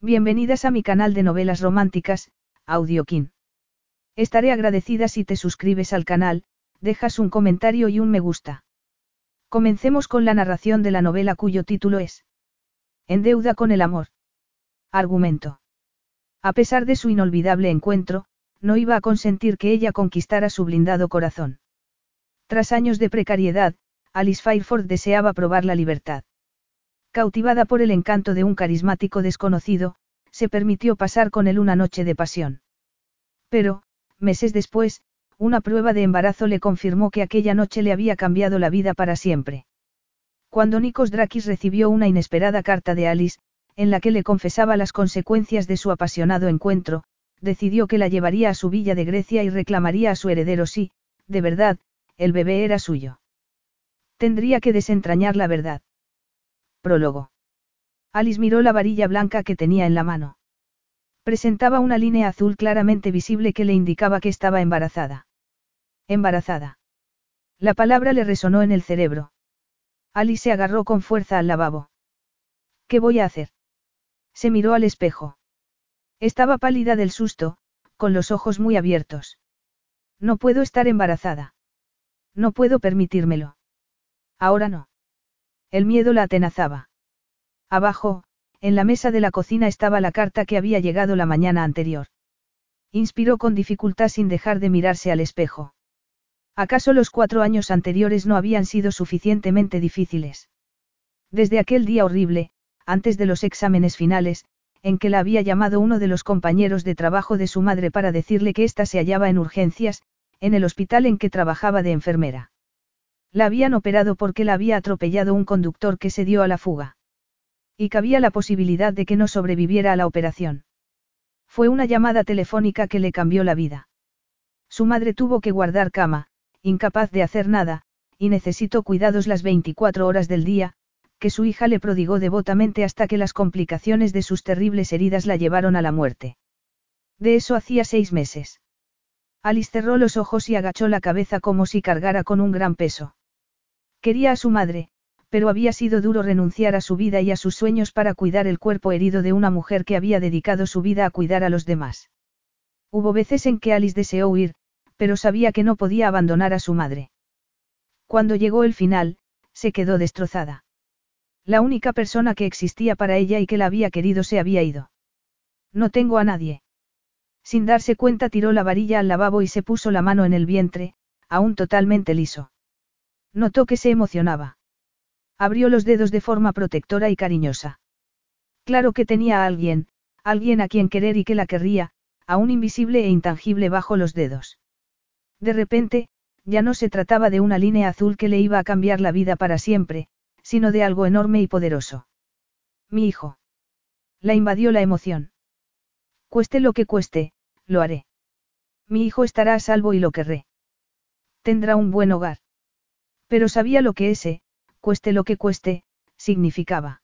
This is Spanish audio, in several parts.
Bienvenidas a mi canal de novelas románticas, Audiokin. Estaré agradecida si te suscribes al canal, dejas un comentario y un me gusta. Comencemos con la narración de la novela cuyo título es En deuda con el amor. Argumento. A pesar de su inolvidable encuentro, no iba a consentir que ella conquistara su blindado corazón. Tras años de precariedad, Alice Fairford deseaba probar la libertad. Cautivada por el encanto de un carismático desconocido, se permitió pasar con él una noche de pasión. Pero, meses después, una prueba de embarazo le confirmó que aquella noche le había cambiado la vida para siempre. Cuando Nikos Drakis recibió una inesperada carta de Alice, en la que le confesaba las consecuencias de su apasionado encuentro, decidió que la llevaría a su villa de Grecia y reclamaría a su heredero si, de verdad, el bebé era suyo. Tendría que desentrañar la verdad. Prólogo. Alice miró la varilla blanca que tenía en la mano. Presentaba una línea azul claramente visible que le indicaba que estaba embarazada. Embarazada. La palabra le resonó en el cerebro. Alice se agarró con fuerza al lavabo. ¿Qué voy a hacer? Se miró al espejo. Estaba pálida del susto, con los ojos muy abiertos. No puedo estar embarazada. No puedo permitírmelo. Ahora no. El miedo la atenazaba. Abajo, en la mesa de la cocina estaba la carta que había llegado la mañana anterior. Inspiró con dificultad sin dejar de mirarse al espejo. ¿Acaso los cuatro años anteriores no habían sido suficientemente difíciles? Desde aquel día horrible, antes de los exámenes finales, en que la había llamado uno de los compañeros de trabajo de su madre para decirle que ésta se hallaba en urgencias, en el hospital en que trabajaba de enfermera. La habían operado porque la había atropellado un conductor que se dio a la fuga. Y cabía la posibilidad de que no sobreviviera a la operación. Fue una llamada telefónica que le cambió la vida. Su madre tuvo que guardar cama, incapaz de hacer nada, y necesitó cuidados las 24 horas del día, que su hija le prodigó devotamente hasta que las complicaciones de sus terribles heridas la llevaron a la muerte. De eso hacía seis meses. Alice cerró los ojos y agachó la cabeza como si cargara con un gran peso. Quería a su madre, pero había sido duro renunciar a su vida y a sus sueños para cuidar el cuerpo herido de una mujer que había dedicado su vida a cuidar a los demás. Hubo veces en que Alice deseó huir, pero sabía que no podía abandonar a su madre. Cuando llegó el final, se quedó destrozada. La única persona que existía para ella y que la había querido se había ido. No tengo a nadie. Sin darse cuenta tiró la varilla al lavabo y se puso la mano en el vientre, aún totalmente liso. Notó que se emocionaba. Abrió los dedos de forma protectora y cariñosa. Claro que tenía a alguien, alguien a quien querer y que la querría, aún invisible e intangible bajo los dedos. De repente, ya no se trataba de una línea azul que le iba a cambiar la vida para siempre, sino de algo enorme y poderoso. Mi hijo. La invadió la emoción. Cueste lo que cueste, lo haré. Mi hijo estará a salvo y lo querré. Tendrá un buen hogar. Pero sabía lo que ese, cueste lo que cueste, significaba.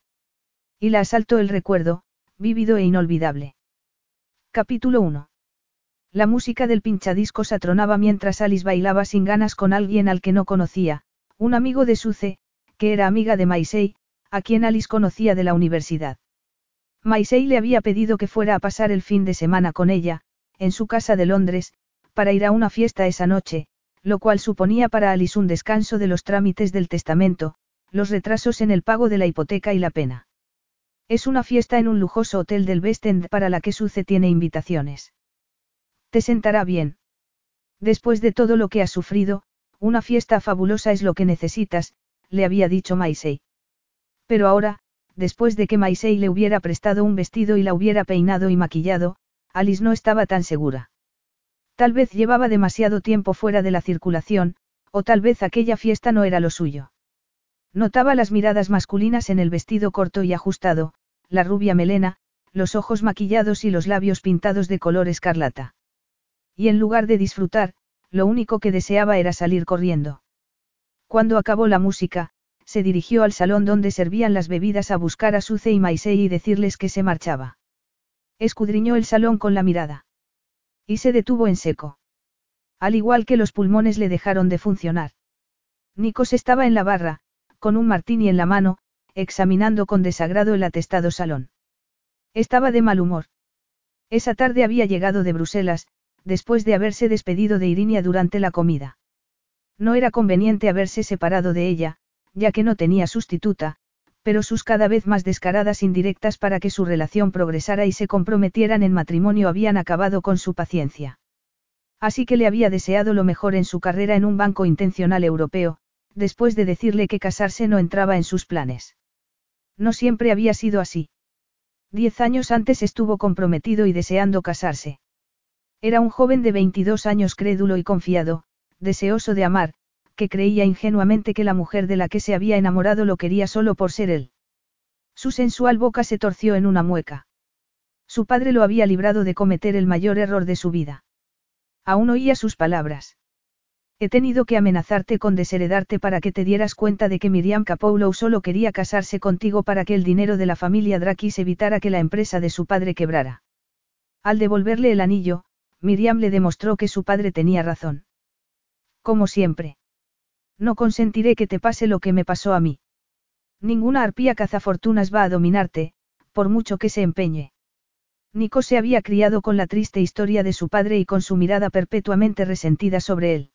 Y la asaltó el recuerdo, vívido e inolvidable. Capítulo 1. La música del pinchadiscos atronaba mientras Alice bailaba sin ganas con alguien al que no conocía, un amigo de Suce, que era amiga de Maisei, a quien Alice conocía de la universidad. Maisei le había pedido que fuera a pasar el fin de semana con ella, en su casa de Londres, para ir a una fiesta esa noche, lo cual suponía para Alice un descanso de los trámites del testamento, los retrasos en el pago de la hipoteca y la pena. Es una fiesta en un lujoso hotel del West End para la que Suce tiene invitaciones. Te sentará bien. Después de todo lo que has sufrido, una fiesta fabulosa es lo que necesitas, le había dicho Maisei. Pero ahora, después de que Maisei le hubiera prestado un vestido y la hubiera peinado y maquillado, Alice no estaba tan segura. Tal vez llevaba demasiado tiempo fuera de la circulación, o tal vez aquella fiesta no era lo suyo. Notaba las miradas masculinas en el vestido corto y ajustado, la rubia melena, los ojos maquillados y los labios pintados de color escarlata. Y en lugar de disfrutar, lo único que deseaba era salir corriendo. Cuando acabó la música, se dirigió al salón donde servían las bebidas a buscar a Suce y Maisei y decirles que se marchaba. Escudriñó el salón con la mirada. Y se detuvo en seco. Al igual que los pulmones le dejaron de funcionar. Nikos estaba en la barra, con un martini en la mano, examinando con desagrado el atestado salón. Estaba de mal humor. Esa tarde había llegado de Bruselas, después de haberse despedido de Irinia durante la comida. No era conveniente haberse separado de ella, ya que no tenía sustituta, pero sus cada vez más descaradas indirectas para que su relación progresara y se comprometieran en matrimonio habían acabado con su paciencia. Así que le había deseado lo mejor en su carrera en un banco intencional europeo, después de decirle que casarse no entraba en sus planes. No siempre había sido así. Diez años antes estuvo comprometido y deseando casarse. Era un joven de 22 años crédulo y confiado, deseoso de amar, que creía ingenuamente que la mujer de la que se había enamorado lo quería solo por ser él. Su sensual boca se torció en una mueca. Su padre lo había librado de cometer el mayor error de su vida. Aún oía sus palabras. He tenido que amenazarte con desheredarte para que te dieras cuenta de que Miriam Capoulo solo quería casarse contigo para que el dinero de la familia Drakis evitara que la empresa de su padre quebrara. Al devolverle el anillo, Miriam le demostró que su padre tenía razón. Como siempre. No consentiré que te pase lo que me pasó a mí. Ninguna arpía cazafortunas va a dominarte, por mucho que se empeñe. Nico se había criado con la triste historia de su padre y con su mirada perpetuamente resentida sobre él.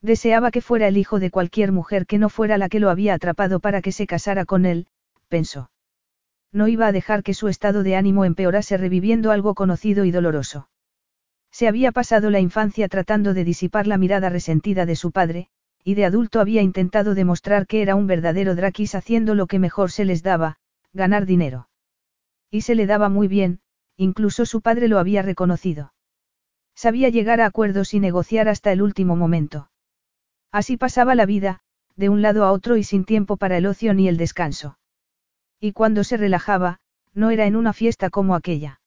Deseaba que fuera el hijo de cualquier mujer que no fuera la que lo había atrapado para que se casara con él, pensó. No iba a dejar que su estado de ánimo empeorase reviviendo algo conocido y doloroso. Se había pasado la infancia tratando de disipar la mirada resentida de su padre, y de adulto había intentado demostrar que era un verdadero Drakis haciendo lo que mejor se les daba, ganar dinero. Y se le daba muy bien, Incluso su padre lo había reconocido. Sabía llegar a acuerdos y negociar hasta el último momento. Así pasaba la vida, de un lado a otro y sin tiempo para el ocio ni el descanso. Y cuando se relajaba, no era en una fiesta como aquella.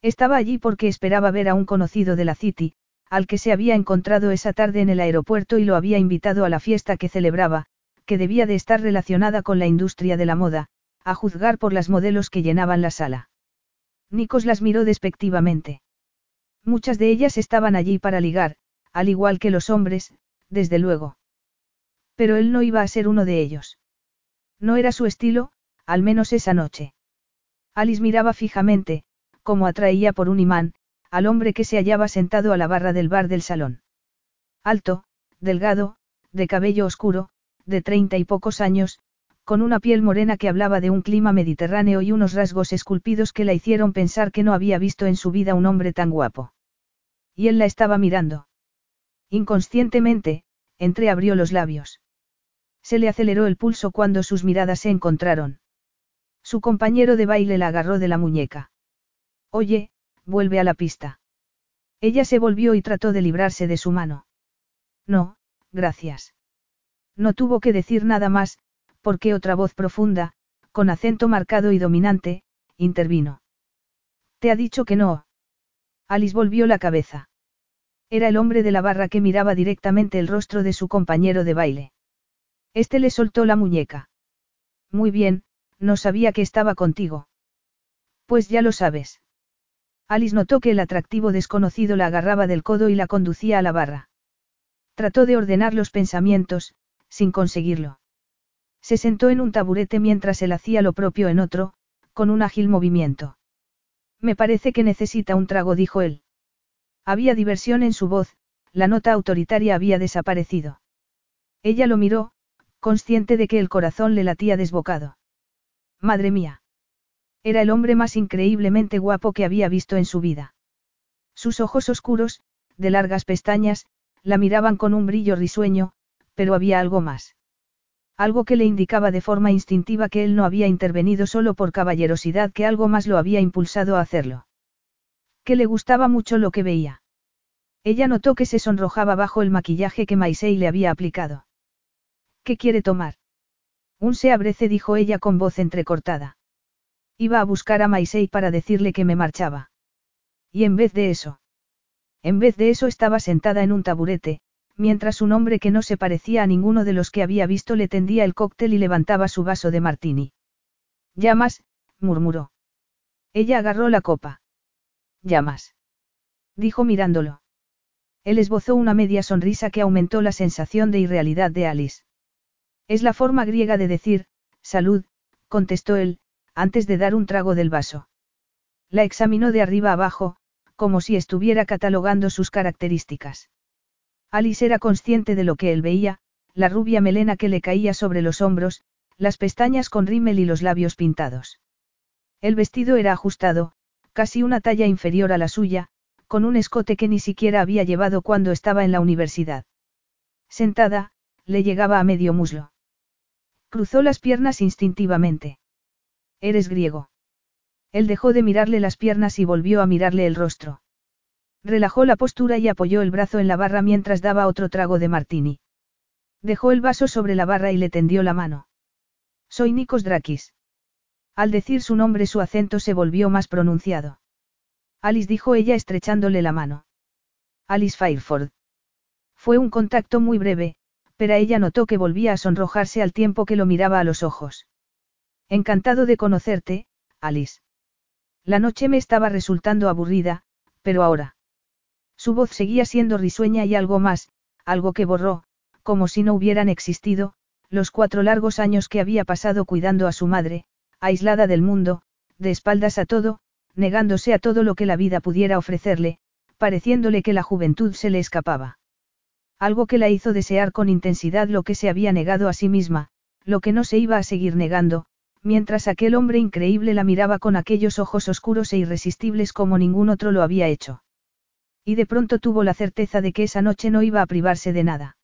Estaba allí porque esperaba ver a un conocido de la City, al que se había encontrado esa tarde en el aeropuerto y lo había invitado a la fiesta que celebraba, que debía de estar relacionada con la industria de la moda, a juzgar por las modelos que llenaban la sala. Nikos las miró despectivamente. Muchas de ellas estaban allí para ligar, al igual que los hombres, desde luego. Pero él no iba a ser uno de ellos. No era su estilo, al menos esa noche. Alice miraba fijamente, como atraía por un imán, al hombre que se hallaba sentado a la barra del bar del salón. Alto, delgado, de cabello oscuro, de treinta y pocos años, con una piel morena que hablaba de un clima mediterráneo y unos rasgos esculpidos que la hicieron pensar que no había visto en su vida un hombre tan guapo. Y él la estaba mirando. Inconscientemente, entreabrió los labios. Se le aceleró el pulso cuando sus miradas se encontraron. Su compañero de baile la agarró de la muñeca. Oye, vuelve a la pista. Ella se volvió y trató de librarse de su mano. No, gracias. No tuvo que decir nada más, porque otra voz profunda, con acento marcado y dominante, intervino. Te ha dicho que no. Alice volvió la cabeza. Era el hombre de la barra que miraba directamente el rostro de su compañero de baile. Este le soltó la muñeca. Muy bien, no sabía que estaba contigo. Pues ya lo sabes. Alice notó que el atractivo desconocido la agarraba del codo y la conducía a la barra. Trató de ordenar los pensamientos, sin conseguirlo. Se sentó en un taburete mientras él hacía lo propio en otro, con un ágil movimiento. Me parece que necesita un trago, dijo él. Había diversión en su voz, la nota autoritaria había desaparecido. Ella lo miró, consciente de que el corazón le latía desbocado. Madre mía. Era el hombre más increíblemente guapo que había visto en su vida. Sus ojos oscuros, de largas pestañas, la miraban con un brillo risueño, pero había algo más. Algo que le indicaba de forma instintiva que él no había intervenido solo por caballerosidad, que algo más lo había impulsado a hacerlo. Que le gustaba mucho lo que veía. Ella notó que se sonrojaba bajo el maquillaje que Maisei le había aplicado. ¿Qué quiere tomar? Un se abrece, dijo ella con voz entrecortada. Iba a buscar a Maisei para decirle que me marchaba. Y en vez de eso. En vez de eso estaba sentada en un taburete, mientras un hombre que no se parecía a ninguno de los que había visto le tendía el cóctel y levantaba su vaso de martini. Llamas, murmuró. Ella agarró la copa. Llamas. Dijo mirándolo. Él esbozó una media sonrisa que aumentó la sensación de irrealidad de Alice. Es la forma griega de decir, salud, contestó él, antes de dar un trago del vaso. La examinó de arriba abajo, como si estuviera catalogando sus características. Alice era consciente de lo que él veía, la rubia melena que le caía sobre los hombros, las pestañas con rímel y los labios pintados. El vestido era ajustado, casi una talla inferior a la suya, con un escote que ni siquiera había llevado cuando estaba en la universidad. Sentada, le llegaba a medio muslo. Cruzó las piernas instintivamente. Eres griego. Él dejó de mirarle las piernas y volvió a mirarle el rostro. Relajó la postura y apoyó el brazo en la barra mientras daba otro trago de martini. Dejó el vaso sobre la barra y le tendió la mano. Soy Nikos Drakis. Al decir su nombre su acento se volvió más pronunciado. Alice dijo ella estrechándole la mano. Alice Fireford. Fue un contacto muy breve, pero ella notó que volvía a sonrojarse al tiempo que lo miraba a los ojos. Encantado de conocerte, Alice. La noche me estaba resultando aburrida, pero ahora. Su voz seguía siendo risueña y algo más, algo que borró, como si no hubieran existido, los cuatro largos años que había pasado cuidando a su madre, aislada del mundo, de espaldas a todo, negándose a todo lo que la vida pudiera ofrecerle, pareciéndole que la juventud se le escapaba. Algo que la hizo desear con intensidad lo que se había negado a sí misma, lo que no se iba a seguir negando, mientras aquel hombre increíble la miraba con aquellos ojos oscuros e irresistibles como ningún otro lo había hecho. Y de pronto tuvo la certeza de que esa noche no iba a privarse de nada.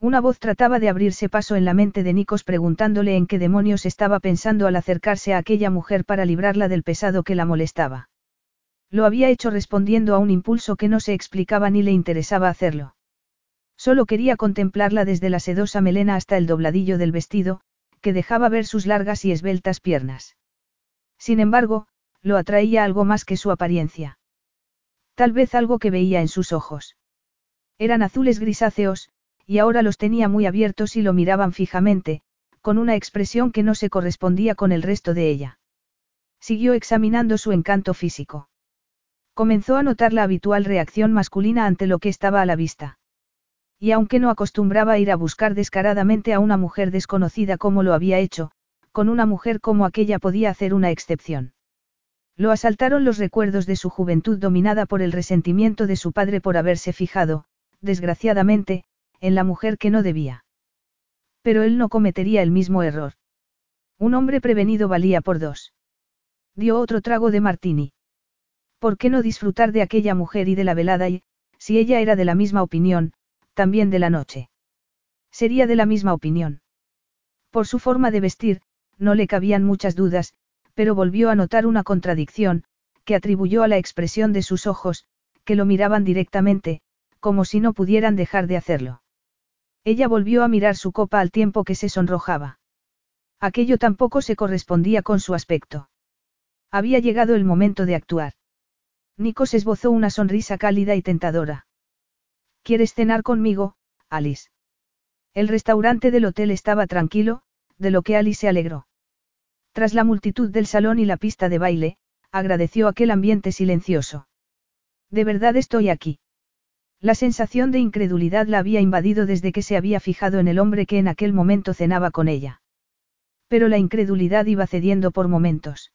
Una voz trataba de abrirse paso en la mente de Nikos preguntándole en qué demonios estaba pensando al acercarse a aquella mujer para librarla del pesado que la molestaba. Lo había hecho respondiendo a un impulso que no se explicaba ni le interesaba hacerlo. Solo quería contemplarla desde la sedosa melena hasta el dobladillo del vestido, que dejaba ver sus largas y esbeltas piernas. Sin embargo, lo atraía algo más que su apariencia. Tal vez algo que veía en sus ojos. Eran azules grisáceos, y ahora los tenía muy abiertos y lo miraban fijamente, con una expresión que no se correspondía con el resto de ella. Siguió examinando su encanto físico. Comenzó a notar la habitual reacción masculina ante lo que estaba a la vista. Y aunque no acostumbraba ir a buscar descaradamente a una mujer desconocida como lo había hecho, con una mujer como aquella podía hacer una excepción. Lo asaltaron los recuerdos de su juventud dominada por el resentimiento de su padre por haberse fijado, desgraciadamente, en la mujer que no debía. Pero él no cometería el mismo error. Un hombre prevenido valía por dos. Dio otro trago de martini. ¿Por qué no disfrutar de aquella mujer y de la velada y, si ella era de la misma opinión, también de la noche? Sería de la misma opinión. Por su forma de vestir, no le cabían muchas dudas, pero volvió a notar una contradicción, que atribuyó a la expresión de sus ojos, que lo miraban directamente, como si no pudieran dejar de hacerlo. Ella volvió a mirar su copa al tiempo que se sonrojaba. Aquello tampoco se correspondía con su aspecto. Había llegado el momento de actuar. Nikos esbozó una sonrisa cálida y tentadora. ¿Quieres cenar conmigo, Alice? El restaurante del hotel estaba tranquilo, de lo que Alice se alegró. Tras la multitud del salón y la pista de baile, agradeció aquel ambiente silencioso. De verdad estoy aquí. La sensación de incredulidad la había invadido desde que se había fijado en el hombre que en aquel momento cenaba con ella. Pero la incredulidad iba cediendo por momentos.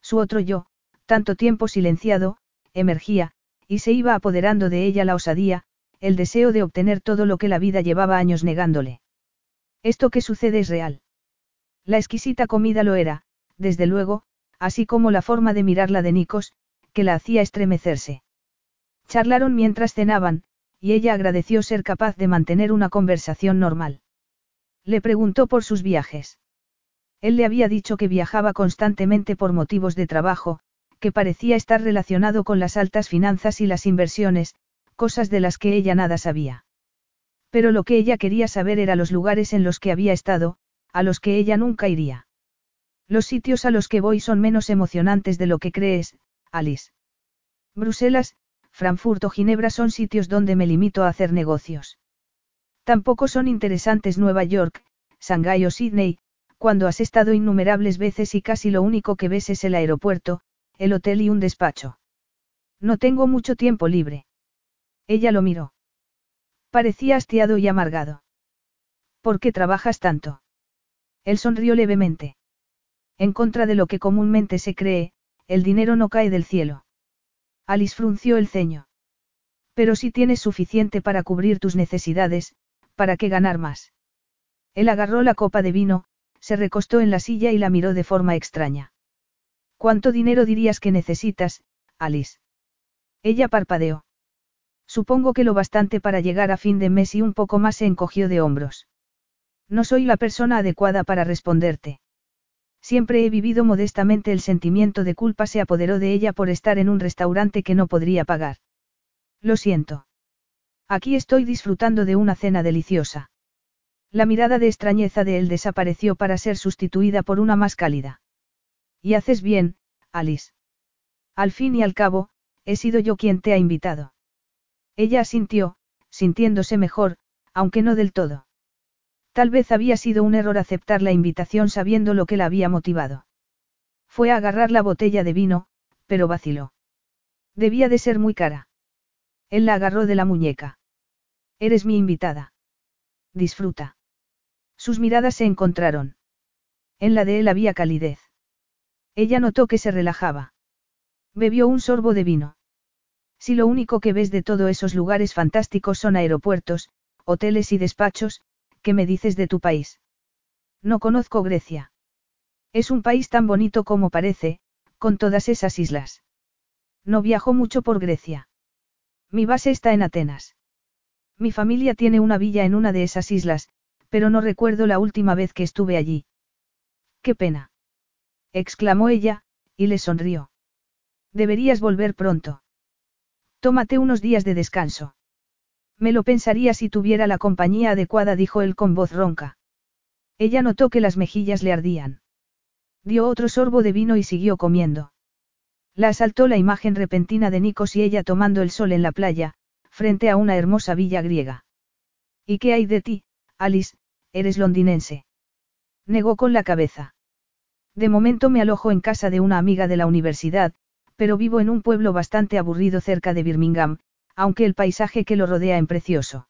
Su otro yo, tanto tiempo silenciado, emergía, y se iba apoderando de ella la osadía, el deseo de obtener todo lo que la vida llevaba años negándole. Esto que sucede es real. La exquisita comida lo era, desde luego, así como la forma de mirarla de Nikos, que la hacía estremecerse. Charlaron mientras cenaban, y ella agradeció ser capaz de mantener una conversación normal. Le preguntó por sus viajes. Él le había dicho que viajaba constantemente por motivos de trabajo, que parecía estar relacionado con las altas finanzas y las inversiones, cosas de las que ella nada sabía. Pero lo que ella quería saber era los lugares en los que había estado, a los que ella nunca iría. Los sitios a los que voy son menos emocionantes de lo que crees, Alice. Bruselas, Frankfurt o Ginebra son sitios donde me limito a hacer negocios. Tampoco son interesantes Nueva York, Shanghái o Sydney, cuando has estado innumerables veces y casi lo único que ves es el aeropuerto, el hotel y un despacho. No tengo mucho tiempo libre. Ella lo miró. Parecía hastiado y amargado. ¿Por qué trabajas tanto? Él sonrió levemente. En contra de lo que comúnmente se cree, el dinero no cae del cielo. Alice frunció el ceño. Pero si tienes suficiente para cubrir tus necesidades, ¿para qué ganar más? Él agarró la copa de vino, se recostó en la silla y la miró de forma extraña. ¿Cuánto dinero dirías que necesitas, Alice? Ella parpadeó. Supongo que lo bastante para llegar a fin de mes y un poco más se encogió de hombros. No soy la persona adecuada para responderte. Siempre he vivido modestamente el sentimiento de culpa se apoderó de ella por estar en un restaurante que no podría pagar. Lo siento. Aquí estoy disfrutando de una cena deliciosa. La mirada de extrañeza de él desapareció para ser sustituida por una más cálida. Y haces bien, Alice. Al fin y al cabo, he sido yo quien te ha invitado. Ella asintió, sintiéndose mejor, aunque no del todo. Tal vez había sido un error aceptar la invitación sabiendo lo que la había motivado. Fue a agarrar la botella de vino, pero vaciló. Debía de ser muy cara. Él la agarró de la muñeca. Eres mi invitada. Disfruta. Sus miradas se encontraron. En la de él había calidez. Ella notó que se relajaba. Bebió un sorbo de vino. Si lo único que ves de todos esos lugares fantásticos son aeropuertos, hoteles y despachos, ¿qué me dices de tu país? No conozco Grecia. Es un país tan bonito como parece, con todas esas islas. No viajo mucho por Grecia. Mi base está en Atenas. Mi familia tiene una villa en una de esas islas, pero no recuerdo la última vez que estuve allí. Qué pena. exclamó ella, y le sonrió. Deberías volver pronto. Tómate unos días de descanso. Me lo pensaría si tuviera la compañía adecuada, dijo él con voz ronca. Ella notó que las mejillas le ardían. Dio otro sorbo de vino y siguió comiendo. La asaltó la imagen repentina de Nikos y ella tomando el sol en la playa, frente a una hermosa villa griega. ¿Y qué hay de ti, Alice? Eres londinense. Negó con la cabeza. De momento me alojo en casa de una amiga de la universidad, pero vivo en un pueblo bastante aburrido cerca de Birmingham, aunque el paisaje que lo rodea es precioso.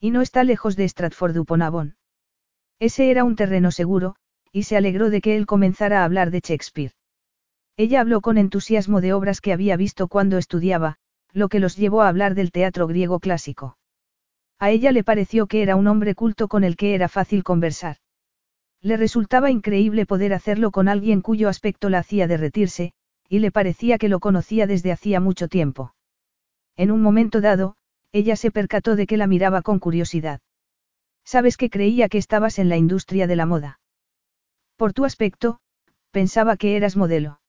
Y no está lejos de Stratford upon Avon. Ese era un terreno seguro, y se alegró de que él comenzara a hablar de Shakespeare. Ella habló con entusiasmo de obras que había visto cuando estudiaba, lo que los llevó a hablar del teatro griego clásico. A ella le pareció que era un hombre culto con el que era fácil conversar. Le resultaba increíble poder hacerlo con alguien cuyo aspecto la hacía derretirse, y le parecía que lo conocía desde hacía mucho tiempo. En un momento dado, ella se percató de que la miraba con curiosidad. Sabes que creía que estabas en la industria de la moda. Por tu aspecto, pensaba que eras modelo.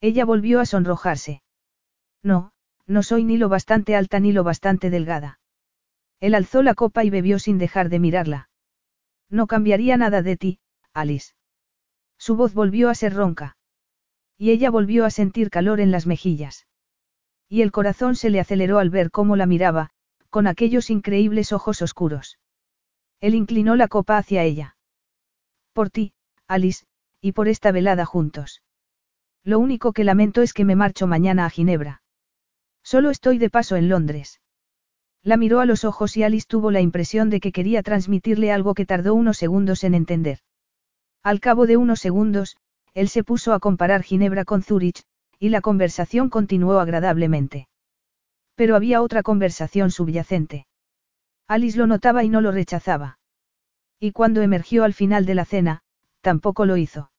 Ella volvió a sonrojarse. No, no soy ni lo bastante alta ni lo bastante delgada. Él alzó la copa y bebió sin dejar de mirarla. No cambiaría nada de ti, Alice. Su voz volvió a ser ronca. Y ella volvió a sentir calor en las mejillas. Y el corazón se le aceleró al ver cómo la miraba, con aquellos increíbles ojos oscuros. Él inclinó la copa hacia ella. Por ti, Alice, y por esta velada juntos. Lo único que lamento es que me marcho mañana a Ginebra. Solo estoy de paso en Londres. La miró a los ojos y Alice tuvo la impresión de que quería transmitirle algo que tardó unos segundos en entender. Al cabo de unos segundos, él se puso a comparar Ginebra con Zúrich, y la conversación continuó agradablemente. Pero había otra conversación subyacente. Alice lo notaba y no lo rechazaba. Y cuando emergió al final de la cena, tampoco lo hizo.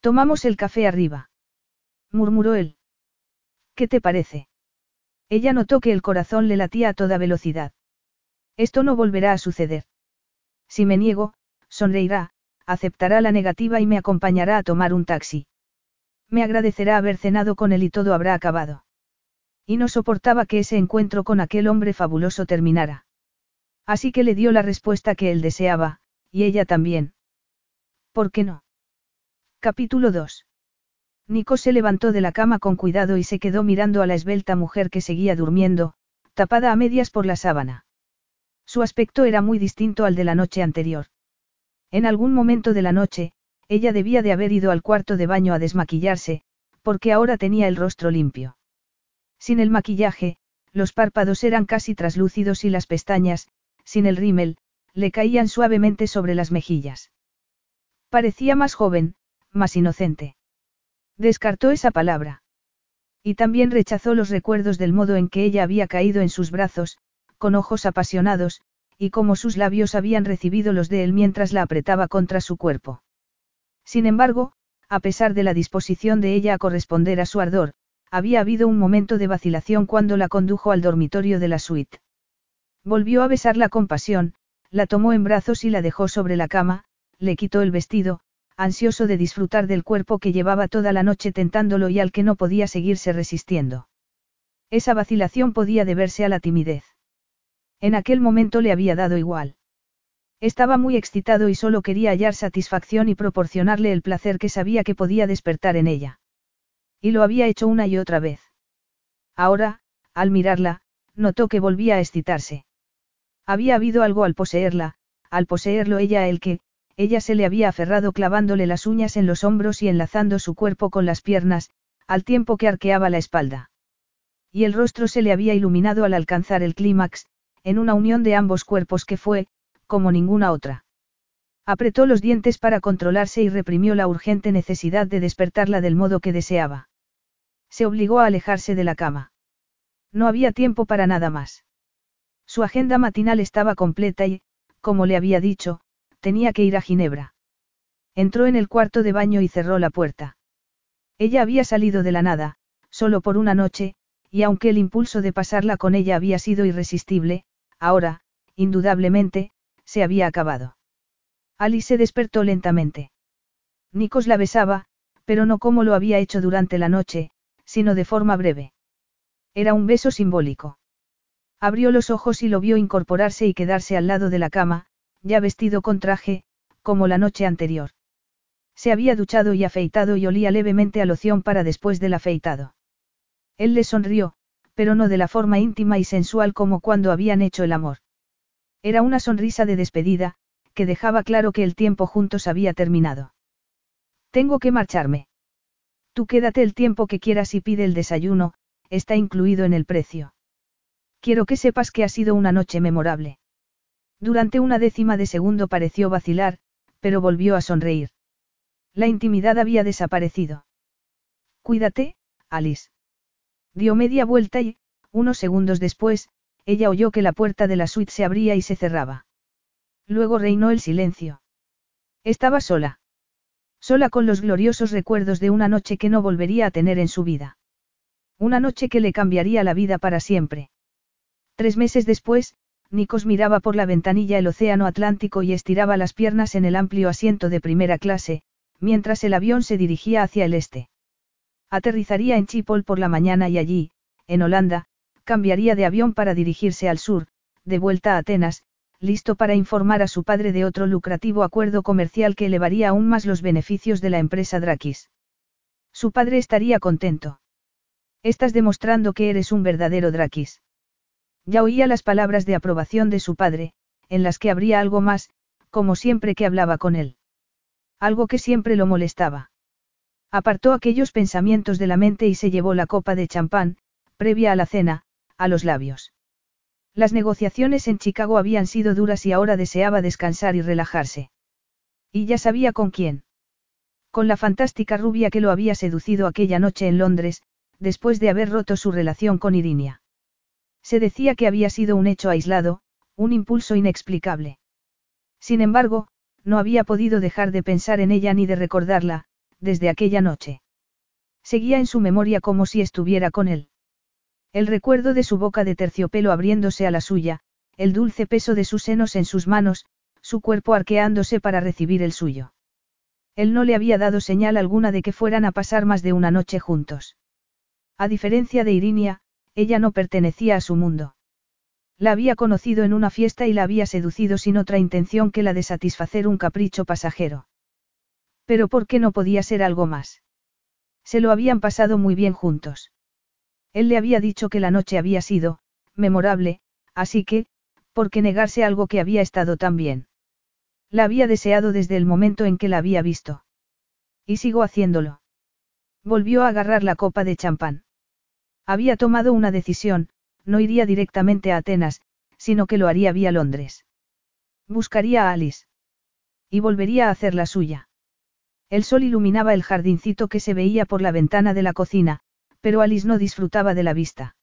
Tomamos el café arriba. Murmuró él. ¿Qué te parece? Ella notó que el corazón le latía a toda velocidad. Esto no volverá a suceder. Si me niego, sonreirá, aceptará la negativa y me acompañará a tomar un taxi. Me agradecerá haber cenado con él y todo habrá acabado. Y no soportaba que ese encuentro con aquel hombre fabuloso terminara. Así que le dio la respuesta que él deseaba, y ella también. ¿Por qué no? Capítulo 2. Nico se levantó de la cama con cuidado y se quedó mirando a la esbelta mujer que seguía durmiendo, tapada a medias por la sábana. Su aspecto era muy distinto al de la noche anterior. En algún momento de la noche, ella debía de haber ido al cuarto de baño a desmaquillarse, porque ahora tenía el rostro limpio. Sin el maquillaje, los párpados eran casi traslúcidos y las pestañas, sin el rímel, le caían suavemente sobre las mejillas. Parecía más joven, más inocente. Descartó esa palabra. Y también rechazó los recuerdos del modo en que ella había caído en sus brazos, con ojos apasionados, y cómo sus labios habían recibido los de él mientras la apretaba contra su cuerpo. Sin embargo, a pesar de la disposición de ella a corresponder a su ardor, había habido un momento de vacilación cuando la condujo al dormitorio de la suite. Volvió a besarla con pasión, la tomó en brazos y la dejó sobre la cama, le quitó el vestido, ansioso de disfrutar del cuerpo que llevaba toda la noche tentándolo y al que no podía seguirse resistiendo. Esa vacilación podía deberse a la timidez. En aquel momento le había dado igual. Estaba muy excitado y solo quería hallar satisfacción y proporcionarle el placer que sabía que podía despertar en ella. Y lo había hecho una y otra vez. Ahora, al mirarla, notó que volvía a excitarse. Había habido algo al poseerla, al poseerlo ella él que, ella se le había aferrado clavándole las uñas en los hombros y enlazando su cuerpo con las piernas, al tiempo que arqueaba la espalda. Y el rostro se le había iluminado al alcanzar el clímax, en una unión de ambos cuerpos que fue, como ninguna otra. Apretó los dientes para controlarse y reprimió la urgente necesidad de despertarla del modo que deseaba. Se obligó a alejarse de la cama. No había tiempo para nada más. Su agenda matinal estaba completa y, como le había dicho, tenía que ir a Ginebra. Entró en el cuarto de baño y cerró la puerta. Ella había salido de la nada, solo por una noche, y aunque el impulso de pasarla con ella había sido irresistible, ahora, indudablemente, se había acabado. Alice se despertó lentamente. Nikos la besaba, pero no como lo había hecho durante la noche, sino de forma breve. Era un beso simbólico. Abrió los ojos y lo vio incorporarse y quedarse al lado de la cama, ya vestido con traje, como la noche anterior. Se había duchado y afeitado y olía levemente a loción para después del afeitado. Él le sonrió, pero no de la forma íntima y sensual como cuando habían hecho el amor. Era una sonrisa de despedida, que dejaba claro que el tiempo juntos había terminado. Tengo que marcharme. Tú quédate el tiempo que quieras y pide el desayuno, está incluido en el precio. Quiero que sepas que ha sido una noche memorable. Durante una décima de segundo pareció vacilar, pero volvió a sonreír. La intimidad había desaparecido. Cuídate, Alice. Dio media vuelta y, unos segundos después, ella oyó que la puerta de la suite se abría y se cerraba. Luego reinó el silencio. Estaba sola. Sola con los gloriosos recuerdos de una noche que no volvería a tener en su vida. Una noche que le cambiaría la vida para siempre. Tres meses después, Nikos miraba por la ventanilla el océano Atlántico y estiraba las piernas en el amplio asiento de primera clase, mientras el avión se dirigía hacia el este. Aterrizaría en Chipol por la mañana y allí, en Holanda, cambiaría de avión para dirigirse al sur, de vuelta a Atenas, listo para informar a su padre de otro lucrativo acuerdo comercial que elevaría aún más los beneficios de la empresa Drakis. Su padre estaría contento. Estás demostrando que eres un verdadero Drakis. Ya oía las palabras de aprobación de su padre, en las que habría algo más, como siempre que hablaba con él. Algo que siempre lo molestaba. Apartó aquellos pensamientos de la mente y se llevó la copa de champán, previa a la cena, a los labios. Las negociaciones en Chicago habían sido duras y ahora deseaba descansar y relajarse. Y ya sabía con quién. Con la fantástica rubia que lo había seducido aquella noche en Londres, después de haber roto su relación con Irinia. Se decía que había sido un hecho aislado, un impulso inexplicable. Sin embargo, no había podido dejar de pensar en ella ni de recordarla, desde aquella noche. Seguía en su memoria como si estuviera con él. El recuerdo de su boca de terciopelo abriéndose a la suya, el dulce peso de sus senos en sus manos, su cuerpo arqueándose para recibir el suyo. Él no le había dado señal alguna de que fueran a pasar más de una noche juntos. A diferencia de Irinia, ella no pertenecía a su mundo. La había conocido en una fiesta y la había seducido sin otra intención que la de satisfacer un capricho pasajero. Pero ¿por qué no podía ser algo más? Se lo habían pasado muy bien juntos. Él le había dicho que la noche había sido, memorable, así que, ¿por qué negarse algo que había estado tan bien? La había deseado desde el momento en que la había visto. Y sigo haciéndolo. Volvió a agarrar la copa de champán. Había tomado una decisión, no iría directamente a Atenas, sino que lo haría vía Londres. Buscaría a Alice. Y volvería a hacer la suya. El sol iluminaba el jardincito que se veía por la ventana de la cocina, pero Alice no disfrutaba de la vista.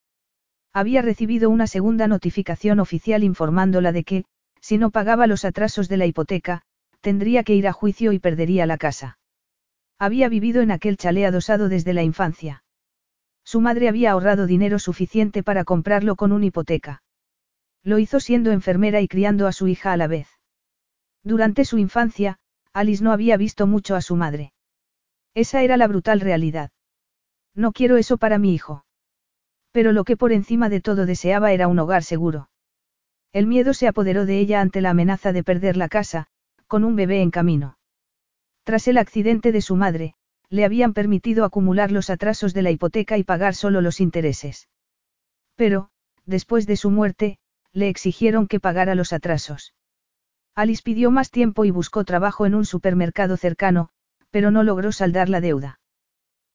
Había recibido una segunda notificación oficial informándola de que, si no pagaba los atrasos de la hipoteca, tendría que ir a juicio y perdería la casa. Había vivido en aquel chalet adosado desde la infancia. Su madre había ahorrado dinero suficiente para comprarlo con una hipoteca. Lo hizo siendo enfermera y criando a su hija a la vez. Durante su infancia, Alice no había visto mucho a su madre. Esa era la brutal realidad. No quiero eso para mi hijo. Pero lo que por encima de todo deseaba era un hogar seguro. El miedo se apoderó de ella ante la amenaza de perder la casa, con un bebé en camino. Tras el accidente de su madre, le habían permitido acumular los atrasos de la hipoteca y pagar solo los intereses. Pero, después de su muerte, le exigieron que pagara los atrasos. Alice pidió más tiempo y buscó trabajo en un supermercado cercano, pero no logró saldar la deuda.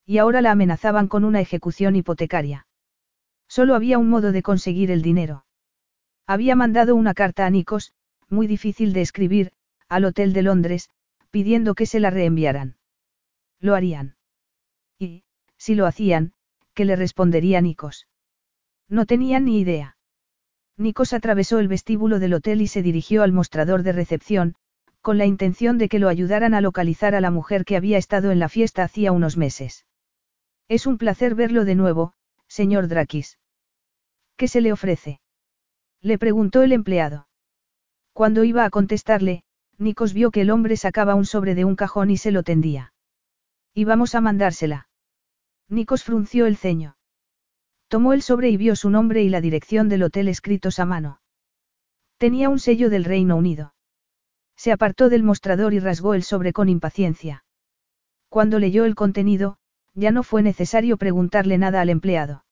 Y ahora la amenazaban con una ejecución hipotecaria. Solo había un modo de conseguir el dinero. Había mandado una carta a Nikos, muy difícil de escribir, al Hotel de Londres, pidiendo que se la reenviaran. Lo harían. Y, si lo hacían, ¿qué le respondería Nikos? No tenían ni idea. Nikos atravesó el vestíbulo del hotel y se dirigió al mostrador de recepción, con la intención de que lo ayudaran a localizar a la mujer que había estado en la fiesta hacía unos meses. Es un placer verlo de nuevo, señor Drakis. ¿Qué se le ofrece? Le preguntó el empleado. Cuando iba a contestarle, Nikos vio que el hombre sacaba un sobre de un cajón y se lo tendía. Íbamos a mandársela. Nikos frunció el ceño. Tomó el sobre y vio su nombre y la dirección del hotel escritos a mano. Tenía un sello del Reino Unido. Se apartó del mostrador y rasgó el sobre con impaciencia. Cuando leyó el contenido, ya no fue necesario preguntarle nada al empleado.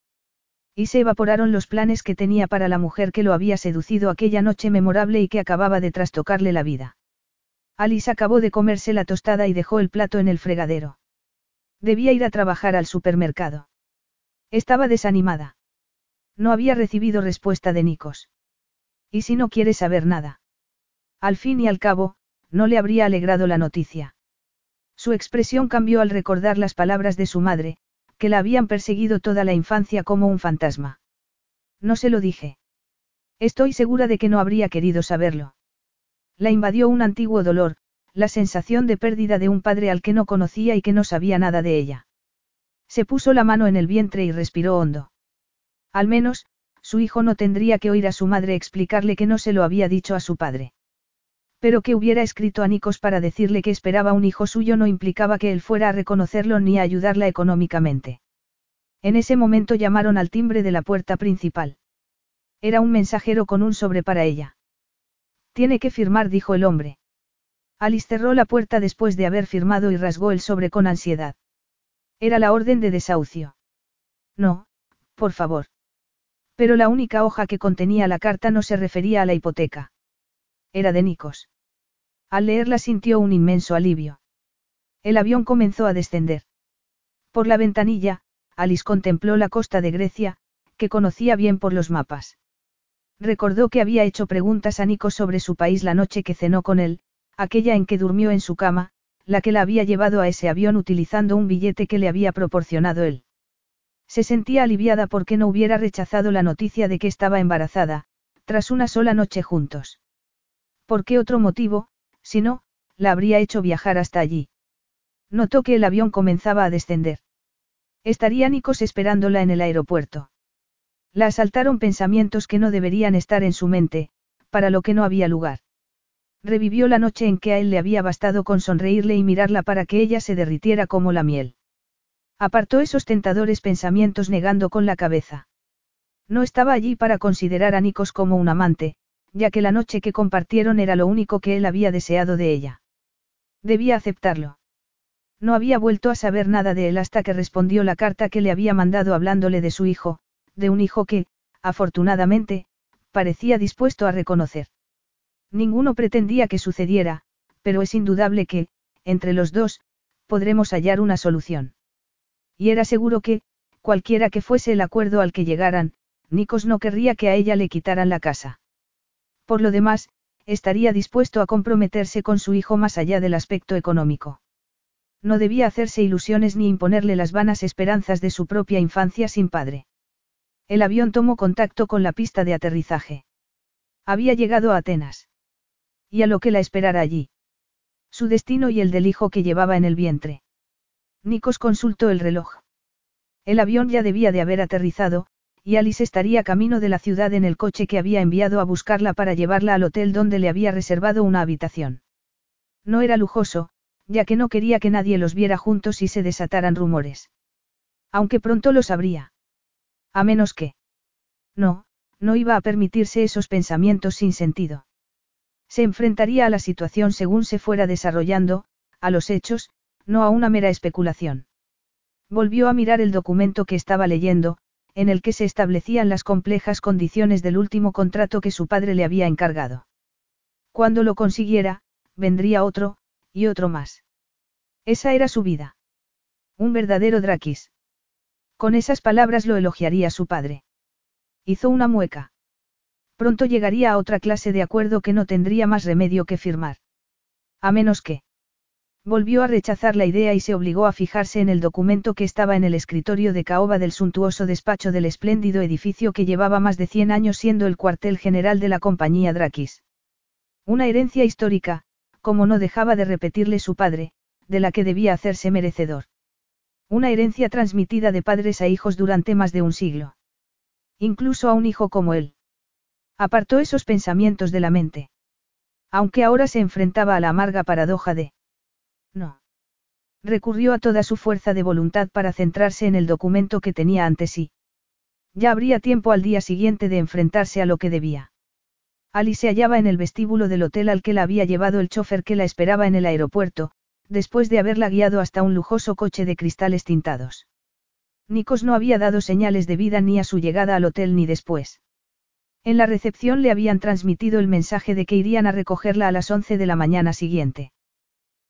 Y se evaporaron los planes que tenía para la mujer que lo había seducido aquella noche memorable y que acababa de trastocarle la vida. Alice acabó de comerse la tostada y dejó el plato en el fregadero. Debía ir a trabajar al supermercado. Estaba desanimada. No había recibido respuesta de Nikos. ¿Y si no quiere saber nada? Al fin y al cabo, no le habría alegrado la noticia. Su expresión cambió al recordar las palabras de su madre, que la habían perseguido toda la infancia como un fantasma. No se lo dije. Estoy segura de que no habría querido saberlo. La invadió un antiguo dolor, la sensación de pérdida de un padre al que no conocía y que no sabía nada de ella. Se puso la mano en el vientre y respiró hondo. Al menos, su hijo no tendría que oír a su madre explicarle que no se lo había dicho a su padre. Pero que hubiera escrito a Nikos para decirle que esperaba un hijo suyo no implicaba que él fuera a reconocerlo ni a ayudarla económicamente. En ese momento llamaron al timbre de la puerta principal. Era un mensajero con un sobre para ella. Tiene que firmar, dijo el hombre. Alice cerró la puerta después de haber firmado y rasgó el sobre con ansiedad. Era la orden de desahucio. No, por favor. Pero la única hoja que contenía la carta no se refería a la hipoteca. Era de Nikos. Al leerla sintió un inmenso alivio. El avión comenzó a descender. Por la ventanilla, Alice contempló la costa de Grecia, que conocía bien por los mapas. Recordó que había hecho preguntas a Nikos sobre su país la noche que cenó con él, aquella en que durmió en su cama, la que la había llevado a ese avión utilizando un billete que le había proporcionado él. Se sentía aliviada porque no hubiera rechazado la noticia de que estaba embarazada, tras una sola noche juntos. ¿Por qué otro motivo, si no, la habría hecho viajar hasta allí? Notó que el avión comenzaba a descender. Estaría Nikos esperándola en el aeropuerto. La asaltaron pensamientos que no deberían estar en su mente, para lo que no había lugar. Revivió la noche en que a él le había bastado con sonreírle y mirarla para que ella se derritiera como la miel. Apartó esos tentadores pensamientos negando con la cabeza. No estaba allí para considerar a Nikos como un amante, ya que la noche que compartieron era lo único que él había deseado de ella. Debía aceptarlo. No había vuelto a saber nada de él hasta que respondió la carta que le había mandado hablándole de su hijo, de un hijo que, afortunadamente, parecía dispuesto a reconocer. Ninguno pretendía que sucediera, pero es indudable que, entre los dos, podremos hallar una solución. Y era seguro que, cualquiera que fuese el acuerdo al que llegaran, Nikos no querría que a ella le quitaran la casa. Por lo demás, estaría dispuesto a comprometerse con su hijo más allá del aspecto económico. No debía hacerse ilusiones ni imponerle las vanas esperanzas de su propia infancia sin padre. El avión tomó contacto con la pista de aterrizaje. Había llegado a Atenas. Y a lo que la esperara allí. Su destino y el del hijo que llevaba en el vientre. Nikos consultó el reloj. El avión ya debía de haber aterrizado, y Alice estaría camino de la ciudad en el coche que había enviado a buscarla para llevarla al hotel donde le había reservado una habitación. No era lujoso, ya que no quería que nadie los viera juntos y se desataran rumores. Aunque pronto lo sabría. A menos que. No, no iba a permitirse esos pensamientos sin sentido. Se enfrentaría a la situación según se fuera desarrollando, a los hechos, no a una mera especulación. Volvió a mirar el documento que estaba leyendo, en el que se establecían las complejas condiciones del último contrato que su padre le había encargado. Cuando lo consiguiera, vendría otro, y otro más. Esa era su vida. Un verdadero Drakis. Con esas palabras lo elogiaría su padre. Hizo una mueca. Pronto llegaría a otra clase de acuerdo que no tendría más remedio que firmar. A menos que. Volvió a rechazar la idea y se obligó a fijarse en el documento que estaba en el escritorio de caoba del suntuoso despacho del espléndido edificio que llevaba más de 100 años siendo el cuartel general de la compañía Drakis. Una herencia histórica, como no dejaba de repetirle su padre, de la que debía hacerse merecedor. Una herencia transmitida de padres a hijos durante más de un siglo. Incluso a un hijo como él. Apartó esos pensamientos de la mente. Aunque ahora se enfrentaba a la amarga paradoja de... No. Recurrió a toda su fuerza de voluntad para centrarse en el documento que tenía ante sí. Ya habría tiempo al día siguiente de enfrentarse a lo que debía. Ali se hallaba en el vestíbulo del hotel al que la había llevado el chofer que la esperaba en el aeropuerto, después de haberla guiado hasta un lujoso coche de cristales tintados. Nikos no había dado señales de vida ni a su llegada al hotel ni después. En la recepción le habían transmitido el mensaje de que irían a recogerla a las 11 de la mañana siguiente.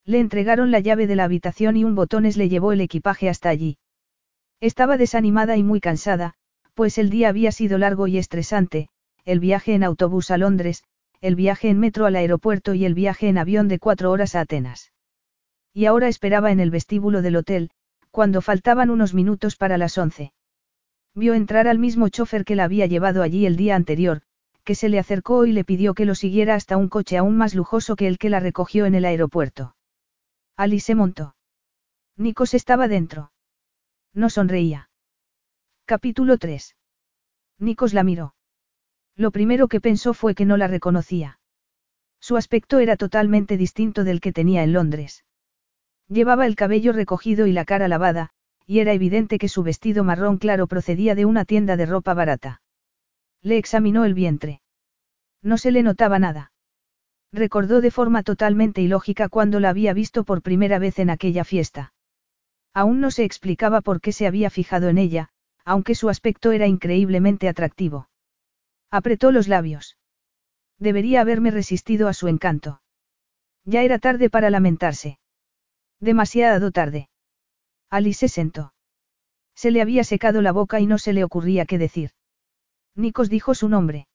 Le entregaron la llave de la habitación y un botones le llevó el equipaje hasta allí. Estaba desanimada y muy cansada, pues el día había sido largo y estresante, el viaje en autobús a Londres, el viaje en metro al aeropuerto y el viaje en avión de cuatro horas a Atenas. Y ahora esperaba en el vestíbulo del hotel, cuando faltaban unos minutos para las once. Vio entrar al mismo chofer que la había llevado allí el día anterior, que se le acercó y le pidió que lo siguiera hasta un coche aún más lujoso que el que la recogió en el aeropuerto. Alice se montó. Nikos estaba dentro. No sonreía. Capítulo 3. Nikos la miró. Lo primero que pensó fue que no la reconocía. Su aspecto era totalmente distinto del que tenía en Londres. Llevaba el cabello recogido y la cara lavada, y era evidente que su vestido marrón claro procedía de una tienda de ropa barata. Le examinó el vientre. No se le notaba nada. Recordó de forma totalmente ilógica cuando la había visto por primera vez en aquella fiesta. Aún no se explicaba por qué se había fijado en ella, aunque su aspecto era increíblemente atractivo. Apretó los labios. Debería haberme resistido a su encanto. Ya era tarde para lamentarse. Demasiado tarde. Alice se sentó. Se le había secado la boca y no se le ocurría qué decir. Nikos dijo su nombre.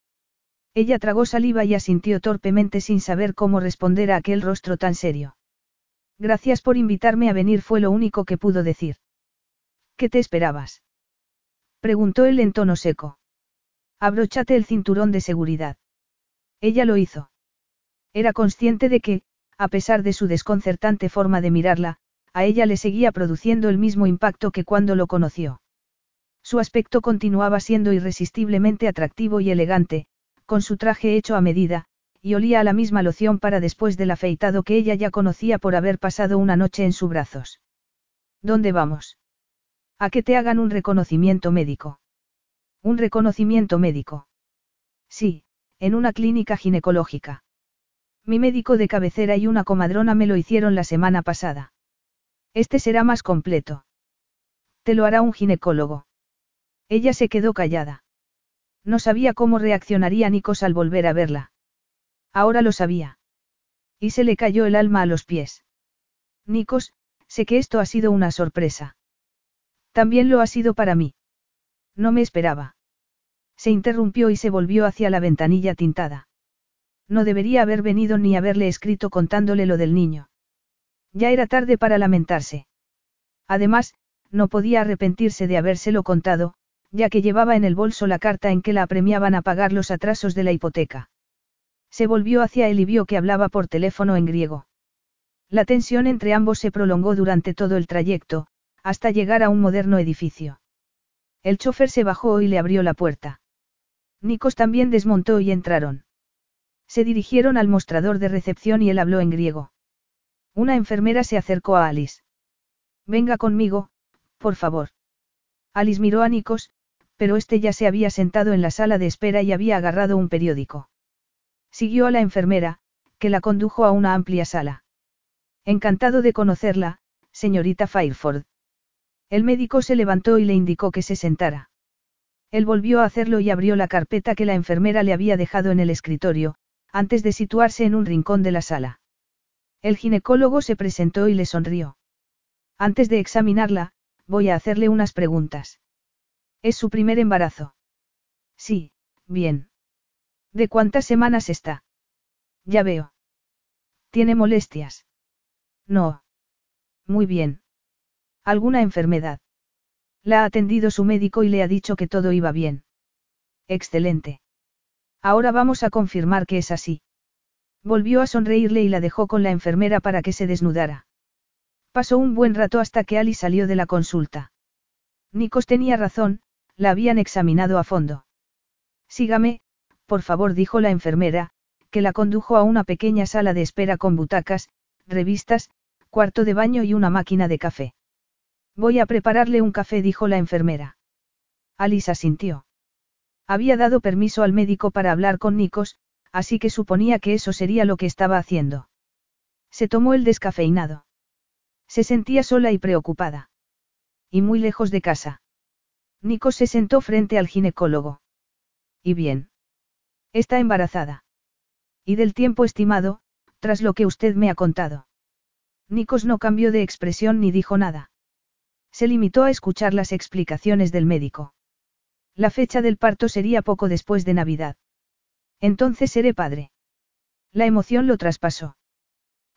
Ella tragó saliva y asintió torpemente sin saber cómo responder a aquel rostro tan serio. Gracias por invitarme a venir fue lo único que pudo decir. ¿Qué te esperabas? Preguntó él en tono seco. Abróchate el cinturón de seguridad. Ella lo hizo. Era consciente de que, a pesar de su desconcertante forma de mirarla, a ella le seguía produciendo el mismo impacto que cuando lo conoció. Su aspecto continuaba siendo irresistiblemente atractivo y elegante, con su traje hecho a medida, y olía a la misma loción para después del afeitado que ella ya conocía por haber pasado una noche en sus brazos. ¿Dónde vamos? A que te hagan un reconocimiento médico. ¿Un reconocimiento médico? Sí, en una clínica ginecológica. Mi médico de cabecera y una comadrona me lo hicieron la semana pasada. Este será más completo. Te lo hará un ginecólogo. Ella se quedó callada. No sabía cómo reaccionaría Nikos al volver a verla. Ahora lo sabía. Y se le cayó el alma a los pies. Nikos, sé que esto ha sido una sorpresa. También lo ha sido para mí. No me esperaba. Se interrumpió y se volvió hacia la ventanilla tintada. No debería haber venido ni haberle escrito contándole lo del niño. Ya era tarde para lamentarse. Además, no podía arrepentirse de habérselo contado, ya que llevaba en el bolso la carta en que la apremiaban a pagar los atrasos de la hipoteca. Se volvió hacia él y vio que hablaba por teléfono en griego. La tensión entre ambos se prolongó durante todo el trayecto, hasta llegar a un moderno edificio. El chofer se bajó y le abrió la puerta. Nikos también desmontó y entraron. Se dirigieron al mostrador de recepción y él habló en griego. Una enfermera se acercó a Alice. Venga conmigo, por favor. Alice miró a Nikos, pero este ya se había sentado en la sala de espera y había agarrado un periódico. Siguió a la enfermera, que la condujo a una amplia sala. Encantado de conocerla, señorita Fireford. El médico se levantó y le indicó que se sentara. Él volvió a hacerlo y abrió la carpeta que la enfermera le había dejado en el escritorio, antes de situarse en un rincón de la sala. El ginecólogo se presentó y le sonrió. Antes de examinarla, voy a hacerle unas preguntas. ¿Es su primer embarazo? Sí, bien. ¿De cuántas semanas está? Ya veo. ¿Tiene molestias? No. Muy bien. ¿Alguna enfermedad? La ha atendido su médico y le ha dicho que todo iba bien. Excelente. Ahora vamos a confirmar que es así. Volvió a sonreírle y la dejó con la enfermera para que se desnudara. Pasó un buen rato hasta que Ali salió de la consulta. Nikos tenía razón, la habían examinado a fondo. Sígame, por favor, dijo la enfermera, que la condujo a una pequeña sala de espera con butacas, revistas, cuarto de baño y una máquina de café. Voy a prepararle un café, dijo la enfermera. Alice asintió. Había dado permiso al médico para hablar con Nikos, así que suponía que eso sería lo que estaba haciendo. Se tomó el descafeinado. Se sentía sola y preocupada. Y muy lejos de casa. Nikos se sentó frente al ginecólogo. ¿Y bien? Está embarazada. Y del tiempo estimado, tras lo que usted me ha contado. Nikos no cambió de expresión ni dijo nada. Se limitó a escuchar las explicaciones del médico. La fecha del parto sería poco después de Navidad. Entonces seré padre. La emoción lo traspasó.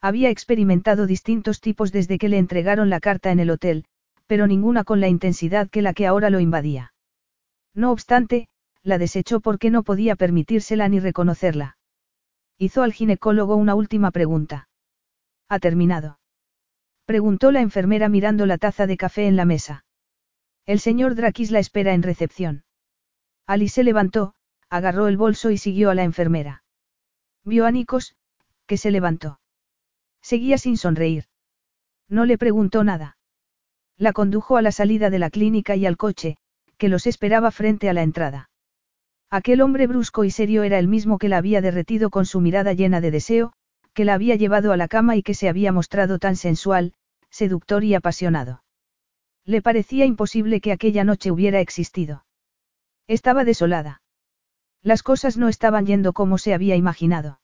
Había experimentado distintos tipos desde que le entregaron la carta en el hotel, pero ninguna con la intensidad que la que ahora lo invadía. No obstante, la desechó porque no podía permitírsela ni reconocerla. Hizo al ginecólogo una última pregunta. ¿Ha terminado? Preguntó la enfermera mirando la taza de café en la mesa. El señor Drakis la espera en recepción. Alice se levantó, agarró el bolso y siguió a la enfermera. Vio a Nikos, que se levantó. Seguía sin sonreír. No le preguntó nada. La condujo a la salida de la clínica y al coche, que los esperaba frente a la entrada. Aquel hombre brusco y serio era el mismo que la había derretido con su mirada llena de deseo, que la había llevado a la cama y que se había mostrado tan sensual, seductor y apasionado. Le parecía imposible que aquella noche hubiera existido. Estaba desolada. Las cosas no estaban yendo como se había imaginado.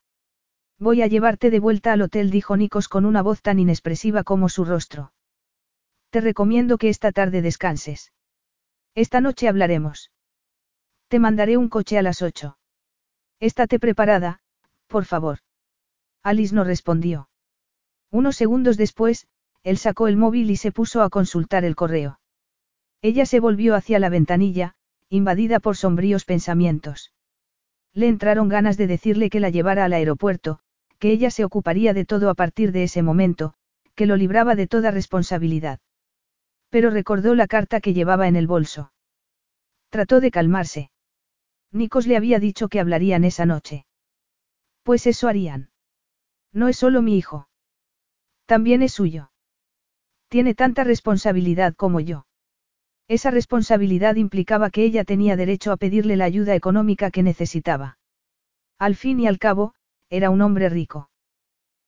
Voy a llevarte de vuelta al hotel, dijo Nikos con una voz tan inexpresiva como su rostro. Te recomiendo que esta tarde descanses. Esta noche hablaremos. Te mandaré un coche a las ocho. Estate preparada, por favor. Alice no respondió. Unos segundos después, él sacó el móvil y se puso a consultar el correo. Ella se volvió hacia la ventanilla, invadida por sombríos pensamientos. Le entraron ganas de decirle que la llevara al aeropuerto, que ella se ocuparía de todo a partir de ese momento, que lo libraba de toda responsabilidad. Pero recordó la carta que llevaba en el bolso. Trató de calmarse. Nikos le había dicho que hablarían esa noche. Pues eso harían. No es solo mi hijo. También es suyo. Tiene tanta responsabilidad como yo. Esa responsabilidad implicaba que ella tenía derecho a pedirle la ayuda económica que necesitaba. Al fin y al cabo, era un hombre rico.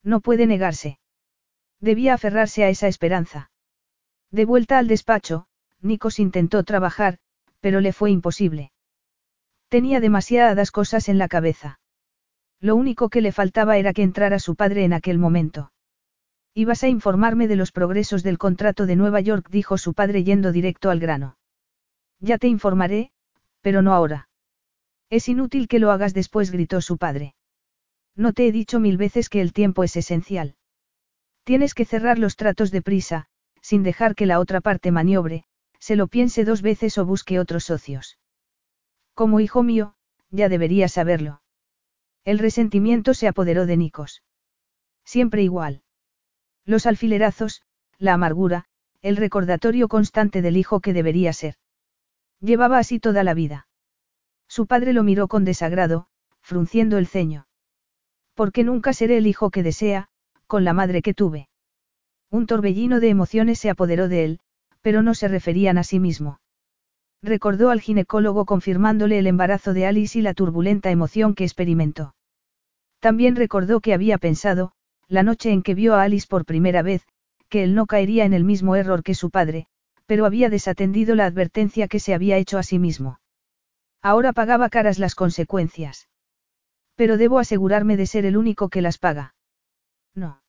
No puede negarse. Debía aferrarse a esa esperanza. De vuelta al despacho, Nikos intentó trabajar, pero le fue imposible. Tenía demasiadas cosas en la cabeza. Lo único que le faltaba era que entrara su padre en aquel momento. Ibas a informarme de los progresos del contrato de Nueva York, dijo su padre yendo directo al grano. Ya te informaré, pero no ahora. Es inútil que lo hagas después, gritó su padre. No te he dicho mil veces que el tiempo es esencial. Tienes que cerrar los tratos deprisa, sin dejar que la otra parte maniobre, se lo piense dos veces o busque otros socios. Como hijo mío, ya deberías saberlo. El resentimiento se apoderó de Nikos. Siempre igual. Los alfilerazos, la amargura, el recordatorio constante del hijo que debería ser. Llevaba así toda la vida. Su padre lo miró con desagrado, frunciendo el ceño. Porque nunca seré el hijo que desea, con la madre que tuve. Un torbellino de emociones se apoderó de él, pero no se referían a sí mismo. Recordó al ginecólogo confirmándole el embarazo de Alice y la turbulenta emoción que experimentó. También recordó que había pensado, la noche en que vio a Alice por primera vez, que él no caería en el mismo error que su padre, pero había desatendido la advertencia que se había hecho a sí mismo. Ahora pagaba caras las consecuencias. Pero debo asegurarme de ser el único que las paga. No.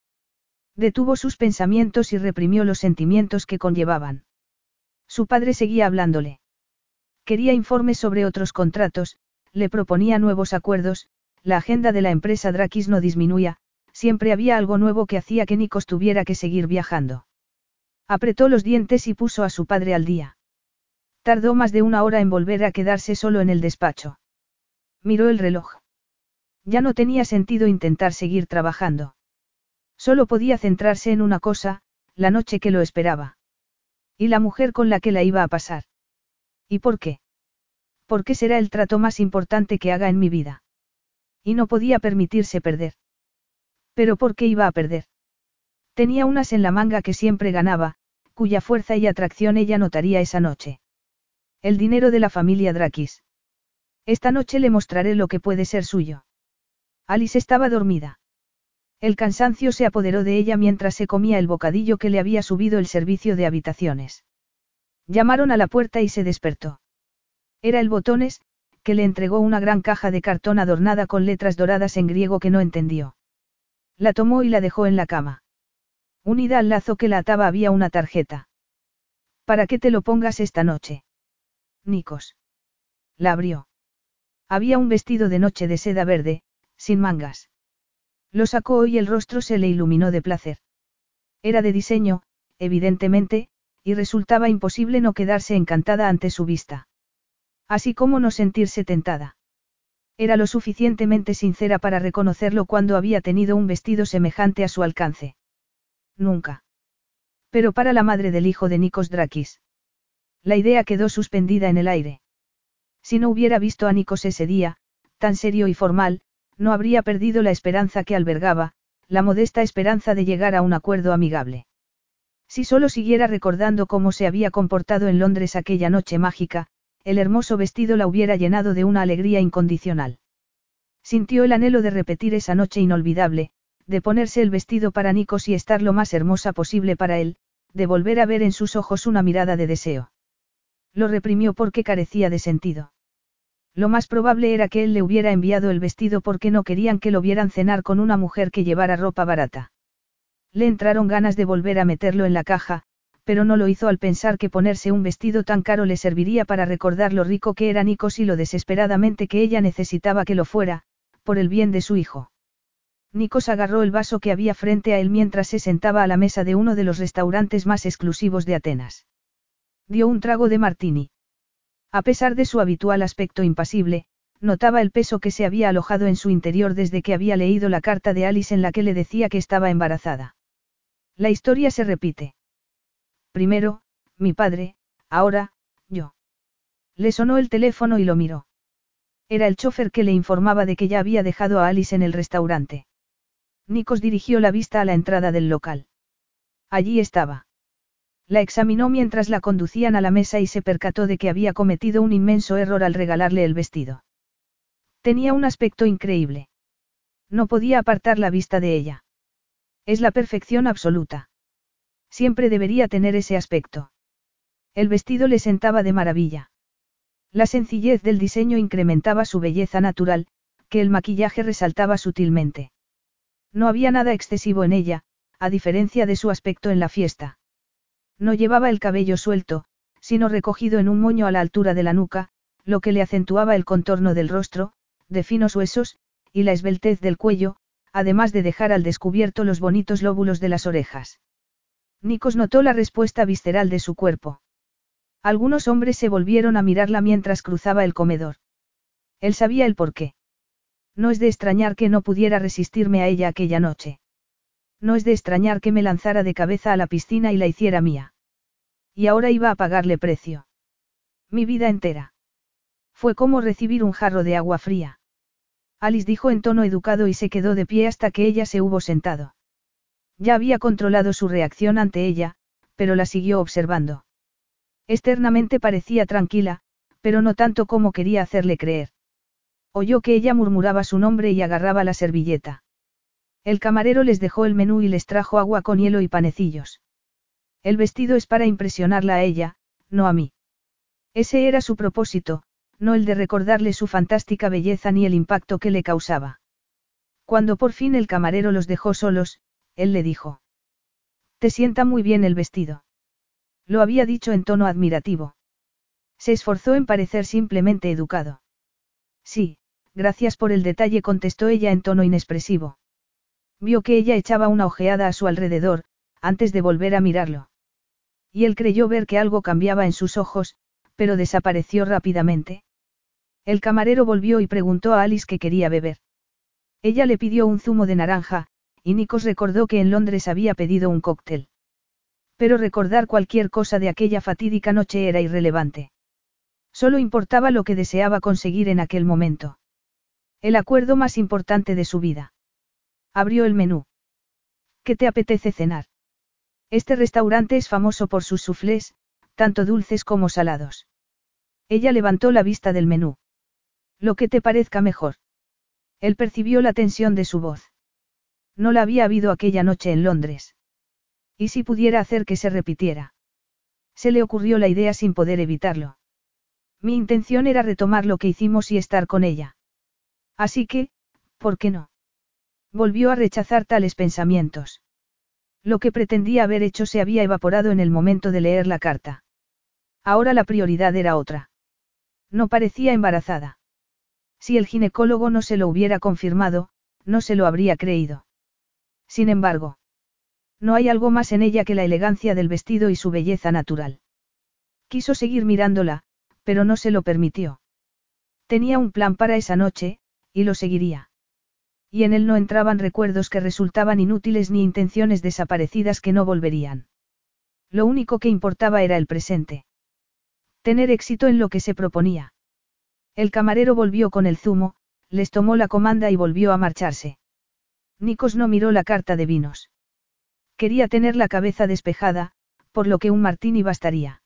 Detuvo sus pensamientos y reprimió los sentimientos que conllevaban. Su padre seguía hablándole. Quería informes sobre otros contratos, le proponía nuevos acuerdos, la agenda de la empresa Drakis no disminuía, siempre había algo nuevo que hacía que Nikos tuviera que seguir viajando. Apretó los dientes y puso a su padre al día. Tardó más de una hora en volver a quedarse solo en el despacho. Miró el reloj. Ya no tenía sentido intentar seguir trabajando. Solo podía centrarse en una cosa, la noche que lo esperaba. Y la mujer con la que la iba a pasar. ¿Y por qué? ¿Por qué será el trato más importante que haga en mi vida? Y no podía permitirse perder. Pero ¿por qué iba a perder? Tenía unas en la manga que siempre ganaba, cuya fuerza y atracción ella notaría esa noche. El dinero de la familia Drakis. Esta noche le mostraré lo que puede ser suyo. Alice estaba dormida. El cansancio se apoderó de ella mientras se comía el bocadillo que le había subido el servicio de habitaciones. Llamaron a la puerta y se despertó. Era el botones, que le entregó una gran caja de cartón adornada con letras doradas en griego que no entendió. La tomó y la dejó en la cama. Unida al lazo que la ataba había una tarjeta. ¿Para qué te lo pongas esta noche? Nikos. La abrió. Había un vestido de noche de seda verde, sin mangas. Lo sacó y el rostro se le iluminó de placer. Era de diseño, evidentemente, y resultaba imposible no quedarse encantada ante su vista. Así como no sentirse tentada. Era lo suficientemente sincera para reconocerlo cuando había tenido un vestido semejante a su alcance. Nunca. Pero para la madre del hijo de Nikos Drakis. La idea quedó suspendida en el aire. Si no hubiera visto a Nikos ese día, tan serio y formal, no habría perdido la esperanza que albergaba, la modesta esperanza de llegar a un acuerdo amigable. Si solo siguiera recordando cómo se había comportado en Londres aquella noche mágica, el hermoso vestido la hubiera llenado de una alegría incondicional. Sintió el anhelo de repetir esa noche inolvidable, de ponerse el vestido para Nikos y estar lo más hermosa posible para él, de volver a ver en sus ojos una mirada de deseo. Lo reprimió porque carecía de sentido. Lo más probable era que él le hubiera enviado el vestido porque no querían que lo vieran cenar con una mujer que llevara ropa barata. Le entraron ganas de volver a meterlo en la caja, pero no lo hizo al pensar que ponerse un vestido tan caro le serviría para recordar lo rico que era Nikos y lo desesperadamente que ella necesitaba que lo fuera, por el bien de su hijo. Nikos agarró el vaso que había frente a él mientras se sentaba a la mesa de uno de los restaurantes más exclusivos de Atenas. Dio un trago de martini. A pesar de su habitual aspecto impasible, notaba el peso que se había alojado en su interior desde que había leído la carta de Alice en la que le decía que estaba embarazada. La historia se repite. Primero, mi padre, ahora, yo. Le sonó el teléfono y lo miró. Era el chofer que le informaba de que ya había dejado a Alice en el restaurante. Nikos dirigió la vista a la entrada del local. Allí estaba. La examinó mientras la conducían a la mesa y se percató de que había cometido un inmenso error al regalarle el vestido. Tenía un aspecto increíble. No podía apartar la vista de ella. Es la perfección absoluta. Siempre debería tener ese aspecto. El vestido le sentaba de maravilla. La sencillez del diseño incrementaba su belleza natural, que el maquillaje resaltaba sutilmente. No había nada excesivo en ella, a diferencia de su aspecto en la fiesta. No llevaba el cabello suelto, sino recogido en un moño a la altura de la nuca, lo que le acentuaba el contorno del rostro, de finos huesos, y la esbeltez del cuello, además de dejar al descubierto los bonitos lóbulos de las orejas. Nikos notó la respuesta visceral de su cuerpo. Algunos hombres se volvieron a mirarla mientras cruzaba el comedor. Él sabía el porqué. No es de extrañar que no pudiera resistirme a ella aquella noche. No es de extrañar que me lanzara de cabeza a la piscina y la hiciera mía. Y ahora iba a pagarle precio. Mi vida entera. Fue como recibir un jarro de agua fría. Alice dijo en tono educado y se quedó de pie hasta que ella se hubo sentado. Ya había controlado su reacción ante ella, pero la siguió observando. Externamente parecía tranquila, pero no tanto como quería hacerle creer. Oyó que ella murmuraba su nombre y agarraba la servilleta. El camarero les dejó el menú y les trajo agua con hielo y panecillos. El vestido es para impresionarla a ella, no a mí. Ese era su propósito, no el de recordarle su fantástica belleza ni el impacto que le causaba. Cuando por fin el camarero los dejó solos, él le dijo. Te sienta muy bien el vestido. Lo había dicho en tono admirativo. Se esforzó en parecer simplemente educado. Sí, gracias por el detalle, contestó ella en tono inexpresivo. Vio que ella echaba una ojeada a su alrededor, antes de volver a mirarlo. Y él creyó ver que algo cambiaba en sus ojos, pero desapareció rápidamente. El camarero volvió y preguntó a Alice qué quería beber. Ella le pidió un zumo de naranja, y Nikos recordó que en Londres había pedido un cóctel. Pero recordar cualquier cosa de aquella fatídica noche era irrelevante. Solo importaba lo que deseaba conseguir en aquel momento. El acuerdo más importante de su vida. Abrió el menú. ¿Qué te apetece cenar? Este restaurante es famoso por sus soufflés, tanto dulces como salados. Ella levantó la vista del menú. Lo que te parezca mejor. Él percibió la tensión de su voz. No la había habido aquella noche en Londres. ¿Y si pudiera hacer que se repitiera? Se le ocurrió la idea sin poder evitarlo. Mi intención era retomar lo que hicimos y estar con ella. Así que, ¿por qué no? Volvió a rechazar tales pensamientos. Lo que pretendía haber hecho se había evaporado en el momento de leer la carta. Ahora la prioridad era otra. No parecía embarazada. Si el ginecólogo no se lo hubiera confirmado, no se lo habría creído. Sin embargo, no hay algo más en ella que la elegancia del vestido y su belleza natural. Quiso seguir mirándola, pero no se lo permitió. Tenía un plan para esa noche, y lo seguiría. Y en él no entraban recuerdos que resultaban inútiles ni intenciones desaparecidas que no volverían. Lo único que importaba era el presente. Tener éxito en lo que se proponía. El camarero volvió con el zumo, les tomó la comanda y volvió a marcharse. Nikos no miró la carta de vinos. Quería tener la cabeza despejada, por lo que un martini bastaría.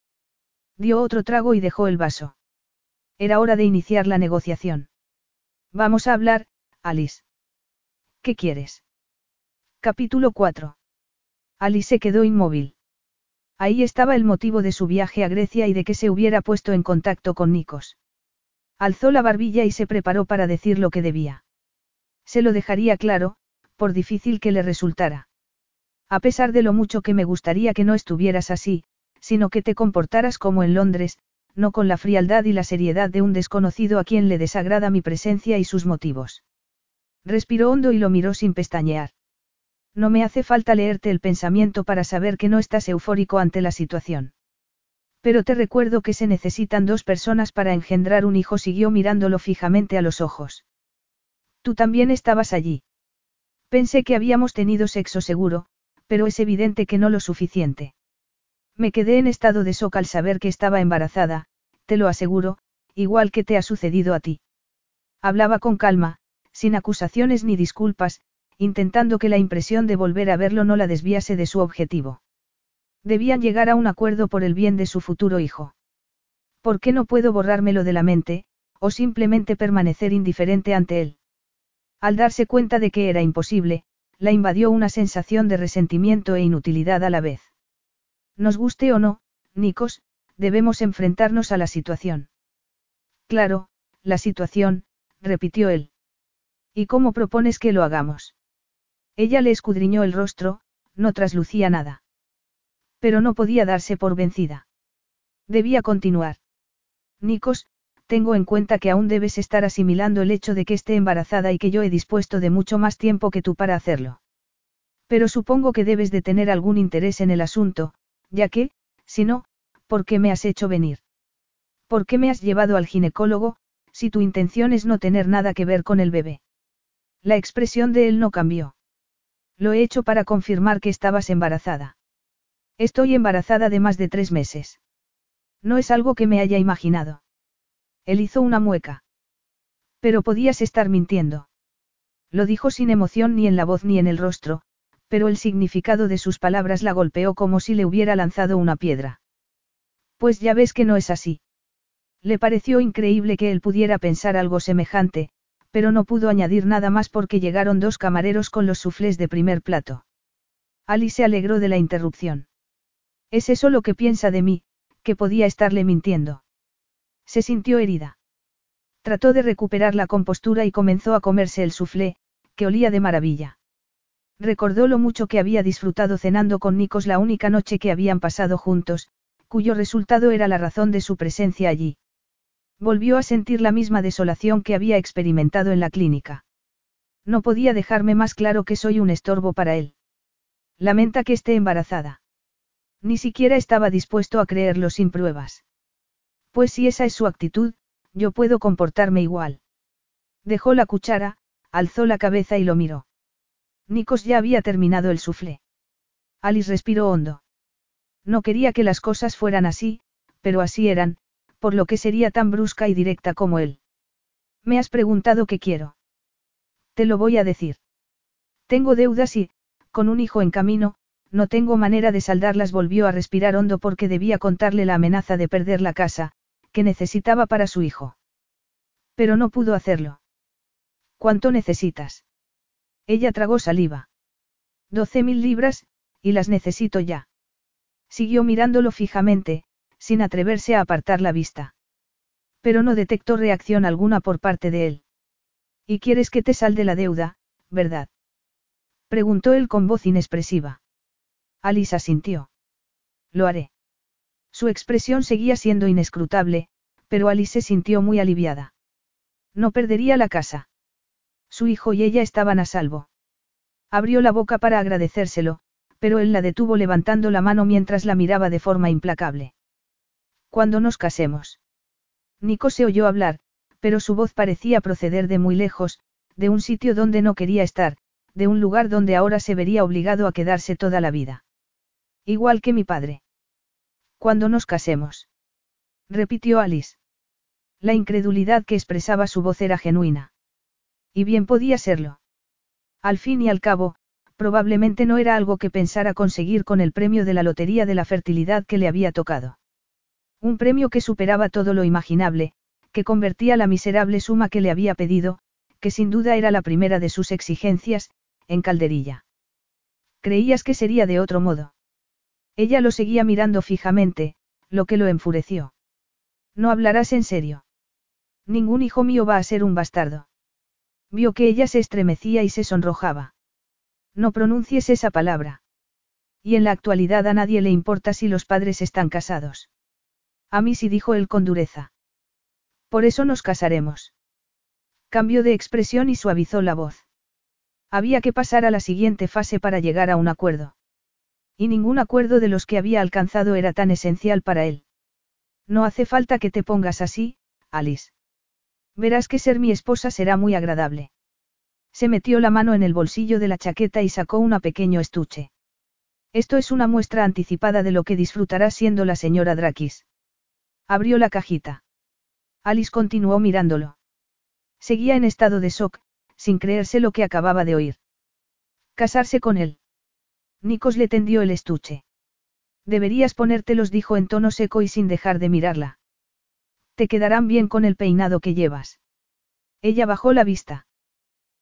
Dio otro trago y dejó el vaso. Era hora de iniciar la negociación. Vamos a hablar, Alice. ¿Qué quieres? Capítulo 4. Alice se quedó inmóvil. Ahí estaba el motivo de su viaje a Grecia y de que se hubiera puesto en contacto con Nikos. Alzó la barbilla y se preparó para decir lo que debía. Se lo dejaría claro, por difícil que le resultara. A pesar de lo mucho que me gustaría que no estuvieras así, sino que te comportaras como en Londres, no con la frialdad y la seriedad de un desconocido a quien le desagrada mi presencia y sus motivos. Respiró hondo y lo miró sin pestañear. No me hace falta leerte el pensamiento para saber que no estás eufórico ante la situación. Pero te recuerdo que se necesitan dos personas para engendrar un hijo, siguió mirándolo fijamente a los ojos. Tú también estabas allí. Pensé que habíamos tenido sexo seguro, pero es evidente que no lo suficiente. Me quedé en estado de shock al saber que estaba embarazada, te lo aseguro, igual que te ha sucedido a ti. Hablaba con calma, sin acusaciones ni disculpas, intentando que la impresión de volver a verlo no la desviase de su objetivo. Debían llegar a un acuerdo por el bien de su futuro hijo. ¿Por qué no puedo borrármelo de la mente, o simplemente permanecer indiferente ante él? Al darse cuenta de que era imposible, la invadió una sensación de resentimiento e inutilidad a la vez. Nos guste o no, Nikos, debemos enfrentarnos a la situación. Claro, la situación, repitió él. ¿Y cómo propones que lo hagamos? Ella le escudriñó el rostro, no traslucía nada. Pero no podía darse por vencida. Debía continuar. Nikos, tengo en cuenta que aún debes estar asimilando el hecho de que esté embarazada y que yo he dispuesto de mucho más tiempo que tú para hacerlo. Pero supongo que debes de tener algún interés en el asunto, ya que, si no, ¿por qué me has hecho venir? ¿Por qué me has llevado al ginecólogo, si tu intención es no tener nada que ver con el bebé? La expresión de él no cambió. Lo he hecho para confirmar que estabas embarazada. Estoy embarazada de más de tres meses. No es algo que me haya imaginado. Él hizo una mueca. Pero podías estar mintiendo. Lo dijo sin emoción ni en la voz ni en el rostro, pero el significado de sus palabras la golpeó como si le hubiera lanzado una piedra. Pues ya ves que no es así. Le pareció increíble que él pudiera pensar algo semejante, pero no pudo añadir nada más porque llegaron dos camareros con los suflés de primer plato. Alice se alegró de la interrupción. ¿Es eso lo que piensa de mí, que podía estarle mintiendo? Se sintió herida. Trató de recuperar la compostura y comenzó a comerse el suflé, que olía de maravilla. Recordó lo mucho que había disfrutado cenando con Nikos la única noche que habían pasado juntos, cuyo resultado era la razón de su presencia allí. Volvió a sentir la misma desolación que había experimentado en la clínica. No podía dejarme más claro que soy un estorbo para él. Lamenta que esté embarazada. Ni siquiera estaba dispuesto a creerlo sin pruebas. Pues si esa es su actitud, yo puedo comportarme igual. Dejó la cuchara, alzó la cabeza y lo miró. Nikos ya había terminado el suflé. Alice respiró hondo. No quería que las cosas fueran así, pero así eran, por lo que sería tan brusca y directa como él. Me has preguntado qué quiero. Te lo voy a decir. Tengo deudas y, con un hijo en camino, no tengo manera de saldarlas. Volvió a respirar hondo porque debía contarle la amenaza de perder la casa, que necesitaba para su hijo. Pero no pudo hacerlo. ¿Cuánto necesitas? Ella tragó saliva. Doce mil libras, y las necesito ya. Siguió mirándolo fijamente, sin atreverse a apartar la vista. Pero no detectó reacción alguna por parte de él. ¿Y quieres que te salde la deuda, verdad? Preguntó él con voz inexpresiva. Alice asintió. Lo haré. Su expresión seguía siendo inescrutable, pero Alice se sintió muy aliviada. No perdería la casa. Su hijo y ella estaban a salvo. Abrió la boca para agradecérselo, pero él la detuvo levantando la mano mientras la miraba de forma implacable. Cuando nos casemos. Nico se oyó hablar, pero su voz parecía proceder de muy lejos, de un sitio donde no quería estar, de un lugar donde ahora se vería obligado a quedarse toda la vida. Igual que mi padre. Cuando nos casemos. Repitió Alice. La incredulidad que expresaba su voz era genuina. Y bien podía serlo. Al fin y al cabo, probablemente no era algo que pensara conseguir con el premio de la lotería de la fertilidad que le había tocado. Un premio que superaba todo lo imaginable, que convertía la miserable suma que le había pedido, que sin duda era la primera de sus exigencias, en calderilla. Creías que sería de otro modo. Ella lo seguía mirando fijamente, lo que lo enfureció. No hablarás en serio. Ningún hijo mío va a ser un bastardo. Vio que ella se estremecía y se sonrojaba. No pronuncies esa palabra. Y en la actualidad a nadie le importa si los padres están casados. A mí sí dijo él con dureza. Por eso nos casaremos. Cambió de expresión y suavizó la voz. Había que pasar a la siguiente fase para llegar a un acuerdo. Y ningún acuerdo de los que había alcanzado era tan esencial para él. No hace falta que te pongas así, Alice. Verás que ser mi esposa será muy agradable. Se metió la mano en el bolsillo de la chaqueta y sacó un pequeño estuche. Esto es una muestra anticipada de lo que disfrutará siendo la señora Drakis. Abrió la cajita. Alice continuó mirándolo. Seguía en estado de shock, sin creerse lo que acababa de oír. Casarse con él. Nikos le tendió el estuche. Deberías ponértelos, dijo en tono seco y sin dejar de mirarla. Te quedarán bien con el peinado que llevas. Ella bajó la vista.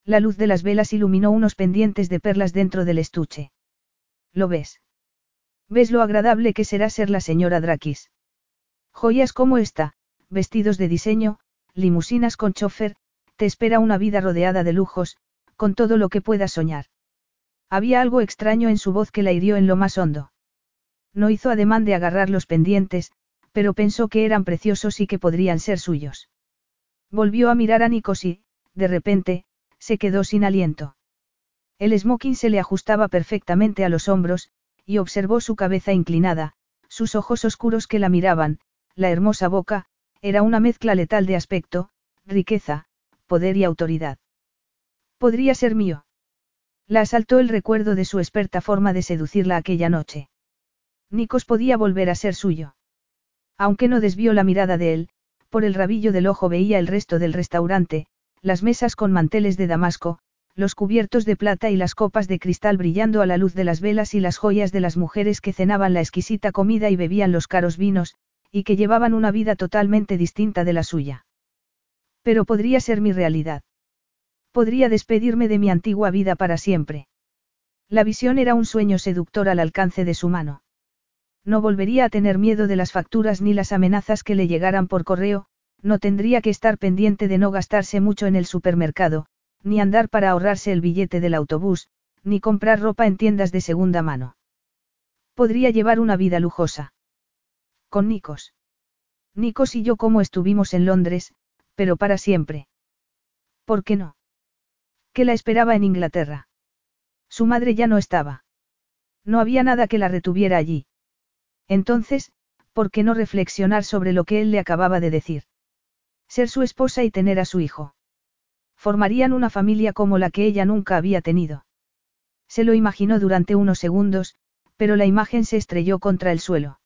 La luz de las velas iluminó unos pendientes de perlas dentro del estuche. ¿Lo ves? ¿Ves lo agradable que será ser la señora Drakis? Joyas como esta, vestidos de diseño, limusinas con chofer, te espera una vida rodeada de lujos, con todo lo que puedas soñar. Había algo extraño en su voz que la hirió en lo más hondo. No hizo ademán de agarrar los pendientes, pero pensó que eran preciosos y que podrían ser suyos. Volvió a mirar a Nikos y, de repente, se quedó sin aliento. El smoking se le ajustaba perfectamente a los hombros, y observó su cabeza inclinada, sus ojos oscuros que la miraban, la hermosa boca, era una mezcla letal de aspecto, riqueza, poder y autoridad. Podría ser mío. La asaltó el recuerdo de su experta forma de seducirla aquella noche. Nikos podía volver a ser suyo. Aunque no desvió la mirada de él, por el rabillo del ojo veía el resto del restaurante, las mesas con manteles de damasco, los cubiertos de plata y las copas de cristal brillando a la luz de las velas y las joyas de las mujeres que cenaban la exquisita comida y bebían los caros vinos, y que llevaban una vida totalmente distinta de la suya. Pero podría ser mi realidad. Podría despedirme de mi antigua vida para siempre. La visión era un sueño seductor al alcance de su mano. No volvería a tener miedo de las facturas ni las amenazas que le llegaran por correo, no tendría que estar pendiente de no gastarse mucho en el supermercado, ni andar para ahorrarse el billete del autobús, ni comprar ropa en tiendas de segunda mano. Podría llevar una vida lujosa. Con Nikos. Nikos y yo como estuvimos en Londres, pero para siempre. ¿Por qué no? Que la esperaba en Inglaterra. Su madre ya no estaba. No había nada que la retuviera allí. Entonces, ¿por qué no reflexionar sobre lo que él le acababa de decir? Ser su esposa y tener a su hijo. Formarían una familia como la que ella nunca había tenido. Se lo imaginó durante unos segundos, pero la imagen se estrelló contra el suelo.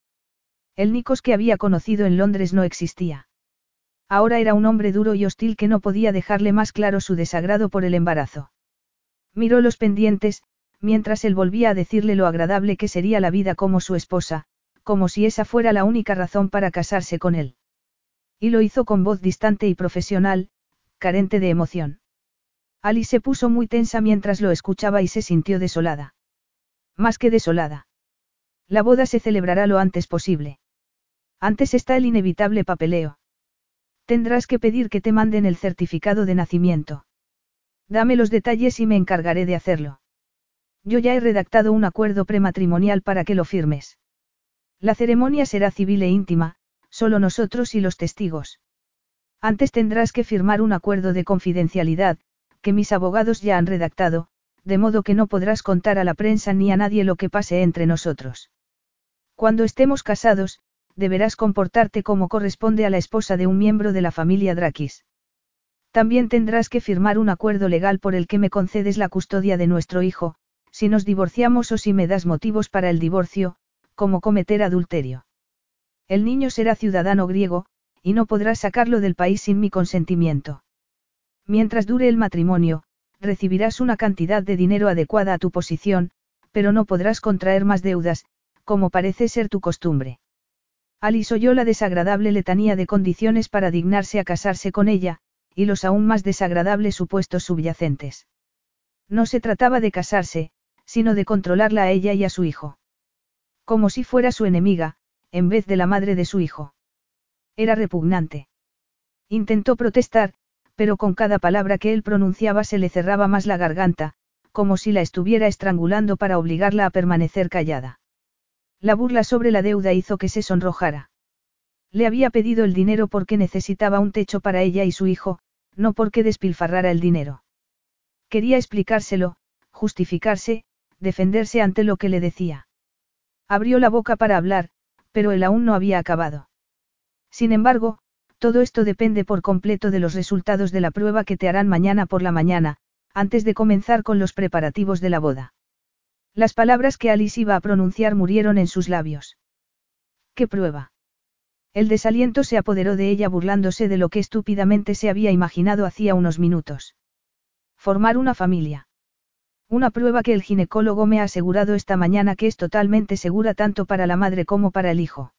El Nikos que había conocido en Londres no existía. Ahora era un hombre duro y hostil que no podía dejarle más claro su desagrado por el embarazo. Miró los pendientes, mientras él volvía a decirle lo agradable que sería la vida como su esposa, como si esa fuera la única razón para casarse con él. Y lo hizo con voz distante y profesional, carente de emoción. Alice se puso muy tensa mientras lo escuchaba y se sintió desolada. Más que desolada. La boda se celebrará lo antes posible. Antes está el inevitable papeleo. Tendrás que pedir que te manden el certificado de nacimiento. Dame los detalles y me encargaré de hacerlo. Yo ya he redactado un acuerdo prematrimonial para que lo firmes. La ceremonia será civil e íntima, solo nosotros y los testigos. Antes tendrás que firmar un acuerdo de confidencialidad, que mis abogados ya han redactado, de modo que no podrás contar a la prensa ni a nadie lo que pase entre nosotros. Cuando estemos casados, deberás comportarte como corresponde a la esposa de un miembro de la familia Drakis. También tendrás que firmar un acuerdo legal por el que me concedes la custodia de nuestro hijo, si nos divorciamos o si me das motivos para el divorcio, como cometer adulterio. El niño será ciudadano griego, y no podrás sacarlo del país sin mi consentimiento. Mientras dure el matrimonio, recibirás una cantidad de dinero adecuada a tu posición, pero no podrás contraer más deudas, como parece ser tu costumbre. Alice oyó la desagradable letanía de condiciones para dignarse a casarse con ella, y los aún más desagradables supuestos subyacentes. No se trataba de casarse, sino de controlarla a ella y a su hijo. Como si fuera su enemiga, en vez de la madre de su hijo. Era repugnante. Intentó protestar, pero con cada palabra que él pronunciaba se le cerraba más la garganta, como si la estuviera estrangulando para obligarla a permanecer callada. La burla sobre la deuda hizo que se sonrojara. Le había pedido el dinero porque necesitaba un techo para ella y su hijo, no porque despilfarrara el dinero. Quería explicárselo, justificarse, defenderse ante lo que le decía. Abrió la boca para hablar, pero él aún no había acabado. Sin embargo, todo esto depende por completo de los resultados de la prueba que te harán mañana por la mañana, antes de comenzar con los preparativos de la boda. Las palabras que Alice iba a pronunciar murieron en sus labios. ¿Qué prueba? El desaliento se apoderó de ella burlándose de lo que estúpidamente se había imaginado hacía unos minutos. Formar una familia. Una prueba que el ginecólogo me ha asegurado esta mañana que es totalmente segura tanto para la madre como para el hijo.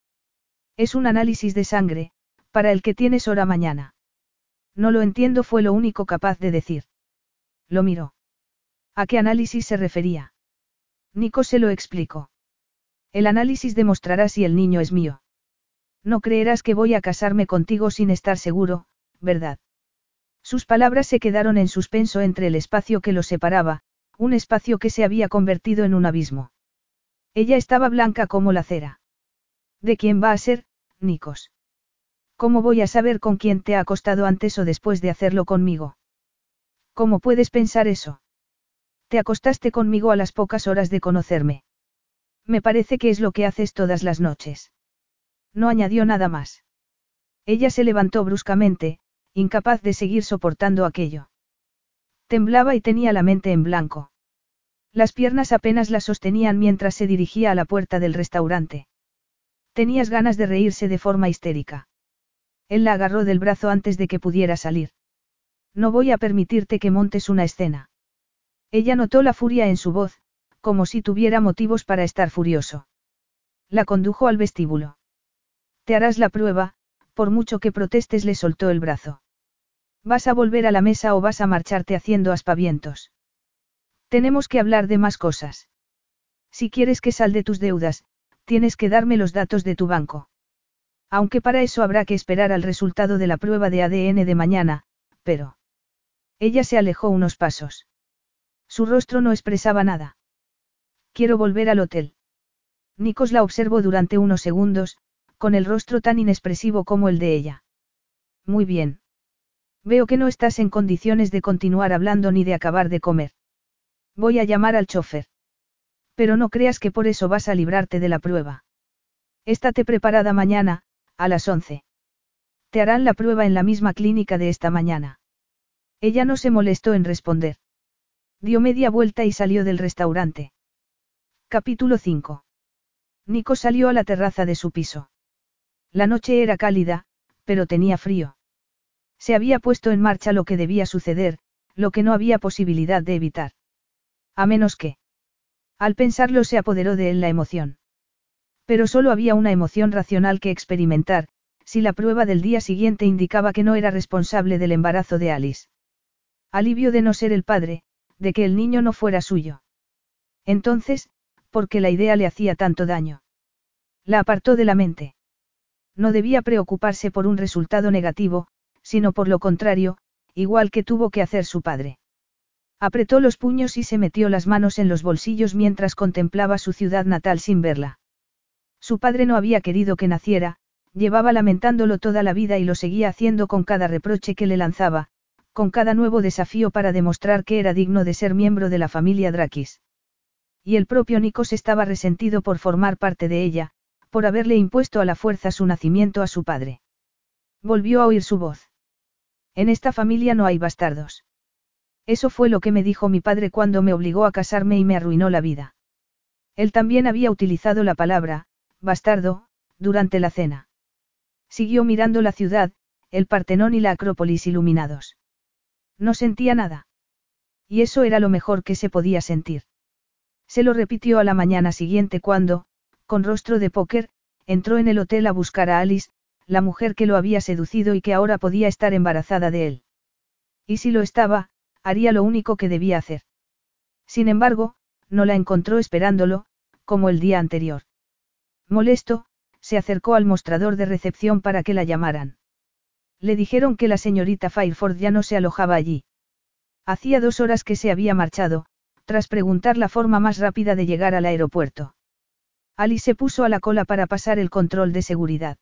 Es un análisis de sangre, para el que tienes hora mañana. No lo entiendo fue lo único capaz de decir. Lo miró. ¿A qué análisis se refería? Nico se lo explicó. El análisis demostrará si el niño es mío. No creerás que voy a casarme contigo sin estar seguro, ¿verdad? Sus palabras se quedaron en suspenso entre el espacio que los separaba, un espacio que se había convertido en un abismo. Ella estaba blanca como la cera. ¿De quién va a ser, Nikos? ¿Cómo voy a saber con quién te ha acostado antes o después de hacerlo conmigo? ¿Cómo puedes pensar eso? Te acostaste conmigo a las pocas horas de conocerme. Me parece que es lo que haces todas las noches. No añadió nada más. Ella se levantó bruscamente, incapaz de seguir soportando aquello. Temblaba y tenía la mente en blanco. Las piernas apenas la sostenían mientras se dirigía a la puerta del restaurante. Tenías ganas de reírse de forma histérica. Él la agarró del brazo antes de que pudiera salir. No voy a permitirte que montes una escena. Ella notó la furia en su voz, como si tuviera motivos para estar furioso. La condujo al vestíbulo. Te harás la prueba, por mucho que protestes le soltó el brazo. ¿Vas a volver a la mesa o vas a marcharte haciendo aspavientos? Tenemos que hablar de más cosas. Si quieres que salde tus deudas, tienes que darme los datos de tu banco. Aunque para eso habrá que esperar al resultado de la prueba de ADN de mañana, pero... Ella se alejó unos pasos. Su rostro no expresaba nada. Quiero volver al hotel. Nikos la observó durante unos segundos, con el rostro tan inexpresivo como el de ella. Muy bien. Veo que no estás en condiciones de continuar hablando ni de acabar de comer. Voy a llamar al chofer. Pero no creas que por eso vas a librarte de la prueba. Estate preparada mañana, a las once. Te harán la prueba en la misma clínica de esta mañana. Ella no se molestó en responder. Dio media vuelta y salió del restaurante. Capítulo 5. Nico salió a la terraza de su piso. La noche era cálida, pero tenía frío. Se había puesto en marcha lo que debía suceder, lo que no había posibilidad de evitar. A menos que. Al pensarlo se apoderó de él la emoción. Pero solo había una emoción racional que experimentar, si la prueba del día siguiente indicaba que no era responsable del embarazo de Alice. Alivio de no ser el padre, de que el niño no fuera suyo. Entonces, ¿por qué la idea le hacía tanto daño? La apartó de la mente. No debía preocuparse por un resultado negativo, sino por lo contrario, igual que tuvo que hacer su padre. Apretó los puños y se metió las manos en los bolsillos mientras contemplaba su ciudad natal sin verla. Su padre no había querido que naciera, llevaba lamentándolo toda la vida y lo seguía haciendo con cada reproche que le lanzaba, con cada nuevo desafío para demostrar que era digno de ser miembro de la familia Drakis. Y el propio Nikos estaba resentido por formar parte de ella, por haberle impuesto a la fuerza su nacimiento a su padre. Volvió a oír su voz. En esta familia no hay bastardos. Eso fue lo que me dijo mi padre cuando me obligó a casarme y me arruinó la vida. Él también había utilizado la palabra, bastardo, durante la cena. Siguió mirando la ciudad, el Partenón y la Acrópolis iluminados. No sentía nada. Y eso era lo mejor que se podía sentir. Se lo repitió a la mañana siguiente cuando, con rostro de póker, entró en el hotel a buscar a Alice, la mujer que lo había seducido y que ahora podía estar embarazada de él. Y si lo estaba, haría lo único que debía hacer. Sin embargo, no la encontró esperándolo, como el día anterior. Molesto, se acercó al mostrador de recepción para que la llamaran. Le dijeron que la señorita Fireford ya no se alojaba allí. Hacía dos horas que se había marchado, tras preguntar la forma más rápida de llegar al aeropuerto. Ali se puso a la cola para pasar el control de seguridad.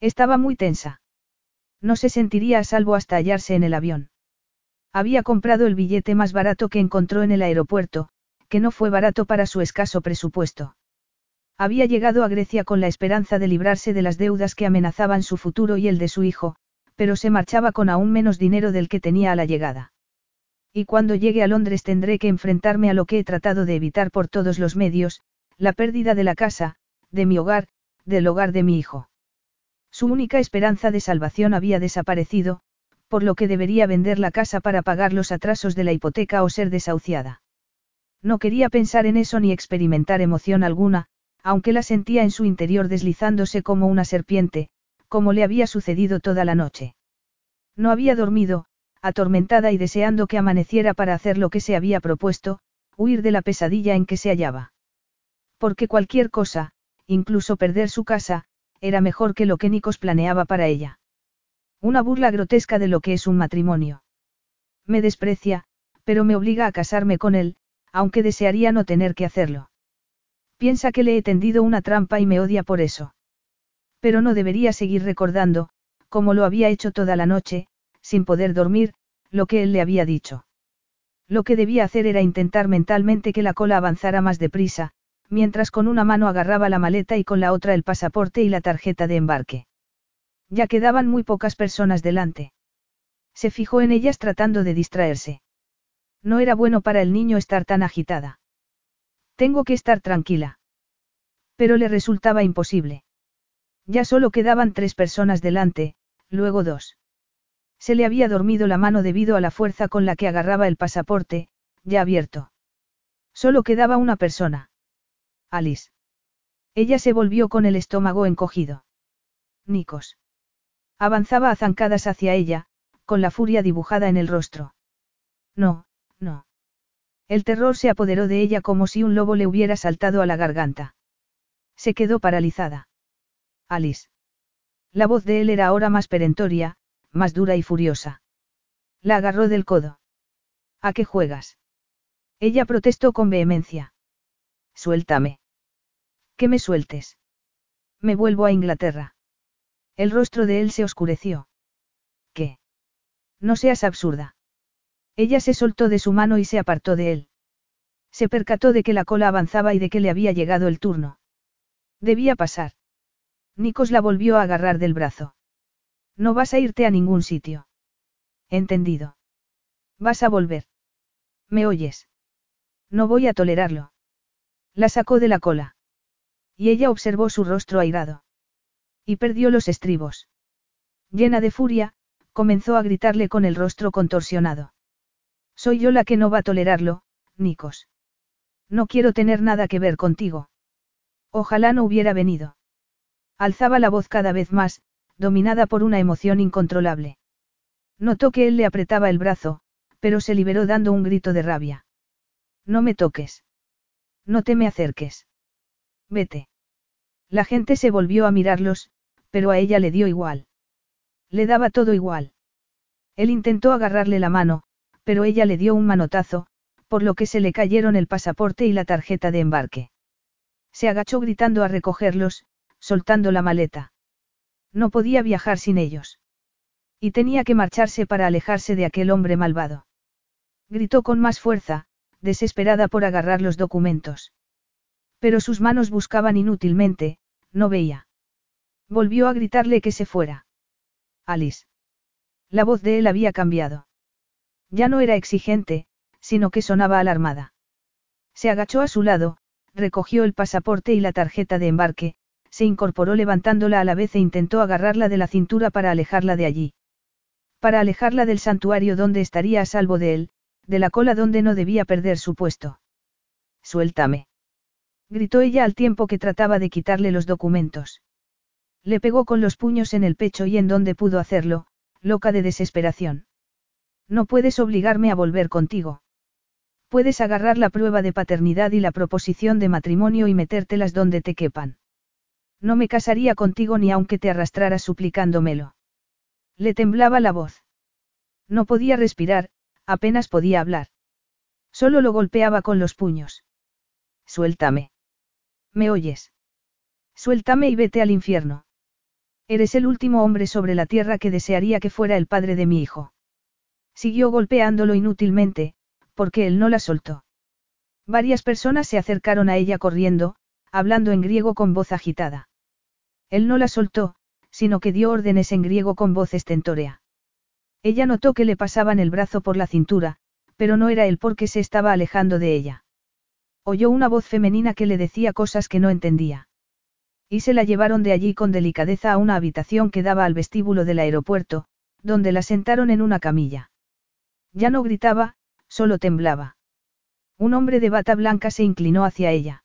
Estaba muy tensa. No se sentiría a salvo hasta hallarse en el avión. Había comprado el billete más barato que encontró en el aeropuerto, que no fue barato para su escaso presupuesto. Había llegado a Grecia con la esperanza de librarse de las deudas que amenazaban su futuro y el de su hijo, pero se marchaba con aún menos dinero del que tenía a la llegada. Y cuando llegue a Londres tendré que enfrentarme a lo que he tratado de evitar por todos los medios, la pérdida de la casa, de mi hogar, del hogar de mi hijo. Su única esperanza de salvación había desaparecido, por lo que debería vender la casa para pagar los atrasos de la hipoteca o ser desahuciada. No quería pensar en eso ni experimentar emoción alguna, aunque la sentía en su interior deslizándose como una serpiente, como le había sucedido toda la noche. No había dormido, atormentada y deseando que amaneciera para hacer lo que se había propuesto, huir de la pesadilla en que se hallaba. Porque cualquier cosa, incluso perder su casa, era mejor que lo que Nikos planeaba para ella. Una burla grotesca de lo que es un matrimonio. Me desprecia, pero me obliga a casarme con él, aunque desearía no tener que hacerlo. Piensa que le he tendido una trampa y me odia por eso. Pero no debería seguir recordando, como lo había hecho toda la noche, sin poder dormir, lo que él le había dicho. Lo que debía hacer era intentar mentalmente que la cola avanzara más deprisa, mientras con una mano agarraba la maleta y con la otra el pasaporte y la tarjeta de embarque. Ya quedaban muy pocas personas delante. Se fijó en ellas tratando de distraerse. No era bueno para el niño estar tan agitada. Tengo que estar tranquila. Pero le resultaba imposible. Ya solo quedaban tres personas delante, luego dos. Se le había dormido la mano debido a la fuerza con la que agarraba el pasaporte, ya abierto. Solo quedaba una persona. Alice. Ella se volvió con el estómago encogido. Nikos. Avanzaba a zancadas hacia ella, con la furia dibujada en el rostro. No, no. El terror se apoderó de ella como si un lobo le hubiera saltado a la garganta. Se quedó paralizada. Alice. La voz de él era ahora más perentoria, más dura y furiosa. La agarró del codo. ¿A qué juegas? Ella protestó con vehemencia. Suéltame. Que me sueltes. Me vuelvo a Inglaterra. El rostro de él se oscureció. ¿Qué? No seas absurda. Ella se soltó de su mano y se apartó de él. Se percató de que la cola avanzaba y de que le había llegado el turno. Debía pasar. Nikos la volvió a agarrar del brazo. No vas a irte a ningún sitio. Entendido. Vas a volver. ¿Me oyes? No voy a tolerarlo. La sacó de la cola. Y ella observó su rostro airado. Y perdió los estribos. Llena de furia, comenzó a gritarle con el rostro contorsionado. Soy yo la que no va a tolerarlo, Nikos. No quiero tener nada que ver contigo. Ojalá no hubiera venido. Alzaba la voz cada vez más, dominada por una emoción incontrolable. Notó que él le apretaba el brazo, pero se liberó dando un grito de rabia. No me toques. No te me acerques. Vete. La gente se volvió a mirarlos, pero a ella le dio igual. Le daba todo igual. Él intentó agarrarle la mano, pero ella le dio un manotazo, por lo que se le cayeron el pasaporte y la tarjeta de embarque. Se agachó gritando a recogerlos, soltando la maleta. No podía viajar sin ellos. Y tenía que marcharse para alejarse de aquel hombre malvado. Gritó con más fuerza, desesperada por agarrar los documentos. Pero sus manos buscaban inútilmente, no veía. Volvió a gritarle que se fuera. Alice. La voz de él había cambiado. Ya no era exigente, sino que sonaba alarmada. Se agachó a su lado, recogió el pasaporte y la tarjeta de embarque, se incorporó levantándola a la vez e intentó agarrarla de la cintura para alejarla de allí. Para alejarla del santuario donde estaría a salvo de él, de la cola donde no debía perder su puesto. Suéltame. Gritó ella al tiempo que trataba de quitarle los documentos. Le pegó con los puños en el pecho y en donde pudo hacerlo, loca de desesperación. No puedes obligarme a volver contigo. Puedes agarrar la prueba de paternidad y la proposición de matrimonio y metértelas donde te quepan. No me casaría contigo ni aunque te arrastraras suplicándomelo. Le temblaba la voz. No podía respirar, apenas podía hablar. Solo lo golpeaba con los puños. Suéltame. ¿Me oyes? Suéltame y vete al infierno. Eres el último hombre sobre la tierra que desearía que fuera el padre de mi hijo. Siguió golpeándolo inútilmente, porque él no la soltó. Varias personas se acercaron a ella corriendo, hablando en griego con voz agitada. Él no la soltó, sino que dio órdenes en griego con voz estentórea. Ella notó que le pasaban el brazo por la cintura, pero no era él porque se estaba alejando de ella. Oyó una voz femenina que le decía cosas que no entendía. Y se la llevaron de allí con delicadeza a una habitación que daba al vestíbulo del aeropuerto, donde la sentaron en una camilla. Ya no gritaba, solo temblaba. Un hombre de bata blanca se inclinó hacia ella.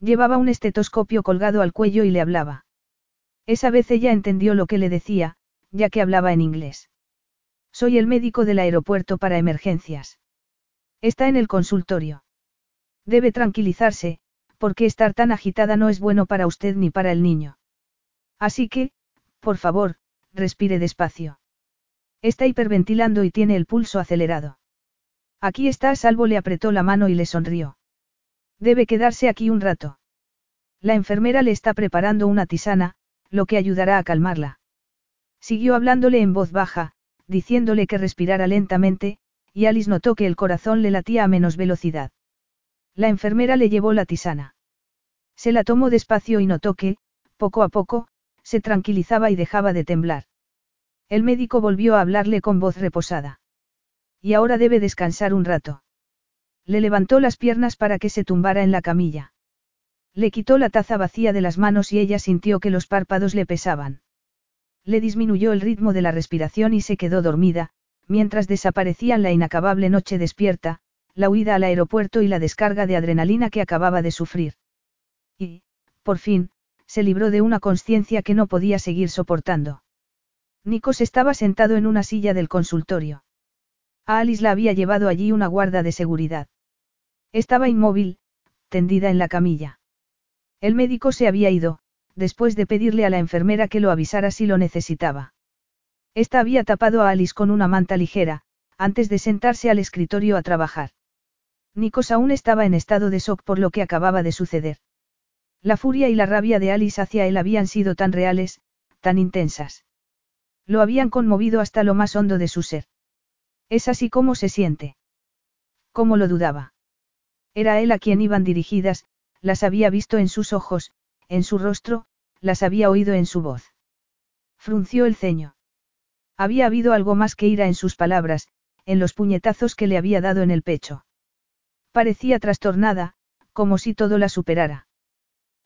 Llevaba un estetoscopio colgado al cuello y le hablaba. Esa vez ella entendió lo que le decía, ya que hablaba en inglés. Soy el médico del aeropuerto para emergencias. Está en el consultorio. Debe tranquilizarse, porque estar tan agitada no es bueno para usted ni para el niño. Así que, por favor, respire despacio. Está hiperventilando y tiene el pulso acelerado. Aquí está a salvo, le apretó la mano y le sonrió. Debe quedarse aquí un rato. La enfermera le está preparando una tisana, lo que ayudará a calmarla. Siguió hablándole en voz baja, diciéndole que respirara lentamente, y Alice notó que el corazón le latía a menos velocidad. La enfermera le llevó la tisana. Se la tomó despacio y notó que, poco a poco, se tranquilizaba y dejaba de temblar. El médico volvió a hablarle con voz reposada. Y ahora debe descansar un rato. Le levantó las piernas para que se tumbara en la camilla. Le quitó la taza vacía de las manos y ella sintió que los párpados le pesaban. Le disminuyó el ritmo de la respiración y se quedó dormida, mientras desaparecían la inacabable noche despierta, la huida al aeropuerto y la descarga de adrenalina que acababa de sufrir. Y, por fin, se libró de una conciencia que no podía seguir soportando. Nikos estaba sentado en una silla del consultorio. A Alice la había llevado allí una guarda de seguridad. Estaba inmóvil, tendida en la camilla. El médico se había ido, después de pedirle a la enfermera que lo avisara si lo necesitaba. Esta había tapado a Alice con una manta ligera, antes de sentarse al escritorio a trabajar. Nikos aún estaba en estado de shock por lo que acababa de suceder. La furia y la rabia de Alice hacia él habían sido tan reales, tan intensas. Lo habían conmovido hasta lo más hondo de su ser. Es así como se siente. ¿Cómo lo dudaba? Era él a quien iban dirigidas, las había visto en sus ojos, en su rostro, las había oído en su voz. Frunció el ceño. Había habido algo más que ira en sus palabras, en los puñetazos que le había dado en el pecho. Parecía trastornada, como si todo la superara.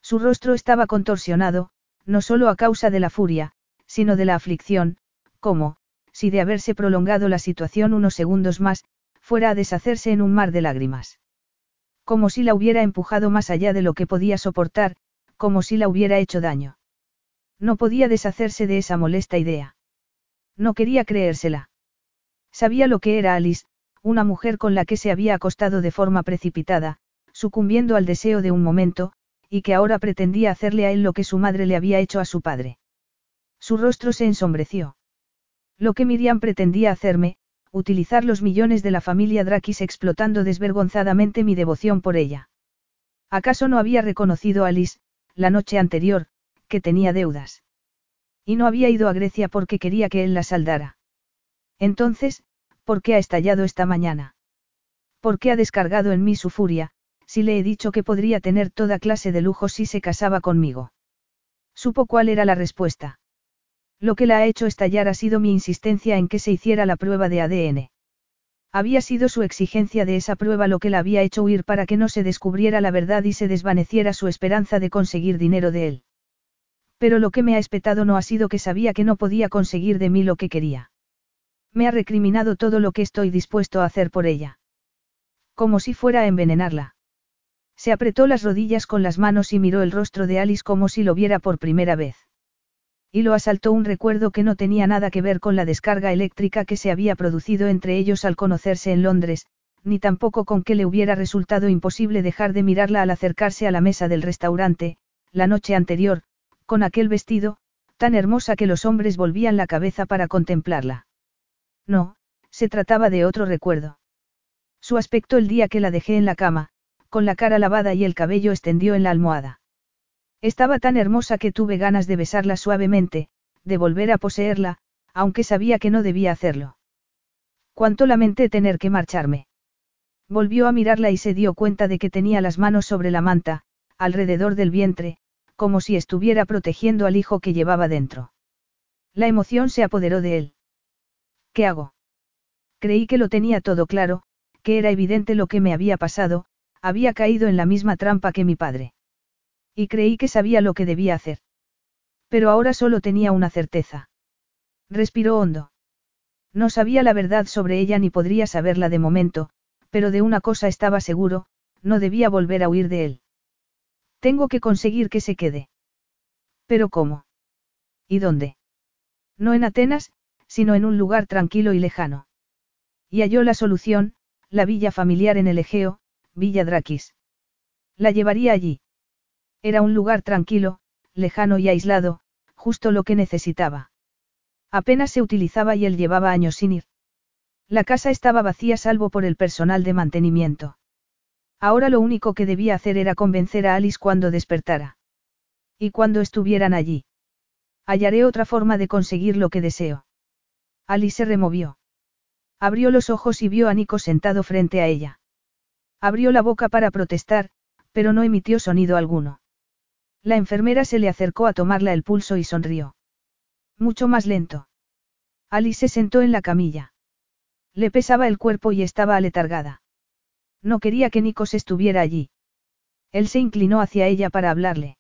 Su rostro estaba contorsionado, no solo a causa de la furia, sino de la aflicción, como, si de haberse prolongado la situación unos segundos más, fuera a deshacerse en un mar de lágrimas. Como si la hubiera empujado más allá de lo que podía soportar, como si la hubiera hecho daño. No podía deshacerse de esa molesta idea. No quería creérsela. Sabía lo que era Alice, una mujer con la que se había acostado de forma precipitada, sucumbiendo al deseo de un momento, y que ahora pretendía hacerle a él lo que su madre le había hecho a su padre. Su rostro se ensombreció. Lo que Miriam pretendía hacerme, utilizar los millones de la familia Drakis explotando desvergonzadamente mi devoción por ella. ¿Acaso no había reconocido a Alice, la noche anterior, que tenía deudas? Y no había ido a Grecia porque quería que él la saldara. Entonces, ¿por qué ha estallado esta mañana? ¿Por qué ha descargado en mí su furia, si le he dicho que podría tener toda clase de lujos si se casaba conmigo? Supo cuál era la respuesta. Lo que la ha hecho estallar ha sido mi insistencia en que se hiciera la prueba de ADN. Había sido su exigencia de esa prueba lo que la había hecho huir para que no se descubriera la verdad y se desvaneciera su esperanza de conseguir dinero de él. Pero lo que me ha espetado no ha sido que sabía que no podía conseguir de mí lo que quería. Me ha recriminado todo lo que estoy dispuesto a hacer por ella. Como si fuera a envenenarla. Se apretó las rodillas con las manos y miró el rostro de Alice como si lo viera por primera vez y lo asaltó un recuerdo que no tenía nada que ver con la descarga eléctrica que se había producido entre ellos al conocerse en Londres, ni tampoco con que le hubiera resultado imposible dejar de mirarla al acercarse a la mesa del restaurante, la noche anterior, con aquel vestido, tan hermosa que los hombres volvían la cabeza para contemplarla. No, se trataba de otro recuerdo. Su aspecto el día que la dejé en la cama, con la cara lavada y el cabello extendió en la almohada. Estaba tan hermosa que tuve ganas de besarla suavemente, de volver a poseerla, aunque sabía que no debía hacerlo. Cuánto lamenté tener que marcharme. Volvió a mirarla y se dio cuenta de que tenía las manos sobre la manta, alrededor del vientre, como si estuviera protegiendo al hijo que llevaba dentro. La emoción se apoderó de él. ¿Qué hago? Creí que lo tenía todo claro, que era evidente lo que me había pasado, había caído en la misma trampa que mi padre. Y creí que sabía lo que debía hacer. Pero ahora solo tenía una certeza. Respiró hondo. No sabía la verdad sobre ella ni podría saberla de momento, pero de una cosa estaba seguro, no debía volver a huir de él. Tengo que conseguir que se quede. ¿Pero cómo? ¿Y dónde? No en Atenas, sino en un lugar tranquilo y lejano. Y halló la solución, la villa familiar en el Egeo, Villa Drakis. La llevaría allí. Era un lugar tranquilo, lejano y aislado, justo lo que necesitaba. Apenas se utilizaba y él llevaba años sin ir. La casa estaba vacía salvo por el personal de mantenimiento. Ahora lo único que debía hacer era convencer a Alice cuando despertara. Y cuando estuvieran allí. Hallaré otra forma de conseguir lo que deseo. Alice se removió. Abrió los ojos y vio a Nico sentado frente a ella. Abrió la boca para protestar, pero no emitió sonido alguno. La enfermera se le acercó a tomarla el pulso y sonrió. Mucho más lento. Alice se sentó en la camilla. Le pesaba el cuerpo y estaba aletargada. No quería que Nikos estuviera allí. Él se inclinó hacia ella para hablarle.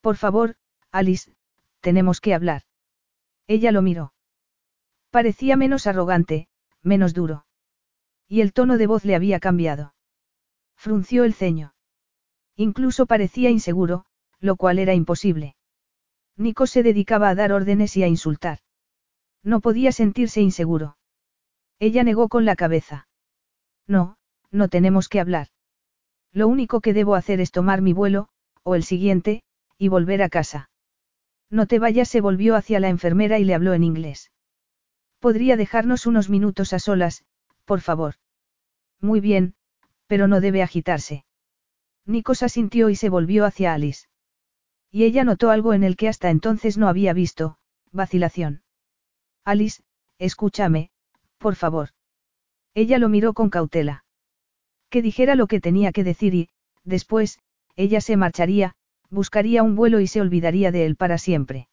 Por favor, Alice, tenemos que hablar. Ella lo miró. Parecía menos arrogante, menos duro. Y el tono de voz le había cambiado. Frunció el ceño. Incluso parecía inseguro, lo cual era imposible. Nico se dedicaba a dar órdenes y a insultar. No podía sentirse inseguro. Ella negó con la cabeza. No, no tenemos que hablar. Lo único que debo hacer es tomar mi vuelo, o el siguiente, y volver a casa. No te vayas, se volvió hacia la enfermera y le habló en inglés. Podría dejarnos unos minutos a solas, por favor. Muy bien, pero no debe agitarse. Nikos asintió y se volvió hacia Alice. Y ella notó algo en el que hasta entonces no había visto, vacilación. Alice, escúchame, por favor. Ella lo miró con cautela. Que dijera lo que tenía que decir y, después, ella se marcharía, buscaría un vuelo y se olvidaría de él para siempre.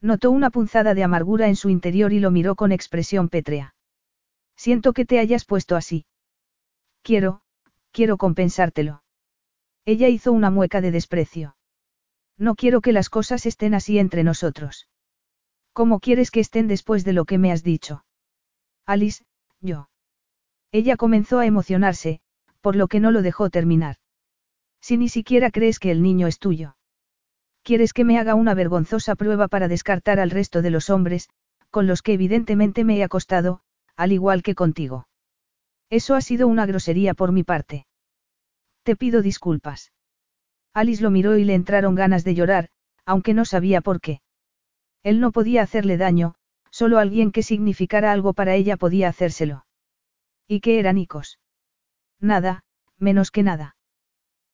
Notó una punzada de amargura en su interior y lo miró con expresión pétrea. Siento que te hayas puesto así. Quiero, quiero compensártelo. Ella hizo una mueca de desprecio. No quiero que las cosas estén así entre nosotros. ¿Cómo quieres que estén después de lo que me has dicho? Alice, yo. Ella comenzó a emocionarse, por lo que no lo dejó terminar. Si ni siquiera crees que el niño es tuyo. ¿Quieres que me haga una vergonzosa prueba para descartar al resto de los hombres, con los que evidentemente me he acostado, al igual que contigo? Eso ha sido una grosería por mi parte. Te pido disculpas. Alice lo miró y le entraron ganas de llorar, aunque no sabía por qué. Él no podía hacerle daño, solo alguien que significara algo para ella podía hacérselo. ¿Y qué era Nikos? Nada, menos que nada.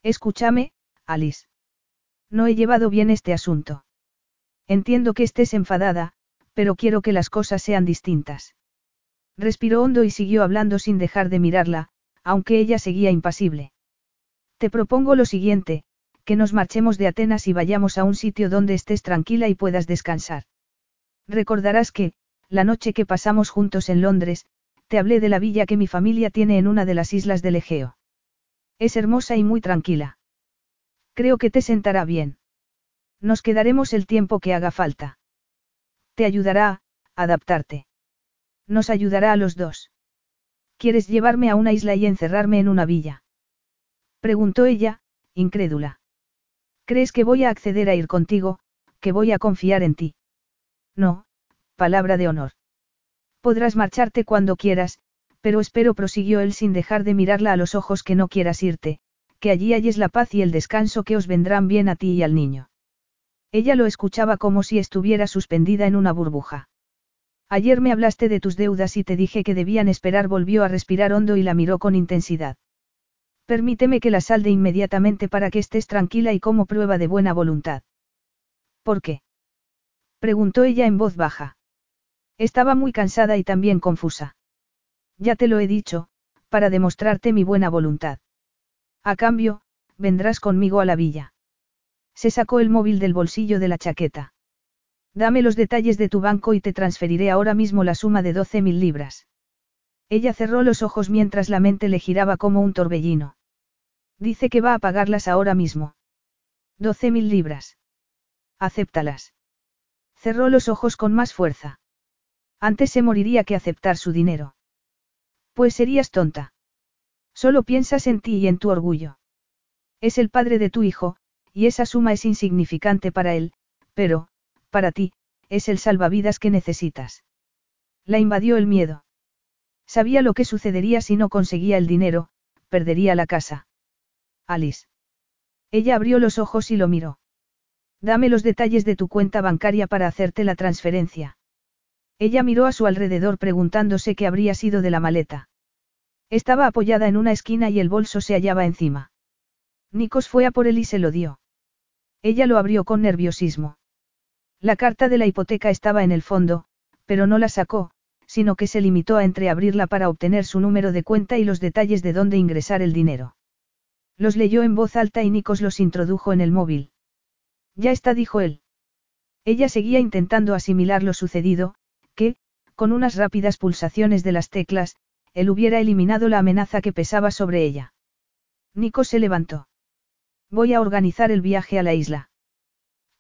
Escúchame, Alice. No he llevado bien este asunto. Entiendo que estés enfadada, pero quiero que las cosas sean distintas. Respiró hondo y siguió hablando sin dejar de mirarla, aunque ella seguía impasible. Te propongo lo siguiente, que nos marchemos de Atenas y vayamos a un sitio donde estés tranquila y puedas descansar. Recordarás que, la noche que pasamos juntos en Londres, te hablé de la villa que mi familia tiene en una de las islas del Egeo. Es hermosa y muy tranquila. Creo que te sentará bien. Nos quedaremos el tiempo que haga falta. Te ayudará a adaptarte. Nos ayudará a los dos. ¿Quieres llevarme a una isla y encerrarme en una villa? Preguntó ella, incrédula. ¿Crees que voy a acceder a ir contigo, que voy a confiar en ti? No, palabra de honor. Podrás marcharte cuando quieras, pero espero prosiguió él sin dejar de mirarla a los ojos que no quieras irte, que allí halles la paz y el descanso que os vendrán bien a ti y al niño. Ella lo escuchaba como si estuviera suspendida en una burbuja. Ayer me hablaste de tus deudas y te dije que debían esperar, volvió a respirar hondo y la miró con intensidad. Permíteme que la salde inmediatamente para que estés tranquila y como prueba de buena voluntad. ¿Por qué? preguntó ella en voz baja. Estaba muy cansada y también confusa. Ya te lo he dicho, para demostrarte mi buena voluntad. A cambio, vendrás conmigo a la villa. Se sacó el móvil del bolsillo de la chaqueta. Dame los detalles de tu banco y te transferiré ahora mismo la suma de doce mil libras. Ella cerró los ojos mientras la mente le giraba como un torbellino. Dice que va a pagarlas ahora mismo. Doce mil libras. Acéptalas. Cerró los ojos con más fuerza. Antes se moriría que aceptar su dinero. Pues serías tonta. Solo piensas en ti y en tu orgullo. Es el padre de tu hijo, y esa suma es insignificante para él, pero, para ti, es el salvavidas que necesitas. La invadió el miedo. Sabía lo que sucedería si no conseguía el dinero, perdería la casa. Alice. Ella abrió los ojos y lo miró. Dame los detalles de tu cuenta bancaria para hacerte la transferencia. Ella miró a su alrededor preguntándose qué habría sido de la maleta. Estaba apoyada en una esquina y el bolso se hallaba encima. Nikos fue a por él y se lo dio. Ella lo abrió con nerviosismo. La carta de la hipoteca estaba en el fondo, pero no la sacó, sino que se limitó a entreabrirla para obtener su número de cuenta y los detalles de dónde ingresar el dinero. Los leyó en voz alta y Nikos los introdujo en el móvil. Ya está, dijo él. Ella seguía intentando asimilar lo sucedido, que, con unas rápidas pulsaciones de las teclas, él hubiera eliminado la amenaza que pesaba sobre ella. Nico se levantó. Voy a organizar el viaje a la isla.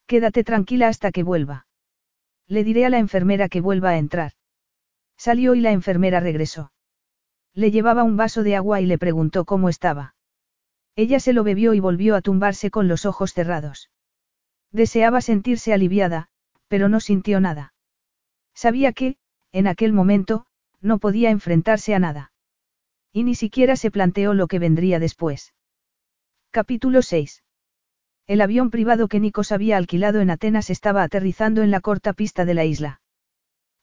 Quédate tranquila hasta que vuelva. Le diré a la enfermera que vuelva a entrar. Salió y la enfermera regresó. Le llevaba un vaso de agua y le preguntó cómo estaba. Ella se lo bebió y volvió a tumbarse con los ojos cerrados. Deseaba sentirse aliviada, pero no sintió nada. Sabía que, en aquel momento, no podía enfrentarse a nada. Y ni siquiera se planteó lo que vendría después. Capítulo 6. El avión privado que Nikos había alquilado en Atenas estaba aterrizando en la corta pista de la isla.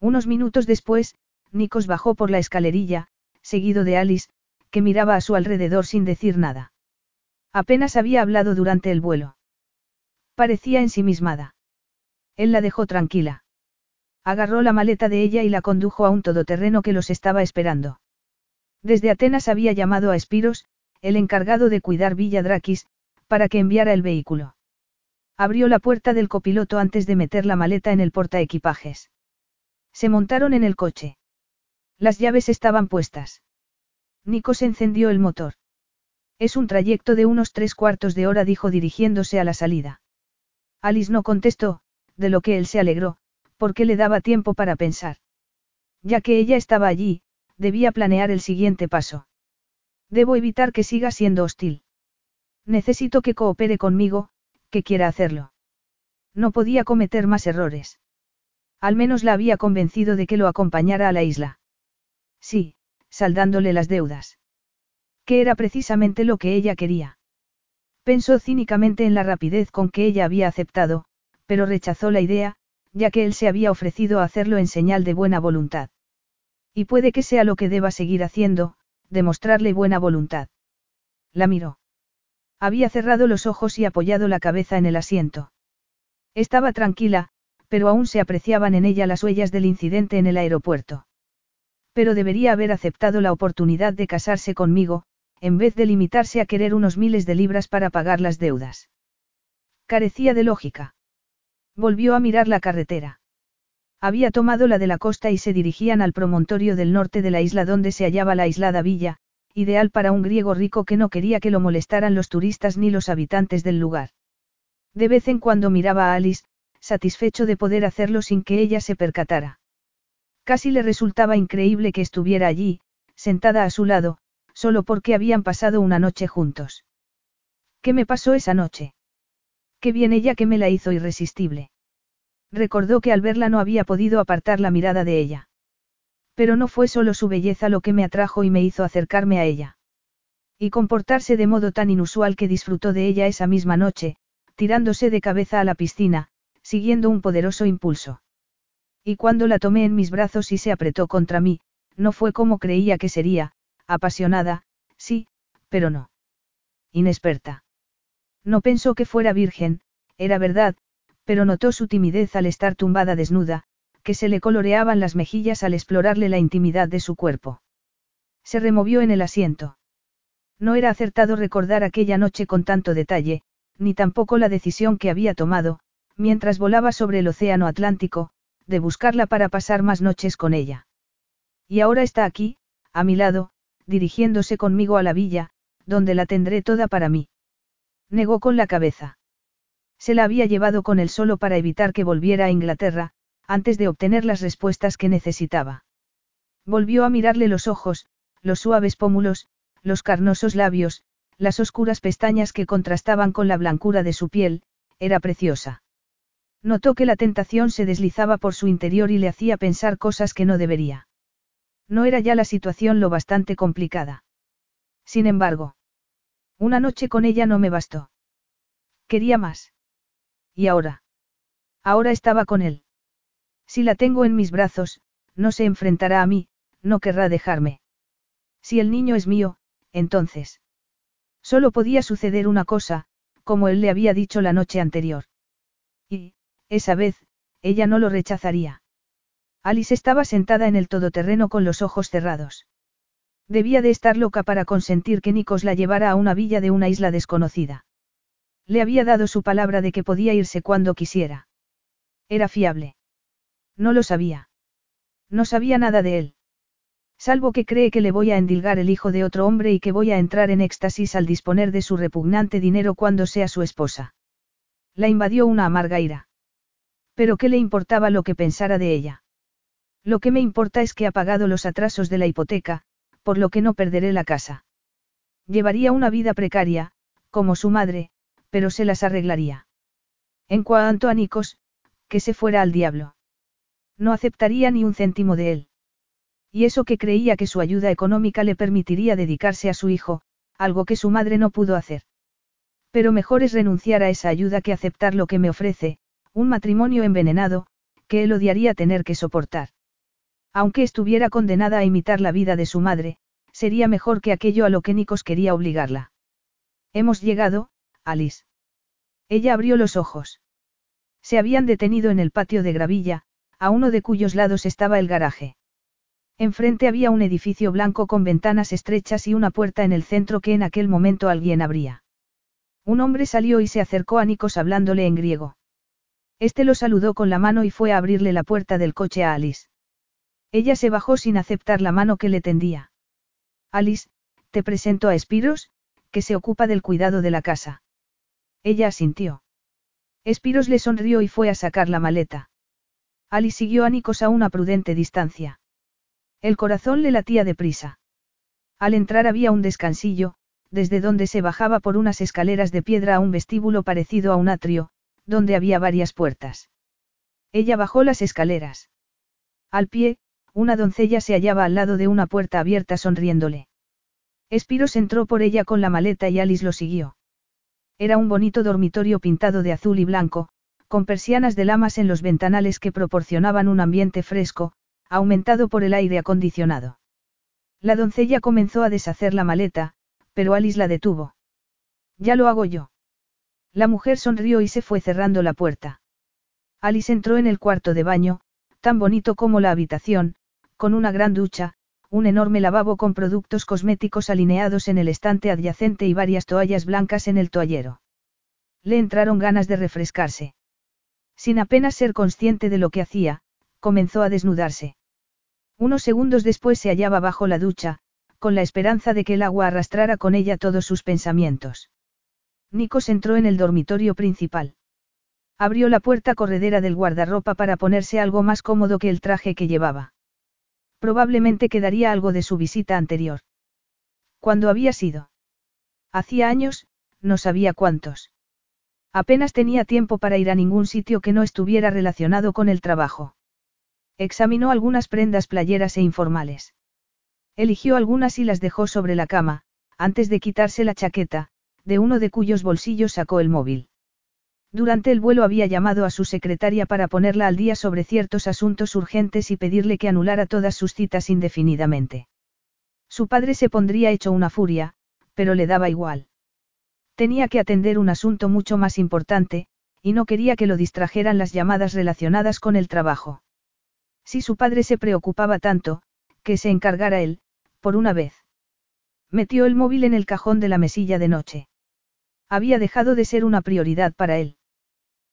Unos minutos después, Nikos bajó por la escalerilla, seguido de Alice, que miraba a su alrededor sin decir nada. Apenas había hablado durante el vuelo. Parecía ensimismada. Él la dejó tranquila. Agarró la maleta de ella y la condujo a un todoterreno que los estaba esperando. Desde Atenas había llamado a Espiros, el encargado de cuidar Villa Drakis, para que enviara el vehículo. Abrió la puerta del copiloto antes de meter la maleta en el portaequipajes. Se montaron en el coche. Las llaves estaban puestas. Nikos encendió el motor. Es un trayecto de unos tres cuartos de hora, dijo dirigiéndose a la salida. Alice no contestó, de lo que él se alegró, porque le daba tiempo para pensar. Ya que ella estaba allí, debía planear el siguiente paso. Debo evitar que siga siendo hostil. Necesito que coopere conmigo, que quiera hacerlo. No podía cometer más errores. Al menos la había convencido de que lo acompañara a la isla. Sí, saldándole las deudas. Que era precisamente lo que ella quería. Pensó cínicamente en la rapidez con que ella había aceptado, pero rechazó la idea, ya que él se había ofrecido a hacerlo en señal de buena voluntad. Y puede que sea lo que deba seguir haciendo, demostrarle buena voluntad. La miró. Había cerrado los ojos y apoyado la cabeza en el asiento. Estaba tranquila, pero aún se apreciaban en ella las huellas del incidente en el aeropuerto. Pero debería haber aceptado la oportunidad de casarse conmigo, en vez de limitarse a querer unos miles de libras para pagar las deudas. Carecía de lógica. Volvió a mirar la carretera. Había tomado la de la costa y se dirigían al promontorio del norte de la isla donde se hallaba la aislada villa, ideal para un griego rico que no quería que lo molestaran los turistas ni los habitantes del lugar. De vez en cuando miraba a Alice, satisfecho de poder hacerlo sin que ella se percatara. Casi le resultaba increíble que estuviera allí, sentada a su lado, solo porque habían pasado una noche juntos. ¿Qué me pasó esa noche? Qué bien ella que me la hizo irresistible. Recordó que al verla no había podido apartar la mirada de ella. Pero no fue solo su belleza lo que me atrajo y me hizo acercarme a ella. Y comportarse de modo tan inusual que disfrutó de ella esa misma noche, tirándose de cabeza a la piscina, siguiendo un poderoso impulso. Y cuando la tomé en mis brazos y se apretó contra mí, no fue como creía que sería, apasionada, sí, pero no. Inexperta. No pensó que fuera virgen, era verdad, pero notó su timidez al estar tumbada desnuda, que se le coloreaban las mejillas al explorarle la intimidad de su cuerpo. Se removió en el asiento. No era acertado recordar aquella noche con tanto detalle, ni tampoco la decisión que había tomado, mientras volaba sobre el océano Atlántico, de buscarla para pasar más noches con ella. Y ahora está aquí, a mi lado, dirigiéndose conmigo a la villa, donde la tendré toda para mí. Negó con la cabeza. Se la había llevado con él solo para evitar que volviera a Inglaterra, antes de obtener las respuestas que necesitaba. Volvió a mirarle los ojos, los suaves pómulos, los carnosos labios, las oscuras pestañas que contrastaban con la blancura de su piel, era preciosa. Notó que la tentación se deslizaba por su interior y le hacía pensar cosas que no debería. No era ya la situación lo bastante complicada. Sin embargo, una noche con ella no me bastó. Quería más. ¿Y ahora? Ahora estaba con él. Si la tengo en mis brazos, no se enfrentará a mí, no querrá dejarme. Si el niño es mío, entonces. Solo podía suceder una cosa, como él le había dicho la noche anterior. Y, esa vez, ella no lo rechazaría. Alice estaba sentada en el todoterreno con los ojos cerrados. Debía de estar loca para consentir que Nikos la llevara a una villa de una isla desconocida. Le había dado su palabra de que podía irse cuando quisiera. Era fiable. No lo sabía. No sabía nada de él. Salvo que cree que le voy a endilgar el hijo de otro hombre y que voy a entrar en éxtasis al disponer de su repugnante dinero cuando sea su esposa. La invadió una amarga ira. Pero ¿qué le importaba lo que pensara de ella? Lo que me importa es que ha pagado los atrasos de la hipoteca, por lo que no perderé la casa. Llevaría una vida precaria, como su madre, pero se las arreglaría. En cuanto a Nikos, que se fuera al diablo. No aceptaría ni un céntimo de él. Y eso que creía que su ayuda económica le permitiría dedicarse a su hijo, algo que su madre no pudo hacer. Pero mejor es renunciar a esa ayuda que aceptar lo que me ofrece, un matrimonio envenenado, que él odiaría tener que soportar. Aunque estuviera condenada a imitar la vida de su madre, sería mejor que aquello a lo que Nikos quería obligarla. Hemos llegado, Alice. Ella abrió los ojos. Se habían detenido en el patio de gravilla, a uno de cuyos lados estaba el garaje. Enfrente había un edificio blanco con ventanas estrechas y una puerta en el centro que en aquel momento alguien abría. Un hombre salió y se acercó a Nikos hablándole en griego. Este lo saludó con la mano y fue a abrirle la puerta del coche a Alice. Ella se bajó sin aceptar la mano que le tendía. Alice, te presento a Espiros, que se ocupa del cuidado de la casa. Ella asintió. Espiros le sonrió y fue a sacar la maleta. Alice siguió a Nikos a una prudente distancia. El corazón le latía deprisa. Al entrar había un descansillo, desde donde se bajaba por unas escaleras de piedra a un vestíbulo parecido a un atrio, donde había varias puertas. Ella bajó las escaleras. Al pie, una doncella se hallaba al lado de una puerta abierta sonriéndole. Espiros entró por ella con la maleta y Alice lo siguió. Era un bonito dormitorio pintado de azul y blanco, con persianas de lamas en los ventanales que proporcionaban un ambiente fresco, aumentado por el aire acondicionado. La doncella comenzó a deshacer la maleta, pero Alice la detuvo. Ya lo hago yo. La mujer sonrió y se fue cerrando la puerta. Alice entró en el cuarto de baño, tan bonito como la habitación, con una gran ducha, un enorme lavabo con productos cosméticos alineados en el estante adyacente y varias toallas blancas en el toallero. Le entraron ganas de refrescarse. Sin apenas ser consciente de lo que hacía, comenzó a desnudarse. Unos segundos después se hallaba bajo la ducha, con la esperanza de que el agua arrastrara con ella todos sus pensamientos. Nikos entró en el dormitorio principal. Abrió la puerta corredera del guardarropa para ponerse algo más cómodo que el traje que llevaba. Probablemente quedaría algo de su visita anterior. ¿Cuándo había sido? Hacía años, no sabía cuántos. Apenas tenía tiempo para ir a ningún sitio que no estuviera relacionado con el trabajo. Examinó algunas prendas playeras e informales. Eligió algunas y las dejó sobre la cama, antes de quitarse la chaqueta, de uno de cuyos bolsillos sacó el móvil. Durante el vuelo había llamado a su secretaria para ponerla al día sobre ciertos asuntos urgentes y pedirle que anulara todas sus citas indefinidamente. Su padre se pondría hecho una furia, pero le daba igual. Tenía que atender un asunto mucho más importante, y no quería que lo distrajeran las llamadas relacionadas con el trabajo. Si su padre se preocupaba tanto, que se encargara él, por una vez. Metió el móvil en el cajón de la mesilla de noche. Había dejado de ser una prioridad para él.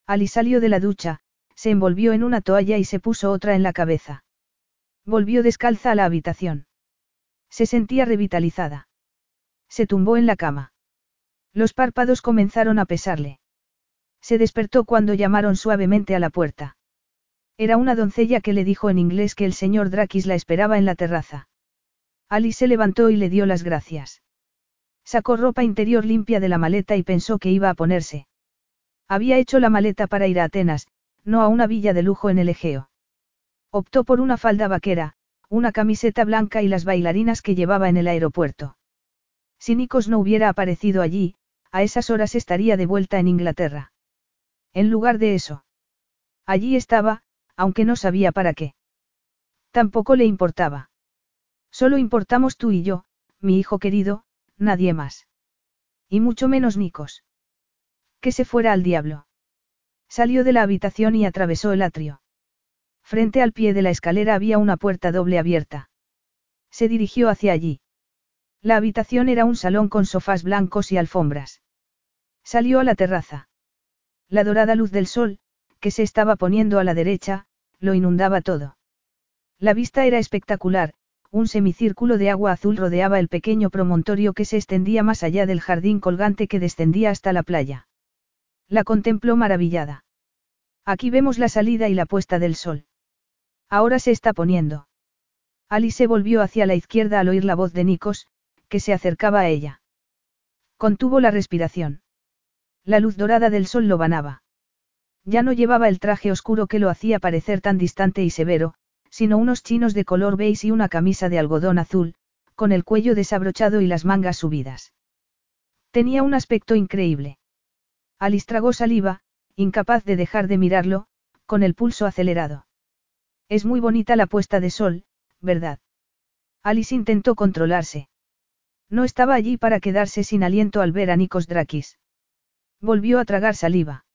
Ali salió de la ducha, se envolvió en una toalla y se puso otra en la cabeza. Volvió descalza a la habitación. Se sentía revitalizada. Se tumbó en la cama. Los párpados comenzaron a pesarle. Se despertó cuando llamaron suavemente a la puerta. Era una doncella que le dijo en inglés que el señor Drakis la esperaba en la terraza. Alice se levantó y le dio las gracias. Sacó ropa interior limpia de la maleta y pensó que iba a ponerse. Había hecho la maleta para ir a Atenas, no a una villa de lujo en el Egeo. Optó por una falda vaquera, una camiseta blanca y las bailarinas que llevaba en el aeropuerto. Si Nikos no hubiera aparecido allí, a esas horas estaría de vuelta en Inglaterra. En lugar de eso. Allí estaba, aunque no sabía para qué. Tampoco le importaba. Solo importamos tú y yo, mi hijo querido, nadie más. Y mucho menos Nikos. Que se fuera al diablo. Salió de la habitación y atravesó el atrio. Frente al pie de la escalera había una puerta doble abierta. Se dirigió hacia allí. La habitación era un salón con sofás blancos y alfombras. Salió a la terraza. La dorada luz del sol, que se estaba poniendo a la derecha, lo inundaba todo. La vista era espectacular, un semicírculo de agua azul rodeaba el pequeño promontorio que se extendía más allá del jardín colgante que descendía hasta la playa. La contempló maravillada. Aquí vemos la salida y la puesta del sol. Ahora se está poniendo. Alice se volvió hacia la izquierda al oír la voz de Nikos, que se acercaba a ella. Contuvo la respiración. La luz dorada del sol lo banaba. Ya no llevaba el traje oscuro que lo hacía parecer tan distante y severo, sino unos chinos de color beige y una camisa de algodón azul, con el cuello desabrochado y las mangas subidas. Tenía un aspecto increíble. Alice tragó saliva, incapaz de dejar de mirarlo, con el pulso acelerado. Es muy bonita la puesta de sol, ¿verdad? Alice intentó controlarse. No estaba allí para quedarse sin aliento al ver a Nikos Drakis. Volvió a tragar saliva.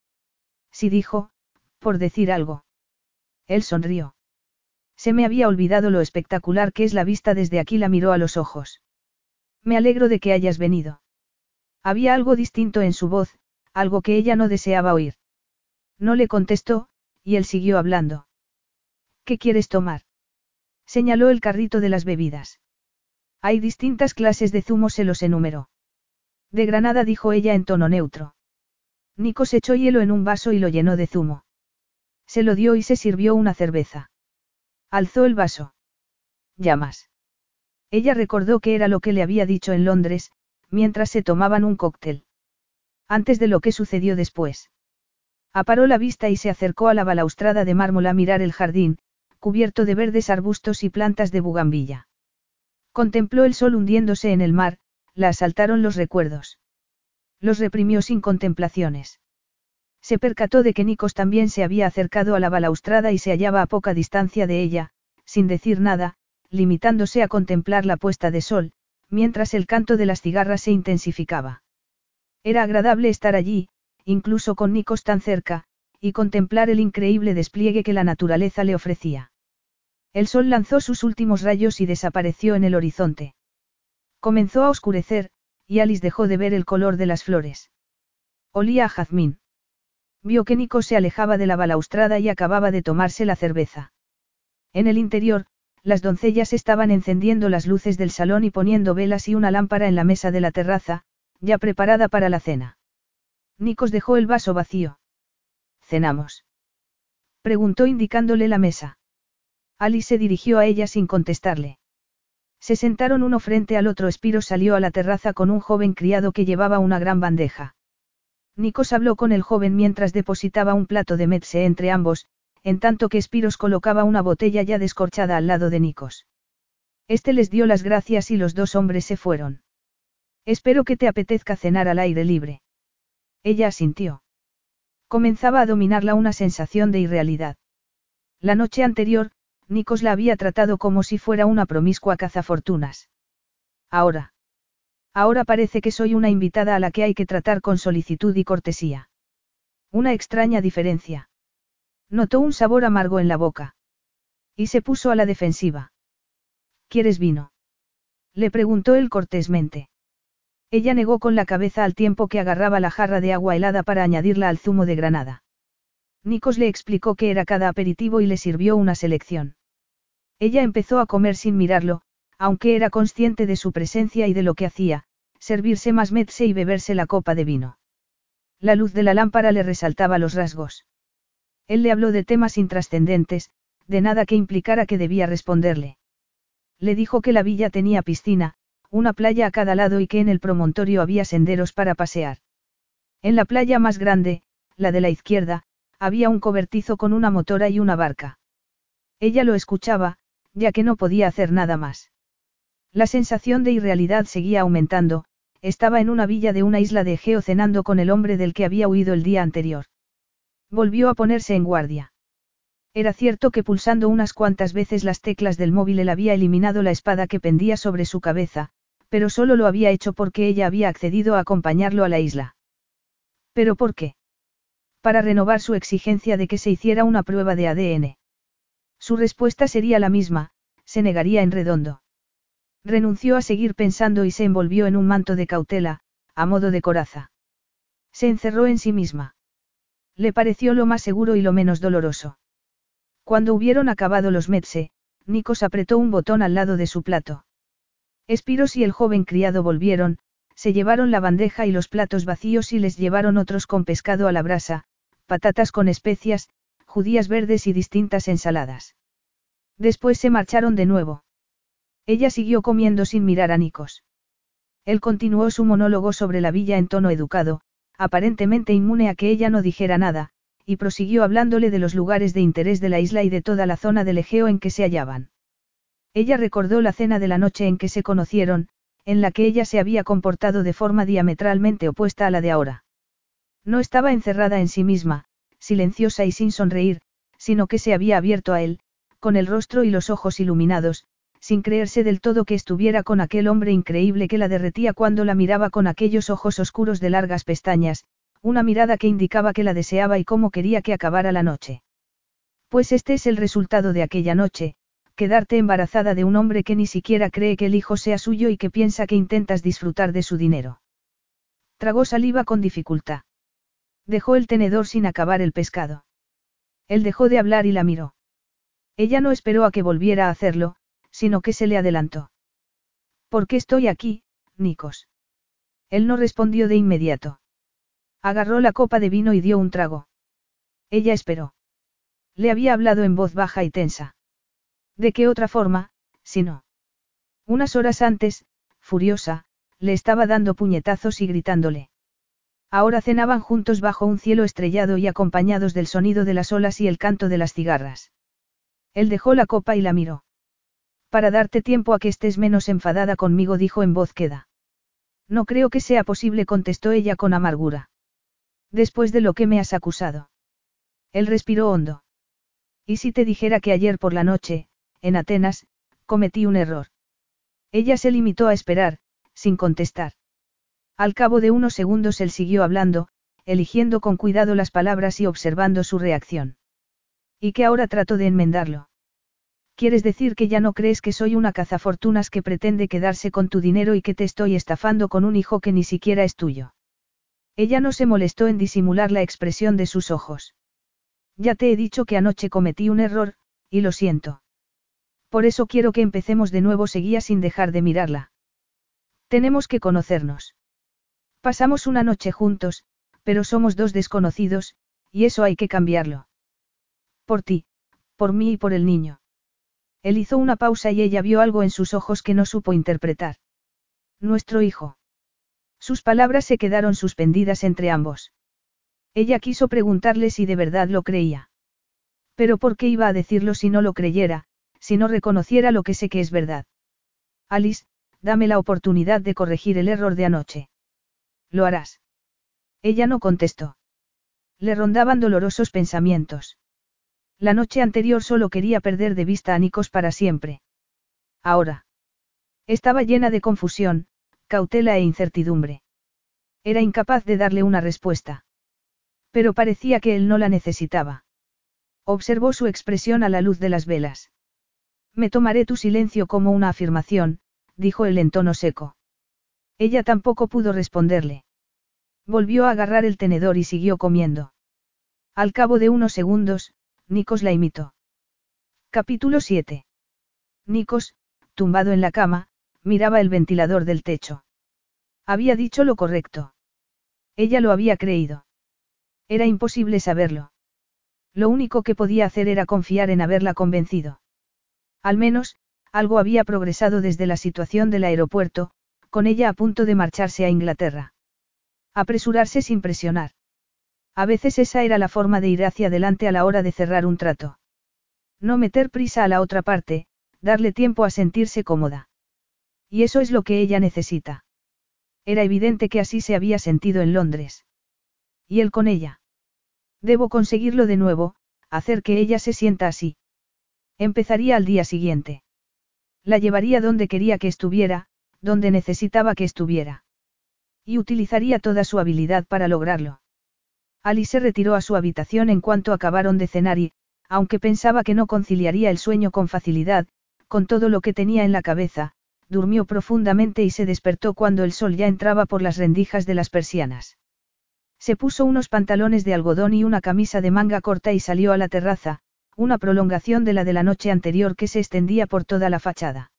Sí dijo, por decir algo. Él sonrió. Se me había olvidado lo espectacular que es la vista desde aquí la miró a los ojos. Me alegro de que hayas venido. Había algo distinto en su voz, algo que ella no deseaba oír. No le contestó, y él siguió hablando. ¿Qué quieres tomar? Señaló el carrito de las bebidas. Hay distintas clases de zumo, se los enumeró. De granada dijo ella en tono neutro. Nikos echó hielo en un vaso y lo llenó de zumo. Se lo dio y se sirvió una cerveza. Alzó el vaso. Llamas. Ella recordó que era lo que le había dicho en Londres, mientras se tomaban un cóctel. Antes de lo que sucedió después. Aparó la vista y se acercó a la balaustrada de mármol a mirar el jardín, cubierto de verdes arbustos y plantas de bugambilla. Contempló el sol hundiéndose en el mar, la asaltaron los recuerdos. Los reprimió sin contemplaciones. Se percató de que Nikos también se había acercado a la balaustrada y se hallaba a poca distancia de ella, sin decir nada, limitándose a contemplar la puesta de sol, mientras el canto de las cigarras se intensificaba. Era agradable estar allí, incluso con Nikos tan cerca, y contemplar el increíble despliegue que la naturaleza le ofrecía. El sol lanzó sus últimos rayos y desapareció en el horizonte. Comenzó a oscurecer, y Alice dejó de ver el color de las flores. Olía a jazmín. Vio que Nico se alejaba de la balaustrada y acababa de tomarse la cerveza. En el interior, las doncellas estaban encendiendo las luces del salón y poniendo velas y una lámpara en la mesa de la terraza, ya preparada para la cena. Nikos dejó el vaso vacío. ¿Cenamos? Preguntó indicándole la mesa. Alice se dirigió a ella sin contestarle. Se sentaron uno frente al otro. Espiro salió a la terraza con un joven criado que llevaba una gran bandeja. Nikos habló con el joven mientras depositaba un plato de metse entre ambos, en tanto que Espiros colocaba una botella ya descorchada al lado de Nikos. Este les dio las gracias y los dos hombres se fueron. Espero que te apetezca cenar al aire libre. Ella asintió. Comenzaba a dominarla una sensación de irrealidad. La noche anterior, Nikos la había tratado como si fuera una promiscua cazafortunas. Ahora. Ahora parece que soy una invitada a la que hay que tratar con solicitud y cortesía. Una extraña diferencia. Notó un sabor amargo en la boca. Y se puso a la defensiva. ¿Quieres vino? Le preguntó él cortésmente. Ella negó con la cabeza al tiempo que agarraba la jarra de agua helada para añadirla al zumo de granada. Nikos le explicó qué era cada aperitivo y le sirvió una selección. Ella empezó a comer sin mirarlo, aunque era consciente de su presencia y de lo que hacía, servirse más metse y beberse la copa de vino. La luz de la lámpara le resaltaba los rasgos. Él le habló de temas intrascendentes, de nada que implicara que debía responderle. Le dijo que la villa tenía piscina, una playa a cada lado y que en el promontorio había senderos para pasear. En la playa más grande, la de la izquierda, había un cobertizo con una motora y una barca. Ella lo escuchaba, ya que no podía hacer nada más. La sensación de irrealidad seguía aumentando, estaba en una villa de una isla de Egeo cenando con el hombre del que había huido el día anterior. Volvió a ponerse en guardia. Era cierto que pulsando unas cuantas veces las teclas del móvil él había eliminado la espada que pendía sobre su cabeza, pero solo lo había hecho porque ella había accedido a acompañarlo a la isla. ¿Pero por qué? Para renovar su exigencia de que se hiciera una prueba de ADN. Su respuesta sería la misma, se negaría en redondo. Renunció a seguir pensando y se envolvió en un manto de cautela, a modo de coraza. Se encerró en sí misma. Le pareció lo más seguro y lo menos doloroso. Cuando hubieron acabado los Metze, Nikos apretó un botón al lado de su plato. Espiros y el joven criado volvieron, se llevaron la bandeja y los platos vacíos y les llevaron otros con pescado a la brasa, patatas con especias, judías verdes y distintas ensaladas. Después se marcharon de nuevo. Ella siguió comiendo sin mirar a Nikos. Él continuó su monólogo sobre la villa en tono educado, aparentemente inmune a que ella no dijera nada, y prosiguió hablándole de los lugares de interés de la isla y de toda la zona del Egeo en que se hallaban. Ella recordó la cena de la noche en que se conocieron, en la que ella se había comportado de forma diametralmente opuesta a la de ahora. No estaba encerrada en sí misma, silenciosa y sin sonreír, sino que se había abierto a él, con el rostro y los ojos iluminados, sin creerse del todo que estuviera con aquel hombre increíble que la derretía cuando la miraba con aquellos ojos oscuros de largas pestañas, una mirada que indicaba que la deseaba y cómo quería que acabara la noche. Pues este es el resultado de aquella noche, quedarte embarazada de un hombre que ni siquiera cree que el hijo sea suyo y que piensa que intentas disfrutar de su dinero. Tragó saliva con dificultad. Dejó el tenedor sin acabar el pescado. Él dejó de hablar y la miró. Ella no esperó a que volviera a hacerlo, sino que se le adelantó. ¿Por qué estoy aquí, Nikos? Él no respondió de inmediato. Agarró la copa de vino y dio un trago. Ella esperó. Le había hablado en voz baja y tensa. ¿De qué otra forma, si no? Unas horas antes, furiosa, le estaba dando puñetazos y gritándole. Ahora cenaban juntos bajo un cielo estrellado y acompañados del sonido de las olas y el canto de las cigarras. Él dejó la copa y la miró. Para darte tiempo a que estés menos enfadada conmigo, dijo en voz queda. No creo que sea posible, contestó ella con amargura. Después de lo que me has acusado. Él respiró hondo. ¿Y si te dijera que ayer por la noche, en Atenas, cometí un error? Ella se limitó a esperar, sin contestar. Al cabo de unos segundos él siguió hablando, eligiendo con cuidado las palabras y observando su reacción. ¿Y que ahora trato de enmendarlo? ¿Quieres decir que ya no crees que soy una cazafortunas que pretende quedarse con tu dinero y que te estoy estafando con un hijo que ni siquiera es tuyo? Ella no se molestó en disimular la expresión de sus ojos. Ya te he dicho que anoche cometí un error, y lo siento. Por eso quiero que empecemos de nuevo, seguía sin dejar de mirarla. Tenemos que conocernos. Pasamos una noche juntos, pero somos dos desconocidos, y eso hay que cambiarlo. Por ti, por mí y por el niño. Él hizo una pausa y ella vio algo en sus ojos que no supo interpretar. Nuestro hijo. Sus palabras se quedaron suspendidas entre ambos. Ella quiso preguntarle si de verdad lo creía. Pero ¿por qué iba a decirlo si no lo creyera, si no reconociera lo que sé que es verdad? Alice, dame la oportunidad de corregir el error de anoche. Lo harás. Ella no contestó. Le rondaban dolorosos pensamientos. La noche anterior solo quería perder de vista a Nikos para siempre. Ahora. Estaba llena de confusión, cautela e incertidumbre. Era incapaz de darle una respuesta. Pero parecía que él no la necesitaba. Observó su expresión a la luz de las velas. Me tomaré tu silencio como una afirmación, dijo él en tono seco. Ella tampoco pudo responderle. Volvió a agarrar el tenedor y siguió comiendo. Al cabo de unos segundos, Nikos la imitó. Capítulo 7. Nikos, tumbado en la cama, miraba el ventilador del techo. Había dicho lo correcto. Ella lo había creído. Era imposible saberlo. Lo único que podía hacer era confiar en haberla convencido. Al menos, algo había progresado desde la situación del aeropuerto, con ella a punto de marcharse a Inglaterra. Apresurarse sin presionar. A veces esa era la forma de ir hacia adelante a la hora de cerrar un trato. No meter prisa a la otra parte, darle tiempo a sentirse cómoda. Y eso es lo que ella necesita. Era evidente que así se había sentido en Londres. Y él con ella. Debo conseguirlo de nuevo, hacer que ella se sienta así. Empezaría al día siguiente. La llevaría donde quería que estuviera, donde necesitaba que estuviera. Y utilizaría toda su habilidad para lograrlo. Ali se retiró a su habitación en cuanto acabaron de cenar y, aunque pensaba que no conciliaría el sueño con facilidad, con todo lo que tenía en la cabeza, durmió profundamente y se despertó cuando el sol ya entraba por las rendijas de las persianas. Se puso unos pantalones de algodón y una camisa de manga corta y salió a la terraza, una prolongación de la de la noche anterior que se extendía por toda la fachada.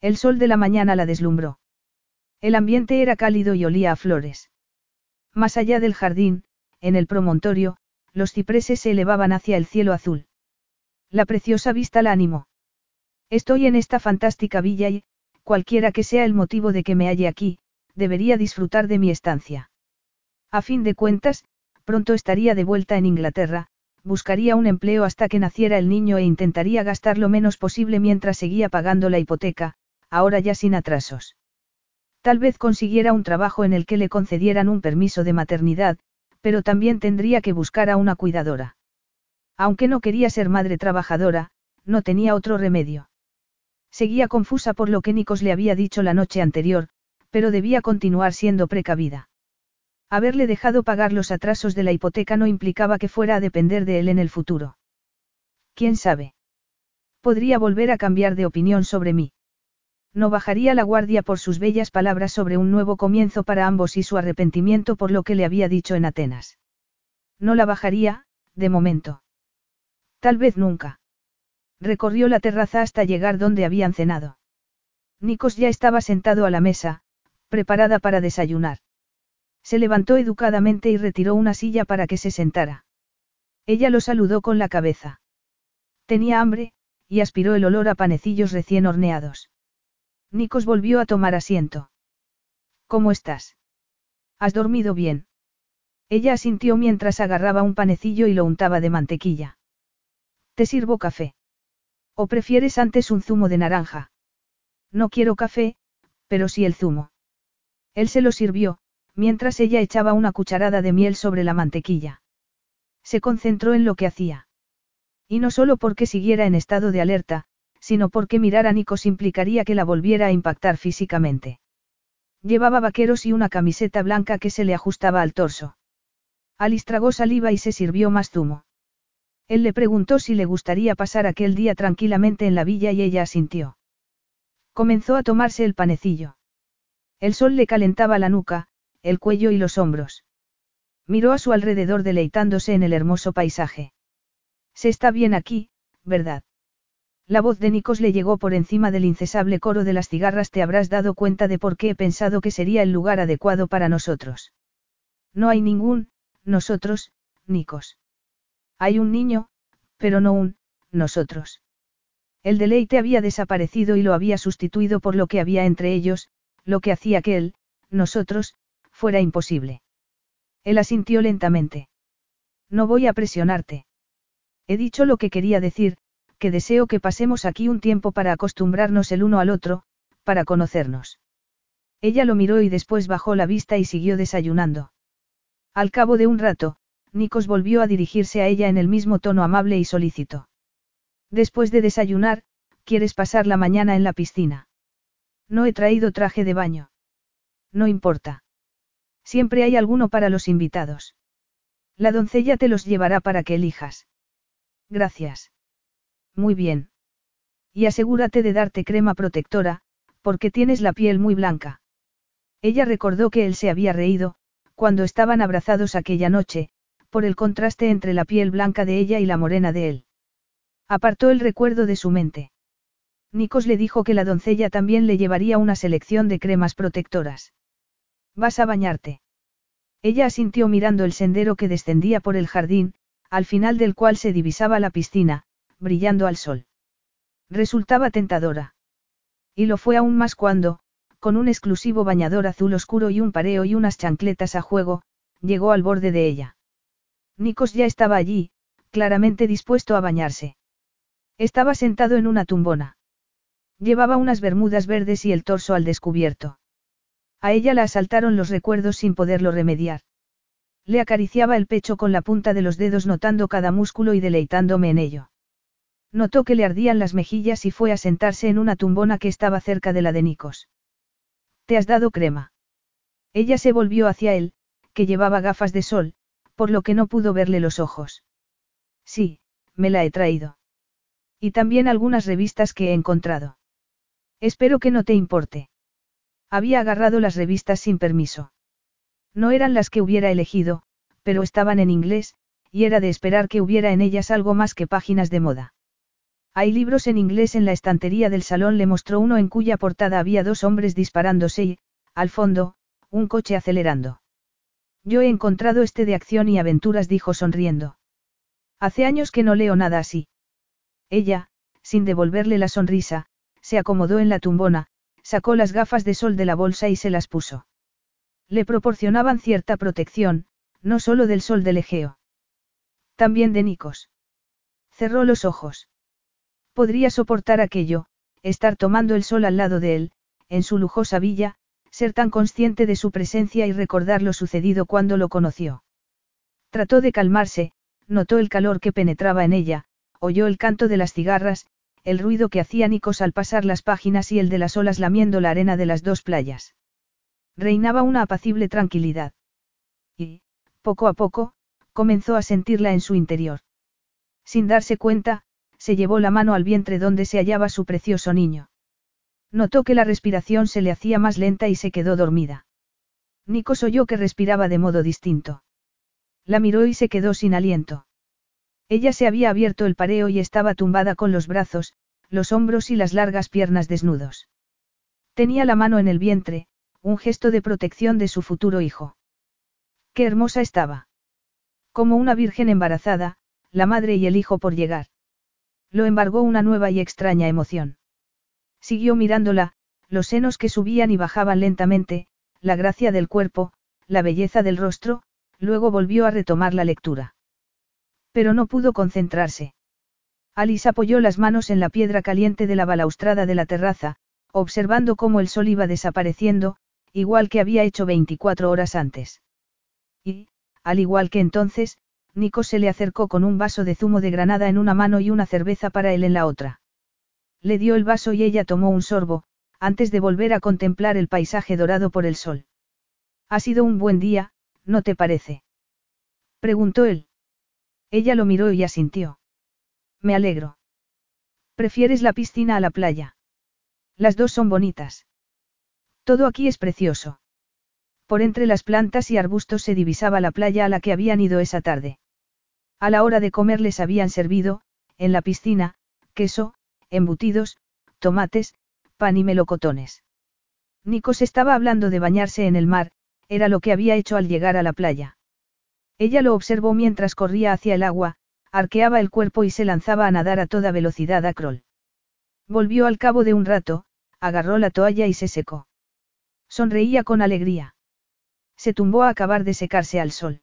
El sol de la mañana la deslumbró. El ambiente era cálido y olía a flores. Más allá del jardín, en el promontorio, los cipreses se elevaban hacia el cielo azul. La preciosa vista la animó. Estoy en esta fantástica villa y, cualquiera que sea el motivo de que me halle aquí, debería disfrutar de mi estancia. A fin de cuentas, pronto estaría de vuelta en Inglaterra, buscaría un empleo hasta que naciera el niño e intentaría gastar lo menos posible mientras seguía pagando la hipoteca, ahora ya sin atrasos. Tal vez consiguiera un trabajo en el que le concedieran un permiso de maternidad, pero también tendría que buscar a una cuidadora. Aunque no quería ser madre trabajadora, no tenía otro remedio. Seguía confusa por lo que Nikos le había dicho la noche anterior, pero debía continuar siendo precavida. Haberle dejado pagar los atrasos de la hipoteca no implicaba que fuera a depender de él en el futuro. ¿Quién sabe? Podría volver a cambiar de opinión sobre mí. No bajaría la guardia por sus bellas palabras sobre un nuevo comienzo para ambos y su arrepentimiento por lo que le había dicho en Atenas. No la bajaría, de momento. Tal vez nunca. Recorrió la terraza hasta llegar donde habían cenado. Nikos ya estaba sentado a la mesa, preparada para desayunar. Se levantó educadamente y retiró una silla para que se sentara. Ella lo saludó con la cabeza. Tenía hambre, y aspiró el olor a panecillos recién horneados. Nikos volvió a tomar asiento. ¿Cómo estás? ¿Has dormido bien? Ella asintió mientras agarraba un panecillo y lo untaba de mantequilla. ¿Te sirvo café? ¿O prefieres antes un zumo de naranja? No quiero café, pero sí el zumo. Él se lo sirvió, mientras ella echaba una cucharada de miel sobre la mantequilla. Se concentró en lo que hacía. Y no solo porque siguiera en estado de alerta, sino porque mirar a Nikos implicaría que la volviera a impactar físicamente. Llevaba vaqueros y una camiseta blanca que se le ajustaba al torso. Alice tragó saliva y se sirvió más zumo. Él le preguntó si le gustaría pasar aquel día tranquilamente en la villa y ella asintió. Comenzó a tomarse el panecillo. El sol le calentaba la nuca, el cuello y los hombros. Miró a su alrededor deleitándose en el hermoso paisaje. Se está bien aquí, ¿verdad? La voz de Nikos le llegó por encima del incesable coro de las cigarras. Te habrás dado cuenta de por qué he pensado que sería el lugar adecuado para nosotros. No hay ningún, nosotros, Nikos. Hay un niño, pero no un, nosotros. El deleite había desaparecido y lo había sustituido por lo que había entre ellos, lo que hacía que él, nosotros, fuera imposible. Él asintió lentamente. No voy a presionarte. He dicho lo que quería decir, que deseo que pasemos aquí un tiempo para acostumbrarnos el uno al otro, para conocernos. Ella lo miró y después bajó la vista y siguió desayunando. Al cabo de un rato, Nikos volvió a dirigirse a ella en el mismo tono amable y solícito. Después de desayunar, ¿quieres pasar la mañana en la piscina? No he traído traje de baño. No importa. Siempre hay alguno para los invitados. La doncella te los llevará para que elijas. Gracias. Muy bien. Y asegúrate de darte crema protectora, porque tienes la piel muy blanca. Ella recordó que él se había reído, cuando estaban abrazados aquella noche, por el contraste entre la piel blanca de ella y la morena de él. Apartó el recuerdo de su mente. Nikos le dijo que la doncella también le llevaría una selección de cremas protectoras. ¿Vas a bañarte? Ella asintió mirando el sendero que descendía por el jardín, al final del cual se divisaba la piscina, brillando al sol. Resultaba tentadora. Y lo fue aún más cuando, con un exclusivo bañador azul oscuro y un pareo y unas chancletas a juego, llegó al borde de ella. Nikos ya estaba allí, claramente dispuesto a bañarse. Estaba sentado en una tumbona. Llevaba unas bermudas verdes y el torso al descubierto. A ella la asaltaron los recuerdos sin poderlo remediar. Le acariciaba el pecho con la punta de los dedos notando cada músculo y deleitándome en ello. Notó que le ardían las mejillas y fue a sentarse en una tumbona que estaba cerca de la de Nikos. ¿Te has dado crema? Ella se volvió hacia él, que llevaba gafas de sol, por lo que no pudo verle los ojos. Sí, me la he traído. Y también algunas revistas que he encontrado. Espero que no te importe. Había agarrado las revistas sin permiso. No eran las que hubiera elegido, pero estaban en inglés, y era de esperar que hubiera en ellas algo más que páginas de moda. Hay libros en inglés en la estantería del salón, le mostró uno en cuya portada había dos hombres disparándose y, al fondo, un coche acelerando. Yo he encontrado este de acción y aventuras, dijo sonriendo. Hace años que no leo nada así. Ella, sin devolverle la sonrisa, se acomodó en la tumbona, sacó las gafas de sol de la bolsa y se las puso. Le proporcionaban cierta protección, no solo del sol del Egeo. También de Nikos. Cerró los ojos. Podría soportar aquello, estar tomando el sol al lado de él, en su lujosa villa, ser tan consciente de su presencia y recordar lo sucedido cuando lo conoció. Trató de calmarse, notó el calor que penetraba en ella, oyó el canto de las cigarras, el ruido que hacía Nikos al pasar las páginas y el de las olas lamiendo la arena de las dos playas. Reinaba una apacible tranquilidad. Y, poco a poco, comenzó a sentirla en su interior. Sin darse cuenta, se llevó la mano al vientre donde se hallaba su precioso niño. Notó que la respiración se le hacía más lenta y se quedó dormida. Nikos oyó que respiraba de modo distinto. La miró y se quedó sin aliento. Ella se había abierto el pareo y estaba tumbada con los brazos, los hombros y las largas piernas desnudos. Tenía la mano en el vientre, un gesto de protección de su futuro hijo. Qué hermosa estaba. Como una virgen embarazada, la madre y el hijo por llegar. Lo embargó una nueva y extraña emoción. Siguió mirándola, los senos que subían y bajaban lentamente, la gracia del cuerpo, la belleza del rostro, luego volvió a retomar la lectura. Pero no pudo concentrarse. Alice apoyó las manos en la piedra caliente de la balaustrada de la terraza, observando cómo el sol iba desapareciendo, igual que había hecho 24 horas antes. Y, al igual que entonces, Nico se le acercó con un vaso de zumo de granada en una mano y una cerveza para él en la otra. Le dio el vaso y ella tomó un sorbo, antes de volver a contemplar el paisaje dorado por el sol. Ha sido un buen día, ¿no te parece? Preguntó él. Ella lo miró y asintió. Me alegro. ¿Prefieres la piscina a la playa? Las dos son bonitas. Todo aquí es precioso. Por entre las plantas y arbustos se divisaba la playa a la que habían ido esa tarde. A la hora de comer les habían servido, en la piscina, queso, embutidos, tomates, pan y melocotones. Nikos estaba hablando de bañarse en el mar, era lo que había hecho al llegar a la playa. Ella lo observó mientras corría hacia el agua, arqueaba el cuerpo y se lanzaba a nadar a toda velocidad a Kroll. Volvió al cabo de un rato, agarró la toalla y se secó. Sonreía con alegría. Se tumbó a acabar de secarse al sol.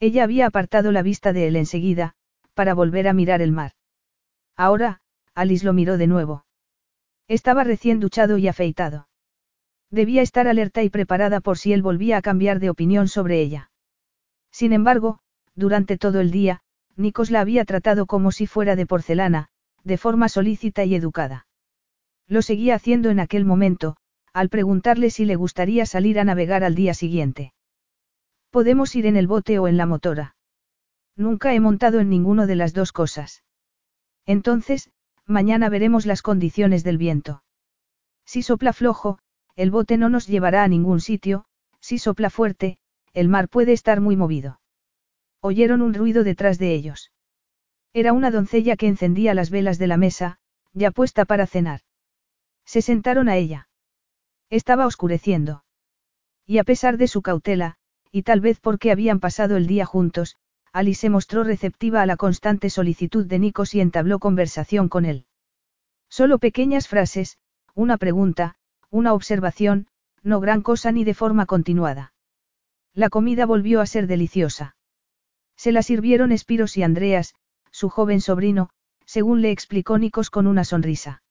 Ella había apartado la vista de él enseguida, para volver a mirar el mar. Ahora, Alice lo miró de nuevo. Estaba recién duchado y afeitado. Debía estar alerta y preparada por si él volvía a cambiar de opinión sobre ella. Sin embargo, durante todo el día, Nikos la había tratado como si fuera de porcelana, de forma solícita y educada. Lo seguía haciendo en aquel momento, al preguntarle si le gustaría salir a navegar al día siguiente. Podemos ir en el bote o en la motora. Nunca he montado en ninguno de las dos cosas. Entonces, mañana veremos las condiciones del viento. Si sopla flojo, el bote no nos llevará a ningún sitio, si sopla fuerte, el mar puede estar muy movido. Oyeron un ruido detrás de ellos. Era una doncella que encendía las velas de la mesa, ya puesta para cenar. Se sentaron a ella. Estaba oscureciendo. Y a pesar de su cautela, y tal vez porque habían pasado el día juntos, Alice se mostró receptiva a la constante solicitud de Nikos y entabló conversación con él. Solo pequeñas frases, una pregunta, una observación, no gran cosa ni de forma continuada. La comida volvió a ser deliciosa. Se la sirvieron Espiros y Andreas, su joven sobrino, según le explicó Nikos con una sonrisa.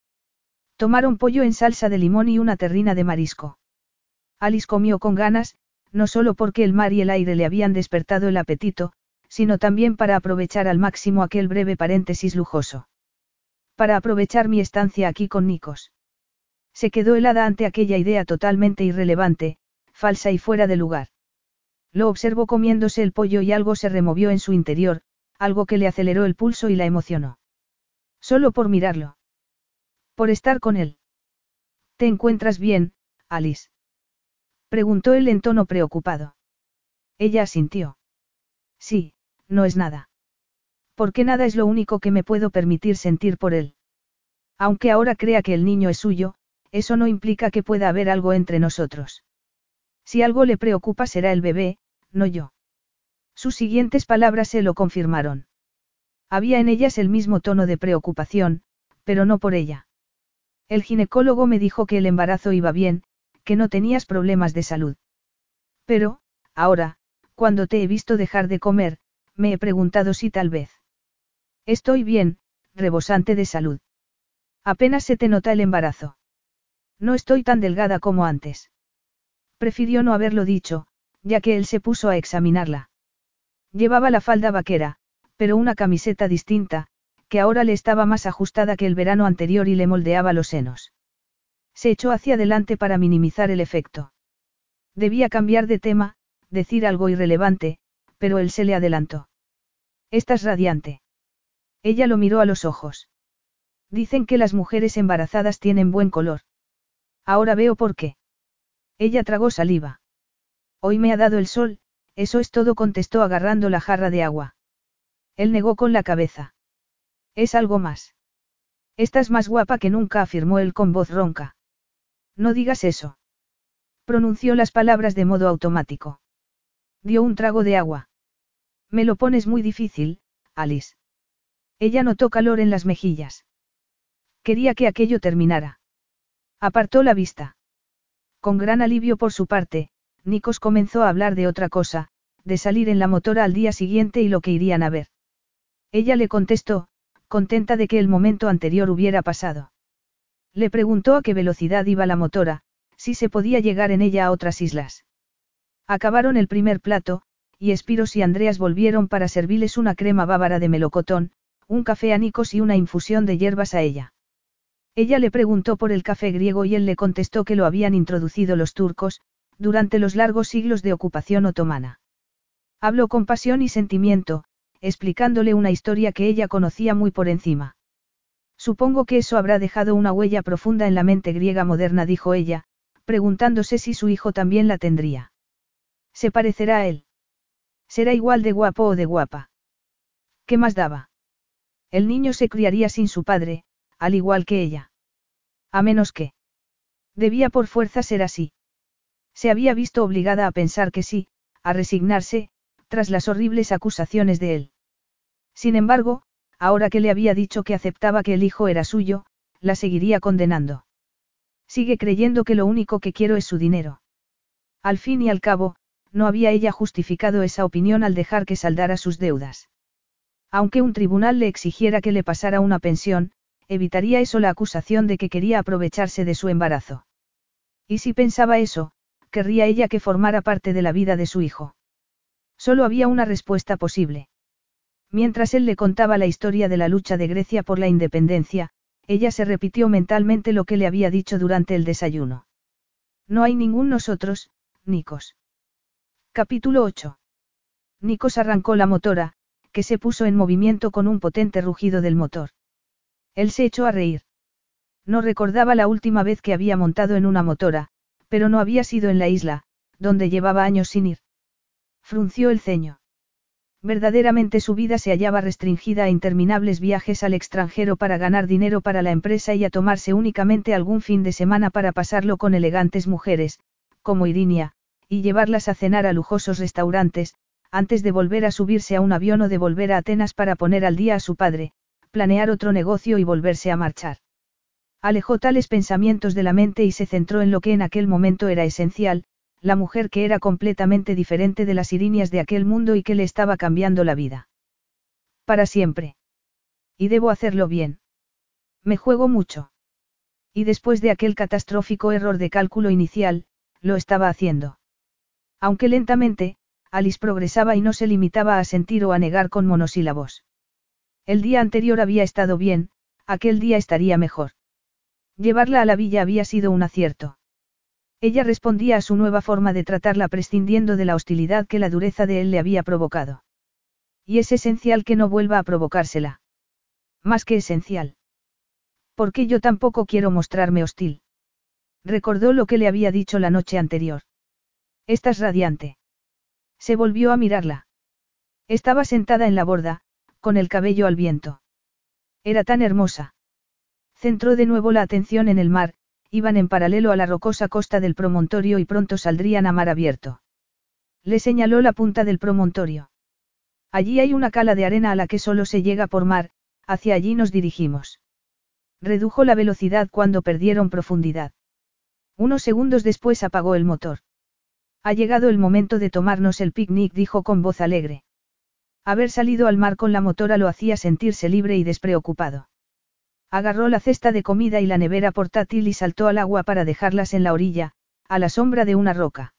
Tomaron pollo en salsa de limón y una terrina de marisco. Alice comió con ganas, no solo porque el mar y el aire le habían despertado el apetito, sino también para aprovechar al máximo aquel breve paréntesis lujoso. Para aprovechar mi estancia aquí con Nikos. Se quedó helada ante aquella idea totalmente irrelevante, falsa y fuera de lugar. Lo observó comiéndose el pollo y algo se removió en su interior, algo que le aceleró el pulso y la emocionó. Solo por mirarlo. Por estar con él. ¿Te encuentras bien, Alice? Preguntó él en tono preocupado. Ella asintió. Sí, no es nada. Porque nada es lo único que me puedo permitir sentir por él. Aunque ahora crea que el niño es suyo, eso no implica que pueda haber algo entre nosotros. Si algo le preocupa será el bebé, no yo. Sus siguientes palabras se lo confirmaron. Había en ellas el mismo tono de preocupación, pero no por ella. El ginecólogo me dijo que el embarazo iba bien, que no tenías problemas de salud. Pero, ahora, cuando te he visto dejar de comer, me he preguntado si tal vez. Estoy bien, rebosante de salud. Apenas se te nota el embarazo. No estoy tan delgada como antes. Prefirió no haberlo dicho, ya que él se puso a examinarla. Llevaba la falda vaquera, pero una camiseta distinta, que ahora le estaba más ajustada que el verano anterior y le moldeaba los senos. Se echó hacia adelante para minimizar el efecto. Debía cambiar de tema, decir algo irrelevante, pero él se le adelantó. Estás radiante. Ella lo miró a los ojos. Dicen que las mujeres embarazadas tienen buen color. Ahora veo por qué. Ella tragó saliva. Hoy me ha dado el sol, eso es todo, contestó agarrando la jarra de agua. Él negó con la cabeza. Es algo más. Estás más guapa que nunca, afirmó él con voz ronca. No digas eso. Pronunció las palabras de modo automático. Dio un trago de agua. Me lo pones muy difícil, Alice. Ella notó calor en las mejillas. Quería que aquello terminara. Apartó la vista. Con gran alivio por su parte, Nikos comenzó a hablar de otra cosa, de salir en la motora al día siguiente y lo que irían a ver. Ella le contestó, contenta de que el momento anterior hubiera pasado. Le preguntó a qué velocidad iba la motora, si se podía llegar en ella a otras islas. Acabaron el primer plato, y Espiros y Andreas volvieron para servirles una crema bávara de melocotón, un café a Nikos y una infusión de hierbas a ella. Ella le preguntó por el café griego y él le contestó que lo habían introducido los turcos, durante los largos siglos de ocupación otomana. Habló con pasión y sentimiento, explicándole una historia que ella conocía muy por encima. Supongo que eso habrá dejado una huella profunda en la mente griega moderna, dijo ella, preguntándose si su hijo también la tendría. ¿Se parecerá a él? ¿Será igual de guapo o de guapa? ¿Qué más daba? El niño se criaría sin su padre, al igual que ella. A menos que. Debía por fuerza ser así. Se había visto obligada a pensar que sí, a resignarse, tras las horribles acusaciones de él. Sin embargo, ahora que le había dicho que aceptaba que el hijo era suyo, la seguiría condenando. Sigue creyendo que lo único que quiero es su dinero. Al fin y al cabo, no había ella justificado esa opinión al dejar que saldara sus deudas. Aunque un tribunal le exigiera que le pasara una pensión, evitaría eso la acusación de que quería aprovecharse de su embarazo. Y si pensaba eso, querría ella que formara parte de la vida de su hijo. Solo había una respuesta posible. Mientras él le contaba la historia de la lucha de Grecia por la independencia, ella se repitió mentalmente lo que le había dicho durante el desayuno. No hay ningún nosotros, Nikos. Capítulo 8. Nikos arrancó la motora, que se puso en movimiento con un potente rugido del motor. Él se echó a reír. No recordaba la última vez que había montado en una motora, pero no había sido en la isla, donde llevaba años sin ir. Frunció el ceño. Verdaderamente su vida se hallaba restringida a interminables viajes al extranjero para ganar dinero para la empresa y a tomarse únicamente algún fin de semana para pasarlo con elegantes mujeres, como Irinia, y llevarlas a cenar a lujosos restaurantes, antes de volver a subirse a un avión o de volver a Atenas para poner al día a su padre, planear otro negocio y volverse a marchar. Alejó tales pensamientos de la mente y se centró en lo que en aquel momento era esencial, la mujer que era completamente diferente de las irinias de aquel mundo y que le estaba cambiando la vida. Para siempre. Y debo hacerlo bien. Me juego mucho. Y después de aquel catastrófico error de cálculo inicial, lo estaba haciendo. Aunque lentamente, Alice progresaba y no se limitaba a sentir o a negar con monosílabos. El día anterior había estado bien, aquel día estaría mejor. Llevarla a la villa había sido un acierto. Ella respondía a su nueva forma de tratarla prescindiendo de la hostilidad que la dureza de él le había provocado. Y es esencial que no vuelva a provocársela. Más que esencial. Porque yo tampoco quiero mostrarme hostil. Recordó lo que le había dicho la noche anterior. Estás radiante. Se volvió a mirarla. Estaba sentada en la borda, con el cabello al viento. Era tan hermosa. Centró de nuevo la atención en el mar, iban en paralelo a la rocosa costa del promontorio y pronto saldrían a mar abierto. Le señaló la punta del promontorio. Allí hay una cala de arena a la que solo se llega por mar, hacia allí nos dirigimos. Redujo la velocidad cuando perdieron profundidad. Unos segundos después apagó el motor. Ha llegado el momento de tomarnos el picnic, dijo con voz alegre. Haber salido al mar con la motora lo hacía sentirse libre y despreocupado. Agarró la cesta de comida y la nevera portátil y saltó al agua para dejarlas en la orilla, a la sombra de una roca.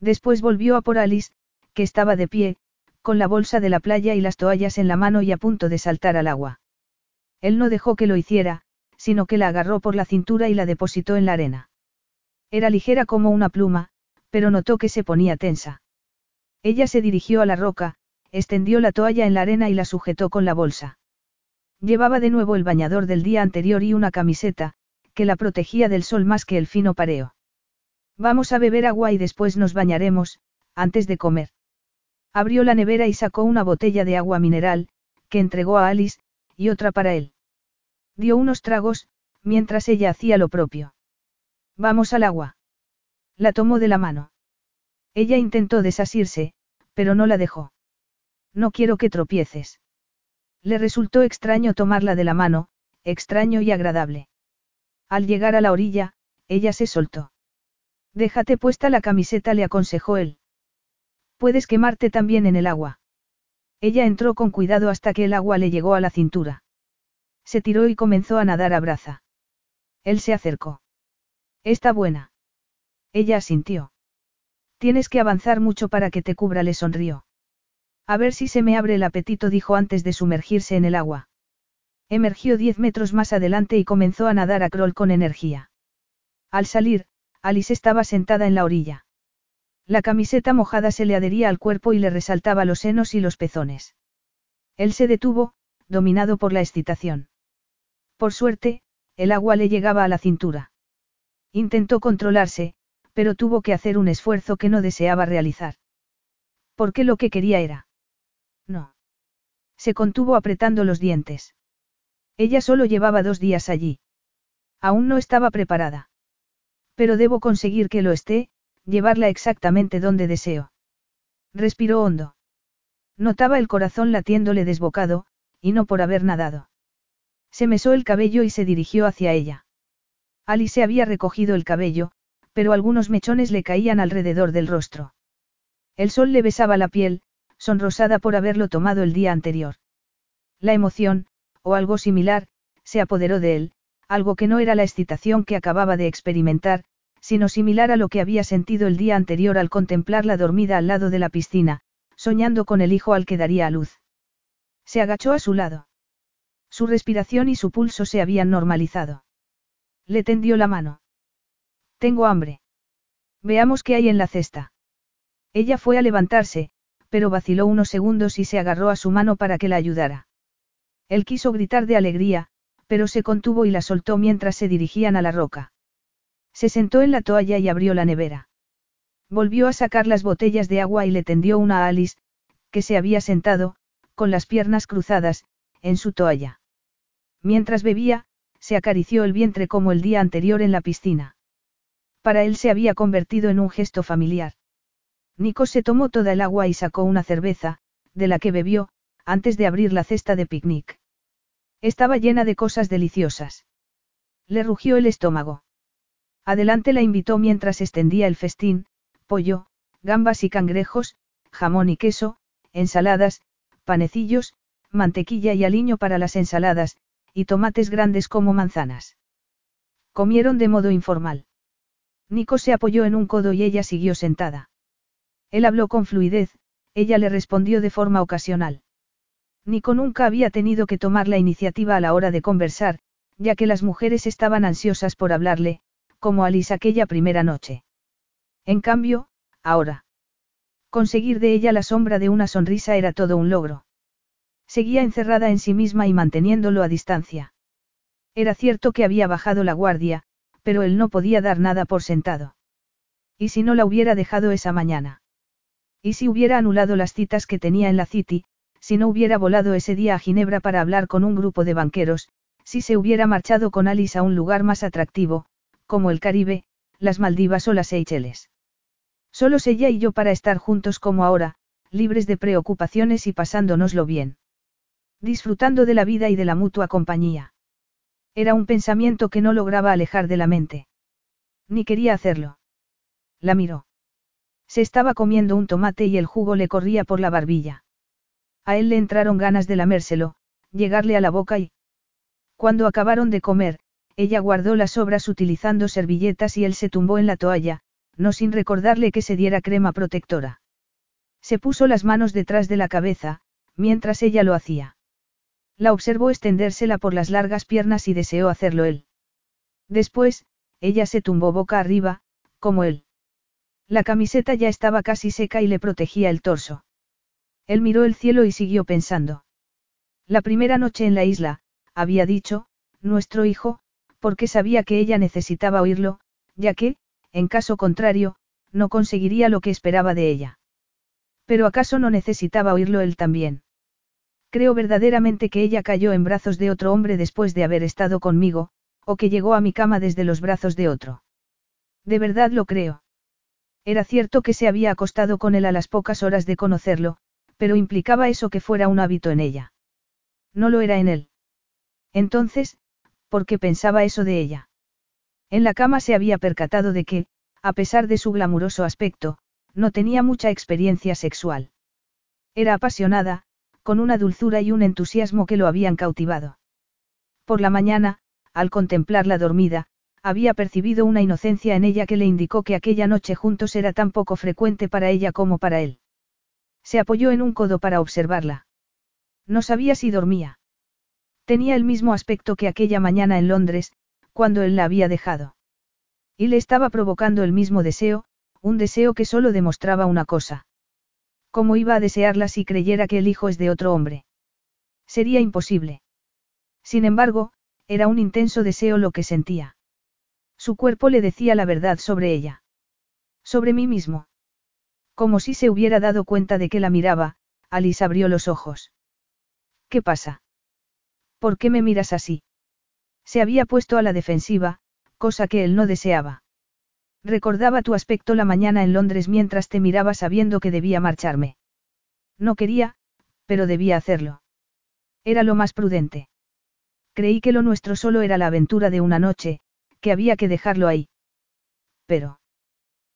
Después volvió a por Alice, que estaba de pie, con la bolsa de la playa y las toallas en la mano y a punto de saltar al agua. Él no dejó que lo hiciera, sino que la agarró por la cintura y la depositó en la arena. Era ligera como una pluma, pero notó que se ponía tensa. Ella se dirigió a la roca, extendió la toalla en la arena y la sujetó con la bolsa. Llevaba de nuevo el bañador del día anterior y una camiseta, que la protegía del sol más que el fino pareo. Vamos a beber agua y después nos bañaremos, antes de comer. Abrió la nevera y sacó una botella de agua mineral, que entregó a Alice, y otra para él. Dio unos tragos, mientras ella hacía lo propio. Vamos al agua. La tomó de la mano. Ella intentó desasirse, pero no la dejó. No quiero que tropieces. Le resultó extraño tomarla de la mano, extraño y agradable. Al llegar a la orilla, ella se soltó. Déjate puesta la camiseta, le aconsejó él. Puedes quemarte también en el agua. Ella entró con cuidado hasta que el agua le llegó a la cintura. Se tiró y comenzó a nadar a braza. Él se acercó. Está buena. Ella asintió. Tienes que avanzar mucho para que te cubra, le sonrió. A ver si se me abre el apetito, dijo antes de sumergirse en el agua. Emergió diez metros más adelante y comenzó a nadar a crawl con energía. Al salir, Alice estaba sentada en la orilla. La camiseta mojada se le adhería al cuerpo y le resaltaba los senos y los pezones. Él se detuvo, dominado por la excitación. Por suerte, el agua le llegaba a la cintura. Intentó controlarse, pero tuvo que hacer un esfuerzo que no deseaba realizar. Porque lo que quería era no. Se contuvo apretando los dientes. Ella solo llevaba dos días allí. Aún no estaba preparada. Pero debo conseguir que lo esté, llevarla exactamente donde deseo. Respiró hondo. Notaba el corazón latiéndole desbocado, y no por haber nadado. Se mesó el cabello y se dirigió hacia ella. Alice había recogido el cabello, pero algunos mechones le caían alrededor del rostro. El sol le besaba la piel, sonrosada por haberlo tomado el día anterior. La emoción, o algo similar, se apoderó de él, algo que no era la excitación que acababa de experimentar, sino similar a lo que había sentido el día anterior al contemplarla dormida al lado de la piscina, soñando con el hijo al que daría a luz. Se agachó a su lado. Su respiración y su pulso se habían normalizado. Le tendió la mano. Tengo hambre. Veamos qué hay en la cesta. Ella fue a levantarse, pero vaciló unos segundos y se agarró a su mano para que la ayudara. Él quiso gritar de alegría, pero se contuvo y la soltó mientras se dirigían a la roca. Se sentó en la toalla y abrió la nevera. Volvió a sacar las botellas de agua y le tendió una a Alice, que se había sentado, con las piernas cruzadas, en su toalla. Mientras bebía, se acarició el vientre como el día anterior en la piscina. Para él se había convertido en un gesto familiar. Nico se tomó toda el agua y sacó una cerveza, de la que bebió, antes de abrir la cesta de picnic. Estaba llena de cosas deliciosas. Le rugió el estómago. Adelante la invitó mientras extendía el festín, pollo, gambas y cangrejos, jamón y queso, ensaladas, panecillos, mantequilla y aliño para las ensaladas, y tomates grandes como manzanas. Comieron de modo informal. Nico se apoyó en un codo y ella siguió sentada. Él habló con fluidez, ella le respondió de forma ocasional. Nico nunca había tenido que tomar la iniciativa a la hora de conversar, ya que las mujeres estaban ansiosas por hablarle, como Alice aquella primera noche. En cambio, ahora. Conseguir de ella la sombra de una sonrisa era todo un logro. Seguía encerrada en sí misma y manteniéndolo a distancia. Era cierto que había bajado la guardia, pero él no podía dar nada por sentado. ¿Y si no la hubiera dejado esa mañana? ¿Y si hubiera anulado las citas que tenía en la City, si no hubiera volado ese día a Ginebra para hablar con un grupo de banqueros, si se hubiera marchado con Alice a un lugar más atractivo, como el Caribe, las Maldivas o las Seychelles? Solo ella y yo para estar juntos como ahora, libres de preocupaciones y pasándonoslo bien. Disfrutando de la vida y de la mutua compañía. Era un pensamiento que no lograba alejar de la mente. Ni quería hacerlo. La miró. Se estaba comiendo un tomate y el jugo le corría por la barbilla. A él le entraron ganas de lamérselo, llegarle a la boca y... Cuando acabaron de comer, ella guardó las sobras utilizando servilletas y él se tumbó en la toalla, no sin recordarle que se diera crema protectora. Se puso las manos detrás de la cabeza, mientras ella lo hacía. La observó extendérsela por las largas piernas y deseó hacerlo él. Después, ella se tumbó boca arriba, como él. La camiseta ya estaba casi seca y le protegía el torso. Él miró el cielo y siguió pensando. La primera noche en la isla, había dicho, nuestro hijo, porque sabía que ella necesitaba oírlo, ya que, en caso contrario, no conseguiría lo que esperaba de ella. Pero acaso no necesitaba oírlo él también. Creo verdaderamente que ella cayó en brazos de otro hombre después de haber estado conmigo, o que llegó a mi cama desde los brazos de otro. De verdad lo creo. Era cierto que se había acostado con él a las pocas horas de conocerlo, pero implicaba eso que fuera un hábito en ella. No lo era en él. Entonces, ¿por qué pensaba eso de ella? En la cama se había percatado de que, a pesar de su glamuroso aspecto, no tenía mucha experiencia sexual. Era apasionada, con una dulzura y un entusiasmo que lo habían cautivado. Por la mañana, al contemplarla dormida, había percibido una inocencia en ella que le indicó que aquella noche juntos era tan poco frecuente para ella como para él. Se apoyó en un codo para observarla. No sabía si dormía. Tenía el mismo aspecto que aquella mañana en Londres, cuando él la había dejado. Y le estaba provocando el mismo deseo, un deseo que solo demostraba una cosa. ¿Cómo iba a desearla si creyera que el hijo es de otro hombre? Sería imposible. Sin embargo, era un intenso deseo lo que sentía. Su cuerpo le decía la verdad sobre ella. Sobre mí mismo. Como si se hubiera dado cuenta de que la miraba, Alice abrió los ojos. ¿Qué pasa? ¿Por qué me miras así? Se había puesto a la defensiva, cosa que él no deseaba. Recordaba tu aspecto la mañana en Londres mientras te miraba sabiendo que debía marcharme. No quería, pero debía hacerlo. Era lo más prudente. Creí que lo nuestro solo era la aventura de una noche, que había que dejarlo ahí. Pero.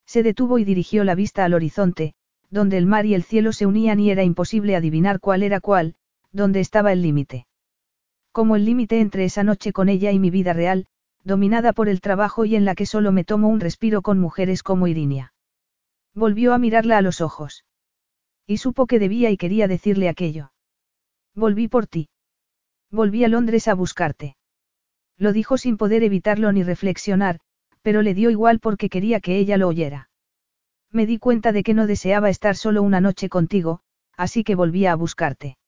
Se detuvo y dirigió la vista al horizonte, donde el mar y el cielo se unían y era imposible adivinar cuál era cuál, dónde estaba el límite. Como el límite entre esa noche con ella y mi vida real, dominada por el trabajo y en la que solo me tomo un respiro con mujeres como Irinia. Volvió a mirarla a los ojos. Y supo que debía y quería decirle aquello. Volví por ti. Volví a Londres a buscarte. Lo dijo sin poder evitarlo ni reflexionar, pero le dio igual porque quería que ella lo oyera. Me di cuenta de que no deseaba estar solo una noche contigo, así que volví a buscarte.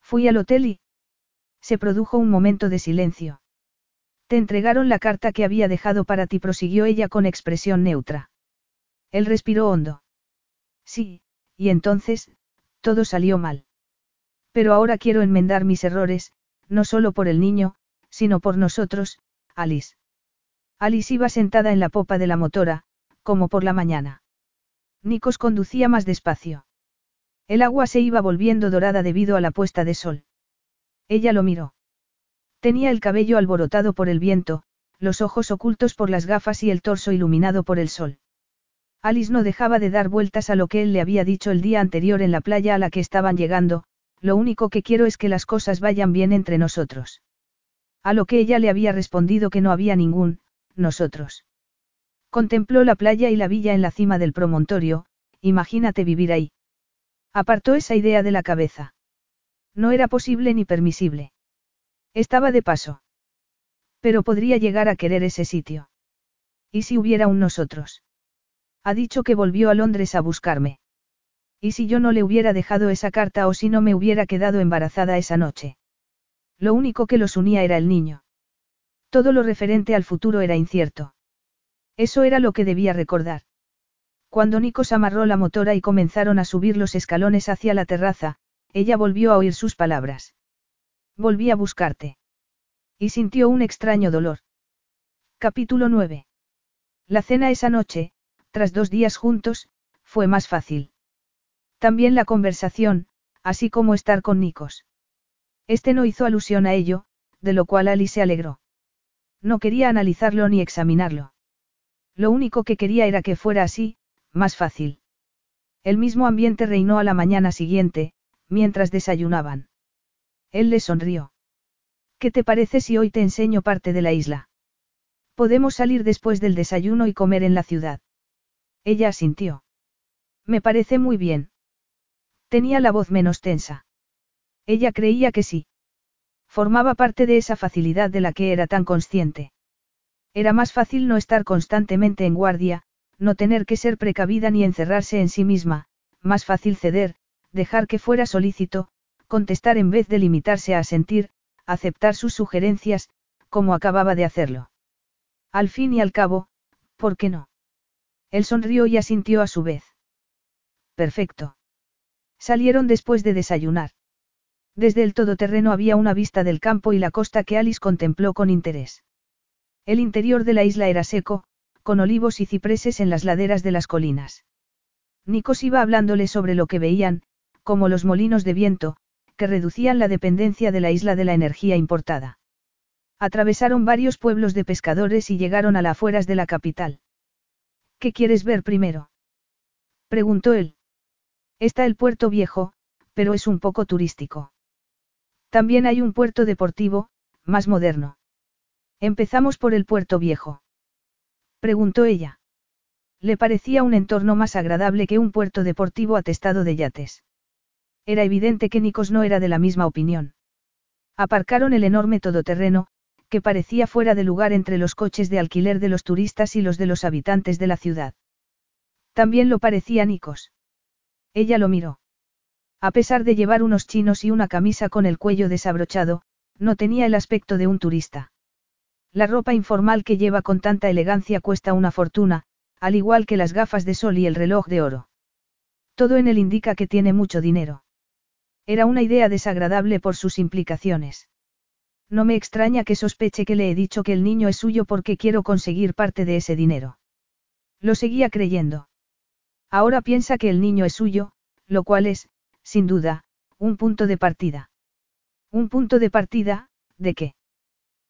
Fui al hotel y, se produjo un momento de silencio. Te entregaron la carta que había dejado para ti, prosiguió ella con expresión neutra. Él respiró hondo. Sí, y entonces, todo salió mal. Pero ahora quiero enmendar mis errores, no solo por el niño, sino por nosotros, Alice. Alice iba sentada en la popa de la motora, como por la mañana. Nikos conducía más despacio. El agua se iba volviendo dorada debido a la puesta de sol. Ella lo miró. Tenía el cabello alborotado por el viento, los ojos ocultos por las gafas y el torso iluminado por el sol. Alice no dejaba de dar vueltas a lo que él le había dicho el día anterior en la playa a la que estaban llegando, lo único que quiero es que las cosas vayan bien entre nosotros. A lo que ella le había respondido que no había ningún, nosotros. Contempló la playa y la villa en la cima del promontorio, imagínate vivir ahí. Apartó esa idea de la cabeza. No era posible ni permisible. Estaba de paso. Pero podría llegar a querer ese sitio. ¿Y si hubiera un nosotros? Ha dicho que volvió a Londres a buscarme. ¿Y si yo no le hubiera dejado esa carta o si no me hubiera quedado embarazada esa noche? Lo único que los unía era el niño. Todo lo referente al futuro era incierto. Eso era lo que debía recordar. Cuando Nikos amarró la motora y comenzaron a subir los escalones hacia la terraza, ella volvió a oír sus palabras. Volví a buscarte. Y sintió un extraño dolor. Capítulo 9. La cena esa noche, tras dos días juntos, fue más fácil. También la conversación, así como estar con Nikos. Este no hizo alusión a ello, de lo cual Ali se alegró. No quería analizarlo ni examinarlo. Lo único que quería era que fuera así, más fácil. El mismo ambiente reinó a la mañana siguiente, mientras desayunaban. Él le sonrió. ¿Qué te parece si hoy te enseño parte de la isla? Podemos salir después del desayuno y comer en la ciudad. Ella asintió. Me parece muy bien. Tenía la voz menos tensa. Ella creía que sí. Formaba parte de esa facilidad de la que era tan consciente. Era más fácil no estar constantemente en guardia, no tener que ser precavida ni encerrarse en sí misma, más fácil ceder, dejar que fuera solícito, contestar en vez de limitarse a sentir, aceptar sus sugerencias, como acababa de hacerlo. Al fin y al cabo, ¿por qué no? Él sonrió y asintió a su vez. Perfecto. Salieron después de desayunar. Desde el todoterreno había una vista del campo y la costa que Alice contempló con interés. El interior de la isla era seco, con olivos y cipreses en las laderas de las colinas. Nikos iba hablándole sobre lo que veían, como los molinos de viento, que reducían la dependencia de la isla de la energía importada. Atravesaron varios pueblos de pescadores y llegaron a las afueras de la capital. ¿Qué quieres ver primero? preguntó él. Está el puerto viejo, pero es un poco turístico. También hay un puerto deportivo, más moderno. Empezamos por el puerto viejo. Preguntó ella. Le parecía un entorno más agradable que un puerto deportivo atestado de yates. Era evidente que Nikos no era de la misma opinión. Aparcaron el enorme todoterreno, que parecía fuera de lugar entre los coches de alquiler de los turistas y los de los habitantes de la ciudad. También lo parecía Nikos. Ella lo miró. A pesar de llevar unos chinos y una camisa con el cuello desabrochado, no tenía el aspecto de un turista. La ropa informal que lleva con tanta elegancia cuesta una fortuna, al igual que las gafas de sol y el reloj de oro. Todo en él indica que tiene mucho dinero. Era una idea desagradable por sus implicaciones. No me extraña que sospeche que le he dicho que el niño es suyo porque quiero conseguir parte de ese dinero. Lo seguía creyendo. Ahora piensa que el niño es suyo, lo cual es, sin duda, un punto de partida. ¿Un punto de partida, de qué?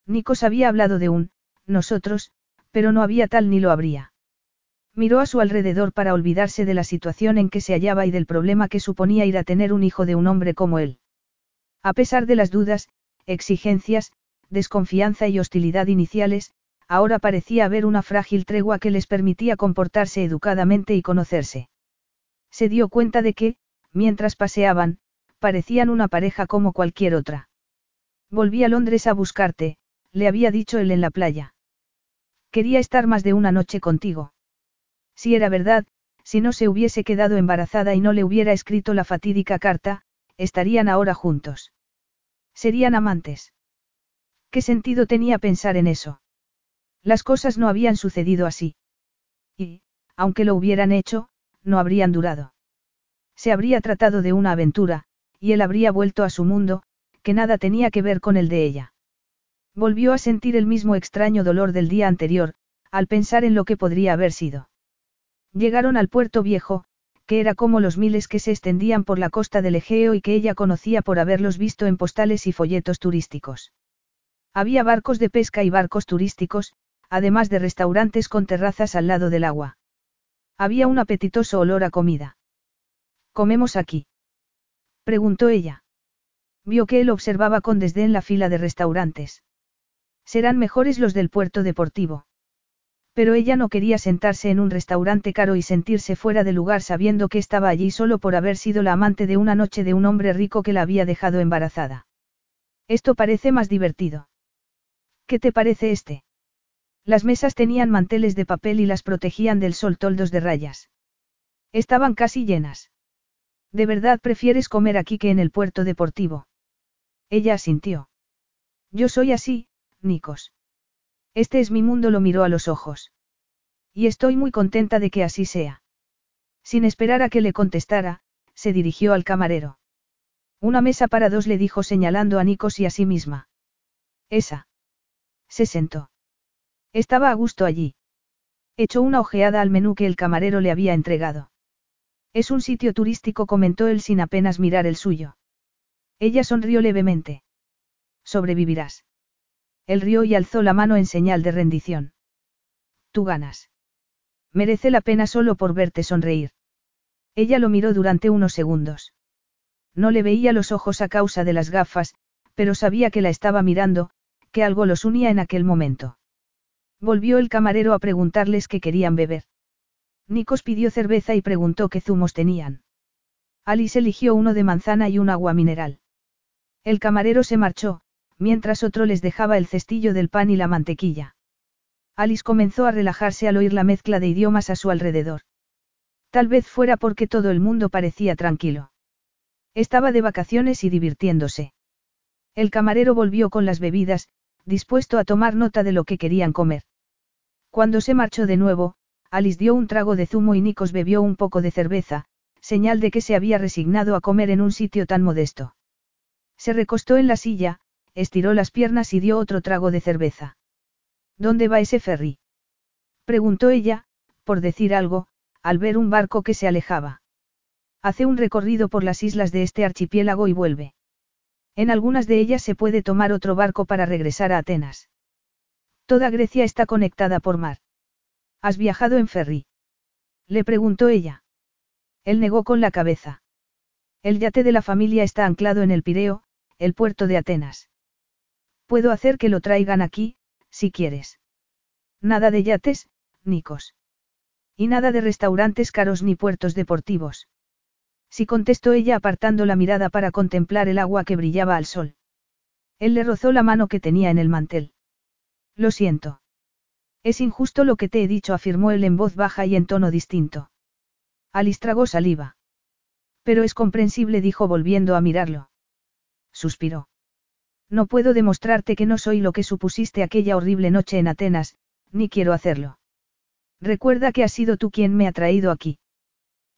Nikos había hablado de un, nosotros, pero no había tal ni lo habría. Miró a su alrededor para olvidarse de la situación en que se hallaba y del problema que suponía ir a tener un hijo de un hombre como él. A pesar de las dudas, exigencias, desconfianza y hostilidad iniciales, ahora parecía haber una frágil tregua que les permitía comportarse educadamente y conocerse. Se dio cuenta de que, mientras paseaban, parecían una pareja como cualquier otra. Volví a Londres a buscarte, le había dicho él en la playa. Quería estar más de una noche contigo. Si era verdad, si no se hubiese quedado embarazada y no le hubiera escrito la fatídica carta, estarían ahora juntos. Serían amantes. ¿Qué sentido tenía pensar en eso? Las cosas no habían sucedido así. Y, aunque lo hubieran hecho, no habrían durado. Se habría tratado de una aventura, y él habría vuelto a su mundo, que nada tenía que ver con el de ella. Volvió a sentir el mismo extraño dolor del día anterior, al pensar en lo que podría haber sido. Llegaron al puerto viejo, que era como los miles que se extendían por la costa del Egeo y que ella conocía por haberlos visto en postales y folletos turísticos. Había barcos de pesca y barcos turísticos, además de restaurantes con terrazas al lado del agua. Había un apetitoso olor a comida. ¿Comemos aquí? preguntó ella. Vio que él observaba con desdén la fila de restaurantes. Serán mejores los del puerto deportivo. Pero ella no quería sentarse en un restaurante caro y sentirse fuera de lugar sabiendo que estaba allí solo por haber sido la amante de una noche de un hombre rico que la había dejado embarazada. Esto parece más divertido. ¿Qué te parece este? Las mesas tenían manteles de papel y las protegían del sol toldos de rayas. Estaban casi llenas. ¿De verdad prefieres comer aquí que en el puerto deportivo? Ella asintió. Yo soy así, Nikos. Este es mi mundo, lo miró a los ojos. Y estoy muy contenta de que así sea. Sin esperar a que le contestara, se dirigió al camarero. Una mesa para dos le dijo señalando a Nikos y a sí misma. Esa. Se sentó. Estaba a gusto allí. Echó una ojeada al menú que el camarero le había entregado. Es un sitio turístico, comentó él sin apenas mirar el suyo. Ella sonrió levemente. Sobrevivirás. Él rió y alzó la mano en señal de rendición. Tú ganas. Merece la pena solo por verte sonreír. Ella lo miró durante unos segundos. No le veía los ojos a causa de las gafas, pero sabía que la estaba mirando, que algo los unía en aquel momento. Volvió el camarero a preguntarles qué querían beber. Nikos pidió cerveza y preguntó qué zumos tenían. Alice eligió uno de manzana y un agua mineral. El camarero se marchó, mientras otro les dejaba el cestillo del pan y la mantequilla. Alice comenzó a relajarse al oír la mezcla de idiomas a su alrededor. Tal vez fuera porque todo el mundo parecía tranquilo. Estaba de vacaciones y divirtiéndose. El camarero volvió con las bebidas, dispuesto a tomar nota de lo que querían comer. Cuando se marchó de nuevo, Alice dio un trago de zumo y Nikos bebió un poco de cerveza, señal de que se había resignado a comer en un sitio tan modesto. Se recostó en la silla, estiró las piernas y dio otro trago de cerveza. ¿Dónde va ese ferry? preguntó ella, por decir algo, al ver un barco que se alejaba. Hace un recorrido por las islas de este archipiélago y vuelve. En algunas de ellas se puede tomar otro barco para regresar a Atenas. Toda Grecia está conectada por mar. ¿Has viajado en ferry? Le preguntó ella. Él negó con la cabeza. El yate de la familia está anclado en el Pireo, el puerto de Atenas. Puedo hacer que lo traigan aquí, si quieres. Nada de yates, Nicos. Y nada de restaurantes caros ni puertos deportivos. Si contestó ella apartando la mirada para contemplar el agua que brillaba al sol. Él le rozó la mano que tenía en el mantel. Lo siento. Es injusto lo que te he dicho, afirmó él en voz baja y en tono distinto. Alice tragó saliva. Pero es comprensible, dijo volviendo a mirarlo. Suspiró. No puedo demostrarte que no soy lo que supusiste aquella horrible noche en Atenas, ni quiero hacerlo. Recuerda que has sido tú quien me ha traído aquí.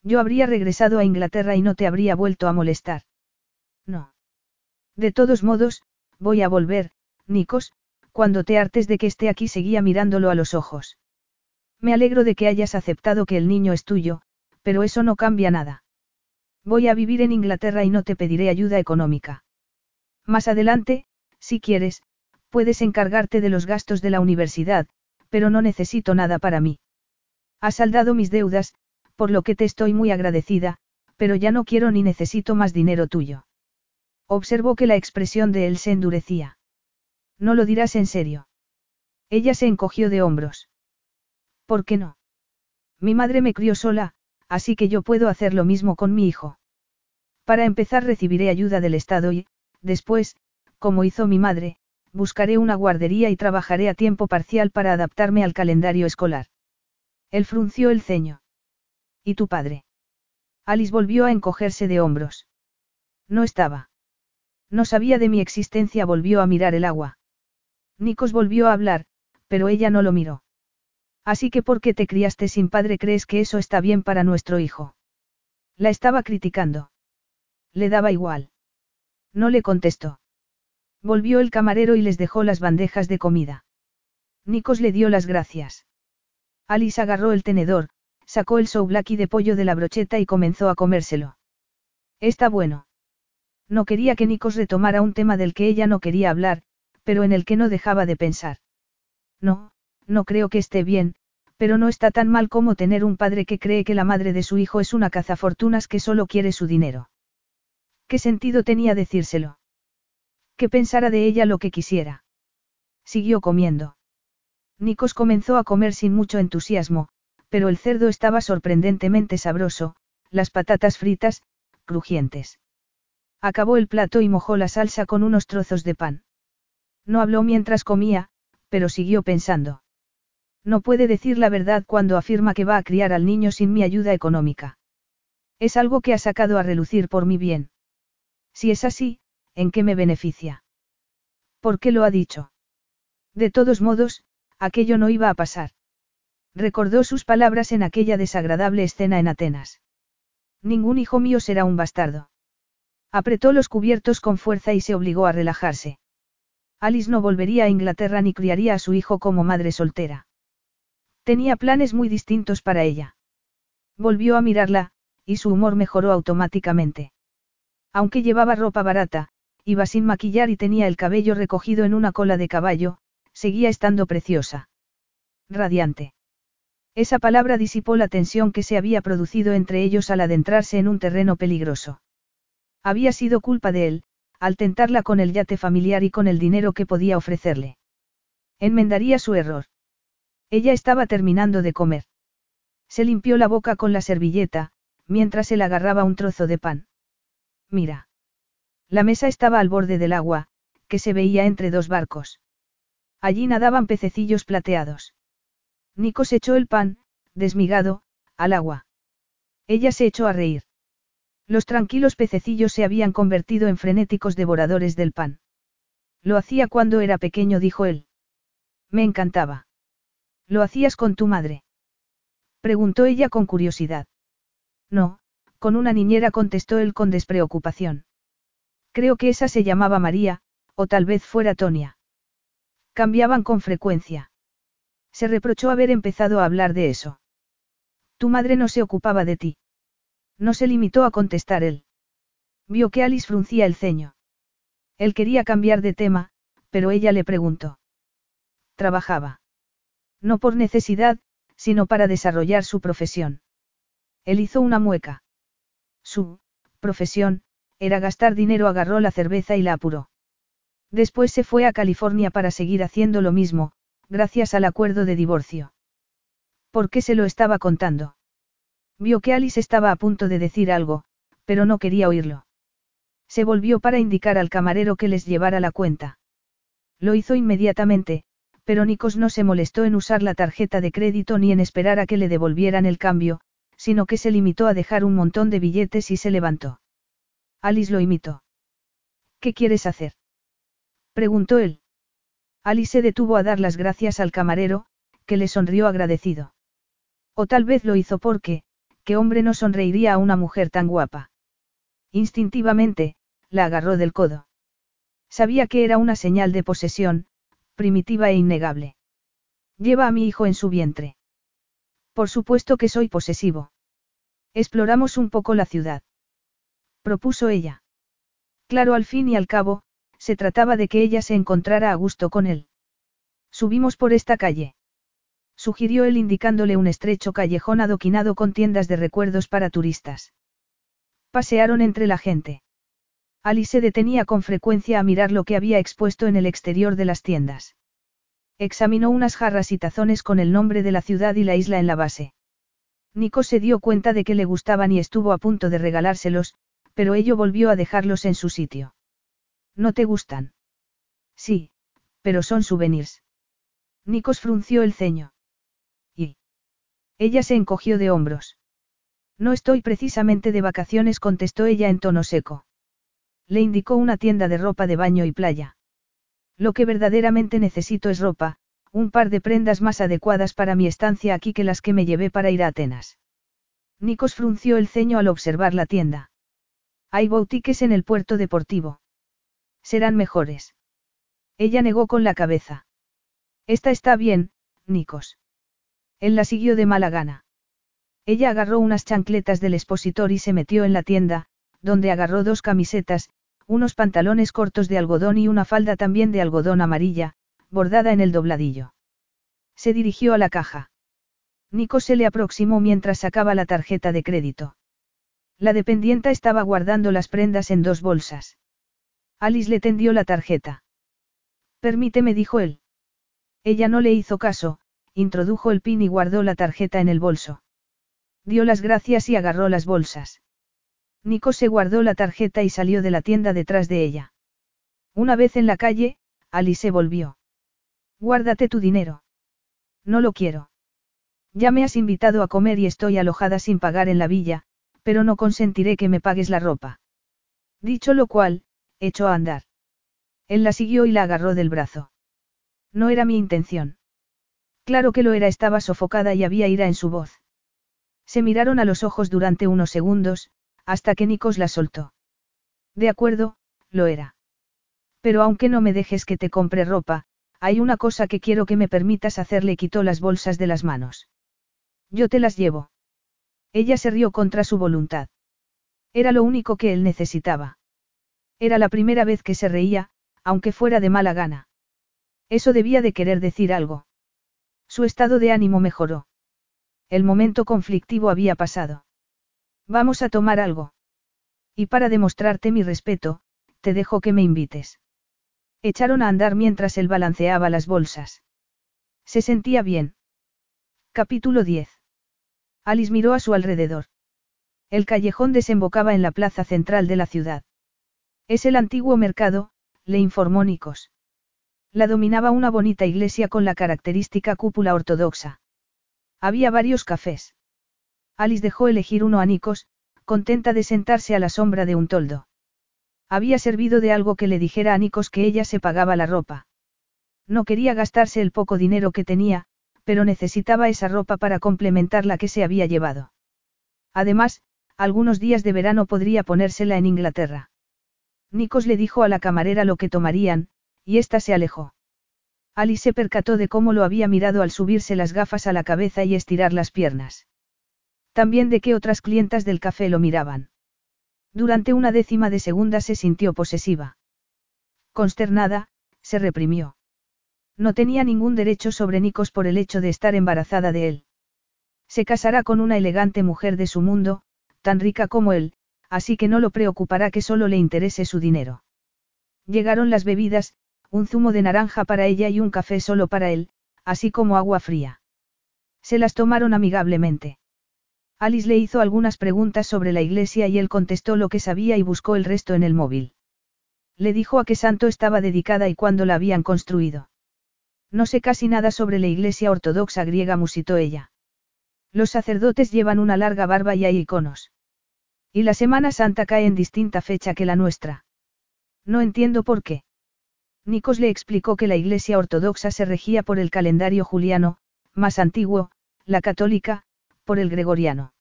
Yo habría regresado a Inglaterra y no te habría vuelto a molestar. No. De todos modos, voy a volver, Nikos, cuando te hartes de que esté aquí seguía mirándolo a los ojos. Me alegro de que hayas aceptado que el niño es tuyo, pero eso no cambia nada. Voy a vivir en Inglaterra y no te pediré ayuda económica. Más adelante, si quieres, puedes encargarte de los gastos de la universidad, pero no necesito nada para mí. Has saldado mis deudas, por lo que te estoy muy agradecida, pero ya no quiero ni necesito más dinero tuyo. Observó que la expresión de él se endurecía. No lo dirás en serio. Ella se encogió de hombros. ¿Por qué no? Mi madre me crió sola, así que yo puedo hacer lo mismo con mi hijo. Para empezar recibiré ayuda del Estado y, Después, como hizo mi madre, buscaré una guardería y trabajaré a tiempo parcial para adaptarme al calendario escolar. Él frunció el ceño. ¿Y tu padre? Alice volvió a encogerse de hombros. No estaba. No sabía de mi existencia, volvió a mirar el agua. Nikos volvió a hablar, pero ella no lo miró. Así que ¿por qué te criaste sin padre crees que eso está bien para nuestro hijo? La estaba criticando. Le daba igual. No le contestó. Volvió el camarero y les dejó las bandejas de comida. Nikos le dio las gracias. Alice agarró el tenedor, sacó el souvlaki de pollo de la brocheta y comenzó a comérselo. Está bueno. No quería que Nikos retomara un tema del que ella no quería hablar, pero en el que no dejaba de pensar. No, no creo que esté bien, pero no está tan mal como tener un padre que cree que la madre de su hijo es una cazafortunas que solo quiere su dinero. ¿Qué sentido tenía decírselo? Que pensara de ella lo que quisiera. Siguió comiendo. Nikos comenzó a comer sin mucho entusiasmo, pero el cerdo estaba sorprendentemente sabroso, las patatas fritas, crujientes. Acabó el plato y mojó la salsa con unos trozos de pan. No habló mientras comía, pero siguió pensando. No puede decir la verdad cuando afirma que va a criar al niño sin mi ayuda económica. Es algo que ha sacado a relucir por mi bien. Si es así, ¿en qué me beneficia? ¿Por qué lo ha dicho? De todos modos, aquello no iba a pasar. Recordó sus palabras en aquella desagradable escena en Atenas. Ningún hijo mío será un bastardo. Apretó los cubiertos con fuerza y se obligó a relajarse. Alice no volvería a Inglaterra ni criaría a su hijo como madre soltera. Tenía planes muy distintos para ella. Volvió a mirarla, y su humor mejoró automáticamente. Aunque llevaba ropa barata, iba sin maquillar y tenía el cabello recogido en una cola de caballo, seguía estando preciosa. Radiante. Esa palabra disipó la tensión que se había producido entre ellos al adentrarse en un terreno peligroso. Había sido culpa de él, al tentarla con el yate familiar y con el dinero que podía ofrecerle. Enmendaría su error. Ella estaba terminando de comer. Se limpió la boca con la servilleta, mientras él agarraba un trozo de pan. Mira. La mesa estaba al borde del agua, que se veía entre dos barcos. Allí nadaban pececillos plateados. Nikos echó el pan, desmigado, al agua. Ella se echó a reír. Los tranquilos pececillos se habían convertido en frenéticos devoradores del pan. Lo hacía cuando era pequeño, dijo él. Me encantaba. ¿Lo hacías con tu madre? Preguntó ella con curiosidad. No, con una niñera contestó él con despreocupación. Creo que esa se llamaba María, o tal vez fuera Tonia. Cambiaban con frecuencia. Se reprochó haber empezado a hablar de eso. Tu madre no se ocupaba de ti. No se limitó a contestar él. Vio que Alice fruncía el ceño. Él quería cambiar de tema, pero ella le preguntó. Trabajaba. No por necesidad, sino para desarrollar su profesión. Él hizo una mueca. Su, profesión, era gastar dinero, agarró la cerveza y la apuró. Después se fue a California para seguir haciendo lo mismo, gracias al acuerdo de divorcio. ¿Por qué se lo estaba contando? Vio que Alice estaba a punto de decir algo, pero no quería oírlo. Se volvió para indicar al camarero que les llevara la cuenta. Lo hizo inmediatamente, pero Nikos no se molestó en usar la tarjeta de crédito ni en esperar a que le devolvieran el cambio, sino que se limitó a dejar un montón de billetes y se levantó. Alice lo imitó. ¿Qué quieres hacer? preguntó él. Alice se detuvo a dar las gracias al camarero, que le sonrió agradecido. O tal vez lo hizo porque, ¿qué hombre no sonreiría a una mujer tan guapa? Instintivamente, la agarró del codo. Sabía que era una señal de posesión, primitiva e innegable. Lleva a mi hijo en su vientre. Por supuesto que soy posesivo. Exploramos un poco la ciudad. Propuso ella. Claro, al fin y al cabo, se trataba de que ella se encontrara a gusto con él. Subimos por esta calle. Sugirió él indicándole un estrecho callejón adoquinado con tiendas de recuerdos para turistas. Pasearon entre la gente. Alice se detenía con frecuencia a mirar lo que había expuesto en el exterior de las tiendas. Examinó unas jarras y tazones con el nombre de la ciudad y la isla en la base. Nico se dio cuenta de que le gustaban y estuvo a punto de regalárselos, pero ello volvió a dejarlos en su sitio. ¿No te gustan? Sí, pero son souvenirs. Nikos frunció el ceño. Ella se encogió de hombros. No estoy precisamente de vacaciones, contestó ella en tono seco. Le indicó una tienda de ropa de baño y playa. Lo que verdaderamente necesito es ropa, un par de prendas más adecuadas para mi estancia aquí que las que me llevé para ir a Atenas. Nikos frunció el ceño al observar la tienda. Hay boutiques en el puerto deportivo. Serán mejores. Ella negó con la cabeza. Esta está bien, Nikos. Él la siguió de mala gana. Ella agarró unas chancletas del expositor y se metió en la tienda, donde agarró dos camisetas, unos pantalones cortos de algodón y una falda también de algodón amarilla, bordada en el dobladillo. Se dirigió a la caja. Nikos se le aproximó mientras sacaba la tarjeta de crédito. La dependienta estaba guardando las prendas en dos bolsas. Alice le tendió la tarjeta. Permíteme, dijo él. Ella no le hizo caso, introdujo el pin y guardó la tarjeta en el bolso. Dio las gracias y agarró las bolsas. Nico se guardó la tarjeta y salió de la tienda detrás de ella. Una vez en la calle, Alice volvió. Guárdate tu dinero. No lo quiero. Ya me has invitado a comer y estoy alojada sin pagar en la villa, pero no consentiré que me pagues la ropa. Dicho lo cual, echó a andar. Él la siguió y la agarró del brazo. No era mi intención. Claro que lo era, estaba sofocada y había ira en su voz. Se miraron a los ojos durante unos segundos, hasta que Nikos la soltó. De acuerdo, lo era. Pero aunque no me dejes que te compre ropa, hay una cosa que quiero que me permitas hacerle quitó las bolsas de las manos. Yo te las llevo. Ella se rió contra su voluntad. Era lo único que él necesitaba. Era la primera vez que se reía, aunque fuera de mala gana. Eso debía de querer decir algo. Su estado de ánimo mejoró. El momento conflictivo había pasado. Vamos a tomar algo. Y para demostrarte mi respeto, te dejo que me invites. Echaron a andar mientras él balanceaba las bolsas. Se sentía bien. Capítulo 10. Alice miró a su alrededor. El callejón desembocaba en la plaza central de la ciudad. Es el antiguo mercado, le informó Nikos. La dominaba una bonita iglesia con la característica cúpula ortodoxa. Había varios cafés. Alice dejó elegir uno a Nikos, contenta de sentarse a la sombra de un toldo. Había servido de algo que le dijera a Nikos que ella se pagaba la ropa. No quería gastarse el poco dinero que tenía, pero necesitaba esa ropa para complementar la que se había llevado. Además, algunos días de verano podría ponérsela en Inglaterra. Nikos le dijo a la camarera lo que tomarían, y ésta se alejó. Alice se percató de cómo lo había mirado al subirse las gafas a la cabeza y estirar las piernas. También de que otras clientas del café lo miraban. Durante una décima de segunda se sintió posesiva. Consternada, se reprimió. No tenía ningún derecho sobre Nikos por el hecho de estar embarazada de él. Se casará con una elegante mujer de su mundo, tan rica como él, así que no lo preocupará que solo le interese su dinero. Llegaron las bebidas, un zumo de naranja para ella y un café solo para él, así como agua fría. Se las tomaron amigablemente. Alice le hizo algunas preguntas sobre la iglesia y él contestó lo que sabía y buscó el resto en el móvil. Le dijo a qué santo estaba dedicada y cuándo la habían construido. No sé casi nada sobre la iglesia ortodoxa griega, musitó ella. Los sacerdotes llevan una larga barba y hay iconos. Y la Semana Santa cae en distinta fecha que la nuestra. No entiendo por qué. Nikos le explicó que la Iglesia Ortodoxa se regía por el calendario juliano, más antiguo, la católica, por el gregoriano.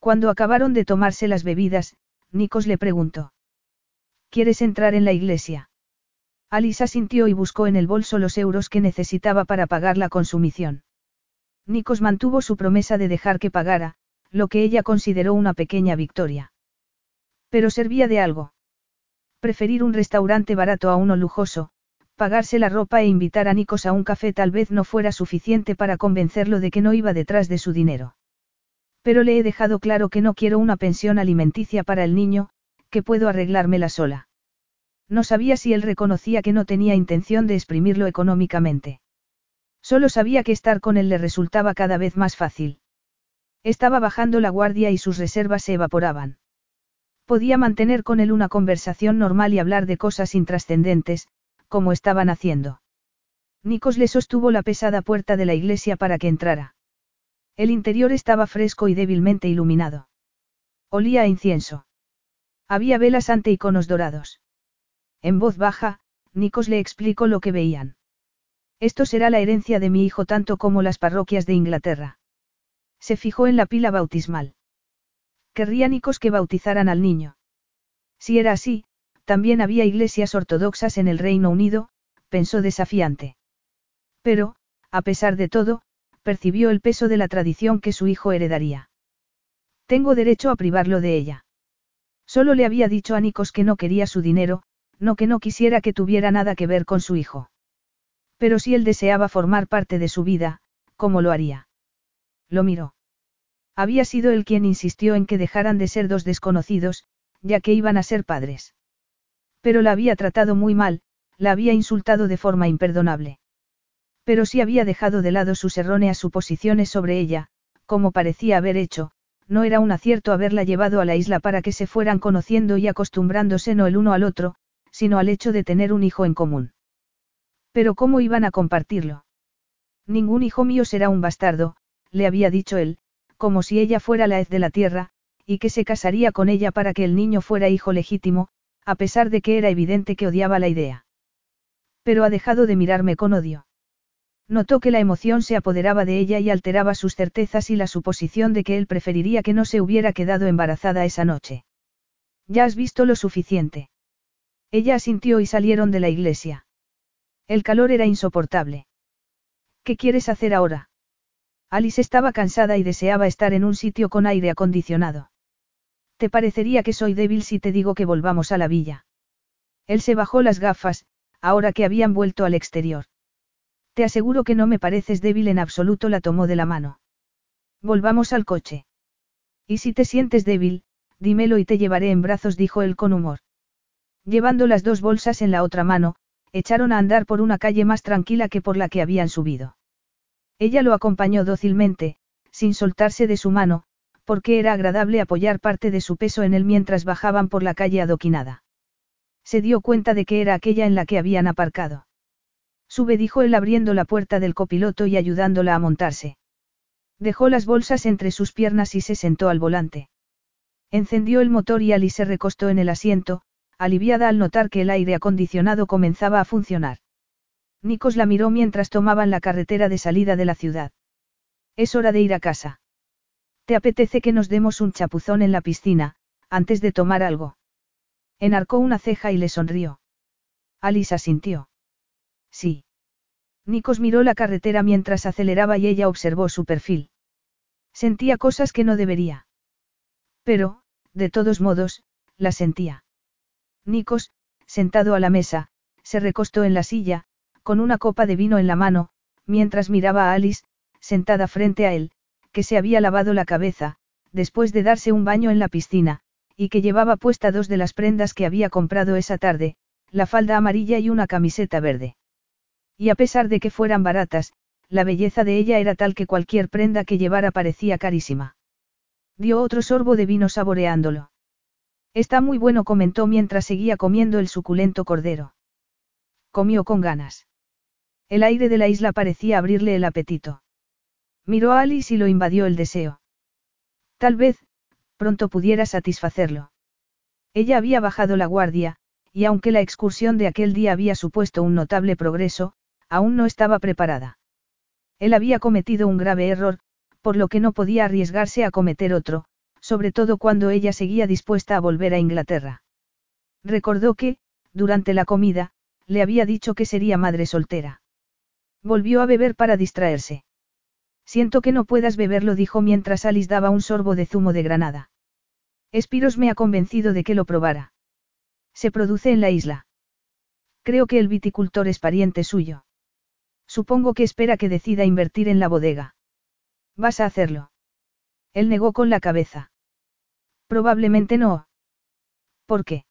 Cuando acabaron de tomarse las bebidas, Nikos le preguntó. ¿Quieres entrar en la iglesia? Alisa sintió y buscó en el bolso los euros que necesitaba para pagar la consumición. Nikos mantuvo su promesa de dejar que pagara, lo que ella consideró una pequeña victoria. Pero servía de algo. Preferir un restaurante barato a uno lujoso, pagarse la ropa e invitar a Nikos a un café tal vez no fuera suficiente para convencerlo de que no iba detrás de su dinero. Pero le he dejado claro que no quiero una pensión alimenticia para el niño, que puedo arreglármela sola. No sabía si él reconocía que no tenía intención de exprimirlo económicamente. Solo sabía que estar con él le resultaba cada vez más fácil. Estaba bajando la guardia y sus reservas se evaporaban. Podía mantener con él una conversación normal y hablar de cosas intrascendentes, como estaban haciendo. Nikos le sostuvo la pesada puerta de la iglesia para que entrara. El interior estaba fresco y débilmente iluminado. Olía a incienso. Había velas ante iconos dorados. En voz baja, Nikos le explicó lo que veían. Esto será la herencia de mi hijo tanto como las parroquias de Inglaterra. Se fijó en la pila bautismal. Querría Nikos que bautizaran al niño. Si era así, también había iglesias ortodoxas en el Reino Unido, pensó desafiante. Pero, a pesar de todo, percibió el peso de la tradición que su hijo heredaría. Tengo derecho a privarlo de ella. Solo le había dicho a Nikos que no quería su dinero, no que no quisiera que tuviera nada que ver con su hijo. Pero si él deseaba formar parte de su vida, ¿cómo lo haría? Lo miró. Había sido él quien insistió en que dejaran de ser dos desconocidos, ya que iban a ser padres. Pero la había tratado muy mal, la había insultado de forma imperdonable. Pero si había dejado de lado sus erróneas suposiciones sobre ella, como parecía haber hecho, no era un acierto haberla llevado a la isla para que se fueran conociendo y acostumbrándose no el uno al otro, sino al hecho de tener un hijo en común. Pero ¿cómo iban a compartirlo? Ningún hijo mío será un bastardo, le había dicho él, como si ella fuera la hez de la tierra, y que se casaría con ella para que el niño fuera hijo legítimo, a pesar de que era evidente que odiaba la idea. Pero ha dejado de mirarme con odio. Notó que la emoción se apoderaba de ella y alteraba sus certezas y la suposición de que él preferiría que no se hubiera quedado embarazada esa noche. Ya has visto lo suficiente. Ella asintió y salieron de la iglesia. El calor era insoportable. ¿Qué quieres hacer ahora? Alice estaba cansada y deseaba estar en un sitio con aire acondicionado. ¿Te parecería que soy débil si te digo que volvamos a la villa? Él se bajó las gafas, ahora que habían vuelto al exterior. Te aseguro que no me pareces débil en absoluto, la tomó de la mano. Volvamos al coche. Y si te sientes débil, dímelo y te llevaré en brazos, dijo él con humor. Llevando las dos bolsas en la otra mano, echaron a andar por una calle más tranquila que por la que habían subido. Ella lo acompañó dócilmente, sin soltarse de su mano, porque era agradable apoyar parte de su peso en él mientras bajaban por la calle adoquinada. Se dio cuenta de que era aquella en la que habían aparcado. Sube, dijo él abriendo la puerta del copiloto y ayudándola a montarse. Dejó las bolsas entre sus piernas y se sentó al volante. Encendió el motor y Alice se recostó en el asiento, aliviada al notar que el aire acondicionado comenzaba a funcionar. Nikos la miró mientras tomaban la carretera de salida de la ciudad. Es hora de ir a casa. ¿Te apetece que nos demos un chapuzón en la piscina, antes de tomar algo? Enarcó una ceja y le sonrió. Alice asintió. Sí. Nikos miró la carretera mientras aceleraba y ella observó su perfil. Sentía cosas que no debería. Pero, de todos modos, la sentía. Nikos, sentado a la mesa, se recostó en la silla, con una copa de vino en la mano, mientras miraba a Alice, sentada frente a él, que se había lavado la cabeza, después de darse un baño en la piscina, y que llevaba puesta dos de las prendas que había comprado esa tarde, la falda amarilla y una camiseta verde. Y a pesar de que fueran baratas, la belleza de ella era tal que cualquier prenda que llevara parecía carísima. Dio otro sorbo de vino saboreándolo. Está muy bueno, comentó mientras seguía comiendo el suculento cordero. Comió con ganas. El aire de la isla parecía abrirle el apetito. Miró a Alice y lo invadió el deseo. Tal vez, pronto pudiera satisfacerlo. Ella había bajado la guardia, y aunque la excursión de aquel día había supuesto un notable progreso, aún no estaba preparada. Él había cometido un grave error, por lo que no podía arriesgarse a cometer otro, sobre todo cuando ella seguía dispuesta a volver a Inglaterra. Recordó que, durante la comida, le había dicho que sería madre soltera. Volvió a beber para distraerse. Siento que no puedas beberlo, dijo mientras Alice daba un sorbo de zumo de granada. Espiros me ha convencido de que lo probara. Se produce en la isla. Creo que el viticultor es pariente suyo. Supongo que espera que decida invertir en la bodega. ¿Vas a hacerlo? Él negó con la cabeza. Probablemente no. ¿Por qué?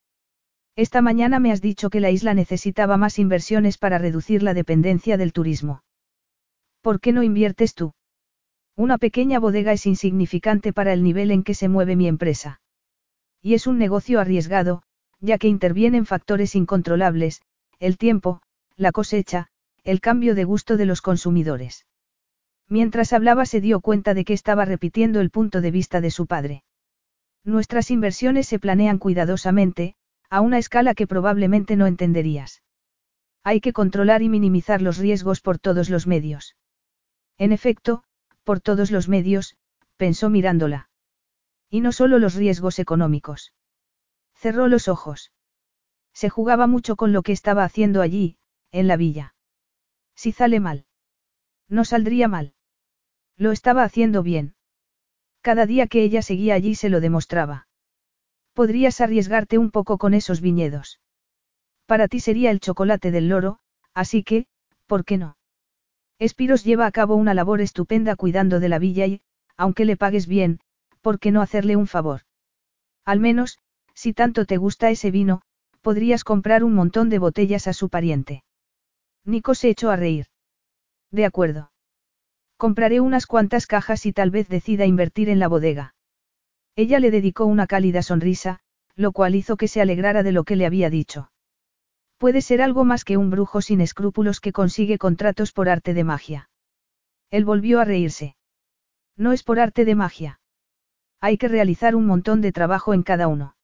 Esta mañana me has dicho que la isla necesitaba más inversiones para reducir la dependencia del turismo. ¿Por qué no inviertes tú? Una pequeña bodega es insignificante para el nivel en que se mueve mi empresa. Y es un negocio arriesgado, ya que intervienen factores incontrolables, el tiempo, la cosecha, el cambio de gusto de los consumidores. Mientras hablaba se dio cuenta de que estaba repitiendo el punto de vista de su padre. Nuestras inversiones se planean cuidadosamente, a una escala que probablemente no entenderías. Hay que controlar y minimizar los riesgos por todos los medios. En efecto, por todos los medios, pensó mirándola. Y no solo los riesgos económicos. Cerró los ojos. Se jugaba mucho con lo que estaba haciendo allí, en la villa. Si sale mal. No saldría mal. Lo estaba haciendo bien. Cada día que ella seguía allí se lo demostraba. Podrías arriesgarte un poco con esos viñedos. Para ti sería el chocolate del loro, así que, ¿por qué no? Espiros lleva a cabo una labor estupenda cuidando de la villa y, aunque le pagues bien, ¿por qué no hacerle un favor? Al menos, si tanto te gusta ese vino, podrías comprar un montón de botellas a su pariente. Nico se echó a reír. De acuerdo. Compraré unas cuantas cajas y tal vez decida invertir en la bodega. Ella le dedicó una cálida sonrisa, lo cual hizo que se alegrara de lo que le había dicho. Puede ser algo más que un brujo sin escrúpulos que consigue contratos por arte de magia. Él volvió a reírse. No es por arte de magia. Hay que realizar un montón de trabajo en cada uno.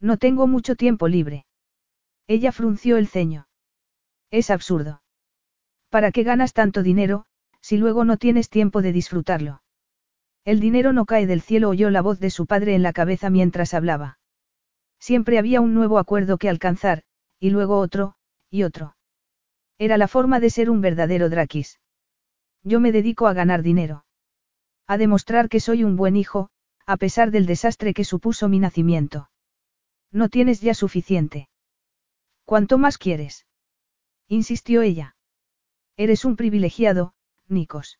No tengo mucho tiempo libre. Ella frunció el ceño. Es absurdo. ¿Para qué ganas tanto dinero, si luego no tienes tiempo de disfrutarlo? El dinero no cae del cielo, oyó la voz de su padre en la cabeza mientras hablaba. Siempre había un nuevo acuerdo que alcanzar, y luego otro, y otro. Era la forma de ser un verdadero Drakis. Yo me dedico a ganar dinero. A demostrar que soy un buen hijo, a pesar del desastre que supuso mi nacimiento. No tienes ya suficiente. ¿Cuánto más quieres? insistió ella. Eres un privilegiado, Nikos.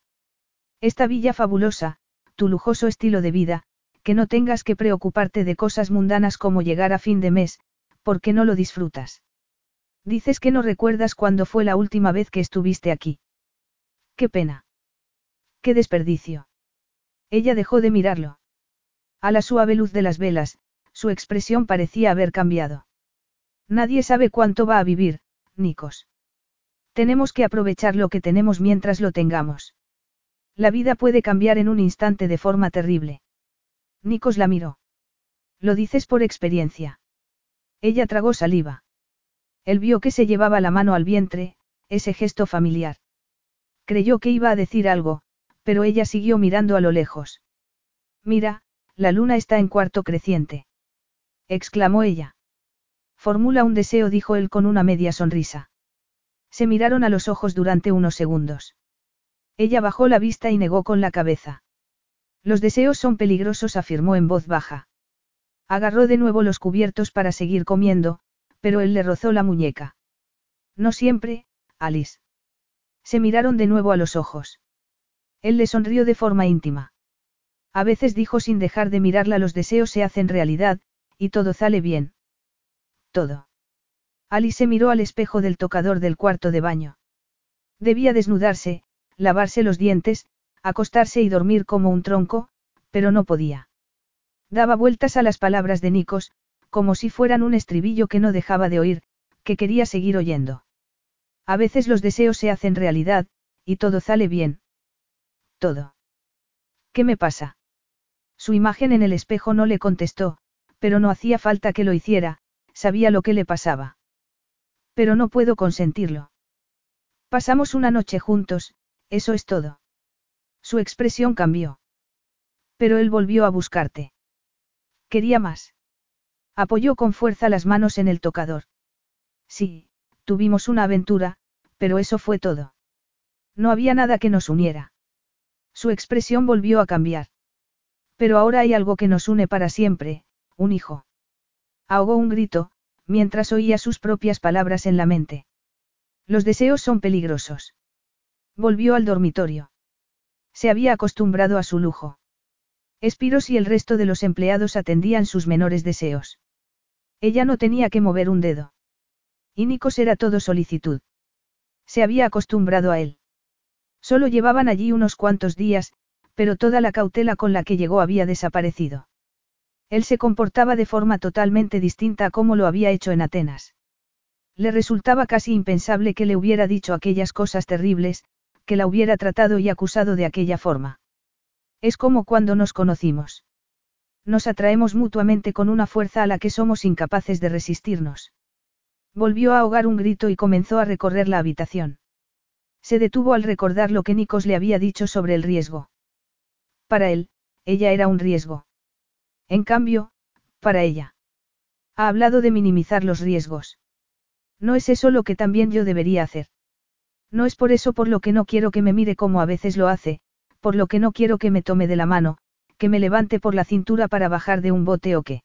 Esta villa fabulosa, tu lujoso estilo de vida, que no tengas que preocuparte de cosas mundanas como llegar a fin de mes, porque no lo disfrutas. Dices que no recuerdas cuándo fue la última vez que estuviste aquí. Qué pena. Qué desperdicio. Ella dejó de mirarlo. A la suave luz de las velas, su expresión parecía haber cambiado. Nadie sabe cuánto va a vivir, Nikos. Tenemos que aprovechar lo que tenemos mientras lo tengamos. La vida puede cambiar en un instante de forma terrible. Nikos la miró. Lo dices por experiencia. Ella tragó saliva. Él vio que se llevaba la mano al vientre, ese gesto familiar. Creyó que iba a decir algo, pero ella siguió mirando a lo lejos. Mira, la luna está en cuarto creciente. exclamó ella. Formula un deseo, dijo él con una media sonrisa. Se miraron a los ojos durante unos segundos. Ella bajó la vista y negó con la cabeza. Los deseos son peligrosos, afirmó en voz baja. Agarró de nuevo los cubiertos para seguir comiendo, pero él le rozó la muñeca. No siempre, Alice. Se miraron de nuevo a los ojos. Él le sonrió de forma íntima. A veces dijo sin dejar de mirarla los deseos se hacen realidad, y todo sale bien. Todo. Alice se miró al espejo del tocador del cuarto de baño. Debía desnudarse, lavarse los dientes, acostarse y dormir como un tronco, pero no podía. Daba vueltas a las palabras de Nikos, como si fueran un estribillo que no dejaba de oír, que quería seguir oyendo. A veces los deseos se hacen realidad, y todo sale bien. Todo. ¿Qué me pasa? Su imagen en el espejo no le contestó, pero no hacía falta que lo hiciera, sabía lo que le pasaba. Pero no puedo consentirlo. Pasamos una noche juntos, eso es todo. Su expresión cambió. Pero él volvió a buscarte. Quería más. Apoyó con fuerza las manos en el tocador. Sí, tuvimos una aventura, pero eso fue todo. No había nada que nos uniera. Su expresión volvió a cambiar. Pero ahora hay algo que nos une para siempre, un hijo. Ahogó un grito, mientras oía sus propias palabras en la mente. Los deseos son peligrosos. Volvió al dormitorio. Se había acostumbrado a su lujo. Espiros y el resto de los empleados atendían sus menores deseos. Ella no tenía que mover un dedo. Y Nikos era todo solicitud. Se había acostumbrado a él. Solo llevaban allí unos cuantos días, pero toda la cautela con la que llegó había desaparecido. Él se comportaba de forma totalmente distinta a como lo había hecho en Atenas. Le resultaba casi impensable que le hubiera dicho aquellas cosas terribles, que la hubiera tratado y acusado de aquella forma. Es como cuando nos conocimos. Nos atraemos mutuamente con una fuerza a la que somos incapaces de resistirnos. Volvió a ahogar un grito y comenzó a recorrer la habitación. Se detuvo al recordar lo que Nikos le había dicho sobre el riesgo. Para él, ella era un riesgo. En cambio, para ella. Ha hablado de minimizar los riesgos. No es eso lo que también yo debería hacer. No es por eso por lo que no quiero que me mire como a veces lo hace, por lo que no quiero que me tome de la mano, que me levante por la cintura para bajar de un bote o qué.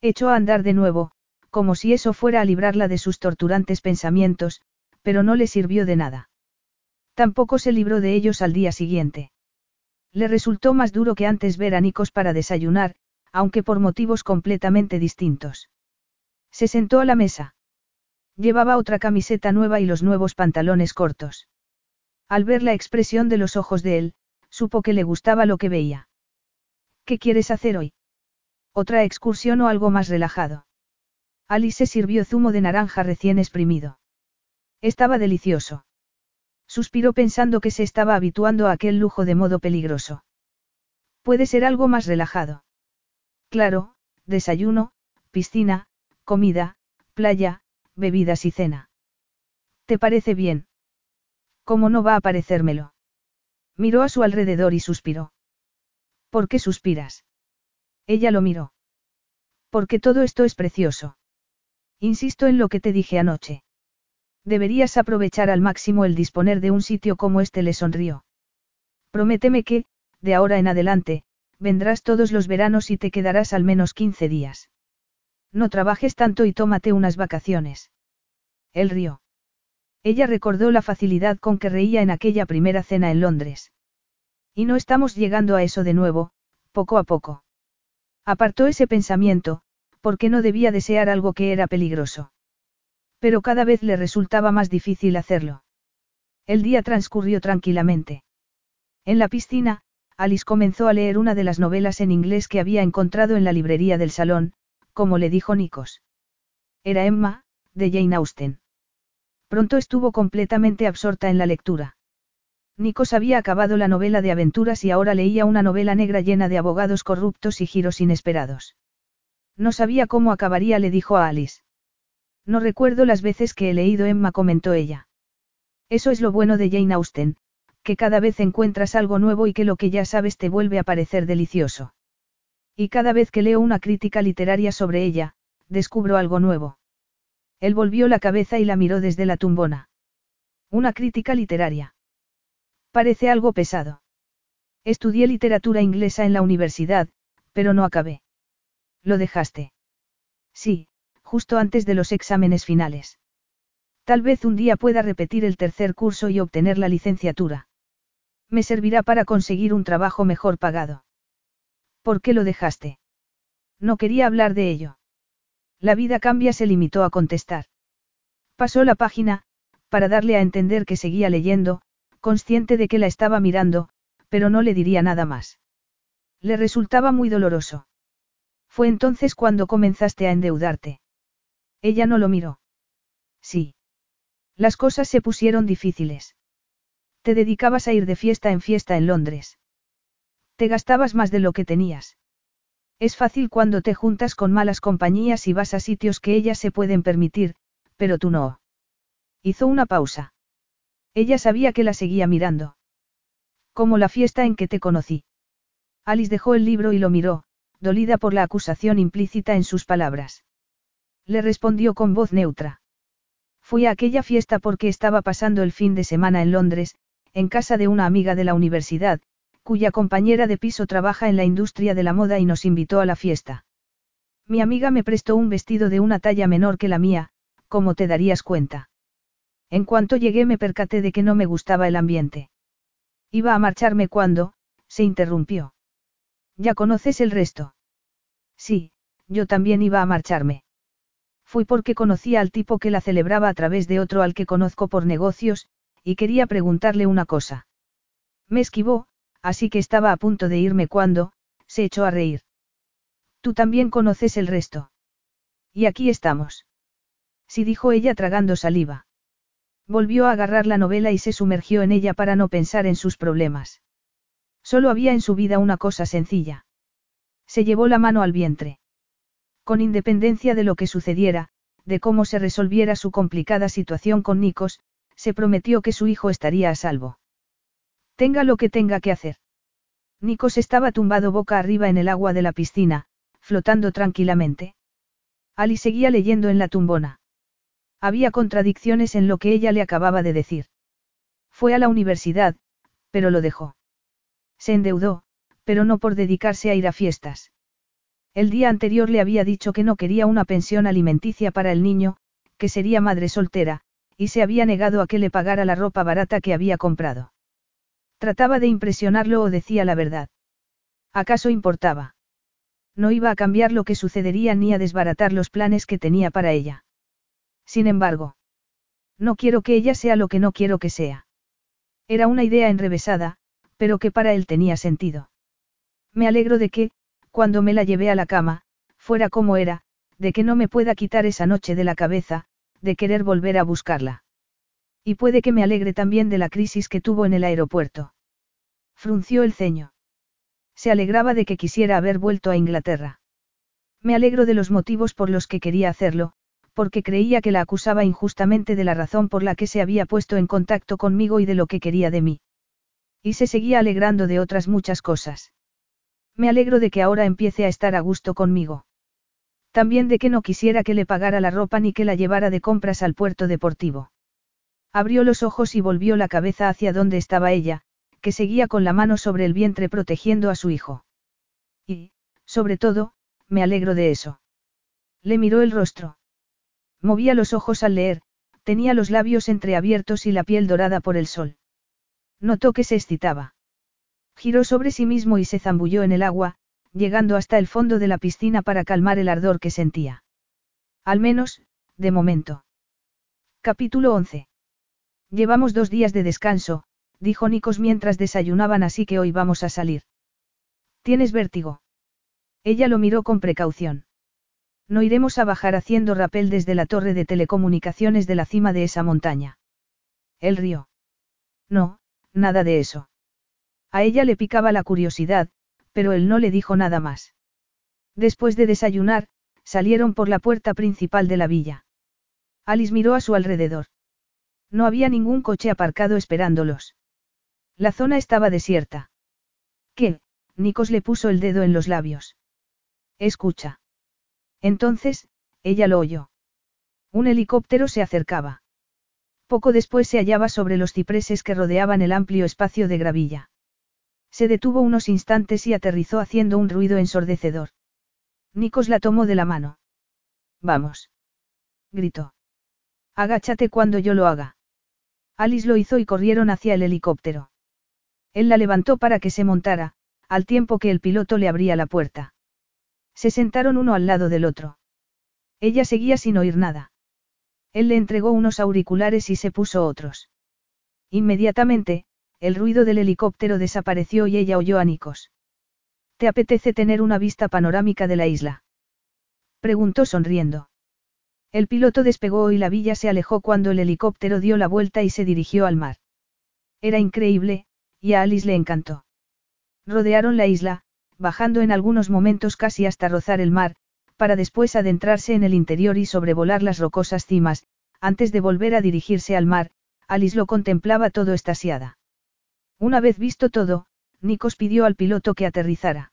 Echó a andar de nuevo, como si eso fuera a librarla de sus torturantes pensamientos, pero no le sirvió de nada. Tampoco se libró de ellos al día siguiente. Le resultó más duro que antes ver a Nikos para desayunar, aunque por motivos completamente distintos. Se sentó a la mesa. Llevaba otra camiseta nueva y los nuevos pantalones cortos. Al ver la expresión de los ojos de él, supo que le gustaba lo que veía. ¿Qué quieres hacer hoy? ¿Otra excursión o algo más relajado? Alice sirvió zumo de naranja recién exprimido. Estaba delicioso. Suspiró pensando que se estaba habituando a aquel lujo de modo peligroso. Puede ser algo más relajado. Claro, desayuno, piscina, comida, playa, bebidas y cena. ¿Te parece bien? ¿Cómo no va a parecérmelo? Miró a su alrededor y suspiró. ¿Por qué suspiras? Ella lo miró. Porque todo esto es precioso. Insisto en lo que te dije anoche. Deberías aprovechar al máximo el disponer de un sitio como este, le sonrió. Prométeme que, de ahora en adelante, vendrás todos los veranos y te quedarás al menos 15 días. No trabajes tanto y tómate unas vacaciones. Él rió. Ella recordó la facilidad con que reía en aquella primera cena en Londres. Y no estamos llegando a eso de nuevo, poco a poco. Apartó ese pensamiento, porque no debía desear algo que era peligroso. Pero cada vez le resultaba más difícil hacerlo. El día transcurrió tranquilamente. En la piscina, Alice comenzó a leer una de las novelas en inglés que había encontrado en la librería del salón, como le dijo Nikos. Era Emma, de Jane Austen. Pronto estuvo completamente absorta en la lectura. Nikos había acabado la novela de aventuras y ahora leía una novela negra llena de abogados corruptos y giros inesperados. No sabía cómo acabaría, le dijo a Alice. No recuerdo las veces que he leído Emma, comentó ella. Eso es lo bueno de Jane Austen, que cada vez encuentras algo nuevo y que lo que ya sabes te vuelve a parecer delicioso. Y cada vez que leo una crítica literaria sobre ella, descubro algo nuevo. Él volvió la cabeza y la miró desde la tumbona. Una crítica literaria. Parece algo pesado. Estudié literatura inglesa en la universidad, pero no acabé. ¿Lo dejaste? Sí, justo antes de los exámenes finales. Tal vez un día pueda repetir el tercer curso y obtener la licenciatura. Me servirá para conseguir un trabajo mejor pagado. ¿Por qué lo dejaste? No quería hablar de ello. La vida cambia, se limitó a contestar. Pasó la página, para darle a entender que seguía leyendo, consciente de que la estaba mirando, pero no le diría nada más. Le resultaba muy doloroso. Fue entonces cuando comenzaste a endeudarte. Ella no lo miró. Sí. Las cosas se pusieron difíciles. Te dedicabas a ir de fiesta en fiesta en Londres. Te gastabas más de lo que tenías. Es fácil cuando te juntas con malas compañías y vas a sitios que ellas se pueden permitir, pero tú no. Hizo una pausa. Ella sabía que la seguía mirando. Como la fiesta en que te conocí. Alice dejó el libro y lo miró, dolida por la acusación implícita en sus palabras. Le respondió con voz neutra. Fui a aquella fiesta porque estaba pasando el fin de semana en Londres, en casa de una amiga de la universidad, cuya compañera de piso trabaja en la industria de la moda y nos invitó a la fiesta. Mi amiga me prestó un vestido de una talla menor que la mía, como te darías cuenta. En cuanto llegué me percaté de que no me gustaba el ambiente. Iba a marcharme cuando, se interrumpió. ¿Ya conoces el resto? Sí, yo también iba a marcharme. Fui porque conocía al tipo que la celebraba a través de otro al que conozco por negocios, y quería preguntarle una cosa. Me esquivó, así que estaba a punto de irme cuando, se echó a reír. Tú también conoces el resto. Y aquí estamos. Sí dijo ella tragando saliva. Volvió a agarrar la novela y se sumergió en ella para no pensar en sus problemas. Solo había en su vida una cosa sencilla. Se llevó la mano al vientre. Con independencia de lo que sucediera, de cómo se resolviera su complicada situación con Nikos, se prometió que su hijo estaría a salvo. Tenga lo que tenga que hacer. Nikos estaba tumbado boca arriba en el agua de la piscina, flotando tranquilamente. Ali seguía leyendo en la tumbona. Había contradicciones en lo que ella le acababa de decir. Fue a la universidad, pero lo dejó. Se endeudó, pero no por dedicarse a ir a fiestas. El día anterior le había dicho que no quería una pensión alimenticia para el niño, que sería madre soltera, y se había negado a que le pagara la ropa barata que había comprado. Trataba de impresionarlo o decía la verdad. ¿Acaso importaba? No iba a cambiar lo que sucedería ni a desbaratar los planes que tenía para ella. Sin embargo, no quiero que ella sea lo que no quiero que sea. Era una idea enrevesada, pero que para él tenía sentido. Me alegro de que, cuando me la llevé a la cama, fuera como era, de que no me pueda quitar esa noche de la cabeza, de querer volver a buscarla. Y puede que me alegre también de la crisis que tuvo en el aeropuerto. Frunció el ceño. Se alegraba de que quisiera haber vuelto a Inglaterra. Me alegro de los motivos por los que quería hacerlo, porque creía que la acusaba injustamente de la razón por la que se había puesto en contacto conmigo y de lo que quería de mí. Y se seguía alegrando de otras muchas cosas. Me alegro de que ahora empiece a estar a gusto conmigo. También de que no quisiera que le pagara la ropa ni que la llevara de compras al puerto deportivo. Abrió los ojos y volvió la cabeza hacia donde estaba ella, que seguía con la mano sobre el vientre protegiendo a su hijo. Y, sobre todo, me alegro de eso. Le miró el rostro. Movía los ojos al leer, tenía los labios entreabiertos y la piel dorada por el sol. Notó que se excitaba. Giró sobre sí mismo y se zambulló en el agua, llegando hasta el fondo de la piscina para calmar el ardor que sentía. Al menos, de momento. Capítulo 11. Llevamos dos días de descanso, dijo Nikos mientras desayunaban así que hoy vamos a salir. ¿Tienes vértigo? Ella lo miró con precaución. No iremos a bajar haciendo rapel desde la torre de telecomunicaciones de la cima de esa montaña. Él rió. No, nada de eso. A ella le picaba la curiosidad, pero él no le dijo nada más. Después de desayunar, salieron por la puerta principal de la villa. Alice miró a su alrededor. No había ningún coche aparcado esperándolos. La zona estaba desierta. ¿Qué? Nikos le puso el dedo en los labios. Escucha. Entonces, ella lo oyó. Un helicóptero se acercaba. Poco después se hallaba sobre los cipreses que rodeaban el amplio espacio de gravilla. Se detuvo unos instantes y aterrizó haciendo un ruido ensordecedor. Nikos la tomó de la mano. Vamos. Gritó. Agáchate cuando yo lo haga. Alice lo hizo y corrieron hacia el helicóptero. Él la levantó para que se montara, al tiempo que el piloto le abría la puerta. Se sentaron uno al lado del otro. Ella seguía sin oír nada. Él le entregó unos auriculares y se puso otros. Inmediatamente, el ruido del helicóptero desapareció y ella oyó a Nikos. ¿Te apetece tener una vista panorámica de la isla? Preguntó sonriendo. El piloto despegó y la villa se alejó cuando el helicóptero dio la vuelta y se dirigió al mar. Era increíble, y a Alice le encantó. Rodearon la isla, bajando en algunos momentos casi hasta rozar el mar, para después adentrarse en el interior y sobrevolar las rocosas cimas, antes de volver a dirigirse al mar, Alice lo contemplaba todo estasiada. Una vez visto todo, Nikos pidió al piloto que aterrizara.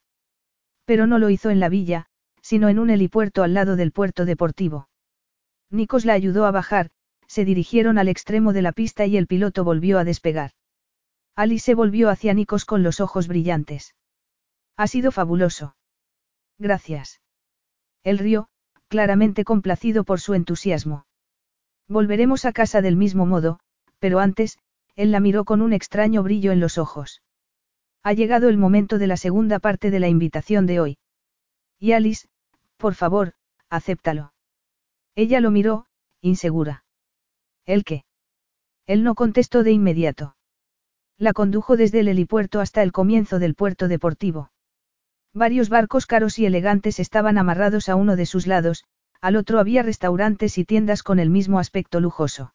Pero no lo hizo en la villa, sino en un helipuerto al lado del puerto deportivo. Nikos la ayudó a bajar, se dirigieron al extremo de la pista y el piloto volvió a despegar. Alice se volvió hacia Nikos con los ojos brillantes. Ha sido fabuloso. Gracias. Él rió, claramente complacido por su entusiasmo. Volveremos a casa del mismo modo, pero antes, él la miró con un extraño brillo en los ojos. Ha llegado el momento de la segunda parte de la invitación de hoy. Y Alice, por favor, acéptalo. Ella lo miró, insegura. ¿El qué? Él no contestó de inmediato. La condujo desde el helipuerto hasta el comienzo del puerto deportivo. Varios barcos caros y elegantes estaban amarrados a uno de sus lados, al otro había restaurantes y tiendas con el mismo aspecto lujoso.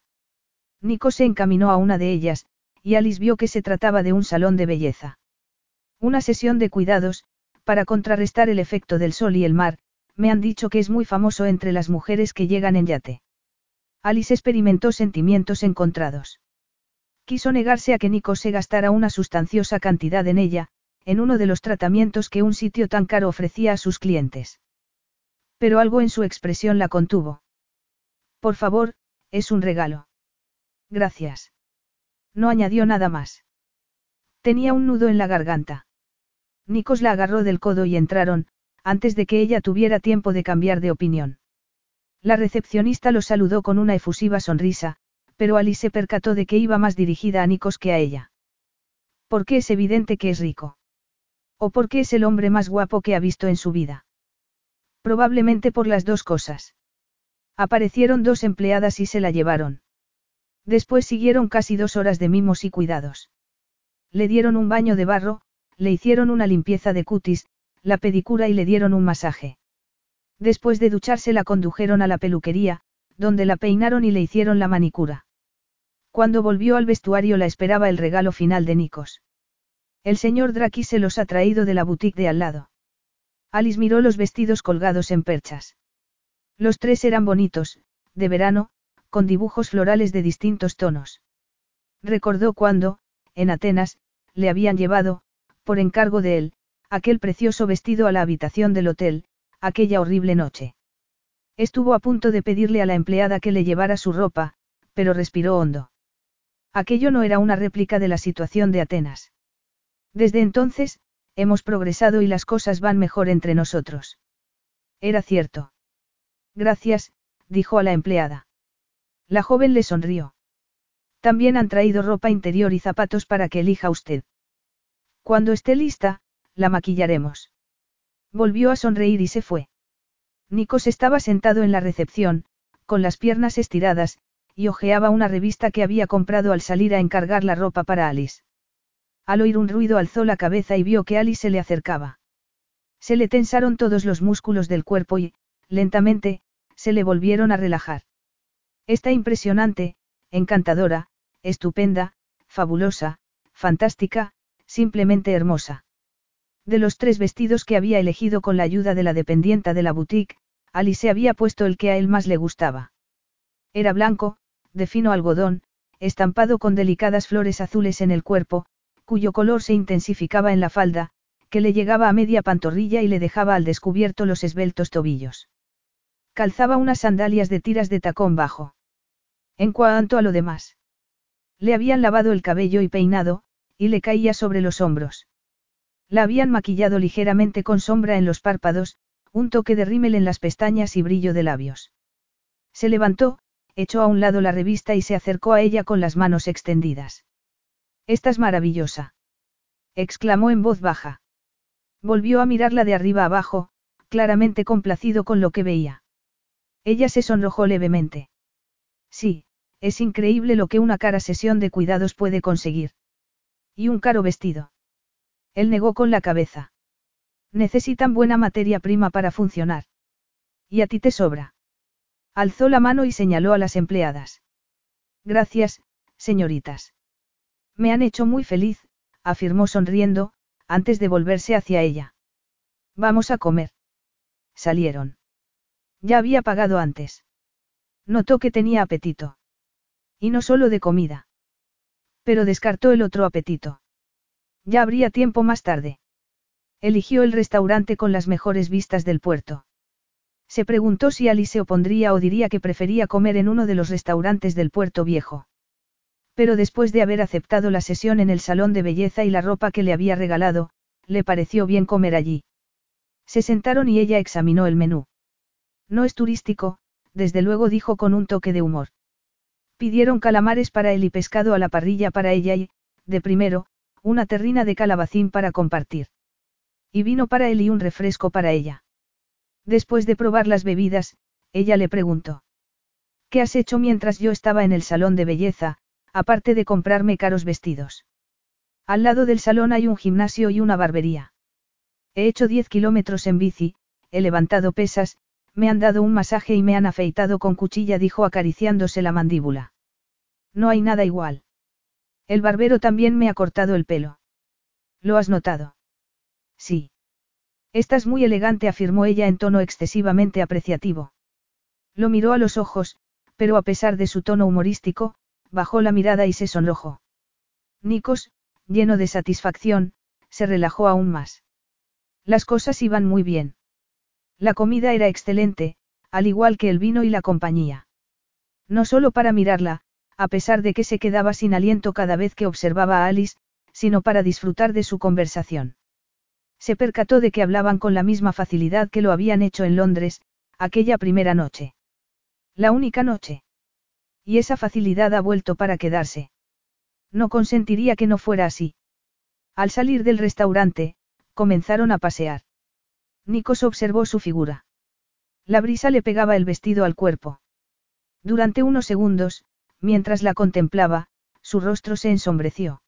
Nico se encaminó a una de ellas, y Alice vio que se trataba de un salón de belleza. Una sesión de cuidados, para contrarrestar el efecto del sol y el mar, me han dicho que es muy famoso entre las mujeres que llegan en yate. Alice experimentó sentimientos encontrados. Quiso negarse a que Nico se gastara una sustanciosa cantidad en ella, en uno de los tratamientos que un sitio tan caro ofrecía a sus clientes. Pero algo en su expresión la contuvo. Por favor, es un regalo. Gracias. No añadió nada más. Tenía un nudo en la garganta. Nikos la agarró del codo y entraron, antes de que ella tuviera tiempo de cambiar de opinión. La recepcionista lo saludó con una efusiva sonrisa, pero Alice se percató de que iba más dirigida a Nikos que a ella. ¿Por qué es evidente que es rico? ¿O por qué es el hombre más guapo que ha visto en su vida? Probablemente por las dos cosas. Aparecieron dos empleadas y se la llevaron. Después siguieron casi dos horas de mimos y cuidados. Le dieron un baño de barro, le hicieron una limpieza de cutis, la pedicura y le dieron un masaje. Después de ducharse la condujeron a la peluquería, donde la peinaron y le hicieron la manicura. Cuando volvió al vestuario la esperaba el regalo final de Nikos. El señor Draki se los ha traído de la boutique de al lado. Alice miró los vestidos colgados en perchas. Los tres eran bonitos, de verano, con dibujos florales de distintos tonos. Recordó cuando, en Atenas, le habían llevado, por encargo de él, aquel precioso vestido a la habitación del hotel, aquella horrible noche. Estuvo a punto de pedirle a la empleada que le llevara su ropa, pero respiró hondo. Aquello no era una réplica de la situación de Atenas. Desde entonces, hemos progresado y las cosas van mejor entre nosotros. Era cierto. Gracias, dijo a la empleada. La joven le sonrió. También han traído ropa interior y zapatos para que elija usted. Cuando esté lista, la maquillaremos. Volvió a sonreír y se fue. Nikos estaba sentado en la recepción, con las piernas estiradas, y hojeaba una revista que había comprado al salir a encargar la ropa para Alice. Al oír un ruido alzó la cabeza y vio que Alice se le acercaba. Se le tensaron todos los músculos del cuerpo y, lentamente, se le volvieron a relajar. Está impresionante, encantadora, estupenda, fabulosa, fantástica, simplemente hermosa. De los tres vestidos que había elegido con la ayuda de la dependienta de la boutique, Alice había puesto el que a él más le gustaba. Era blanco, de fino algodón, estampado con delicadas flores azules en el cuerpo, cuyo color se intensificaba en la falda, que le llegaba a media pantorrilla y le dejaba al descubierto los esbeltos tobillos. Calzaba unas sandalias de tiras de tacón bajo. En cuanto a lo demás. Le habían lavado el cabello y peinado, y le caía sobre los hombros. La habían maquillado ligeramente con sombra en los párpados, un toque de rímel en las pestañas y brillo de labios. Se levantó, echó a un lado la revista y se acercó a ella con las manos extendidas. Estás maravillosa. exclamó en voz baja. Volvió a mirarla de arriba abajo, claramente complacido con lo que veía. Ella se sonrojó levemente. Sí, es increíble lo que una cara sesión de cuidados puede conseguir. Y un caro vestido. Él negó con la cabeza. Necesitan buena materia prima para funcionar. Y a ti te sobra. Alzó la mano y señaló a las empleadas. Gracias, señoritas. Me han hecho muy feliz, afirmó sonriendo, antes de volverse hacia ella. Vamos a comer. Salieron. Ya había pagado antes. Notó que tenía apetito. Y no solo de comida. Pero descartó el otro apetito. Ya habría tiempo más tarde. Eligió el restaurante con las mejores vistas del puerto. Se preguntó si Alice se opondría o diría que prefería comer en uno de los restaurantes del puerto viejo. Pero después de haber aceptado la sesión en el salón de belleza y la ropa que le había regalado, le pareció bien comer allí. Se sentaron y ella examinó el menú. No es turístico, desde luego dijo con un toque de humor. Pidieron calamares para él y pescado a la parrilla para ella y, de primero, una terrina de calabacín para compartir. Y vino para él y un refresco para ella. Después de probar las bebidas, ella le preguntó. ¿Qué has hecho mientras yo estaba en el salón de belleza, aparte de comprarme caros vestidos? Al lado del salón hay un gimnasio y una barbería. He hecho 10 kilómetros en bici, he levantado pesas, me han dado un masaje y me han afeitado con cuchilla, dijo acariciándose la mandíbula. No hay nada igual. El barbero también me ha cortado el pelo. ¿Lo has notado? Sí. Estás muy elegante, afirmó ella en tono excesivamente apreciativo. Lo miró a los ojos, pero a pesar de su tono humorístico, bajó la mirada y se sonrojó. Nikos, lleno de satisfacción, se relajó aún más. Las cosas iban muy bien. La comida era excelente, al igual que el vino y la compañía. No solo para mirarla, a pesar de que se quedaba sin aliento cada vez que observaba a Alice, sino para disfrutar de su conversación. Se percató de que hablaban con la misma facilidad que lo habían hecho en Londres, aquella primera noche. La única noche. Y esa facilidad ha vuelto para quedarse. No consentiría que no fuera así. Al salir del restaurante, comenzaron a pasear. Nikos observó su figura. La brisa le pegaba el vestido al cuerpo. Durante unos segundos, Mientras la contemplaba, su rostro se ensombreció.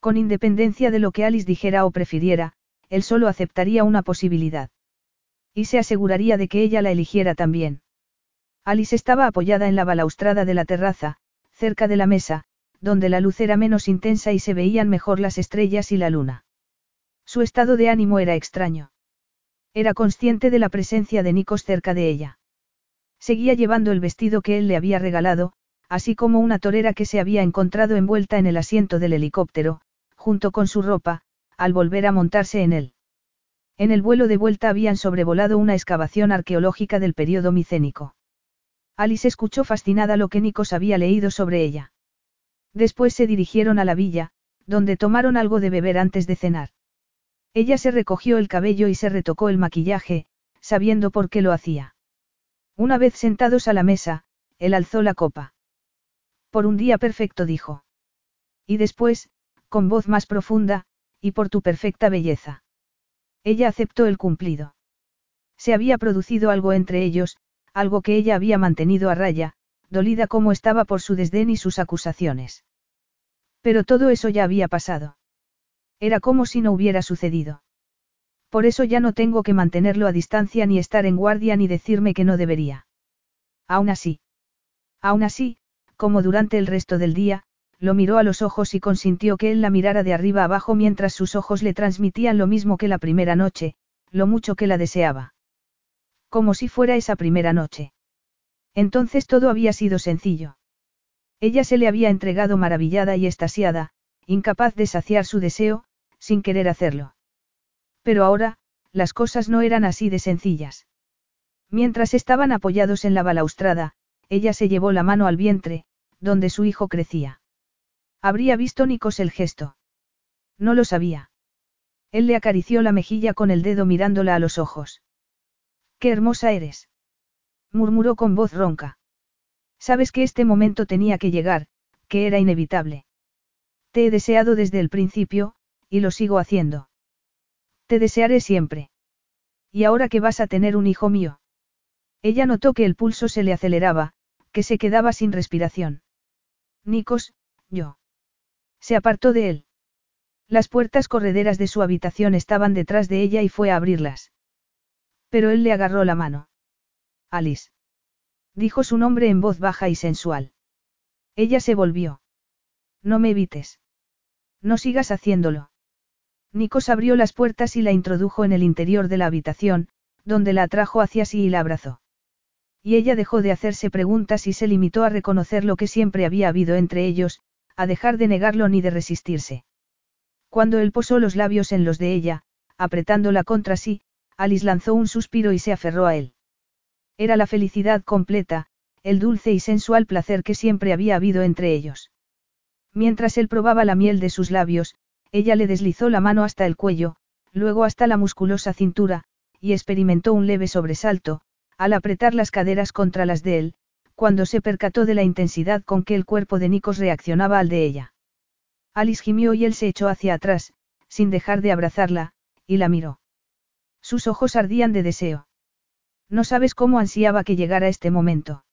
Con independencia de lo que Alice dijera o prefiriera, él solo aceptaría una posibilidad. Y se aseguraría de que ella la eligiera también. Alice estaba apoyada en la balaustrada de la terraza, cerca de la mesa, donde la luz era menos intensa y se veían mejor las estrellas y la luna. Su estado de ánimo era extraño. Era consciente de la presencia de Nikos cerca de ella. Seguía llevando el vestido que él le había regalado, así como una torera que se había encontrado envuelta en el asiento del helicóptero, junto con su ropa, al volver a montarse en él. En el vuelo de vuelta habían sobrevolado una excavación arqueológica del período micénico. Alice escuchó fascinada lo que Nikos había leído sobre ella. Después se dirigieron a la villa, donde tomaron algo de beber antes de cenar. Ella se recogió el cabello y se retocó el maquillaje, sabiendo por qué lo hacía. Una vez sentados a la mesa, él alzó la copa. Por un día perfecto dijo. Y después, con voz más profunda, y por tu perfecta belleza. Ella aceptó el cumplido. Se había producido algo entre ellos, algo que ella había mantenido a raya, dolida como estaba por su desdén y sus acusaciones. Pero todo eso ya había pasado. Era como si no hubiera sucedido. Por eso ya no tengo que mantenerlo a distancia ni estar en guardia ni decirme que no debería. Aún así. Aún así, como durante el resto del día, lo miró a los ojos y consintió que él la mirara de arriba abajo mientras sus ojos le transmitían lo mismo que la primera noche, lo mucho que la deseaba. Como si fuera esa primera noche. Entonces todo había sido sencillo. Ella se le había entregado maravillada y estasiada, incapaz de saciar su deseo, sin querer hacerlo. Pero ahora, las cosas no eran así de sencillas. Mientras estaban apoyados en la balaustrada, ella se llevó la mano al vientre, donde su hijo crecía. Habría visto Nikos el gesto. No lo sabía. Él le acarició la mejilla con el dedo mirándola a los ojos. Qué hermosa eres. murmuró con voz ronca. Sabes que este momento tenía que llegar, que era inevitable. Te he deseado desde el principio, y lo sigo haciendo. Te desearé siempre. Y ahora que vas a tener un hijo mío. Ella notó que el pulso se le aceleraba, que se quedaba sin respiración. Nikos, yo. Se apartó de él. Las puertas correderas de su habitación estaban detrás de ella y fue a abrirlas. Pero él le agarró la mano. Alice. Dijo su nombre en voz baja y sensual. Ella se volvió. No me evites. No sigas haciéndolo. Nikos abrió las puertas y la introdujo en el interior de la habitación, donde la atrajo hacia sí y la abrazó. Y ella dejó de hacerse preguntas y se limitó a reconocer lo que siempre había habido entre ellos, a dejar de negarlo ni de resistirse. Cuando él posó los labios en los de ella, apretándola contra sí, Alice lanzó un suspiro y se aferró a él. Era la felicidad completa, el dulce y sensual placer que siempre había habido entre ellos. Mientras él probaba la miel de sus labios, ella le deslizó la mano hasta el cuello, luego hasta la musculosa cintura, y experimentó un leve sobresalto, al apretar las caderas contra las de él, cuando se percató de la intensidad con que el cuerpo de Nikos reaccionaba al de ella. Alice gimió y él se echó hacia atrás, sin dejar de abrazarla, y la miró. Sus ojos ardían de deseo. No sabes cómo ansiaba que llegara este momento.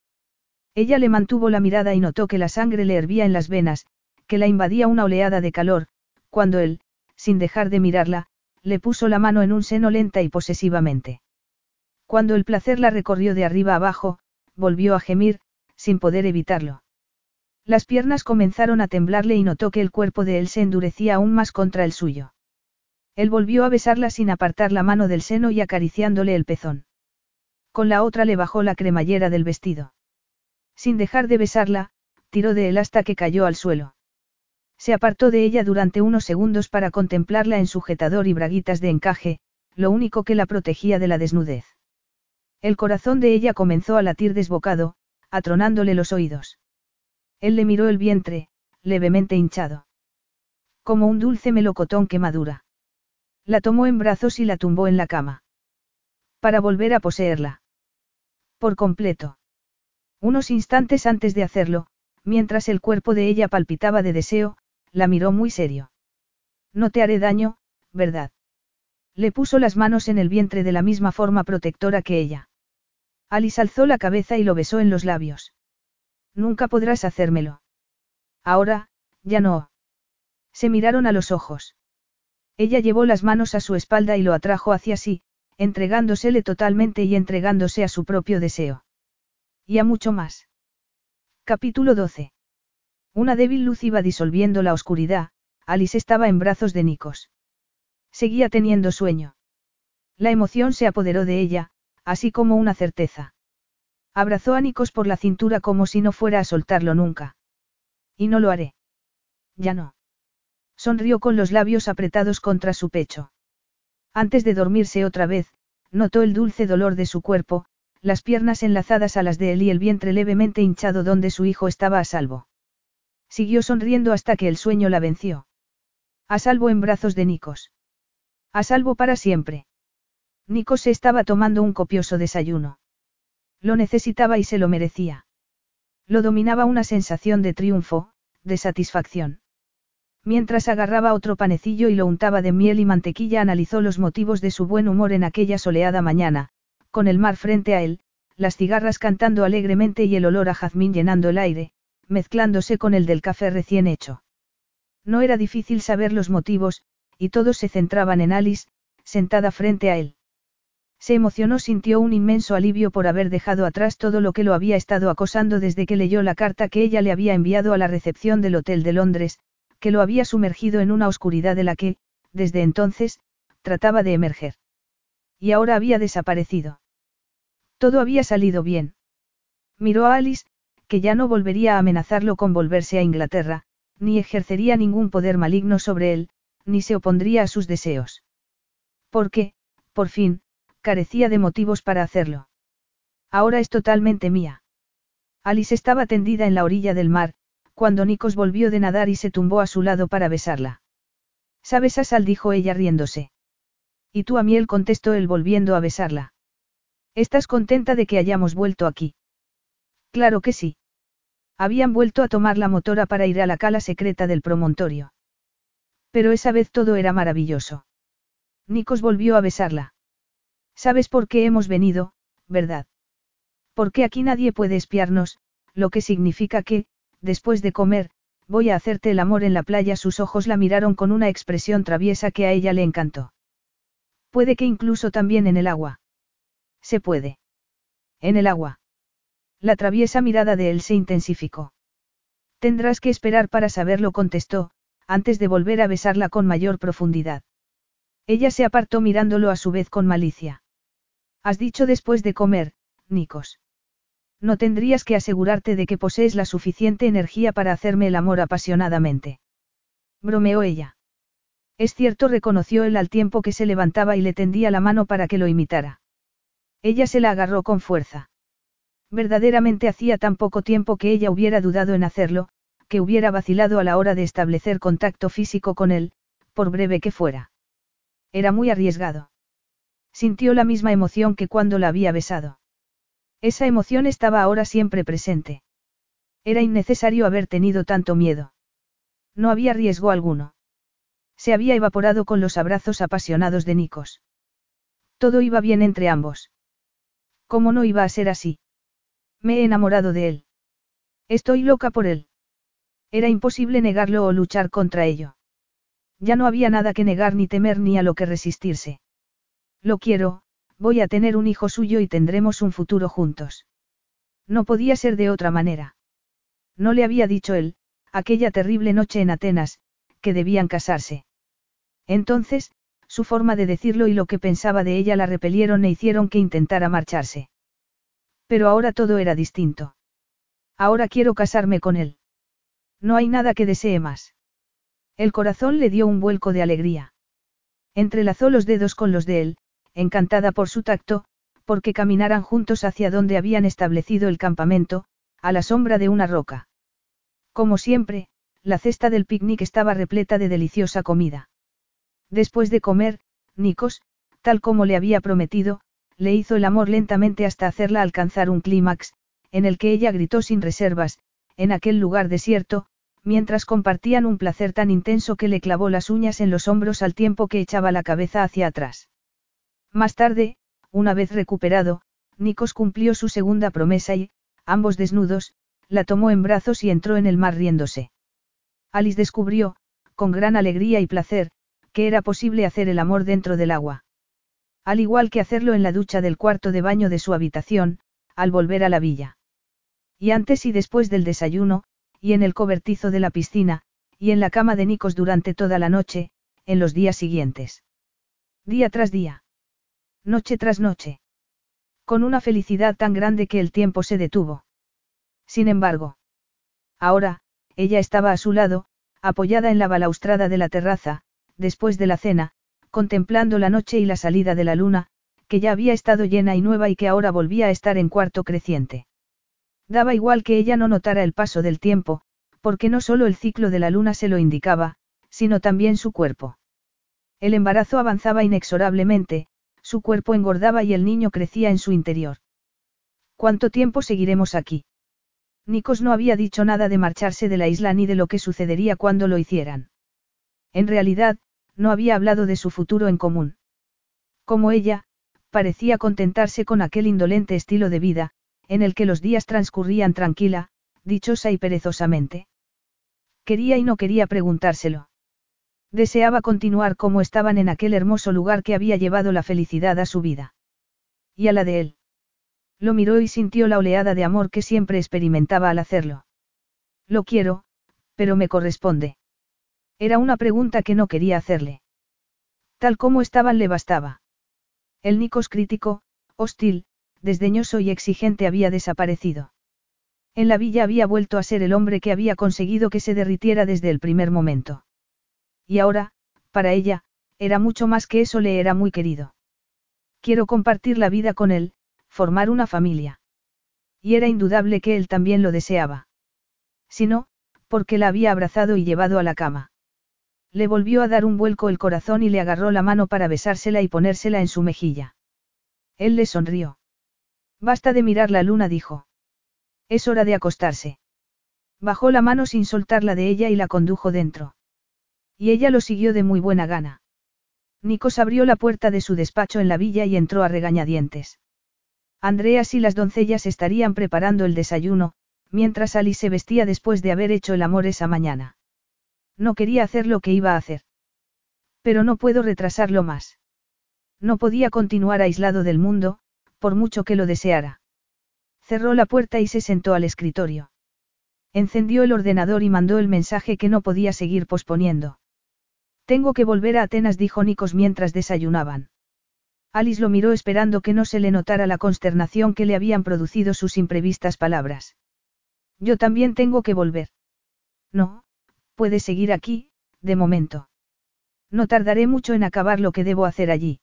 Ella le mantuvo la mirada y notó que la sangre le hervía en las venas, que la invadía una oleada de calor, cuando él, sin dejar de mirarla, le puso la mano en un seno lenta y posesivamente. Cuando el placer la recorrió de arriba abajo, volvió a gemir, sin poder evitarlo. Las piernas comenzaron a temblarle y notó que el cuerpo de él se endurecía aún más contra el suyo. Él volvió a besarla sin apartar la mano del seno y acariciándole el pezón. Con la otra le bajó la cremallera del vestido. Sin dejar de besarla, tiró de él hasta que cayó al suelo. Se apartó de ella durante unos segundos para contemplarla en sujetador y braguitas de encaje, lo único que la protegía de la desnudez. El corazón de ella comenzó a latir desbocado, atronándole los oídos. Él le miró el vientre, levemente hinchado. Como un dulce melocotón que madura. La tomó en brazos y la tumbó en la cama. Para volver a poseerla. Por completo. Unos instantes antes de hacerlo, mientras el cuerpo de ella palpitaba de deseo, la miró muy serio. No te haré daño, ¿verdad? Le puso las manos en el vientre de la misma forma protectora que ella. Alice alzó la cabeza y lo besó en los labios. Nunca podrás hacérmelo. Ahora, ya no. Se miraron a los ojos. Ella llevó las manos a su espalda y lo atrajo hacia sí, entregándosele totalmente y entregándose a su propio deseo. Y a mucho más. Capítulo 12. Una débil luz iba disolviendo la oscuridad, Alice estaba en brazos de Nikos. Seguía teniendo sueño. La emoción se apoderó de ella, así como una certeza. Abrazó a Nikos por la cintura como si no fuera a soltarlo nunca. Y no lo haré. Ya no. Sonrió con los labios apretados contra su pecho. Antes de dormirse otra vez, notó el dulce dolor de su cuerpo, las piernas enlazadas a las de él y el vientre levemente hinchado donde su hijo estaba a salvo. Siguió sonriendo hasta que el sueño la venció. A salvo en brazos de Nikos. A salvo para siempre. Nikos se estaba tomando un copioso desayuno. Lo necesitaba y se lo merecía. Lo dominaba una sensación de triunfo, de satisfacción. Mientras agarraba otro panecillo y lo untaba de miel y mantequilla, analizó los motivos de su buen humor en aquella soleada mañana, con el mar frente a él, las cigarras cantando alegremente y el olor a jazmín llenando el aire, mezclándose con el del café recién hecho. No era difícil saber los motivos, y todos se centraban en Alice, sentada frente a él. Se emocionó, sintió un inmenso alivio por haber dejado atrás todo lo que lo había estado acosando desde que leyó la carta que ella le había enviado a la recepción del Hotel de Londres, que lo había sumergido en una oscuridad de la que, desde entonces, trataba de emerger. Y ahora había desaparecido. Todo había salido bien. Miró a Alice, que ya no volvería a amenazarlo con volverse a Inglaterra, ni ejercería ningún poder maligno sobre él, ni se opondría a sus deseos. Porque, por fin, carecía de motivos para hacerlo. Ahora es totalmente mía. Alice estaba tendida en la orilla del mar, cuando Nikos volvió de nadar y se tumbó a su lado para besarla. ¿Sabes a sal? dijo ella riéndose. Y tú a miel contestó él volviendo a besarla. ¿Estás contenta de que hayamos vuelto aquí? Claro que sí. Habían vuelto a tomar la motora para ir a la cala secreta del promontorio. Pero esa vez todo era maravilloso. Nikos volvió a besarla. ¿Sabes por qué hemos venido, verdad? Porque aquí nadie puede espiarnos, lo que significa que, después de comer, voy a hacerte el amor en la playa. Sus ojos la miraron con una expresión traviesa que a ella le encantó. Puede que incluso también en el agua. Se puede. En el agua. La traviesa mirada de él se intensificó. Tendrás que esperar para saberlo, contestó, antes de volver a besarla con mayor profundidad. Ella se apartó mirándolo a su vez con malicia. Has dicho después de comer, Nikos. No tendrías que asegurarte de que posees la suficiente energía para hacerme el amor apasionadamente. Bromeó ella. Es cierto, reconoció él al tiempo que se levantaba y le tendía la mano para que lo imitara. Ella se la agarró con fuerza. Verdaderamente hacía tan poco tiempo que ella hubiera dudado en hacerlo, que hubiera vacilado a la hora de establecer contacto físico con él, por breve que fuera. Era muy arriesgado. Sintió la misma emoción que cuando la había besado. Esa emoción estaba ahora siempre presente. Era innecesario haber tenido tanto miedo. No había riesgo alguno. Se había evaporado con los abrazos apasionados de Nikos. Todo iba bien entre ambos. ¿Cómo no iba a ser así? Me he enamorado de él. Estoy loca por él. Era imposible negarlo o luchar contra ello. Ya no había nada que negar ni temer ni a lo que resistirse. Lo quiero, voy a tener un hijo suyo y tendremos un futuro juntos. No podía ser de otra manera. No le había dicho él, aquella terrible noche en Atenas, que debían casarse. Entonces, su forma de decirlo y lo que pensaba de ella la repelieron e hicieron que intentara marcharse. Pero ahora todo era distinto. Ahora quiero casarme con él. No hay nada que desee más. El corazón le dio un vuelco de alegría. Entrelazó los dedos con los de él, encantada por su tacto, porque caminaran juntos hacia donde habían establecido el campamento, a la sombra de una roca. Como siempre, la cesta del picnic estaba repleta de deliciosa comida. Después de comer, Nikos, tal como le había prometido, le hizo el amor lentamente hasta hacerla alcanzar un clímax, en el que ella gritó sin reservas, en aquel lugar desierto, mientras compartían un placer tan intenso que le clavó las uñas en los hombros al tiempo que echaba la cabeza hacia atrás. Más tarde, una vez recuperado, Nikos cumplió su segunda promesa y, ambos desnudos, la tomó en brazos y entró en el mar riéndose. Alice descubrió, con gran alegría y placer, que era posible hacer el amor dentro del agua. Al igual que hacerlo en la ducha del cuarto de baño de su habitación, al volver a la villa. Y antes y después del desayuno, y en el cobertizo de la piscina, y en la cama de Nikos durante toda la noche, en los días siguientes. Día tras día. Noche tras noche. Con una felicidad tan grande que el tiempo se detuvo. Sin embargo. Ahora, ella estaba a su lado, apoyada en la balaustrada de la terraza, después de la cena, contemplando la noche y la salida de la luna, que ya había estado llena y nueva y que ahora volvía a estar en cuarto creciente. Daba igual que ella no notara el paso del tiempo, porque no solo el ciclo de la luna se lo indicaba, sino también su cuerpo. El embarazo avanzaba inexorablemente, su cuerpo engordaba y el niño crecía en su interior. ¿Cuánto tiempo seguiremos aquí? Nikos no había dicho nada de marcharse de la isla ni de lo que sucedería cuando lo hicieran. En realidad, no había hablado de su futuro en común. Como ella, parecía contentarse con aquel indolente estilo de vida, en el que los días transcurrían tranquila, dichosa y perezosamente. Quería y no quería preguntárselo. Deseaba continuar como estaban en aquel hermoso lugar que había llevado la felicidad a su vida. Y a la de él. Lo miró y sintió la oleada de amor que siempre experimentaba al hacerlo. Lo quiero, pero me corresponde. Era una pregunta que no quería hacerle. Tal como estaban le bastaba. El Nikos crítico, hostil, desdeñoso y exigente había desaparecido. En la villa había vuelto a ser el hombre que había conseguido que se derritiera desde el primer momento. Y ahora, para ella, era mucho más que eso le era muy querido. Quiero compartir la vida con él, formar una familia. Y era indudable que él también lo deseaba. Si no, porque la había abrazado y llevado a la cama. Le volvió a dar un vuelco el corazón y le agarró la mano para besársela y ponérsela en su mejilla. Él le sonrió. Basta de mirar la luna, dijo. Es hora de acostarse. Bajó la mano sin soltarla de ella y la condujo dentro. Y ella lo siguió de muy buena gana. Nikos abrió la puerta de su despacho en la villa y entró a regañadientes. Andreas y las doncellas estarían preparando el desayuno, mientras Alice se vestía después de haber hecho el amor esa mañana. No quería hacer lo que iba a hacer. Pero no puedo retrasarlo más. No podía continuar aislado del mundo, por mucho que lo deseara. Cerró la puerta y se sentó al escritorio. Encendió el ordenador y mandó el mensaje que no podía seguir posponiendo. Tengo que volver a Atenas, dijo Nikos mientras desayunaban. Alice lo miró esperando que no se le notara la consternación que le habían producido sus imprevistas palabras. Yo también tengo que volver. No, puedes seguir aquí, de momento. No tardaré mucho en acabar lo que debo hacer allí.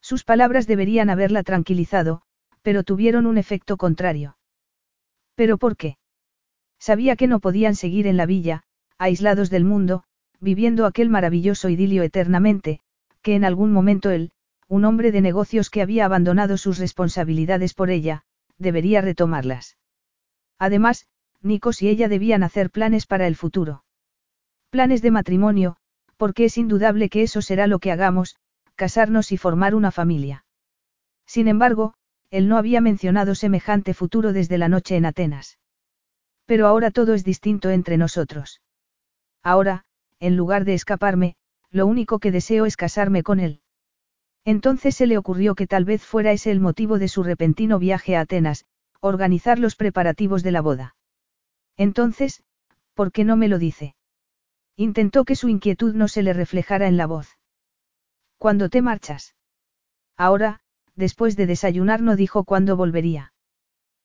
Sus palabras deberían haberla tranquilizado, pero tuvieron un efecto contrario. ¿Pero por qué? Sabía que no podían seguir en la villa, aislados del mundo, viviendo aquel maravilloso idilio eternamente, que en algún momento él, un hombre de negocios que había abandonado sus responsabilidades por ella, debería retomarlas. Además, Nikos y ella debían hacer planes para el futuro. Planes de matrimonio, porque es indudable que eso será lo que hagamos, casarnos y formar una familia. Sin embargo, él no había mencionado semejante futuro desde la noche en Atenas. Pero ahora todo es distinto entre nosotros. Ahora, en lugar de escaparme, lo único que deseo es casarme con él. Entonces se le ocurrió que tal vez fuera ese el motivo de su repentino viaje a Atenas, organizar los preparativos de la boda. Entonces, ¿por qué no me lo dice? Intentó que su inquietud no se le reflejara en la voz. ¿Cuándo te marchas? Ahora, después de desayunar no dijo cuándo volvería.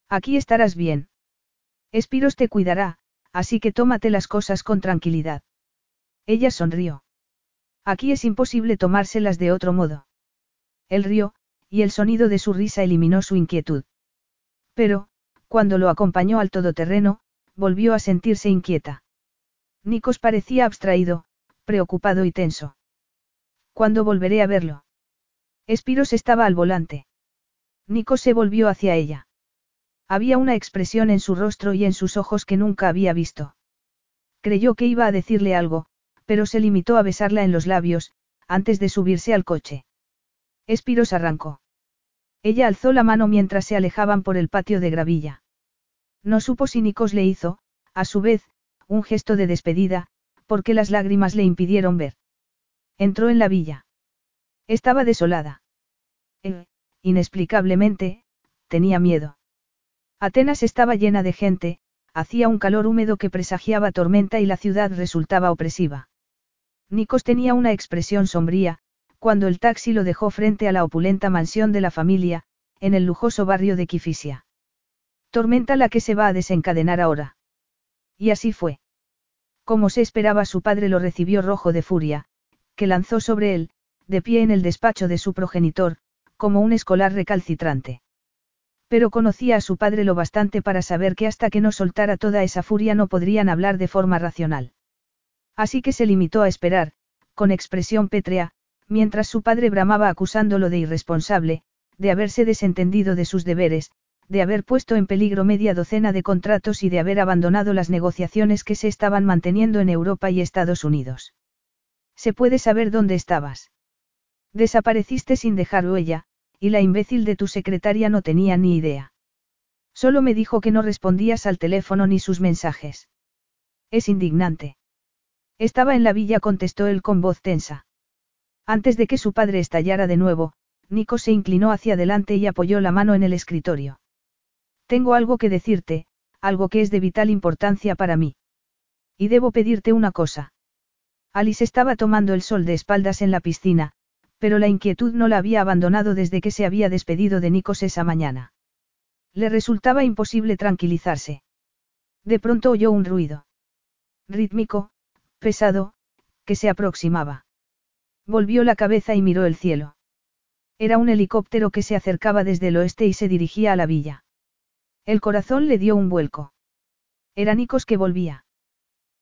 Aquí estarás bien. Espiros te cuidará, así que tómate las cosas con tranquilidad. Ella sonrió. Aquí es imposible tomárselas de otro modo. Él rió, y el sonido de su risa eliminó su inquietud. Pero, cuando lo acompañó al todoterreno, volvió a sentirse inquieta. Nikos parecía abstraído, preocupado y tenso. ¿Cuándo volveré a verlo? Espiros estaba al volante. Nico se volvió hacia ella. Había una expresión en su rostro y en sus ojos que nunca había visto. Creyó que iba a decirle algo, pero se limitó a besarla en los labios, antes de subirse al coche. Espiros arrancó. Ella alzó la mano mientras se alejaban por el patio de gravilla. No supo si Nikos le hizo, a su vez, un gesto de despedida, porque las lágrimas le impidieron ver. Entró en la villa. Estaba desolada. Él, inexplicablemente, tenía miedo. Atenas estaba llena de gente, hacía un calor húmedo que presagiaba tormenta y la ciudad resultaba opresiva. Nikos tenía una expresión sombría, cuando el taxi lo dejó frente a la opulenta mansión de la familia, en el lujoso barrio de Kifisia. Tormenta la que se va a desencadenar ahora. Y así fue. Como se esperaba, su padre lo recibió rojo de furia, que lanzó sobre él, de pie en el despacho de su progenitor, como un escolar recalcitrante. Pero conocía a su padre lo bastante para saber que hasta que no soltara toda esa furia no podrían hablar de forma racional. Así que se limitó a esperar, con expresión pétrea, mientras su padre bramaba acusándolo de irresponsable, de haberse desentendido de sus deberes, de haber puesto en peligro media docena de contratos y de haber abandonado las negociaciones que se estaban manteniendo en Europa y Estados Unidos. ¿Se puede saber dónde estabas? Desapareciste sin dejar huella, y la imbécil de tu secretaria no tenía ni idea. Solo me dijo que no respondías al teléfono ni sus mensajes. Es indignante. Estaba en la villa, contestó él con voz tensa. Antes de que su padre estallara de nuevo, Nico se inclinó hacia adelante y apoyó la mano en el escritorio. Tengo algo que decirte, algo que es de vital importancia para mí. Y debo pedirte una cosa. Alice estaba tomando el sol de espaldas en la piscina, pero la inquietud no la había abandonado desde que se había despedido de Nikos esa mañana. Le resultaba imposible tranquilizarse. De pronto oyó un ruido. Rítmico, pesado, que se aproximaba. Volvió la cabeza y miró el cielo. Era un helicóptero que se acercaba desde el oeste y se dirigía a la villa. El corazón le dio un vuelco. Era Nikos que volvía.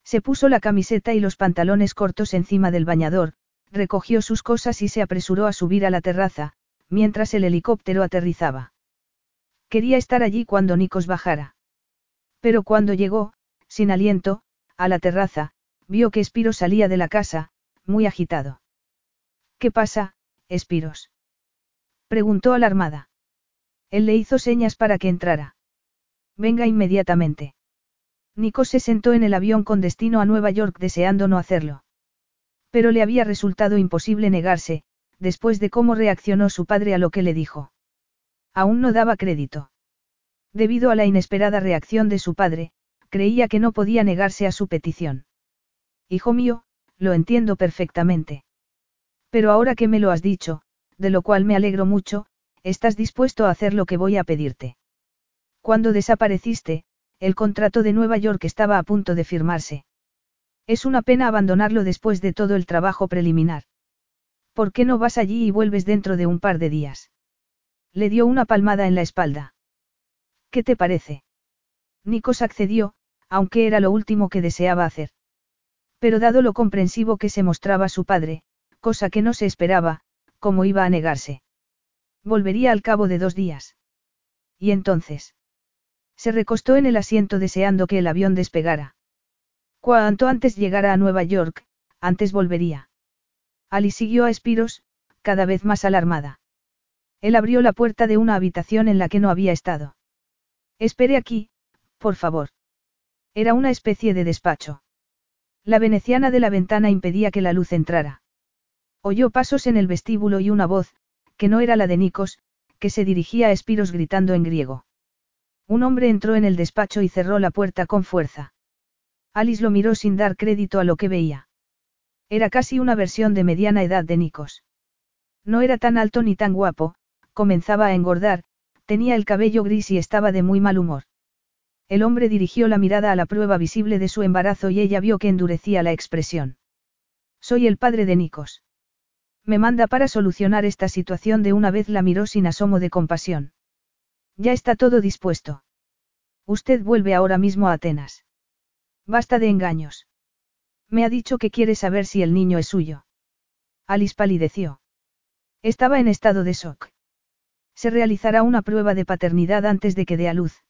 Se puso la camiseta y los pantalones cortos encima del bañador, recogió sus cosas y se apresuró a subir a la terraza, mientras el helicóptero aterrizaba. Quería estar allí cuando Nikos bajara. Pero cuando llegó, sin aliento, a la terraza, vio que Espiros salía de la casa, muy agitado. ¿Qué pasa, Espiros? preguntó alarmada. Él le hizo señas para que entrara. Venga inmediatamente. Nikos se sentó en el avión con destino a Nueva York deseando no hacerlo. Pero le había resultado imposible negarse, después de cómo reaccionó su padre a lo que le dijo. Aún no daba crédito. Debido a la inesperada reacción de su padre, creía que no podía negarse a su petición. Hijo mío, lo entiendo perfectamente. Pero ahora que me lo has dicho, de lo cual me alegro mucho, estás dispuesto a hacer lo que voy a pedirte. Cuando desapareciste, el contrato de Nueva York estaba a punto de firmarse. Es una pena abandonarlo después de todo el trabajo preliminar. ¿Por qué no vas allí y vuelves dentro de un par de días? Le dio una palmada en la espalda. ¿Qué te parece? Nikos accedió, aunque era lo último que deseaba hacer. Pero dado lo comprensivo que se mostraba su padre, cosa que no se esperaba, ¿cómo iba a negarse? Volvería al cabo de dos días. ¿Y entonces? Se recostó en el asiento deseando que el avión despegara. Cuanto antes llegara a Nueva York, antes volvería. Ali siguió a Espiros, cada vez más alarmada. Él abrió la puerta de una habitación en la que no había estado. Espere aquí, por favor. Era una especie de despacho. La veneciana de la ventana impedía que la luz entrara. Oyó pasos en el vestíbulo y una voz, que no era la de Nikos, que se dirigía a Espiros gritando en griego. Un hombre entró en el despacho y cerró la puerta con fuerza. Alice lo miró sin dar crédito a lo que veía. Era casi una versión de mediana edad de Nikos. No era tan alto ni tan guapo, comenzaba a engordar, tenía el cabello gris y estaba de muy mal humor. El hombre dirigió la mirada a la prueba visible de su embarazo y ella vio que endurecía la expresión. Soy el padre de Nikos. Me manda para solucionar esta situación de una vez la miró sin asomo de compasión. Ya está todo dispuesto. Usted vuelve ahora mismo a Atenas. Basta de engaños. Me ha dicho que quiere saber si el niño es suyo. Alice palideció. Estaba en estado de shock. Se realizará una prueba de paternidad antes de que dé a luz.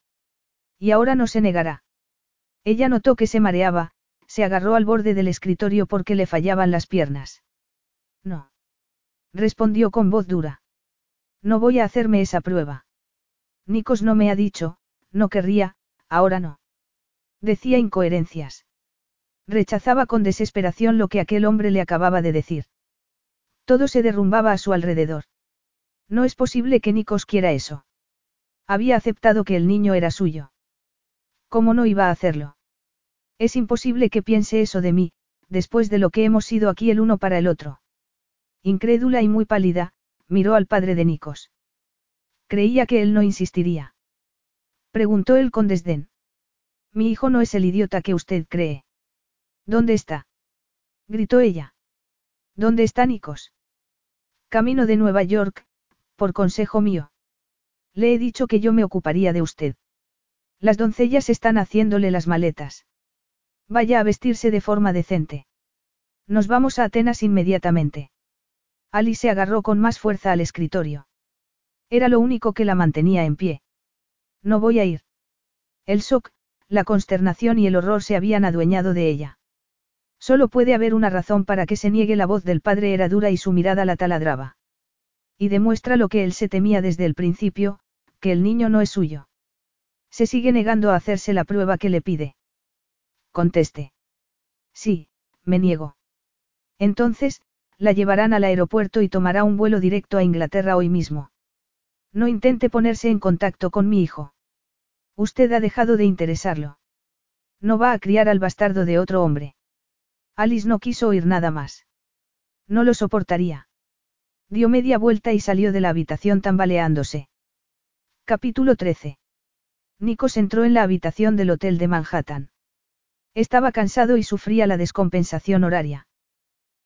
Y ahora no se negará. Ella notó que se mareaba, se agarró al borde del escritorio porque le fallaban las piernas. No. Respondió con voz dura. No voy a hacerme esa prueba. Nikos no me ha dicho, no querría, ahora no. Decía incoherencias. Rechazaba con desesperación lo que aquel hombre le acababa de decir. Todo se derrumbaba a su alrededor. No es posible que Nikos quiera eso. Había aceptado que el niño era suyo. ¿Cómo no iba a hacerlo? Es imposible que piense eso de mí, después de lo que hemos sido aquí el uno para el otro. Incrédula y muy pálida, miró al padre de Nikos. Creía que él no insistiría. Preguntó él con desdén. Mi hijo no es el idiota que usted cree. ¿Dónde está? gritó ella. ¿Dónde está Nikos? Camino de Nueva York, por consejo mío. Le he dicho que yo me ocuparía de usted. Las doncellas están haciéndole las maletas. Vaya a vestirse de forma decente. Nos vamos a Atenas inmediatamente. Alice se agarró con más fuerza al escritorio. Era lo único que la mantenía en pie. No voy a ir. El shock, la consternación y el horror se habían adueñado de ella. Solo puede haber una razón para que se niegue la voz del padre era dura y su mirada la taladraba. Y demuestra lo que él se temía desde el principio, que el niño no es suyo. Se sigue negando a hacerse la prueba que le pide. Conteste. Sí, me niego. Entonces, la llevarán al aeropuerto y tomará un vuelo directo a Inglaterra hoy mismo. No intente ponerse en contacto con mi hijo. Usted ha dejado de interesarlo. No va a criar al bastardo de otro hombre. Alice no quiso oír nada más. No lo soportaría. Dio media vuelta y salió de la habitación tambaleándose. Capítulo 13. Nikos entró en la habitación del hotel de Manhattan. Estaba cansado y sufría la descompensación horaria.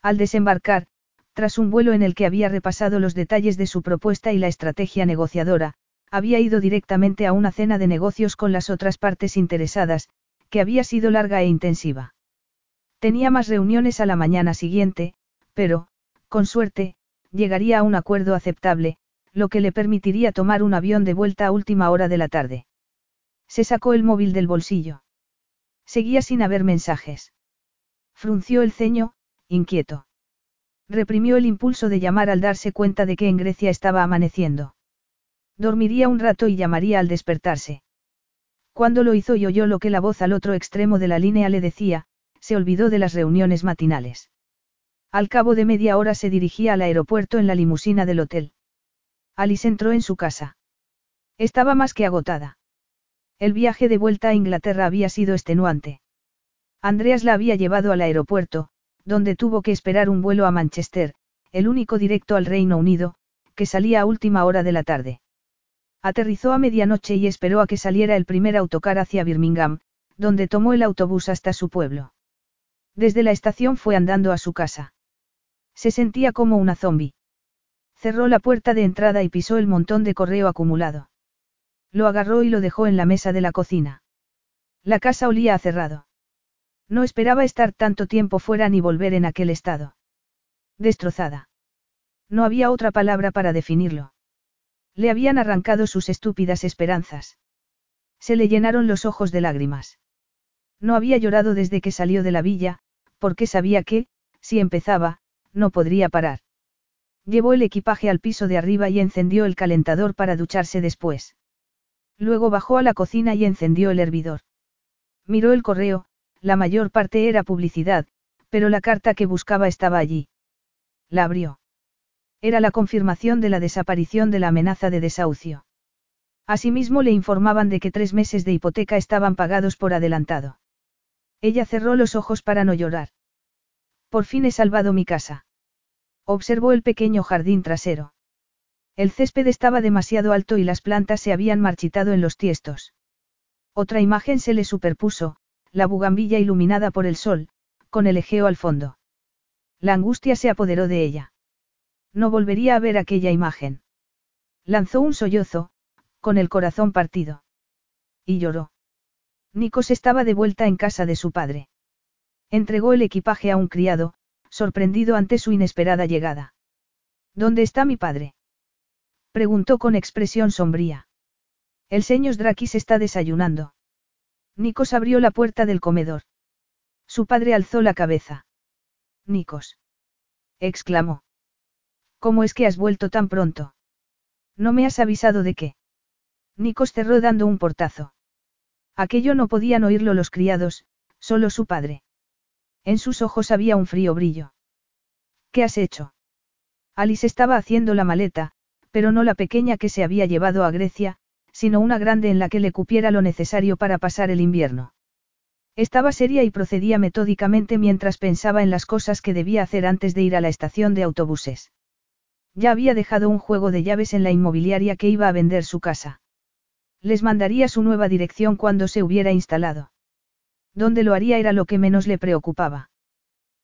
Al desembarcar, tras un vuelo en el que había repasado los detalles de su propuesta y la estrategia negociadora, había ido directamente a una cena de negocios con las otras partes interesadas, que había sido larga e intensiva. Tenía más reuniones a la mañana siguiente, pero, con suerte, llegaría a un acuerdo aceptable, lo que le permitiría tomar un avión de vuelta a última hora de la tarde. Se sacó el móvil del bolsillo. Seguía sin haber mensajes. Frunció el ceño, inquieto. Reprimió el impulso de llamar al darse cuenta de que en Grecia estaba amaneciendo. Dormiría un rato y llamaría al despertarse. Cuando lo hizo y oyó lo que la voz al otro extremo de la línea le decía, se olvidó de las reuniones matinales. Al cabo de media hora se dirigía al aeropuerto en la limusina del hotel. Alice entró en su casa. Estaba más que agotada. El viaje de vuelta a Inglaterra había sido extenuante. Andreas la había llevado al aeropuerto, donde tuvo que esperar un vuelo a Manchester, el único directo al Reino Unido, que salía a última hora de la tarde. Aterrizó a medianoche y esperó a que saliera el primer autocar hacia Birmingham, donde tomó el autobús hasta su pueblo. Desde la estación fue andando a su casa. Se sentía como una zombi. Cerró la puerta de entrada y pisó el montón de correo acumulado. Lo agarró y lo dejó en la mesa de la cocina. La casa olía a cerrado. No esperaba estar tanto tiempo fuera ni volver en aquel estado. Destrozada. No había otra palabra para definirlo. Le habían arrancado sus estúpidas esperanzas. Se le llenaron los ojos de lágrimas. No había llorado desde que salió de la villa, porque sabía que, si empezaba, no podría parar. Llevó el equipaje al piso de arriba y encendió el calentador para ducharse después. Luego bajó a la cocina y encendió el hervidor. Miró el correo, la mayor parte era publicidad, pero la carta que buscaba estaba allí. La abrió. Era la confirmación de la desaparición de la amenaza de desahucio. Asimismo le informaban de que tres meses de hipoteca estaban pagados por adelantado. Ella cerró los ojos para no llorar. Por fin he salvado mi casa. Observó el pequeño jardín trasero. El césped estaba demasiado alto y las plantas se habían marchitado en los tiestos. Otra imagen se le superpuso, la bugambilla iluminada por el sol, con el Egeo al fondo. La angustia se apoderó de ella. No volvería a ver aquella imagen. Lanzó un sollozo, con el corazón partido. Y lloró. Nikos estaba de vuelta en casa de su padre. Entregó el equipaje a un criado, sorprendido ante su inesperada llegada. ¿Dónde está mi padre? Preguntó con expresión sombría. El señor Drakis está desayunando. Nikos abrió la puerta del comedor. Su padre alzó la cabeza. Nikos. exclamó. ¿Cómo es que has vuelto tan pronto? No me has avisado de qué. Nikos cerró dando un portazo. Aquello no podían oírlo los criados, solo su padre. En sus ojos había un frío brillo. ¿Qué has hecho? Alice estaba haciendo la maleta, pero no la pequeña que se había llevado a Grecia, sino una grande en la que le cupiera lo necesario para pasar el invierno. Estaba seria y procedía metódicamente mientras pensaba en las cosas que debía hacer antes de ir a la estación de autobuses. Ya había dejado un juego de llaves en la inmobiliaria que iba a vender su casa. Les mandaría su nueva dirección cuando se hubiera instalado. Donde lo haría era lo que menos le preocupaba.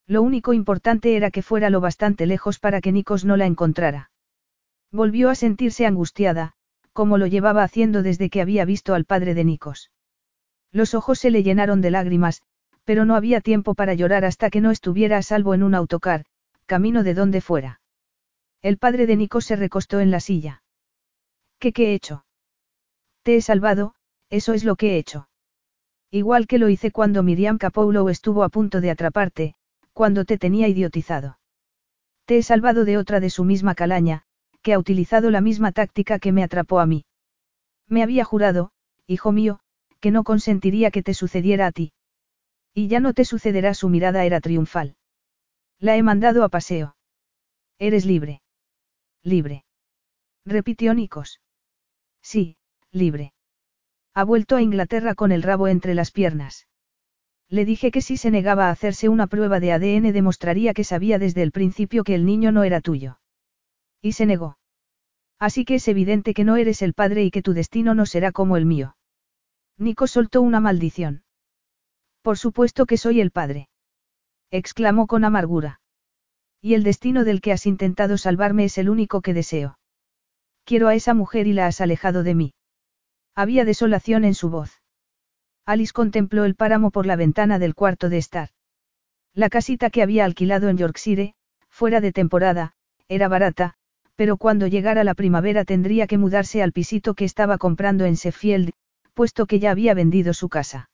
Lo único importante era que fuera lo bastante lejos para que Nikos no la encontrara. Volvió a sentirse angustiada, como lo llevaba haciendo desde que había visto al padre de Nikos. Los ojos se le llenaron de lágrimas, pero no había tiempo para llorar hasta que no estuviera a salvo en un autocar, camino de donde fuera. El padre de Nikos se recostó en la silla. ¿Qué qué he hecho? Te he salvado, eso es lo que he hecho. Igual que lo hice cuando Miriam Capoulo estuvo a punto de atraparte, cuando te tenía idiotizado. Te he salvado de otra de su misma calaña, que ha utilizado la misma táctica que me atrapó a mí. Me había jurado, hijo mío, que no consentiría que te sucediera a ti. Y ya no te sucederá, su mirada era triunfal. La he mandado a paseo. Eres libre. Libre. Repitió Nikos. Sí, libre. Ha vuelto a Inglaterra con el rabo entre las piernas. Le dije que si se negaba a hacerse una prueba de ADN demostraría que sabía desde el principio que el niño no era tuyo. Y se negó. Así que es evidente que no eres el padre y que tu destino no será como el mío. Nico soltó una maldición. Por supuesto que soy el padre. Exclamó con amargura. Y el destino del que has intentado salvarme es el único que deseo. Quiero a esa mujer y la has alejado de mí. Había desolación en su voz. Alice contempló el páramo por la ventana del cuarto de estar. La casita que había alquilado en Yorkshire, fuera de temporada, era barata, pero cuando llegara la primavera tendría que mudarse al pisito que estaba comprando en Sheffield, puesto que ya había vendido su casa.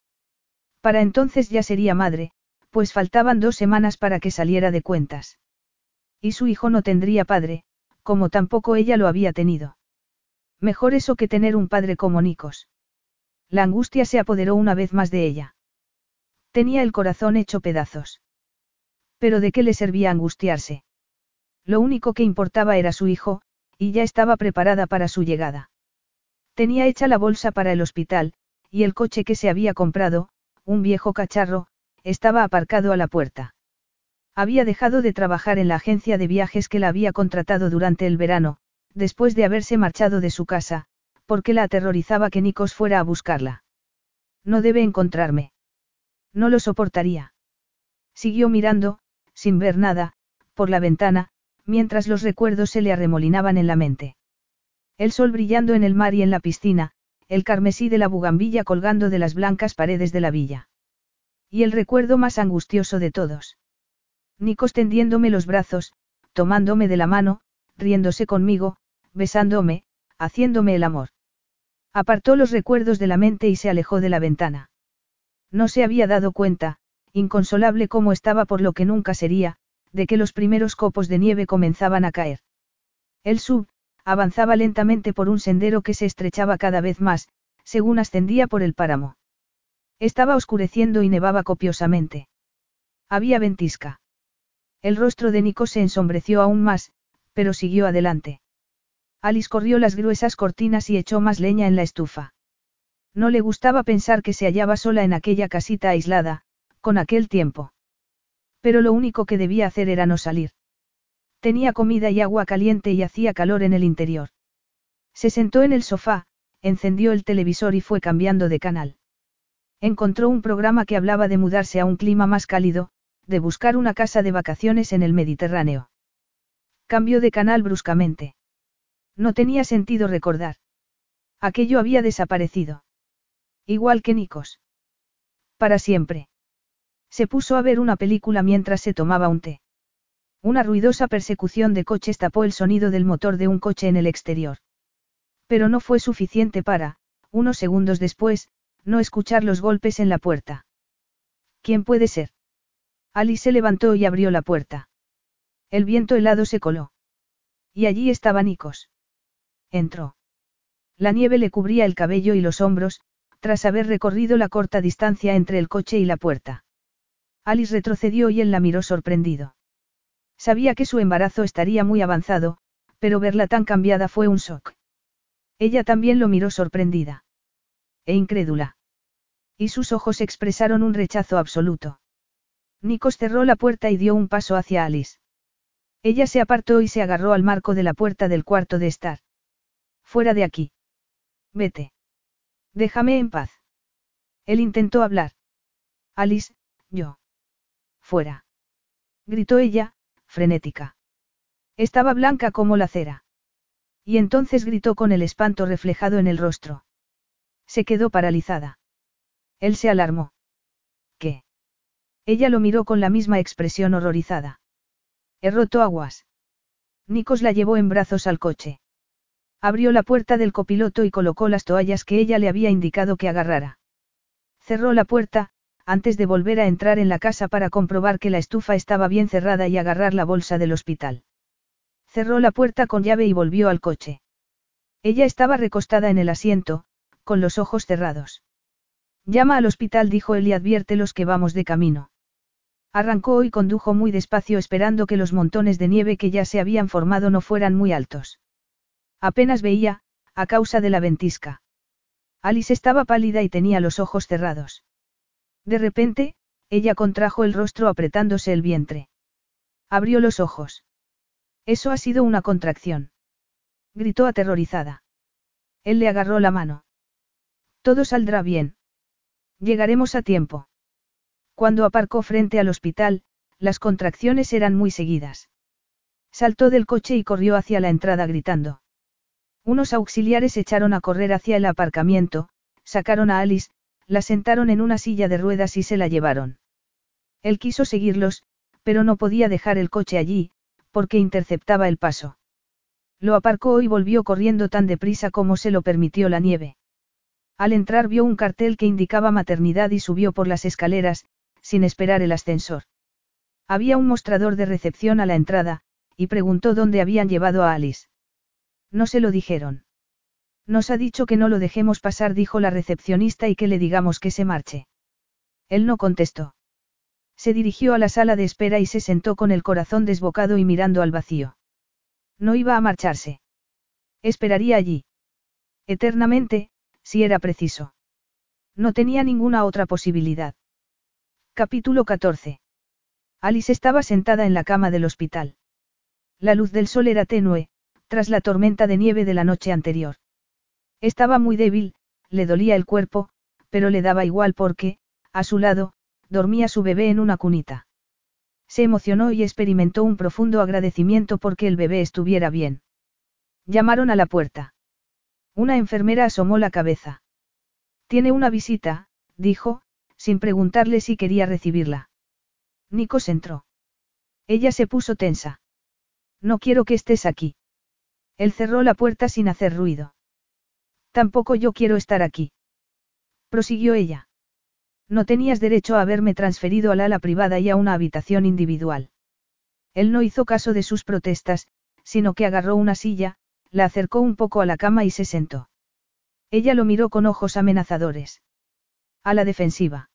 Para entonces ya sería madre, pues faltaban dos semanas para que saliera de cuentas. Y su hijo no tendría padre, como tampoco ella lo había tenido. Mejor eso que tener un padre como Nikos. La angustia se apoderó una vez más de ella. Tenía el corazón hecho pedazos. Pero ¿de qué le servía angustiarse? Lo único que importaba era su hijo, y ya estaba preparada para su llegada. Tenía hecha la bolsa para el hospital, y el coche que se había comprado, un viejo cacharro, estaba aparcado a la puerta. Había dejado de trabajar en la agencia de viajes que la había contratado durante el verano, después de haberse marchado de su casa, porque la aterrorizaba que Nikos fuera a buscarla. No debe encontrarme. No lo soportaría. Siguió mirando, sin ver nada, por la ventana, mientras los recuerdos se le arremolinaban en la mente. El sol brillando en el mar y en la piscina, el carmesí de la bugambilla colgando de las blancas paredes de la villa. Y el recuerdo más angustioso de todos. Nikos tendiéndome los brazos, tomándome de la mano, riéndose conmigo, besándome, haciéndome el amor. Apartó los recuerdos de la mente y se alejó de la ventana. No se había dado cuenta, inconsolable como estaba por lo que nunca sería, de que los primeros copos de nieve comenzaban a caer. El sub, avanzaba lentamente por un sendero que se estrechaba cada vez más, según ascendía por el páramo. Estaba oscureciendo y nevaba copiosamente. Había ventisca. El rostro de Nico se ensombreció aún más, pero siguió adelante. Alice corrió las gruesas cortinas y echó más leña en la estufa. No le gustaba pensar que se hallaba sola en aquella casita aislada, con aquel tiempo. Pero lo único que debía hacer era no salir. Tenía comida y agua caliente y hacía calor en el interior. Se sentó en el sofá, encendió el televisor y fue cambiando de canal. Encontró un programa que hablaba de mudarse a un clima más cálido, de buscar una casa de vacaciones en el Mediterráneo. Cambió de canal bruscamente. No tenía sentido recordar. Aquello había desaparecido. Igual que Nikos. Para siempre. Se puso a ver una película mientras se tomaba un té. Una ruidosa persecución de coches tapó el sonido del motor de un coche en el exterior. Pero no fue suficiente para, unos segundos después, no escuchar los golpes en la puerta. ¿Quién puede ser? Alice se levantó y abrió la puerta. El viento helado se coló. Y allí estaba Nikos. Entró. La nieve le cubría el cabello y los hombros, tras haber recorrido la corta distancia entre el coche y la puerta. Alice retrocedió y él la miró sorprendido. Sabía que su embarazo estaría muy avanzado, pero verla tan cambiada fue un shock. Ella también lo miró sorprendida. E incrédula. Y sus ojos expresaron un rechazo absoluto. Nikos cerró la puerta y dio un paso hacia Alice. Ella se apartó y se agarró al marco de la puerta del cuarto de estar. Fuera de aquí. Vete. Déjame en paz. Él intentó hablar. Alice, yo. Fuera. Gritó ella, frenética. Estaba blanca como la cera. Y entonces gritó con el espanto reflejado en el rostro. Se quedó paralizada. Él se alarmó. ¿Qué? Ella lo miró con la misma expresión horrorizada. He roto aguas. Nikos la llevó en brazos al coche. Abrió la puerta del copiloto y colocó las toallas que ella le había indicado que agarrara. Cerró la puerta, antes de volver a entrar en la casa para comprobar que la estufa estaba bien cerrada y agarrar la bolsa del hospital. Cerró la puerta con llave y volvió al coche. Ella estaba recostada en el asiento, con los ojos cerrados. Llama al hospital, dijo él y adviértelos que vamos de camino. Arrancó y condujo muy despacio esperando que los montones de nieve que ya se habían formado no fueran muy altos. Apenas veía, a causa de la ventisca. Alice estaba pálida y tenía los ojos cerrados. De repente, ella contrajo el rostro apretándose el vientre. Abrió los ojos. Eso ha sido una contracción. Gritó aterrorizada. Él le agarró la mano. Todo saldrá bien. Llegaremos a tiempo. Cuando aparcó frente al hospital, las contracciones eran muy seguidas. Saltó del coche y corrió hacia la entrada gritando. Unos auxiliares echaron a correr hacia el aparcamiento, sacaron a Alice, la sentaron en una silla de ruedas y se la llevaron. Él quiso seguirlos, pero no podía dejar el coche allí, porque interceptaba el paso. Lo aparcó y volvió corriendo tan deprisa como se lo permitió la nieve. Al entrar vio un cartel que indicaba maternidad y subió por las escaleras, sin esperar el ascensor. Había un mostrador de recepción a la entrada, y preguntó dónde habían llevado a Alice. No se lo dijeron. Nos ha dicho que no lo dejemos pasar, dijo la recepcionista, y que le digamos que se marche. Él no contestó. Se dirigió a la sala de espera y se sentó con el corazón desbocado y mirando al vacío. No iba a marcharse. Esperaría allí. Eternamente, si era preciso. No tenía ninguna otra posibilidad. Capítulo 14. Alice estaba sentada en la cama del hospital. La luz del sol era tenue, tras la tormenta de nieve de la noche anterior. Estaba muy débil, le dolía el cuerpo, pero le daba igual porque, a su lado, dormía su bebé en una cunita. Se emocionó y experimentó un profundo agradecimiento porque el bebé estuviera bien. Llamaron a la puerta. Una enfermera asomó la cabeza. Tiene una visita, dijo, sin preguntarle si quería recibirla. Nikos entró. Ella se puso tensa. No quiero que estés aquí. Él cerró la puerta sin hacer ruido. Tampoco yo quiero estar aquí. Prosiguió ella. No tenías derecho a haberme transferido al ala privada y a una habitación individual. Él no hizo caso de sus protestas, sino que agarró una silla, la acercó un poco a la cama y se sentó. Ella lo miró con ojos amenazadores. A la defensiva.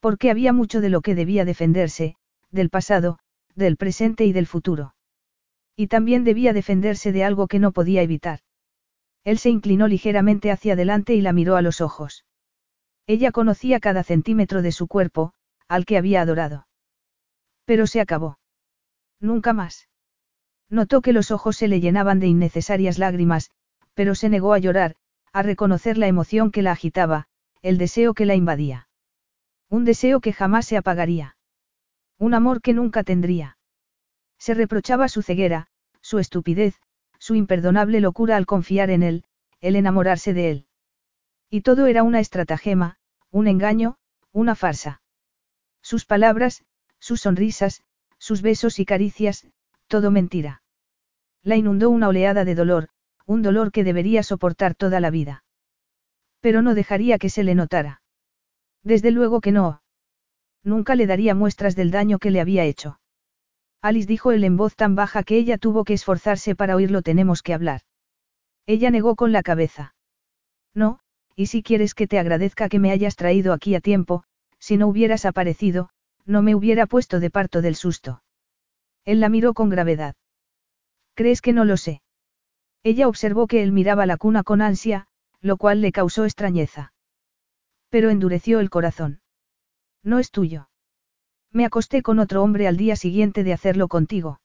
Porque había mucho de lo que debía defenderse, del pasado, del presente y del futuro. Y también debía defenderse de algo que no podía evitar. Él se inclinó ligeramente hacia adelante y la miró a los ojos. Ella conocía cada centímetro de su cuerpo, al que había adorado. Pero se acabó. Nunca más. Notó que los ojos se le llenaban de innecesarias lágrimas, pero se negó a llorar, a reconocer la emoción que la agitaba, el deseo que la invadía. Un deseo que jamás se apagaría. Un amor que nunca tendría. Se reprochaba su ceguera, su estupidez, su imperdonable locura al confiar en él, el enamorarse de él. Y todo era una estratagema, un engaño, una farsa. Sus palabras, sus sonrisas, sus besos y caricias, todo mentira. La inundó una oleada de dolor, un dolor que debería soportar toda la vida. Pero no dejaría que se le notara. Desde luego que no. Nunca le daría muestras del daño que le había hecho. Alice dijo él en voz tan baja que ella tuvo que esforzarse para oírlo tenemos que hablar. Ella negó con la cabeza. No, y si quieres que te agradezca que me hayas traído aquí a tiempo, si no hubieras aparecido, no me hubiera puesto de parto del susto. Él la miró con gravedad. ¿Crees que no lo sé? Ella observó que él miraba la cuna con ansia, lo cual le causó extrañeza. Pero endureció el corazón. No es tuyo. Me acosté con otro hombre al día siguiente de hacerlo contigo.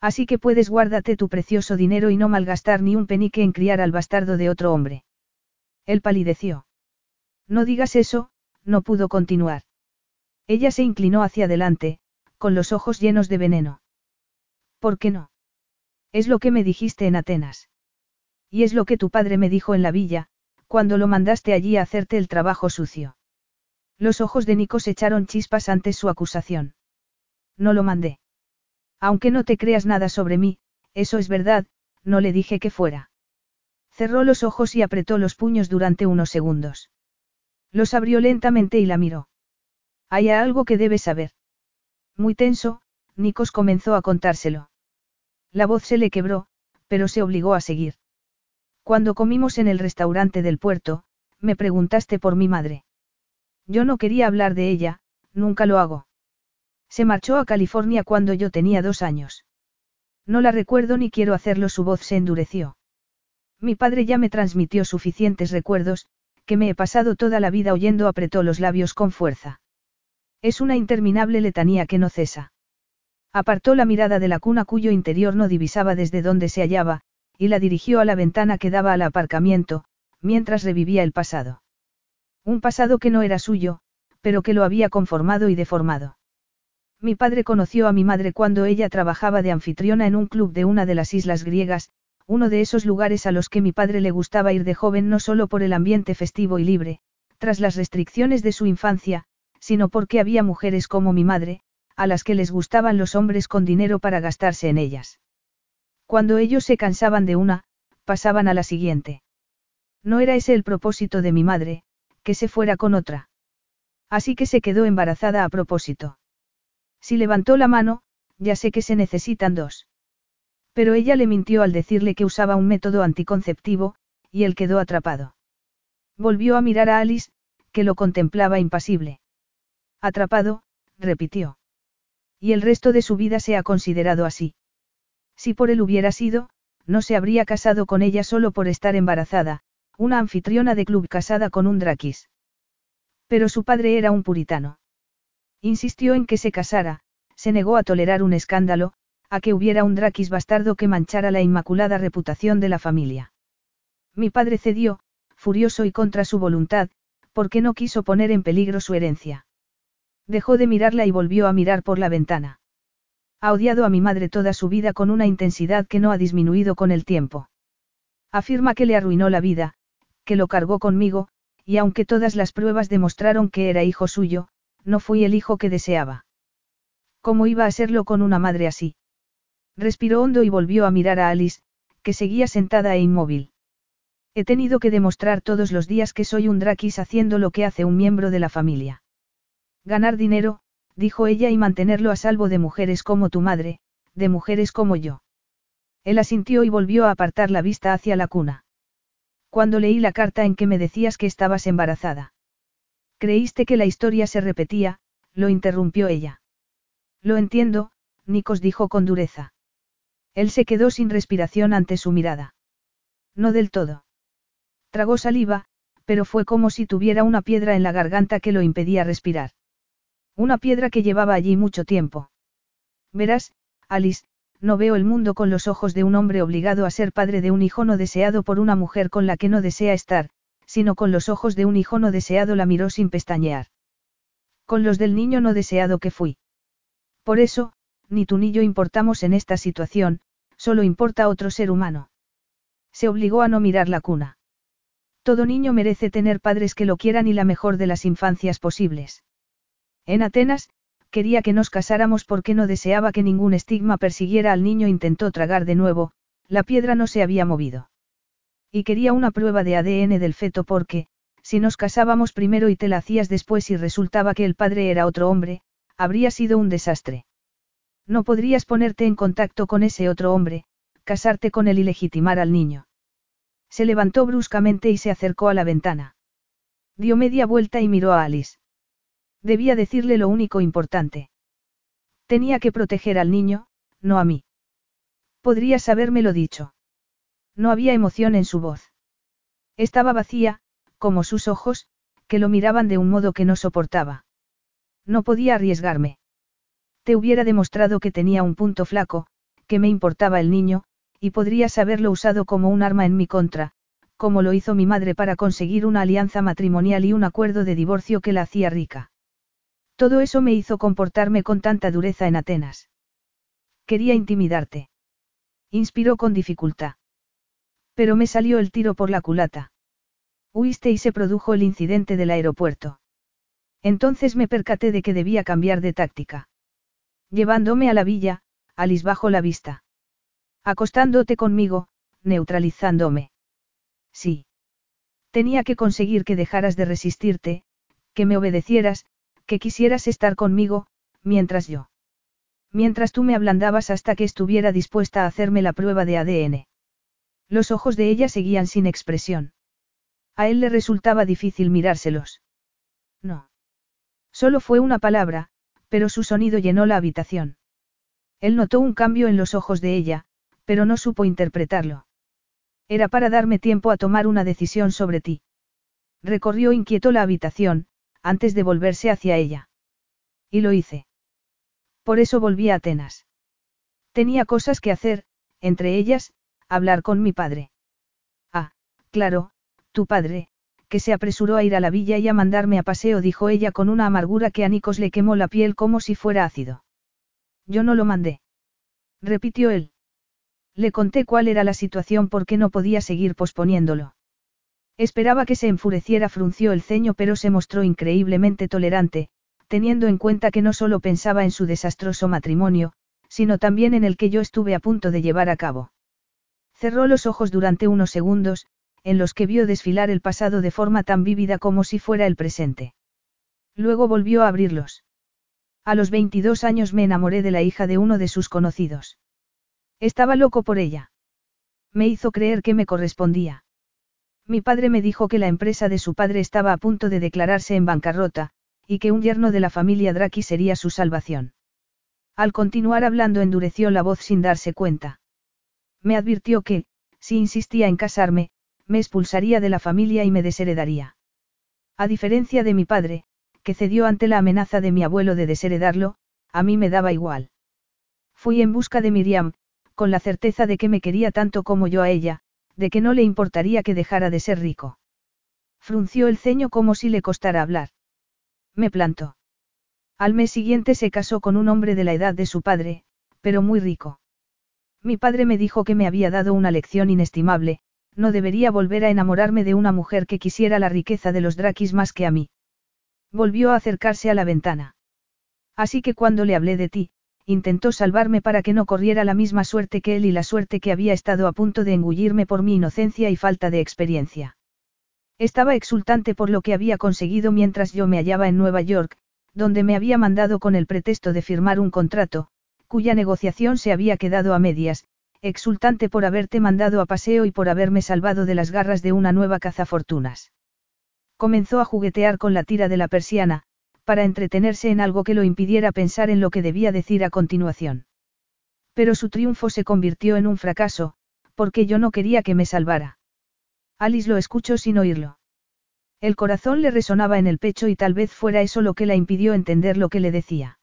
Así que puedes guárdate tu precioso dinero y no malgastar ni un penique en criar al bastardo de otro hombre. Él palideció. No digas eso, no pudo continuar. Ella se inclinó hacia adelante, con los ojos llenos de veneno. ¿Por qué no? Es lo que me dijiste en Atenas. Y es lo que tu padre me dijo en la villa, cuando lo mandaste allí a hacerte el trabajo sucio. Los ojos de Nikos echaron chispas ante su acusación. No lo mandé. Aunque no te creas nada sobre mí, eso es verdad, no le dije que fuera. Cerró los ojos y apretó los puños durante unos segundos. Los abrió lentamente y la miró. Hay algo que debes saber. Muy tenso, Nikos comenzó a contárselo. La voz se le quebró, pero se obligó a seguir. Cuando comimos en el restaurante del puerto, me preguntaste por mi madre. Yo no quería hablar de ella, nunca lo hago. Se marchó a California cuando yo tenía dos años. No la recuerdo ni quiero hacerlo, su voz se endureció. Mi padre ya me transmitió suficientes recuerdos, que me he pasado toda la vida oyendo, apretó los labios con fuerza. Es una interminable letanía que no cesa. Apartó la mirada de la cuna cuyo interior no divisaba desde donde se hallaba, y la dirigió a la ventana que daba al aparcamiento, mientras revivía el pasado. Un pasado que no era suyo, pero que lo había conformado y deformado. Mi padre conoció a mi madre cuando ella trabajaba de anfitriona en un club de una de las islas griegas, uno de esos lugares a los que mi padre le gustaba ir de joven no solo por el ambiente festivo y libre, tras las restricciones de su infancia, sino porque había mujeres como mi madre, a las que les gustaban los hombres con dinero para gastarse en ellas. Cuando ellos se cansaban de una, pasaban a la siguiente. No era ese el propósito de mi madre, que se fuera con otra. Así que se quedó embarazada a propósito. Si levantó la mano, ya sé que se necesitan dos. Pero ella le mintió al decirle que usaba un método anticonceptivo, y él quedó atrapado. Volvió a mirar a Alice, que lo contemplaba impasible. Atrapado, repitió. Y el resto de su vida se ha considerado así. Si por él hubiera sido, no se habría casado con ella solo por estar embarazada, una anfitriona de club casada con un draquis. Pero su padre era un puritano. Insistió en que se casara, se negó a tolerar un escándalo, a que hubiera un draquis bastardo que manchara la inmaculada reputación de la familia. Mi padre cedió, furioso y contra su voluntad, porque no quiso poner en peligro su herencia. Dejó de mirarla y volvió a mirar por la ventana. Ha odiado a mi madre toda su vida con una intensidad que no ha disminuido con el tiempo. Afirma que le arruinó la vida, que lo cargó conmigo, y aunque todas las pruebas demostraron que era hijo suyo, no fui el hijo que deseaba. ¿Cómo iba a serlo con una madre así? Respiró hondo y volvió a mirar a Alice, que seguía sentada e inmóvil. He tenido que demostrar todos los días que soy un Drakis haciendo lo que hace un miembro de la familia. Ganar dinero, dijo ella, y mantenerlo a salvo de mujeres como tu madre, de mujeres como yo. Él asintió y volvió a apartar la vista hacia la cuna. Cuando leí la carta en que me decías que estabas embarazada. Creíste que la historia se repetía, lo interrumpió ella. Lo entiendo, Nikos dijo con dureza. Él se quedó sin respiración ante su mirada. No del todo. Tragó saliva, pero fue como si tuviera una piedra en la garganta que lo impedía respirar. Una piedra que llevaba allí mucho tiempo. Verás, Alice, no veo el mundo con los ojos de un hombre obligado a ser padre de un hijo no deseado por una mujer con la que no desea estar, sino con los ojos de un hijo no deseado la miró sin pestañear. Con los del niño no deseado que fui. Por eso, ni tú ni yo importamos en esta situación, solo importa otro ser humano. Se obligó a no mirar la cuna. Todo niño merece tener padres que lo quieran y la mejor de las infancias posibles. En Atenas, quería que nos casáramos porque no deseaba que ningún estigma persiguiera al niño. Intentó tragar de nuevo, la piedra no se había movido. Y quería una prueba de ADN del feto porque, si nos casábamos primero y te la hacías después y resultaba que el padre era otro hombre, habría sido un desastre. No podrías ponerte en contacto con ese otro hombre, casarte con él y legitimar al niño. Se levantó bruscamente y se acercó a la ventana. Dio media vuelta y miró a Alice. Debía decirle lo único importante. Tenía que proteger al niño, no a mí. Podrías habérmelo dicho. No había emoción en su voz. Estaba vacía, como sus ojos, que lo miraban de un modo que no soportaba. No podía arriesgarme. Te hubiera demostrado que tenía un punto flaco, que me importaba el niño, y podrías haberlo usado como un arma en mi contra, como lo hizo mi madre para conseguir una alianza matrimonial y un acuerdo de divorcio que la hacía rica. Todo eso me hizo comportarme con tanta dureza en Atenas. Quería intimidarte. Inspiró con dificultad. Pero me salió el tiro por la culata. Huiste y se produjo el incidente del aeropuerto. Entonces me percaté de que debía cambiar de táctica. Llevándome a la villa, Alice bajo la vista. Acostándote conmigo, neutralizándome. Sí. Tenía que conseguir que dejaras de resistirte, que me obedecieras, que quisieras estar conmigo, mientras yo. Mientras tú me ablandabas hasta que estuviera dispuesta a hacerme la prueba de ADN. Los ojos de ella seguían sin expresión. A él le resultaba difícil mirárselos. No. Solo fue una palabra, pero su sonido llenó la habitación. Él notó un cambio en los ojos de ella, pero no supo interpretarlo. Era para darme tiempo a tomar una decisión sobre ti. Recorrió inquieto la habitación, antes de volverse hacia ella. Y lo hice. Por eso volví a Atenas. Tenía cosas que hacer, entre ellas, hablar con mi padre. Ah, claro, tu padre, que se apresuró a ir a la villa y a mandarme a paseo, dijo ella con una amargura que a Nicos le quemó la piel como si fuera ácido. Yo no lo mandé. Repitió él. Le conté cuál era la situación porque no podía seguir posponiéndolo. Esperaba que se enfureciera, frunció el ceño, pero se mostró increíblemente tolerante, teniendo en cuenta que no solo pensaba en su desastroso matrimonio, sino también en el que yo estuve a punto de llevar a cabo. Cerró los ojos durante unos segundos, en los que vio desfilar el pasado de forma tan vívida como si fuera el presente. Luego volvió a abrirlos. A los 22 años me enamoré de la hija de uno de sus conocidos. Estaba loco por ella. Me hizo creer que me correspondía. Mi padre me dijo que la empresa de su padre estaba a punto de declararse en bancarrota, y que un yerno de la familia Draki sería su salvación. Al continuar hablando endureció la voz sin darse cuenta. Me advirtió que, si insistía en casarme, me expulsaría de la familia y me desheredaría. A diferencia de mi padre, que cedió ante la amenaza de mi abuelo de desheredarlo, a mí me daba igual. Fui en busca de Miriam, con la certeza de que me quería tanto como yo a ella, de que no le importaría que dejara de ser rico. Frunció el ceño como si le costara hablar. Me plantó. Al mes siguiente se casó con un hombre de la edad de su padre, pero muy rico. Mi padre me dijo que me había dado una lección inestimable, no debería volver a enamorarme de una mujer que quisiera la riqueza de los Drakis más que a mí. Volvió a acercarse a la ventana. Así que cuando le hablé de ti, intentó salvarme para que no corriera la misma suerte que él y la suerte que había estado a punto de engullirme por mi inocencia y falta de experiencia. Estaba exultante por lo que había conseguido mientras yo me hallaba en Nueva York, donde me había mandado con el pretexto de firmar un contrato, cuya negociación se había quedado a medias, exultante por haberte mandado a paseo y por haberme salvado de las garras de una nueva cazafortunas. Comenzó a juguetear con la tira de la persiana, para entretenerse en algo que lo impidiera pensar en lo que debía decir a continuación. Pero su triunfo se convirtió en un fracaso, porque yo no quería que me salvara. Alice lo escuchó sin oírlo. El corazón le resonaba en el pecho y tal vez fuera eso lo que la impidió entender lo que le decía.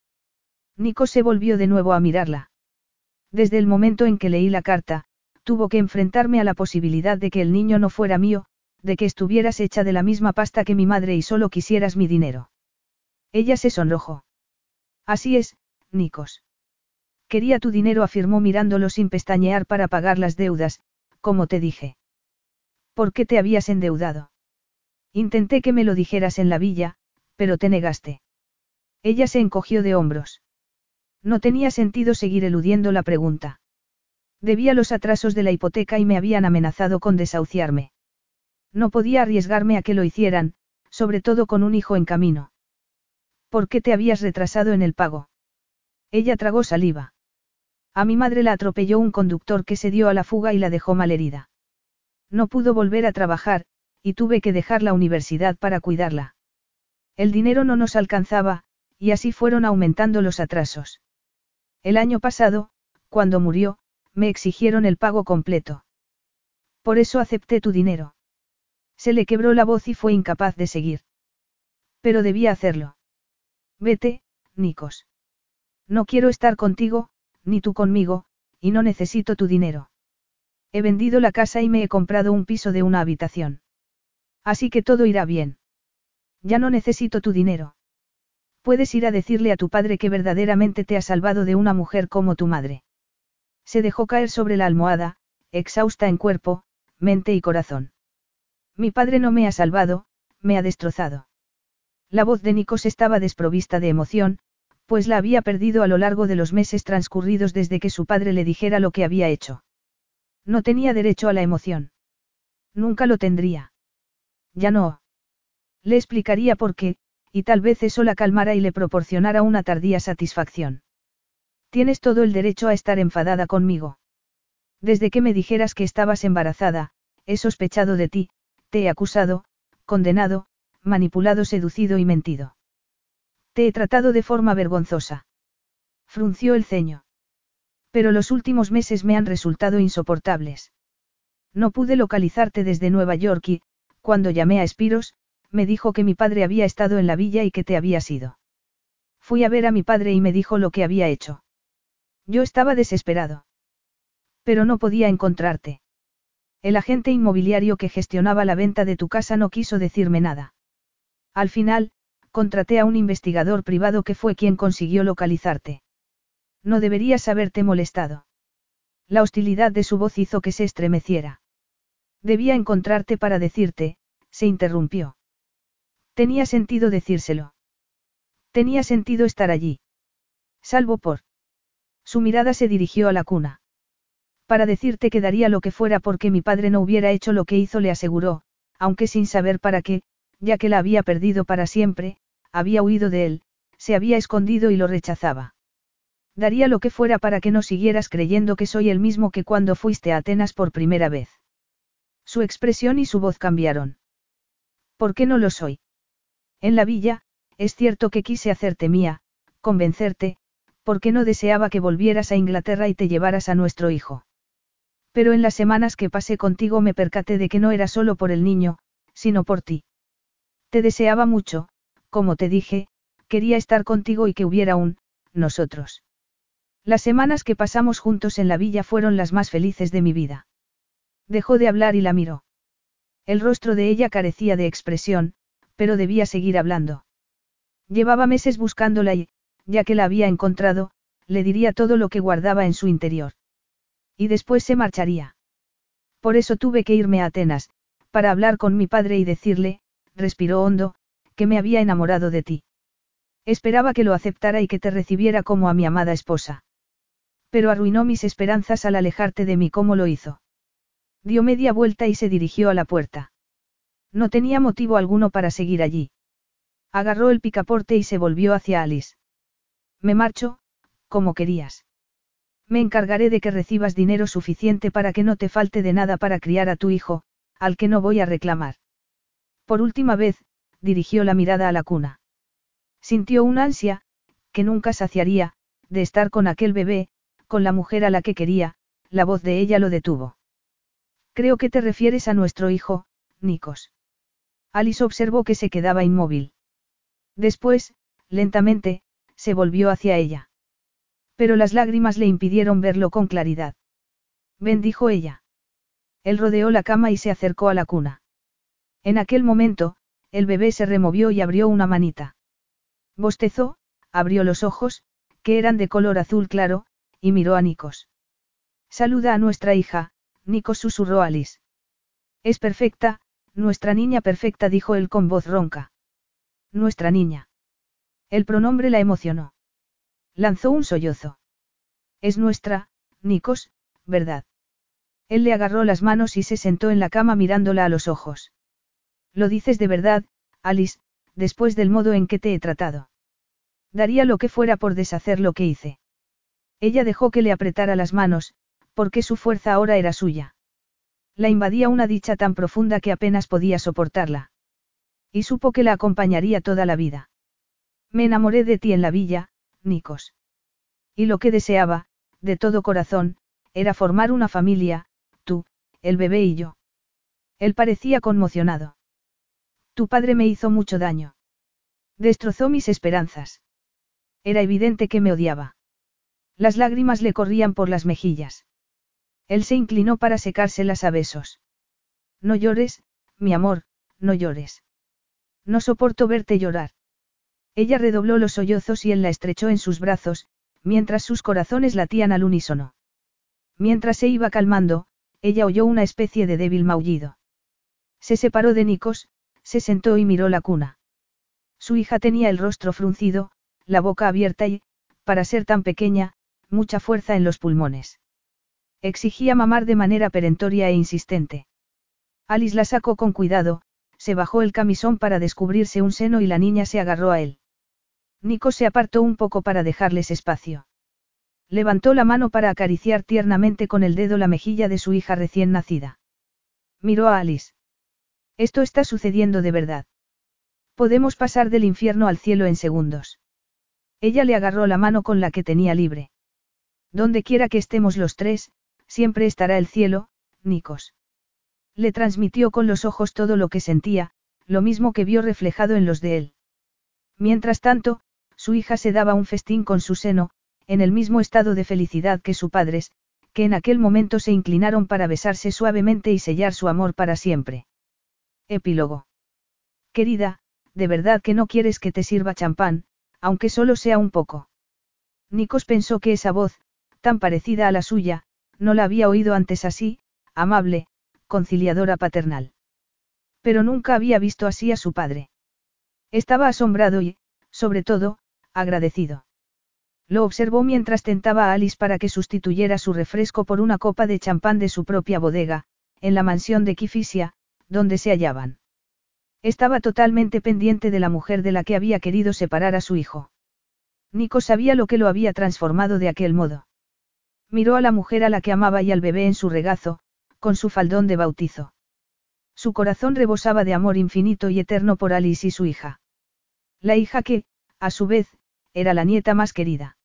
Nico se volvió de nuevo a mirarla. Desde el momento en que leí la carta, tuvo que enfrentarme a la posibilidad de que el niño no fuera mío, de que estuvieras hecha de la misma pasta que mi madre y solo quisieras mi dinero. Ella se sonrojó. Así es, Nikos. Quería tu dinero, afirmó mirándolo sin pestañear para pagar las deudas, como te dije. ¿Por qué te habías endeudado? Intenté que me lo dijeras en la villa, pero te negaste. Ella se encogió de hombros. No tenía sentido seguir eludiendo la pregunta. Debía los atrasos de la hipoteca y me habían amenazado con desahuciarme. No podía arriesgarme a que lo hicieran, sobre todo con un hijo en camino. ¿Por qué te habías retrasado en el pago? Ella tragó saliva. A mi madre la atropelló un conductor que se dio a la fuga y la dejó malherida. No pudo volver a trabajar, y tuve que dejar la universidad para cuidarla. El dinero no nos alcanzaba, y así fueron aumentando los atrasos. El año pasado, cuando murió, me exigieron el pago completo. Por eso acepté tu dinero. Se le quebró la voz y fue incapaz de seguir. Pero debía hacerlo. Vete, Nikos. No quiero estar contigo, ni tú conmigo, y no necesito tu dinero. He vendido la casa y me he comprado un piso de una habitación. Así que todo irá bien. Ya no necesito tu dinero. Puedes ir a decirle a tu padre que verdaderamente te ha salvado de una mujer como tu madre. Se dejó caer sobre la almohada, exhausta en cuerpo, mente y corazón. Mi padre no me ha salvado, me ha destrozado. La voz de Nikos estaba desprovista de emoción, pues la había perdido a lo largo de los meses transcurridos desde que su padre le dijera lo que había hecho. No tenía derecho a la emoción. Nunca lo tendría. Ya no. Le explicaría por qué, y tal vez eso la calmara y le proporcionara una tardía satisfacción. Tienes todo el derecho a estar enfadada conmigo. Desde que me dijeras que estabas embarazada, he sospechado de ti, te he acusado, condenado, manipulado, seducido y mentido. Te he tratado de forma vergonzosa. Frunció el ceño. Pero los últimos meses me han resultado insoportables. No pude localizarte desde Nueva York y, cuando llamé a Espiros, me dijo que mi padre había estado en la villa y que te había ido. Fui a ver a mi padre y me dijo lo que había hecho. Yo estaba desesperado. Pero no podía encontrarte. El agente inmobiliario que gestionaba la venta de tu casa no quiso decirme nada. Al final, contraté a un investigador privado que fue quien consiguió localizarte. No deberías haberte molestado. La hostilidad de su voz hizo que se estremeciera. Debía encontrarte para decirte, se interrumpió. Tenía sentido decírselo. Tenía sentido estar allí. Salvo por. Su mirada se dirigió a la cuna. Para decirte que daría lo que fuera porque mi padre no hubiera hecho lo que hizo, le aseguró, aunque sin saber para qué, ya que la había perdido para siempre, había huido de él, se había escondido y lo rechazaba. Daría lo que fuera para que no siguieras creyendo que soy el mismo que cuando fuiste a Atenas por primera vez. Su expresión y su voz cambiaron. ¿Por qué no lo soy? En la villa, es cierto que quise hacerte mía, convencerte, porque no deseaba que volvieras a Inglaterra y te llevaras a nuestro hijo. Pero en las semanas que pasé contigo me percaté de que no era solo por el niño, sino por ti. Te deseaba mucho, como te dije, quería estar contigo y que hubiera un, nosotros. Las semanas que pasamos juntos en la villa fueron las más felices de mi vida. Dejó de hablar y la miró. El rostro de ella carecía de expresión, pero debía seguir hablando. Llevaba meses buscándola y, ya que la había encontrado, le diría todo lo que guardaba en su interior. Y después se marcharía. Por eso tuve que irme a Atenas, para hablar con mi padre y decirle, respiró hondo, que me había enamorado de ti. Esperaba que lo aceptara y que te recibiera como a mi amada esposa. Pero arruinó mis esperanzas al alejarte de mí como lo hizo. Dio media vuelta y se dirigió a la puerta. No tenía motivo alguno para seguir allí. Agarró el picaporte y se volvió hacia Alice. Me marcho, como querías. Me encargaré de que recibas dinero suficiente para que no te falte de nada para criar a tu hijo, al que no voy a reclamar. Por última vez, dirigió la mirada a la cuna. Sintió una ansia, que nunca saciaría, de estar con aquel bebé, con la mujer a la que quería, la voz de ella lo detuvo. Creo que te refieres a nuestro hijo, Nikos. Alice observó que se quedaba inmóvil. Después, lentamente, se volvió hacia ella. Pero las lágrimas le impidieron verlo con claridad. Ven, dijo ella. Él rodeó la cama y se acercó a la cuna. En aquel momento, el bebé se removió y abrió una manita. Bostezó, abrió los ojos, que eran de color azul claro, y miró a Nikos. Saluda a nuestra hija, Nikos susurró Alice. Es perfecta, nuestra niña perfecta, dijo él con voz ronca. Nuestra niña. El pronombre la emocionó. Lanzó un sollozo. Es nuestra, Nikos, ¿verdad? Él le agarró las manos y se sentó en la cama mirándola a los ojos. Lo dices de verdad, Alice, después del modo en que te he tratado. Daría lo que fuera por deshacer lo que hice. Ella dejó que le apretara las manos, porque su fuerza ahora era suya. La invadía una dicha tan profunda que apenas podía soportarla. Y supo que la acompañaría toda la vida. Me enamoré de ti en la villa, Nikos. Y lo que deseaba, de todo corazón, era formar una familia, tú, el bebé y yo. Él parecía conmocionado. Tu padre me hizo mucho daño. Destrozó mis esperanzas. Era evidente que me odiaba. Las lágrimas le corrían por las mejillas. Él se inclinó para secárselas a besos. No llores, mi amor, no llores. No soporto verte llorar. Ella redobló los sollozos y él la estrechó en sus brazos, mientras sus corazones latían al unísono. Mientras se iba calmando, ella oyó una especie de débil maullido. Se separó de Nikos, se sentó y miró la cuna. Su hija tenía el rostro fruncido, la boca abierta y, para ser tan pequeña, mucha fuerza en los pulmones. Exigía mamar de manera perentoria e insistente. Alice la sacó con cuidado, se bajó el camisón para descubrirse un seno y la niña se agarró a él. Nico se apartó un poco para dejarles espacio. Levantó la mano para acariciar tiernamente con el dedo la mejilla de su hija recién nacida. Miró a Alice. Esto está sucediendo de verdad. Podemos pasar del infierno al cielo en segundos. Ella le agarró la mano con la que tenía libre. Donde quiera que estemos los tres, siempre estará el cielo, Nikos. Le transmitió con los ojos todo lo que sentía, lo mismo que vio reflejado en los de él. Mientras tanto, su hija se daba un festín con su seno, en el mismo estado de felicidad que sus padres, que en aquel momento se inclinaron para besarse suavemente y sellar su amor para siempre. Epílogo. Querida, de verdad que no quieres que te sirva champán, aunque solo sea un poco. Nikos pensó que esa voz, tan parecida a la suya, no la había oído antes así, amable, conciliadora paternal. Pero nunca había visto así a su padre. Estaba asombrado y, sobre todo, agradecido. Lo observó mientras tentaba a Alice para que sustituyera su refresco por una copa de champán de su propia bodega, en la mansión de Kifisia, donde se hallaban. Estaba totalmente pendiente de la mujer de la que había querido separar a su hijo. Nico sabía lo que lo había transformado de aquel modo. Miró a la mujer a la que amaba y al bebé en su regazo, con su faldón de bautizo. Su corazón rebosaba de amor infinito y eterno por Alice y su hija. La hija que, a su vez, era la nieta más querida.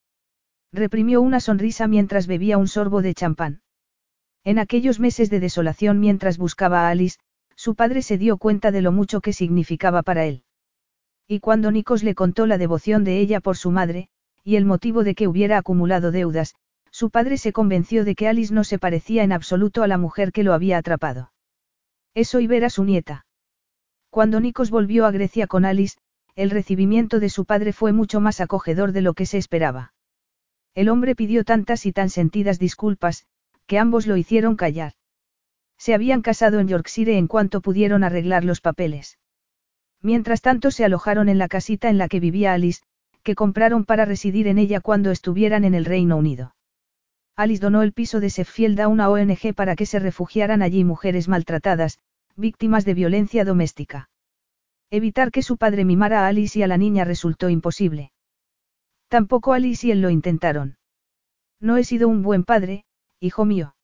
Reprimió una sonrisa mientras bebía un sorbo de champán. En aquellos meses de desolación mientras buscaba a Alice, su padre se dio cuenta de lo mucho que significaba para él. Y cuando Nikos le contó la devoción de ella por su madre, y el motivo de que hubiera acumulado deudas, su padre se convenció de que Alice no se parecía en absoluto a la mujer que lo había atrapado. Eso y ver a su nieta. Cuando Nikos volvió a Grecia con Alice, el recibimiento de su padre fue mucho más acogedor de lo que se esperaba. El hombre pidió tantas y tan sentidas disculpas, que ambos lo hicieron callar. Se habían casado en Yorkshire en cuanto pudieron arreglar los papeles. Mientras tanto se alojaron en la casita en la que vivía Alice, que compraron para residir en ella cuando estuvieran en el Reino Unido. Alice donó el piso de Sheffield a una ONG para que se refugiaran allí mujeres maltratadas, víctimas de violencia doméstica. Evitar que su padre mimara a Alice y a la niña resultó imposible. Tampoco Alice y él lo intentaron. No he sido un buen padre, hijo mío.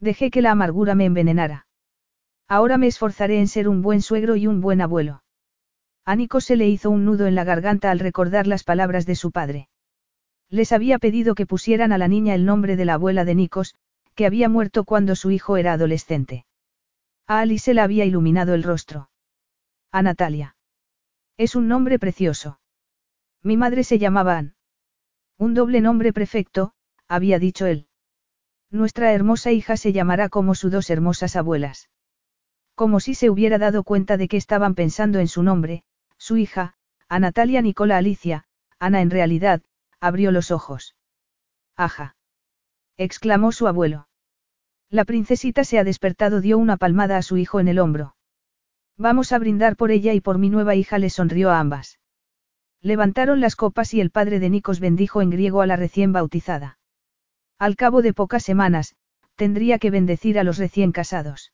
Dejé que la amargura me envenenara. Ahora me esforzaré en ser un buen suegro y un buen abuelo. A Nico se le hizo un nudo en la garganta al recordar las palabras de su padre. Les había pedido que pusieran a la niña el nombre de la abuela de Nikos, que había muerto cuando su hijo era adolescente. A Alice se la había iluminado el rostro. A Natalia. Es un nombre precioso. Mi madre se llamaba Ann. Un doble nombre perfecto, había dicho él. Nuestra hermosa hija se llamará como sus dos hermosas abuelas. Como si se hubiera dado cuenta de que estaban pensando en su nombre, su hija, a Natalia Nicola Alicia, Ana en realidad, abrió los ojos. Aja. exclamó su abuelo. La princesita se ha despertado, dio una palmada a su hijo en el hombro. Vamos a brindar por ella y por mi nueva hija le sonrió a ambas. Levantaron las copas y el padre de Nikos bendijo en griego a la recién bautizada. Al cabo de pocas semanas, tendría que bendecir a los recién casados.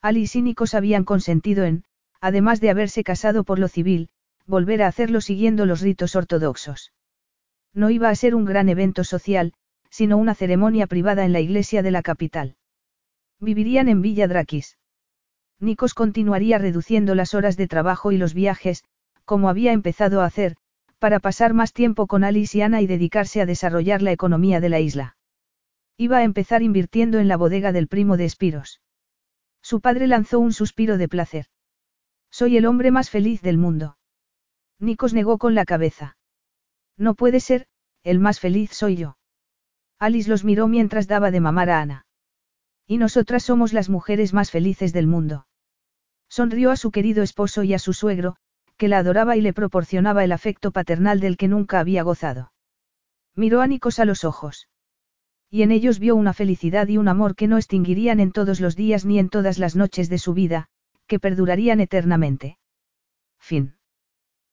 Alice y Nikos habían consentido en, además de haberse casado por lo civil, volver a hacerlo siguiendo los ritos ortodoxos. No iba a ser un gran evento social, sino una ceremonia privada en la iglesia de la capital. Vivirían en Villa Draquis. Nikos continuaría reduciendo las horas de trabajo y los viajes, como había empezado a hacer, para pasar más tiempo con Alice y Ana y dedicarse a desarrollar la economía de la isla. Iba a empezar invirtiendo en la bodega del primo de Espiros. Su padre lanzó un suspiro de placer. Soy el hombre más feliz del mundo. Nikos negó con la cabeza. No puede ser, el más feliz soy yo. Alice los miró mientras daba de mamar a Ana. Y nosotras somos las mujeres más felices del mundo. Sonrió a su querido esposo y a su suegro, que la adoraba y le proporcionaba el afecto paternal del que nunca había gozado. Miró a Nikos a los ojos. Y en ellos vio una felicidad y un amor que no extinguirían en todos los días ni en todas las noches de su vida, que perdurarían eternamente. Fin.